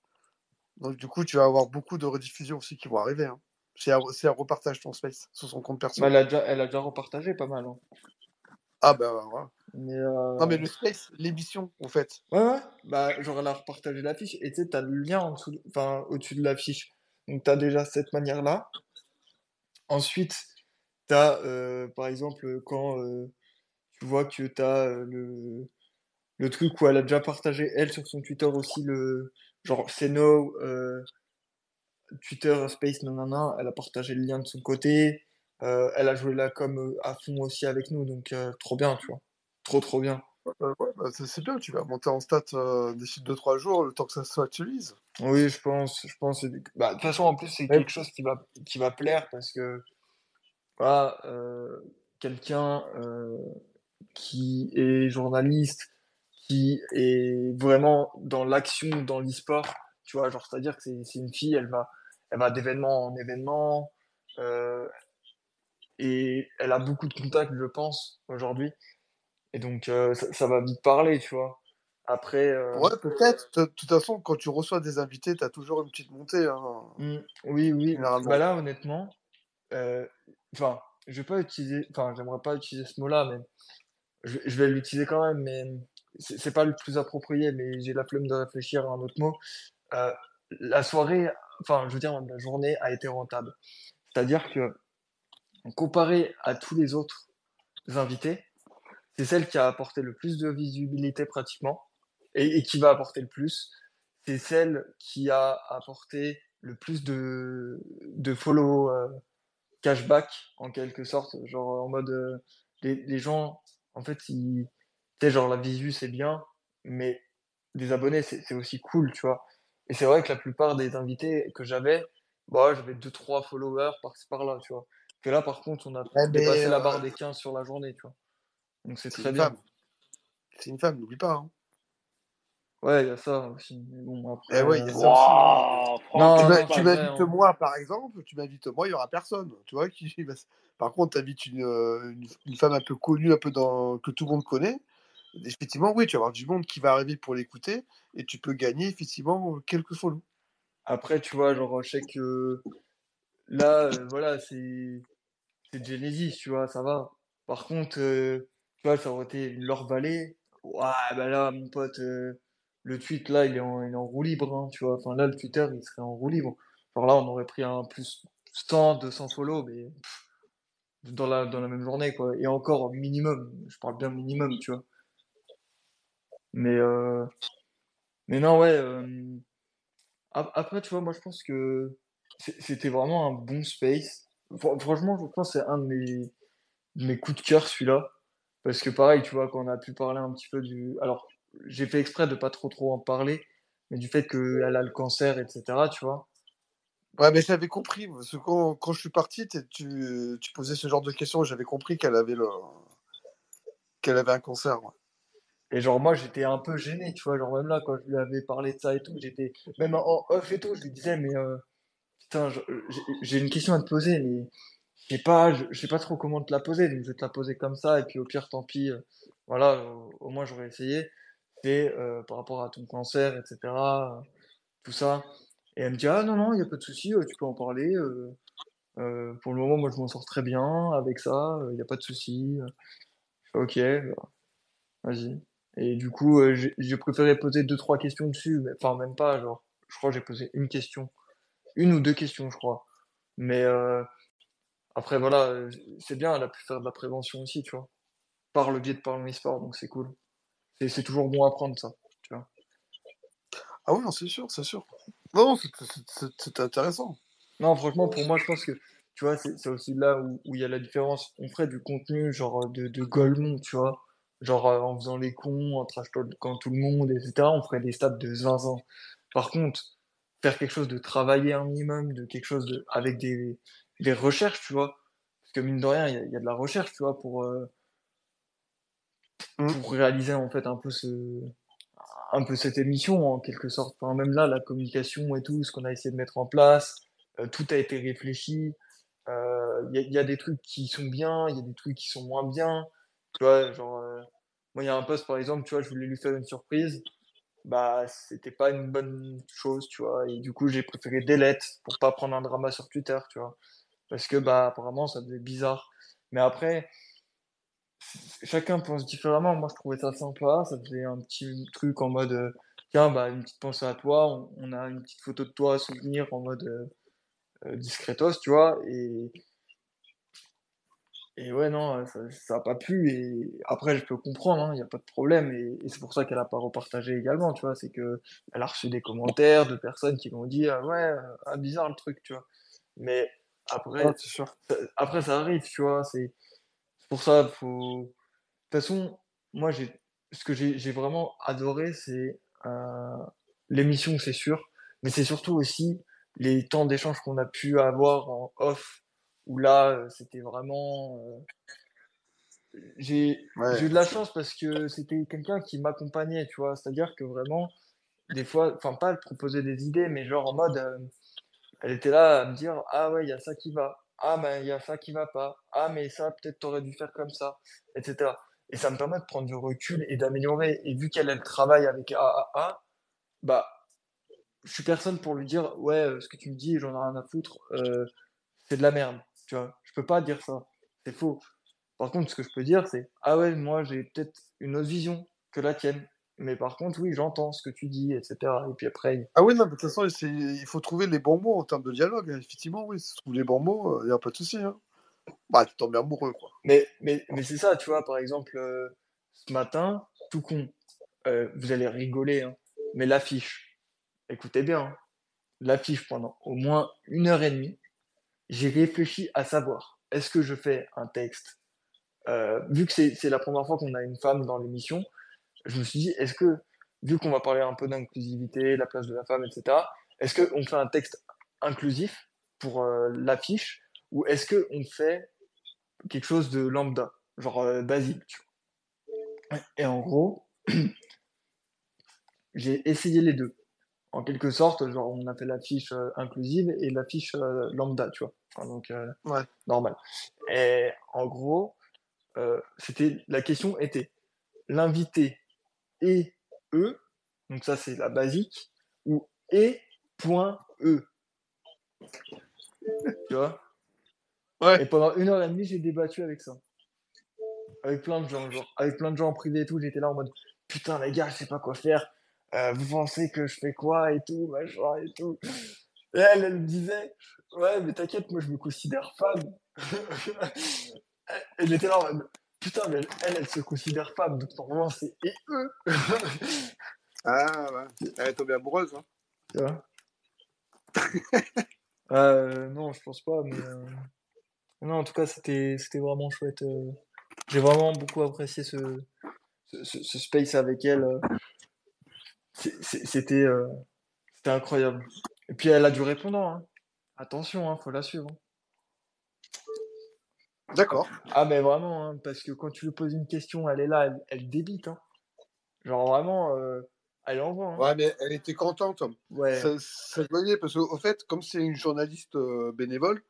donc du coup, tu vas avoir beaucoup de rediffusions aussi qui vont arriver. Hein. Si, elle, repartage ton space sur son compte personnel. Bah, elle, a déjà, elle a déjà repartagé pas mal. Hein. Ah bah voilà. Mais euh... Non mais le space, l'émission en fait. Ouais ouais. Bah genre elle a repartagé l'affiche et tu sais t'as le lien en dessous, enfin au-dessus de l'affiche. Donc t'as déjà cette manière là. Ensuite tu as, par exemple, quand tu vois que tu as le, le truc où elle a déjà partagé, elle, sur son Twitter aussi, le genre, c'est no, Twitter Space, nanana, elle a partagé le lien de son côté. elle a joué la com à fond aussi avec nous, donc trop bien, tu vois. Trop, trop bien. Bah, c'est bien, tu vas monter en stat d'ici 2-3 jours, le temps que ça s'actualise. Oui, je pense. Je pense. Bah, de toute façon, en plus, c'est quelque chose qui va, qui va plaire parce que voilà, euh, quelqu'un euh, qui est journaliste, qui est vraiment dans l'action, dans l'e-sport, tu vois, genre, c'est-à-dire que c'est une fille, elle va, elle va d'événement en événement, euh, et elle a beaucoup de contacts, je pense, aujourd'hui. Et donc, ça, ça, va vite parler, tu vois. Après. Ouais, peut-être. De toute façon, quand tu reçois des invités, tu as toujours une petite montée. Hein. Mmh. oui, oui. Bah là, honnêtement, enfin, je vais pas utiliser, enfin, j'aimerais pas utiliser ce mot-là, mais je, vais l'utiliser quand même, mais c'est pas le plus approprié, mais j'ai la flemme de réfléchir à un autre mot. Euh, la soirée, enfin, je veux dire, la journée a été rentable. C'est-à-dire que, comparé à tous les autres invités, c'est celle qui a apporté le plus de visibilité pratiquement et, et qui va apporter le plus. C'est celle qui a apporté le plus de, de follow euh, cashback en quelque sorte. Genre en mode, euh, les, les gens, en fait, ils, tu sais, genre la visu c'est bien, mais des abonnés c'est aussi cool, tu vois. Et c'est vrai que la plupart des invités que j'avais, bah, j'avais 2-3 followers par-ci par-là, tu vois. Que là, par contre, on a Ouais, dépassé la euh, barre des 15 sur la journée, tu vois. Donc c'est très bien. C'est une femme, n'oublie pas. hein. Ouais, il y a ça aussi. Mais bon, après. Eh ouais, il y a euh, ça aussi. Waouh, Tu Non, m'invites hein. moi, par exemple, tu m'invites moi, il y aura personne. Tu vois, qui Par contre, tu invites une, euh, une, une femme un peu connue, un peu dans que tout le monde connaît. Effectivement, oui, tu vas avoir du monde qui va arriver pour l'écouter et tu peux gagner effectivement quelques follow. Après, tu vois, genre, je sais que là, euh, voilà, c'est c'est Genesis, tu vois, ça va. Par contre, euh, tu vois, ça aurait été une Laure Vallée. Ouais, bah là, mon pote, euh, le tweet, là, il est en, roue libre, hein, tu vois. Enfin, là, le Twitter, il serait en roue libre. Genre là, on aurait pris un plus 100, 200 follow, mais dans la, dans la même journée, quoi. Et encore, minimum. Je parle bien minimum, tu vois. Mais, euh, mais non, ouais. euh, ap- après, tu vois, moi, je pense que c'était vraiment un bon space. Fran- Franchement, je pense que c'est un de mes, mes coups de cœur, celui-là. Parce que pareil, tu vois, quand on a pu parler un petit peu du... Alors, j'ai fait exprès de pas trop trop en parler, mais du fait qu'elle a le cancer, etc., tu vois. Ouais, mais j'avais compris, parce que quand, quand je suis parti, tu, tu posais ce genre de questions j'avais compris qu'elle avait le qu'elle avait un cancer. ouais. Et genre, moi, j'étais un peu gêné, tu vois. Genre, même là, quand je lui avais parlé de ça et tout, j'étais... Même en off et tout, je lui disais, mais... euh, Putain, j'ai une question à te poser, mais je sais pas, je, je sais pas trop comment te la poser, donc je vais te la poser comme ça, et puis au pire, tant pis, euh, voilà, au, au moins j'aurais essayé. Euh, par rapport à ton cancer, etc., euh, tout ça. Et elle me dit, ah non, non, il n'y a pas de souci, euh, tu peux en parler. pour le moment, moi, je m'en sors très bien avec ça, il n'y a pas de souci. Ok, bah, vas-y. Et du coup, j'ai préféré poser deux, trois questions dessus, mais, enfin, même pas, genre, je crois que j'ai posé une question, une ou deux questions, je crois. Mais après, voilà, c'est bien, elle a pu faire de la prévention aussi, tu vois, par le biais de Parlons e-sport, donc c'est cool. C'est c'est toujours bon à prendre, ça, tu vois. Ah oui, non, c'est sûr, c'est sûr. Non, c'est- intéressant. Non, franchement, pour moi, je pense que, tu vois, c'est c'est aussi là où, où il y a la différence. On ferait du contenu, genre, de, de Golemont, tu vois, genre, euh, en faisant les cons, en trash talkant tout le monde, etc., on ferait des stats de zinzin. Par contre, faire quelque chose de travailler un minimum, de quelque chose de, avec des, des recherches, tu vois, parce que mine de rien, il y y a de la recherche, tu vois, pour, euh, Mm. pour réaliser, en fait, un peu ce, un peu cette émission en quelque sorte. Enfin, même là, la communication et tout, ce qu'on a essayé de mettre en place, euh, tout a été réfléchi. Euh, Il y, a, il y a des trucs qui sont bien, il y a des trucs qui sont moins bien. Tu vois, genre, euh, moi, il y a un poste par exemple, tu vois, je voulais lui faire une surprise. Bah, c'était pas une bonne chose, tu vois. Et du coup, j'ai préféré delete pour pas prendre un drama sur Twitter, tu vois. Parce que, bah, apparemment, ça faisait bizarre. Mais après, chacun pense différemment. Moi, je trouvais ça sympa. Ça faisait un petit truc en mode, euh, tiens, bah, une petite pensée à toi. On, on a une petite photo de toi à souvenir en mode euh, euh, discretos, tu vois. Et, et ouais, non, ça, ça a pas plu. Et après, je peux comprendre, il n'y a pas de problème. Et, et c'est pour ça qu'elle a pas repartagé également, tu vois. C'est que elle a reçu des commentaires de personnes qui m'ont dit, ah ouais, ah, bizarre le truc, tu vois. Mais après, Ouais, sûr. après, ça arrive, tu vois. C'est c'est pour ça, faut. De toute façon, moi, j'ai ce que j'ai vraiment adoré, c'est euh, l'émission, c'est sûr, mais c'est surtout aussi les temps d'échange qu'on a pu avoir en off, où là, euh, c'était vraiment. euh, j'ai Ouais. eu de la chance parce que c'était quelqu'un qui m'accompagnait, tu vois. C'est-à-dire que vraiment, des fois, enfin, pas de proposer des idées, mais genre en mode, euh, elle était là à me dire, ah ouais, il y a ça qui va. Ah, mais il y a ça qui va pas. Ah, mais ça, peut-être t'aurais dû faire comme ça, etc. Et ça me permet de prendre du recul et d'améliorer. Et vu qu'elle, elle travaille avec AAA, bah, je suis personne pour lui dire, ouais, euh, ce que tu me dis, j'en ai rien à foutre, euh, c'est de la merde. Tu vois, je peux pas dire ça. c'est faux. Par contre, ce que je peux dire, c'est Ah ouais, moi j'ai peut-être une autre vision que la tienne. Mais par contre, oui, j'entends ce que tu dis, etc. Et puis après. Ah oui, non, mais de toute façon, il faut trouver les bons mots en termes de dialogue. Hein. Effectivement, oui, si tu trouves les bons mots, il n'y a pas de souci. Hein. Bah, tu tombes amoureux, quoi. Mais, mais, mais c'est ça, tu vois, par exemple, euh, ce matin, tout con, euh, vous allez rigoler, hein, mais l'affiche, écoutez bien, hein, l'affiche pendant au moins une heure et demie, j'ai réfléchi à savoir, est-ce que je fais un texte euh, Vu que c'est la première fois qu'on a une femme dans l'émission, je me suis dit, est-ce que, vu qu'on va parler un peu d'inclusivité, la place de la femme, etc., est-ce qu'on fait un texte inclusif pour l'affiche ou est-ce qu'on fait quelque chose de lambda, genre euh, basique Et en gros, j'ai essayé les deux. En quelque sorte, genre on a fait la fiche euh, inclusive et la fiche euh, lambda, tu vois. donc normal. Et en gros, c'était la question était l'invité et e, donc ça c'est la basique, ou et point e. tu vois? Et pendant une heure et demie, j'ai débattu avec ça. Avec plein de gens, genre, avec plein de gens en privé et tout, j'étais là en mode putain les gars, je sais pas quoi faire. Euh, vous pensez que je fais quoi et tout, machin et tout. Et elle, elle me disait, ouais, mais t'inquiète, moi je me considère femme. elle était là en mode, putain, mais elle, elle, se considère femme, donc normalement c'est et eux. ah ouais, elle est tombée amoureuse, hein. Tu vois euh, Non, je pense pas, mais. Euh, non, en tout cas, c'était c'était vraiment chouette. Euh. J'ai vraiment beaucoup apprécié ce, ce, space avec elle. C'était c'était incroyable. Et puis elle a du répondant. Hein. Attention, hein, faut la suivre. D'accord. Ah, mais vraiment, hein, parce que quand tu lui poses une question, elle est là, elle, débite. Hein. Genre vraiment, elle envoie. Hein. Ouais, mais elle était contente. Ouais. Ça, ça voyait, parce qu'au fait, comme c'est une journaliste bénévole,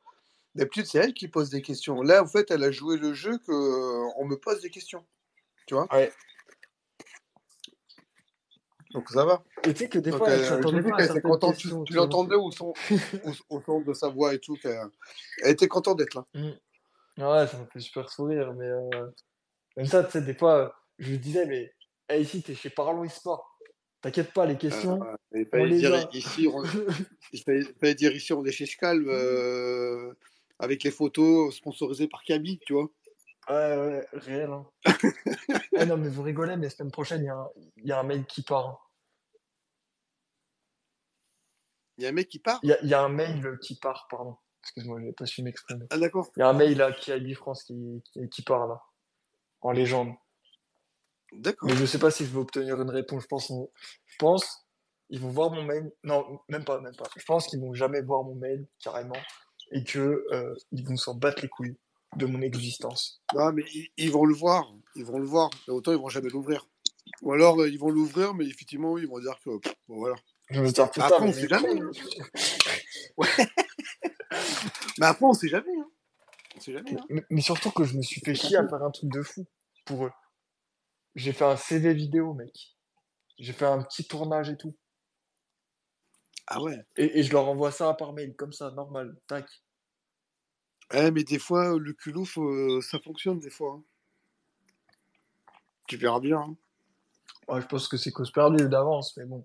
D'habitude, c'est elle qui pose des questions. Là, en fait, elle a joué le jeu qu'on euh, me pose des questions. Tu vois Ouais. Donc ça va. Et tu sais que des fois, elle était contente. Tu, l'entendais au son, au, son de sa voix et tout. Elle, était contente d'être là. Mmh. Ouais, ça me fait super sourire. Mais euh... même ça, tu sais, des fois, je lui disais, mais hey, ici, t'es chez Parlons e-sport. T'inquiète pas, les questions. Euh, il, fallait dire, ici, on... il fallait, dire ici, on est chez Scalv. Euh avec les photos sponsorisées par Kaby, tu vois. Ouais, ouais, réel. Hein. Eh non, mais vous rigolez, mais la semaine prochaine, il y, a un mail qui part. Il y a un mec qui part? Il y, a un mail qui part, pardon. Excuse-moi, je n'ai pas su m'exprimer. Ah, d'accord. Il y a un mail là, qui a France qui, qui, part là, en légende. D'accord. Mais je ne sais pas si je vais obtenir une réponse. Je pense, je pense ils vont voir mon mail. Non, même pas, même pas. Je pense qu'ils vont jamais voir mon mail, carrément et que euh, ils vont s'en battre les couilles de mon existence. Ah, mais ils, vont le voir, ils vont le voir, mais autant ils vont jamais l'ouvrir. Ou alors euh, ils vont l'ouvrir, mais effectivement, ils vont dire que bon, voilà. Je vais dire, putain, après, on sait jamais. Hein. ouais. mais après, on sait jamais. Hein. On sait jamais hein. mais, surtout que je me suis fait chier à faire un truc de fou pour eux. J'ai fait un CV vidéo, mec. J'ai fait un petit tournage et tout. Ah ouais. Et, je leur envoie ça par mail, comme ça, normal. Tac. Eh, mais des fois, le culot, ça fonctionne des fois. Hein. Tu verras bien. Hein. Ouais, je pense que c'est cause perdue d'avance, mais bon.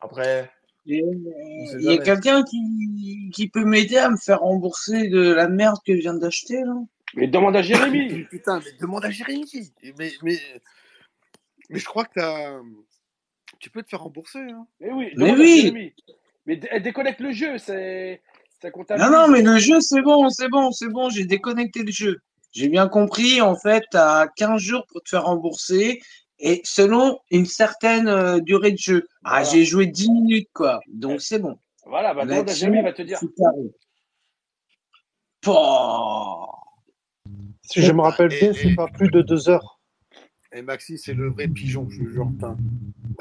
Après. Il y a quelqu'un qui, qui peut m'aider à me faire rembourser de la merde que je viens d'acheter, là? Mais demande à Jérémy Putain, mais demande à Jérémy Mais, mais, mais je crois que as... tu peux te faire rembourser. Hein. Mais oui, mais oui. Mais déconnecte le jeu, c'est. Ça non, non, mais le jeu, c'est bon, c'est bon, c'est bon, j'ai déconnecté le jeu. J'ai bien compris, en fait, tu as 15 jours pour te faire rembourser et selon une certaine euh, durée de jeu. Ah, j'ai joué 10 minutes, quoi. Donc, c'est bon. Voilà, bah, demande jamais, va te dire. Si je me rappelle bien, c'est pas plus de 2 heures. Et Maxi, c'est le vrai pigeon, je jure.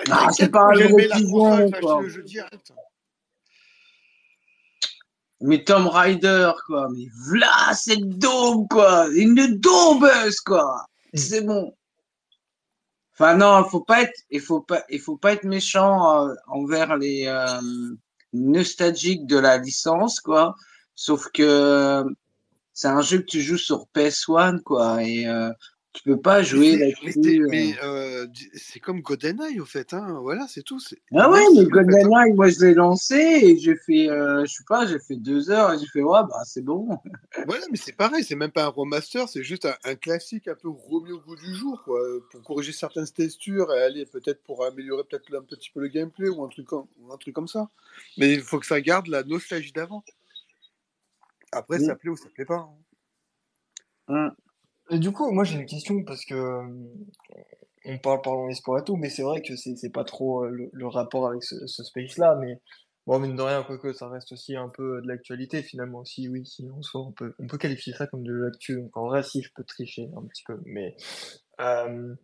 Ah, c'est pas un vrai pigeon. Quoi. Le jeu direct. Mais Tom Rider, quoi. Mais voilà cette daube, quoi. Une daubeuse, quoi. C'est bon. Enfin, non, faut pas être, il faut pas, il faut pas être méchant euh, envers les euh, nostalgiques de la licence, quoi. Sauf que c'est un jeu que tu joues sur PS1, quoi. Et euh, tu peux pas jouer là-dessus. Mais euh, c'est comme GoldenEye, au fait. Hein. Voilà, c'est tout. Ah ouais, mais GoldenEye, moi, je l'ai lancé et j'ai fait, euh, je sais pas, j'ai fait deux heures et j'ai fait, ouais, bah, c'est bon. Voilà, mais c'est pareil, c'est même pas un remaster, c'est juste un, classique un peu remis au goût du jour, quoi, pour corriger certaines textures et aller peut-être pour améliorer peut-être un petit peu le gameplay ou un truc, comme, un truc comme ça. Mais il faut que ça garde la nostalgie d'avant. Après, ça plaît ou ça plaît pas. Hein. Mmh. Et du coup, moi j'ai une question parce que euh, on parle pardon sport et tout, mais c'est vrai que c'est c'est pas trop euh, le, rapport avec ce, space-là, mais bon, mine de rien, quoique ça reste aussi un peu de l'actualité finalement. Si oui, si on soit, on peut, on peut qualifier ça comme de l'actu. Donc en vrai, si je peux tricher un petit peu, mais euh,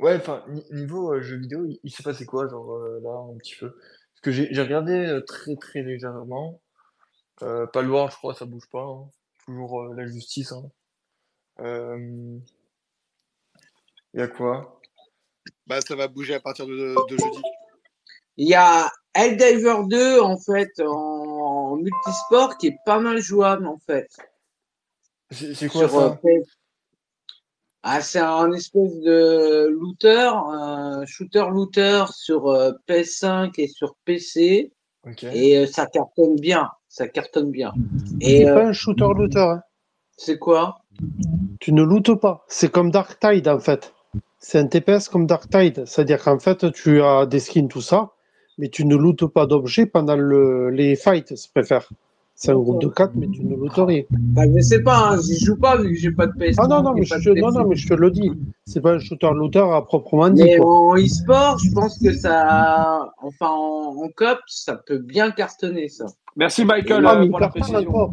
ouais, enfin niveau jeu vidéo, il, s'est passé quoi, genre là un petit peu? Parce que j'ai j'ai regardé très très légèrement. pas le voir, je crois, ça bouge pas. hein. Toujours la justice. Hein. Euh, il y a quoi? Bah, ça va bouger à partir de, jeudi. Il y a Helldiver 2 en fait en multisport qui est pas mal jouable en fait. C'est quoi ça? euh, ah, c'est un espèce de looter, un shooter looter sur euh, PS5 et sur PC. Et ça cartonne bien, ça cartonne bien. Et pas un shooter looter. Hein? C'est quoi? Tu ne lootes pas. C'est comme Dark Tide en fait. C'est un TPS comme Dark Tide. C'est-à-dire qu'en fait, tu as des skins, tout ça, mais tu ne lootes pas d'objets pendant le, les fights, je préfère. C'est un groupe de 4, mais tu ne lootes rien. Bah, je sais pas, hein, j'y joue pas vu que j'ai pas de PS. Ah non, non, mais je, non, non, mais je te le dis. C'est pas un shooter-looter à proprement dit. Mais en e-sport, je pense que ça. Enfin, en, COP, ça peut bien cartonner, ça. Merci, Michael, euh, pour la précision.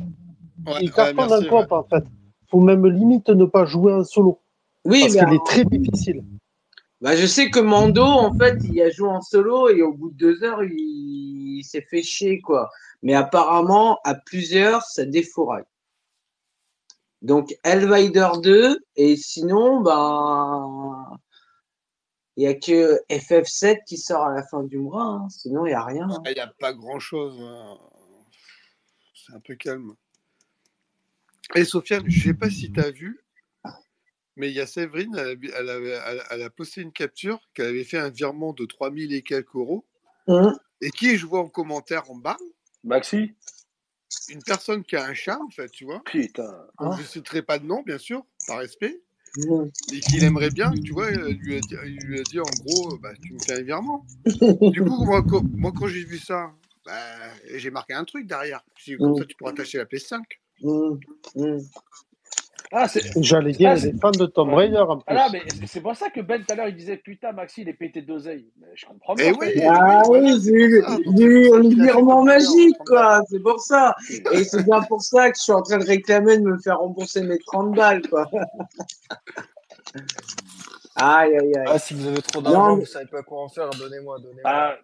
il cartonne cop, en fait faut même limite ne pas jouer en solo. Oui, parce qu'il est très difficile. Bah, je sais que Mando, en fait, il a joué en solo et au bout de deux heures, il, s'est fait chier, quoi. Mais apparemment, à plusieurs, ça défouraille. Donc, Elvider 2, et sinon, ben, il n'y a que FF7 qui sort à la fin du mois, hein. sinon il n'y a rien. Hein. Il n'y a pas grand-chose. Hein. C'est un peu calme. Et Sofiane, je ne sais pas si tu as vu, mais il y a Séverine, elle, a posté une capture qu'elle avait fait un virement de 3000 et quelques euros. Hein et qui je vois en commentaire en bas? Maxi Une personne qui a un chat, en fait, tu vois. Putain. je ne citerai pas de nom, bien sûr, par respect. Et qu'il aimerait bien, tu vois, il lui a dit, lui a dit en gros, bah, tu me fais un virement. du coup, moi, quand, j'ai vu ça, bah, j'ai marqué un truc derrière. Comme ça, tu pourras attacher la PS5. Mmh, mmh. Ah, J'allais dire, ah, fans de Tom Raider en plus. Ah, mais c'est pour ça que Ben tout à l'heure il disait Putain, Maxi, il est pété d'oseille. Je comprends bien. Eh oui, ah oui, j'ai eu le virement magique, quoi. C'est pour ça. Et c'est bien pour ça que je suis en train de réclamer de me faire rembourser mes 30 balles, quoi. Aïe, aïe, aïe. Ah, si vous avez trop d'argent, vous savez pas quoi en faire, donnez-moi, donnez-moi. Ah,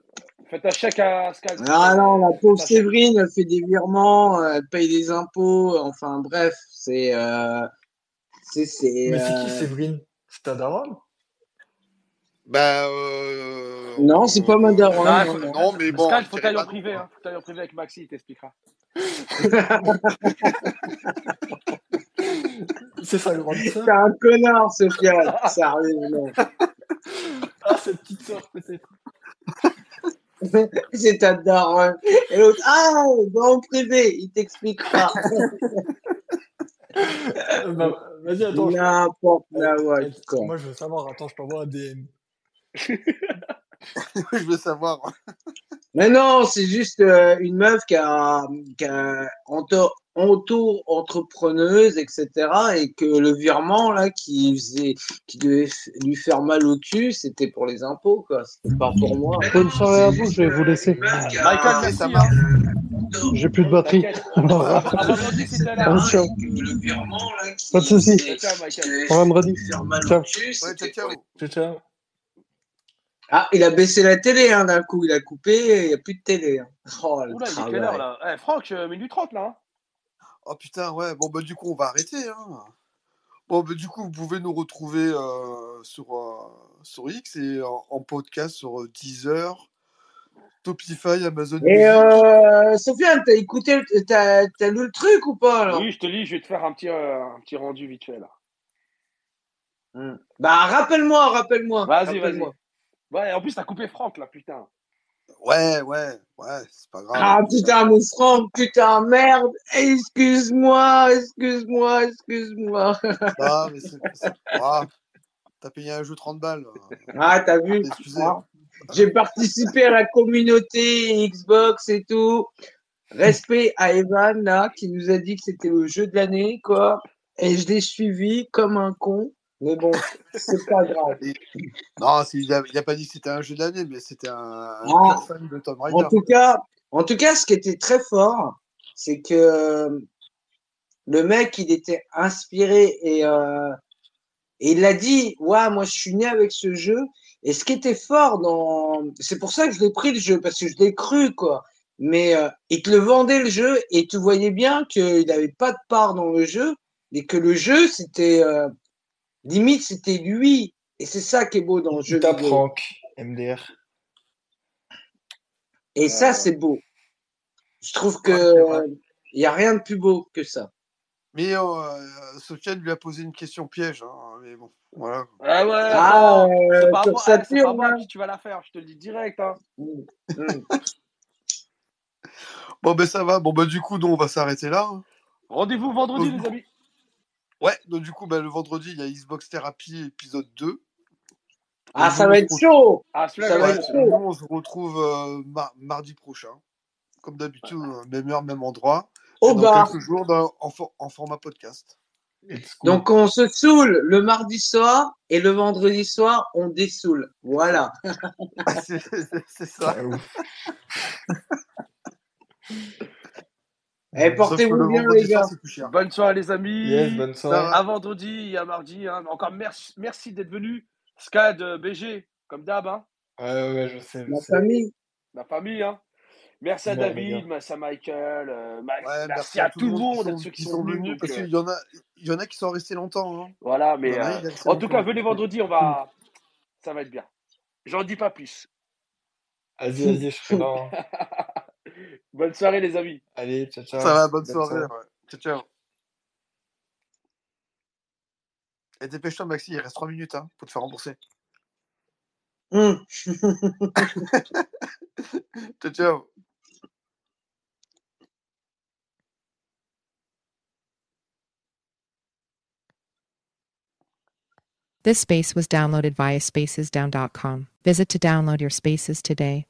faites un chèque à Skype. Ah non, la pauvre Séverine, elle fait des virements, elle paye des impôts, enfin bref, c'est. Euh, c'est, c'est, Mais c'est qui euh, Séverine? C'est ta daronne? Bah. Euh... Non, c'est pas ma daronne. Non, non, mais bon. Skype, faut t'aller en privé, hein. Faut t'aller en privé avec Maxi, il t'expliquera. C'est ça le roi C'est un connard, Sofiane. Sérieusement. Ah, cette petite soeur, peut-être. C'est ta daronne. Et l'autre, ah, va en privé, il t'expliquera. bah, Vas-y, attends. N'importe quoi. Moi, je veux savoir. Attends, je t'envoie un DM. je veux savoir. Mais non, c'est juste euh, une meuf qui a, qui a auto-entrepreneuse, etc. Et que le virement là qui faisait, qui devait lui faire mal au cul, c'était pour les impôts, quoi. C'était pas pour moi. Bonne soirée à vous, je vais vous laisser. Michael, ça marche. J'ai plus de batterie. Pas de soucis. Pour vendredi. Ciao. ciao. Ciao. Ah, il a baissé la télé hein, d'un coup, il a coupé, il n'y a plus de télé. Hein. Oh, Oula, il est quelle heure là? Eh, Franck, euh, minute 30 là. Hein. oh putain, ouais, bon bah du coup on va arrêter. Hein. Bon bah du coup vous pouvez nous retrouver euh, sur, euh, sur X et en, podcast sur Deezer, Topify, Amazon Et Music. euh, Sofiane, t'as écouté, le- t'as t'as lu le truc ou pas alors? Oui, je te lis, je vais te faire un petit, euh, un petit rendu vite fait là. Hmm. Bah rappelle-moi, rappelle-moi. Vas-y, vas-y. Ouais, en plus, t'as coupé Franck là, putain. Ouais, ouais, ouais, c'est pas grave. Ah putain, mon Franck, putain, merde. Excuse-moi, excuse-moi, excuse-moi. Non, mais c'est grave. T'as payé un jeu 30 balles. Ah, t'as vu. Ah. J'ai participé à la communauté Xbox et tout. Respect à Evan, là, qui nous a dit que c'était le jeu de l'année, quoi. Et je l'ai suivi comme un con. Mais bon, c'est pas grave. Non, il a, il a pas dit que c'était un jeu de l'année, mais c'était un, un Ah. fan de Tomb En tout cas, en tout cas, ce qui était très fort, c'est que le mec, il était inspiré et, euh, et il a dit, ouais, moi, je suis né avec ce jeu. Et ce qui était fort dans, c'est pour ça que je l'ai pris le jeu parce que je l'ai cru, quoi. Mais euh, il te le vendait le jeu et tu voyais bien qu'il n'avait pas de part dans le jeu et que le jeu, c'était euh, limite, c'était lui. Et c'est ça qui est beau dans le jeu. Tape. Franck, MDR. Et ça, c'est beau. Je trouve que il y a rien de plus beau que ça. Mais euh, Sofiane lui a posé une question piège. hein, mais bon, voilà. Ah ouais, Ah, c'est euh, pas sur moi, c'est pas moi à hein. qui tu vas la faire, je te le dis direct. Hein. Bon, ben ça va. Bon, ben du coup, nous, on va s'arrêter là. hein. Rendez-vous vendredi, Donc, les amis. Ouais, donc du coup, ben, le vendredi, il y a Xbox Therapy épisode 2. Ah, ça va retrouve- chaud. Ah, celui-là, Ça il va être chaud. on se retrouve euh, mar- mardi prochain. Comme d'habitude, euh, même heure, même endroit. Au Et dans bar. quelques jours, dans- en, for- en format podcast. Donc on se saoule le mardi soir et le vendredi soir on dessoule. Voilà. c'est c'est ça. Eh, portez-vous bien les gars. Bonne soirée, les amis. Yes, bonne soirée. À vendredi et à mardi. hein. Encore merci, merci d'être venu. Scad, euh, BG, comme d'hab. Hein. Ouais, ouais, je sais. je La sais. famille. La famille. Hein. Merci à Ouais, David, gars. merci à Michael, euh, Ma- Ouais, merci, à tout le monde, à sont, ceux qui qui sont, venus. parce euh, qu'il y en a, il y en a qui sont restés longtemps. hein. Voilà, Il mais en euh, en tout cas, venez vendredi, on va, ça va être bien. J'en dis pas plus. Vas-y, vas-y, je serai là. Bonne soirée, les amis. Allez, ciao, ciao. Ça va, bonne soirée. Ciao, ciao. Et dépêche-toi, Maxi, il reste 3 minutes hein, pour te faire rembourser. Hum. ciao, ciao. This space was downloaded via spacesdown.com. Visit to download your spaces today.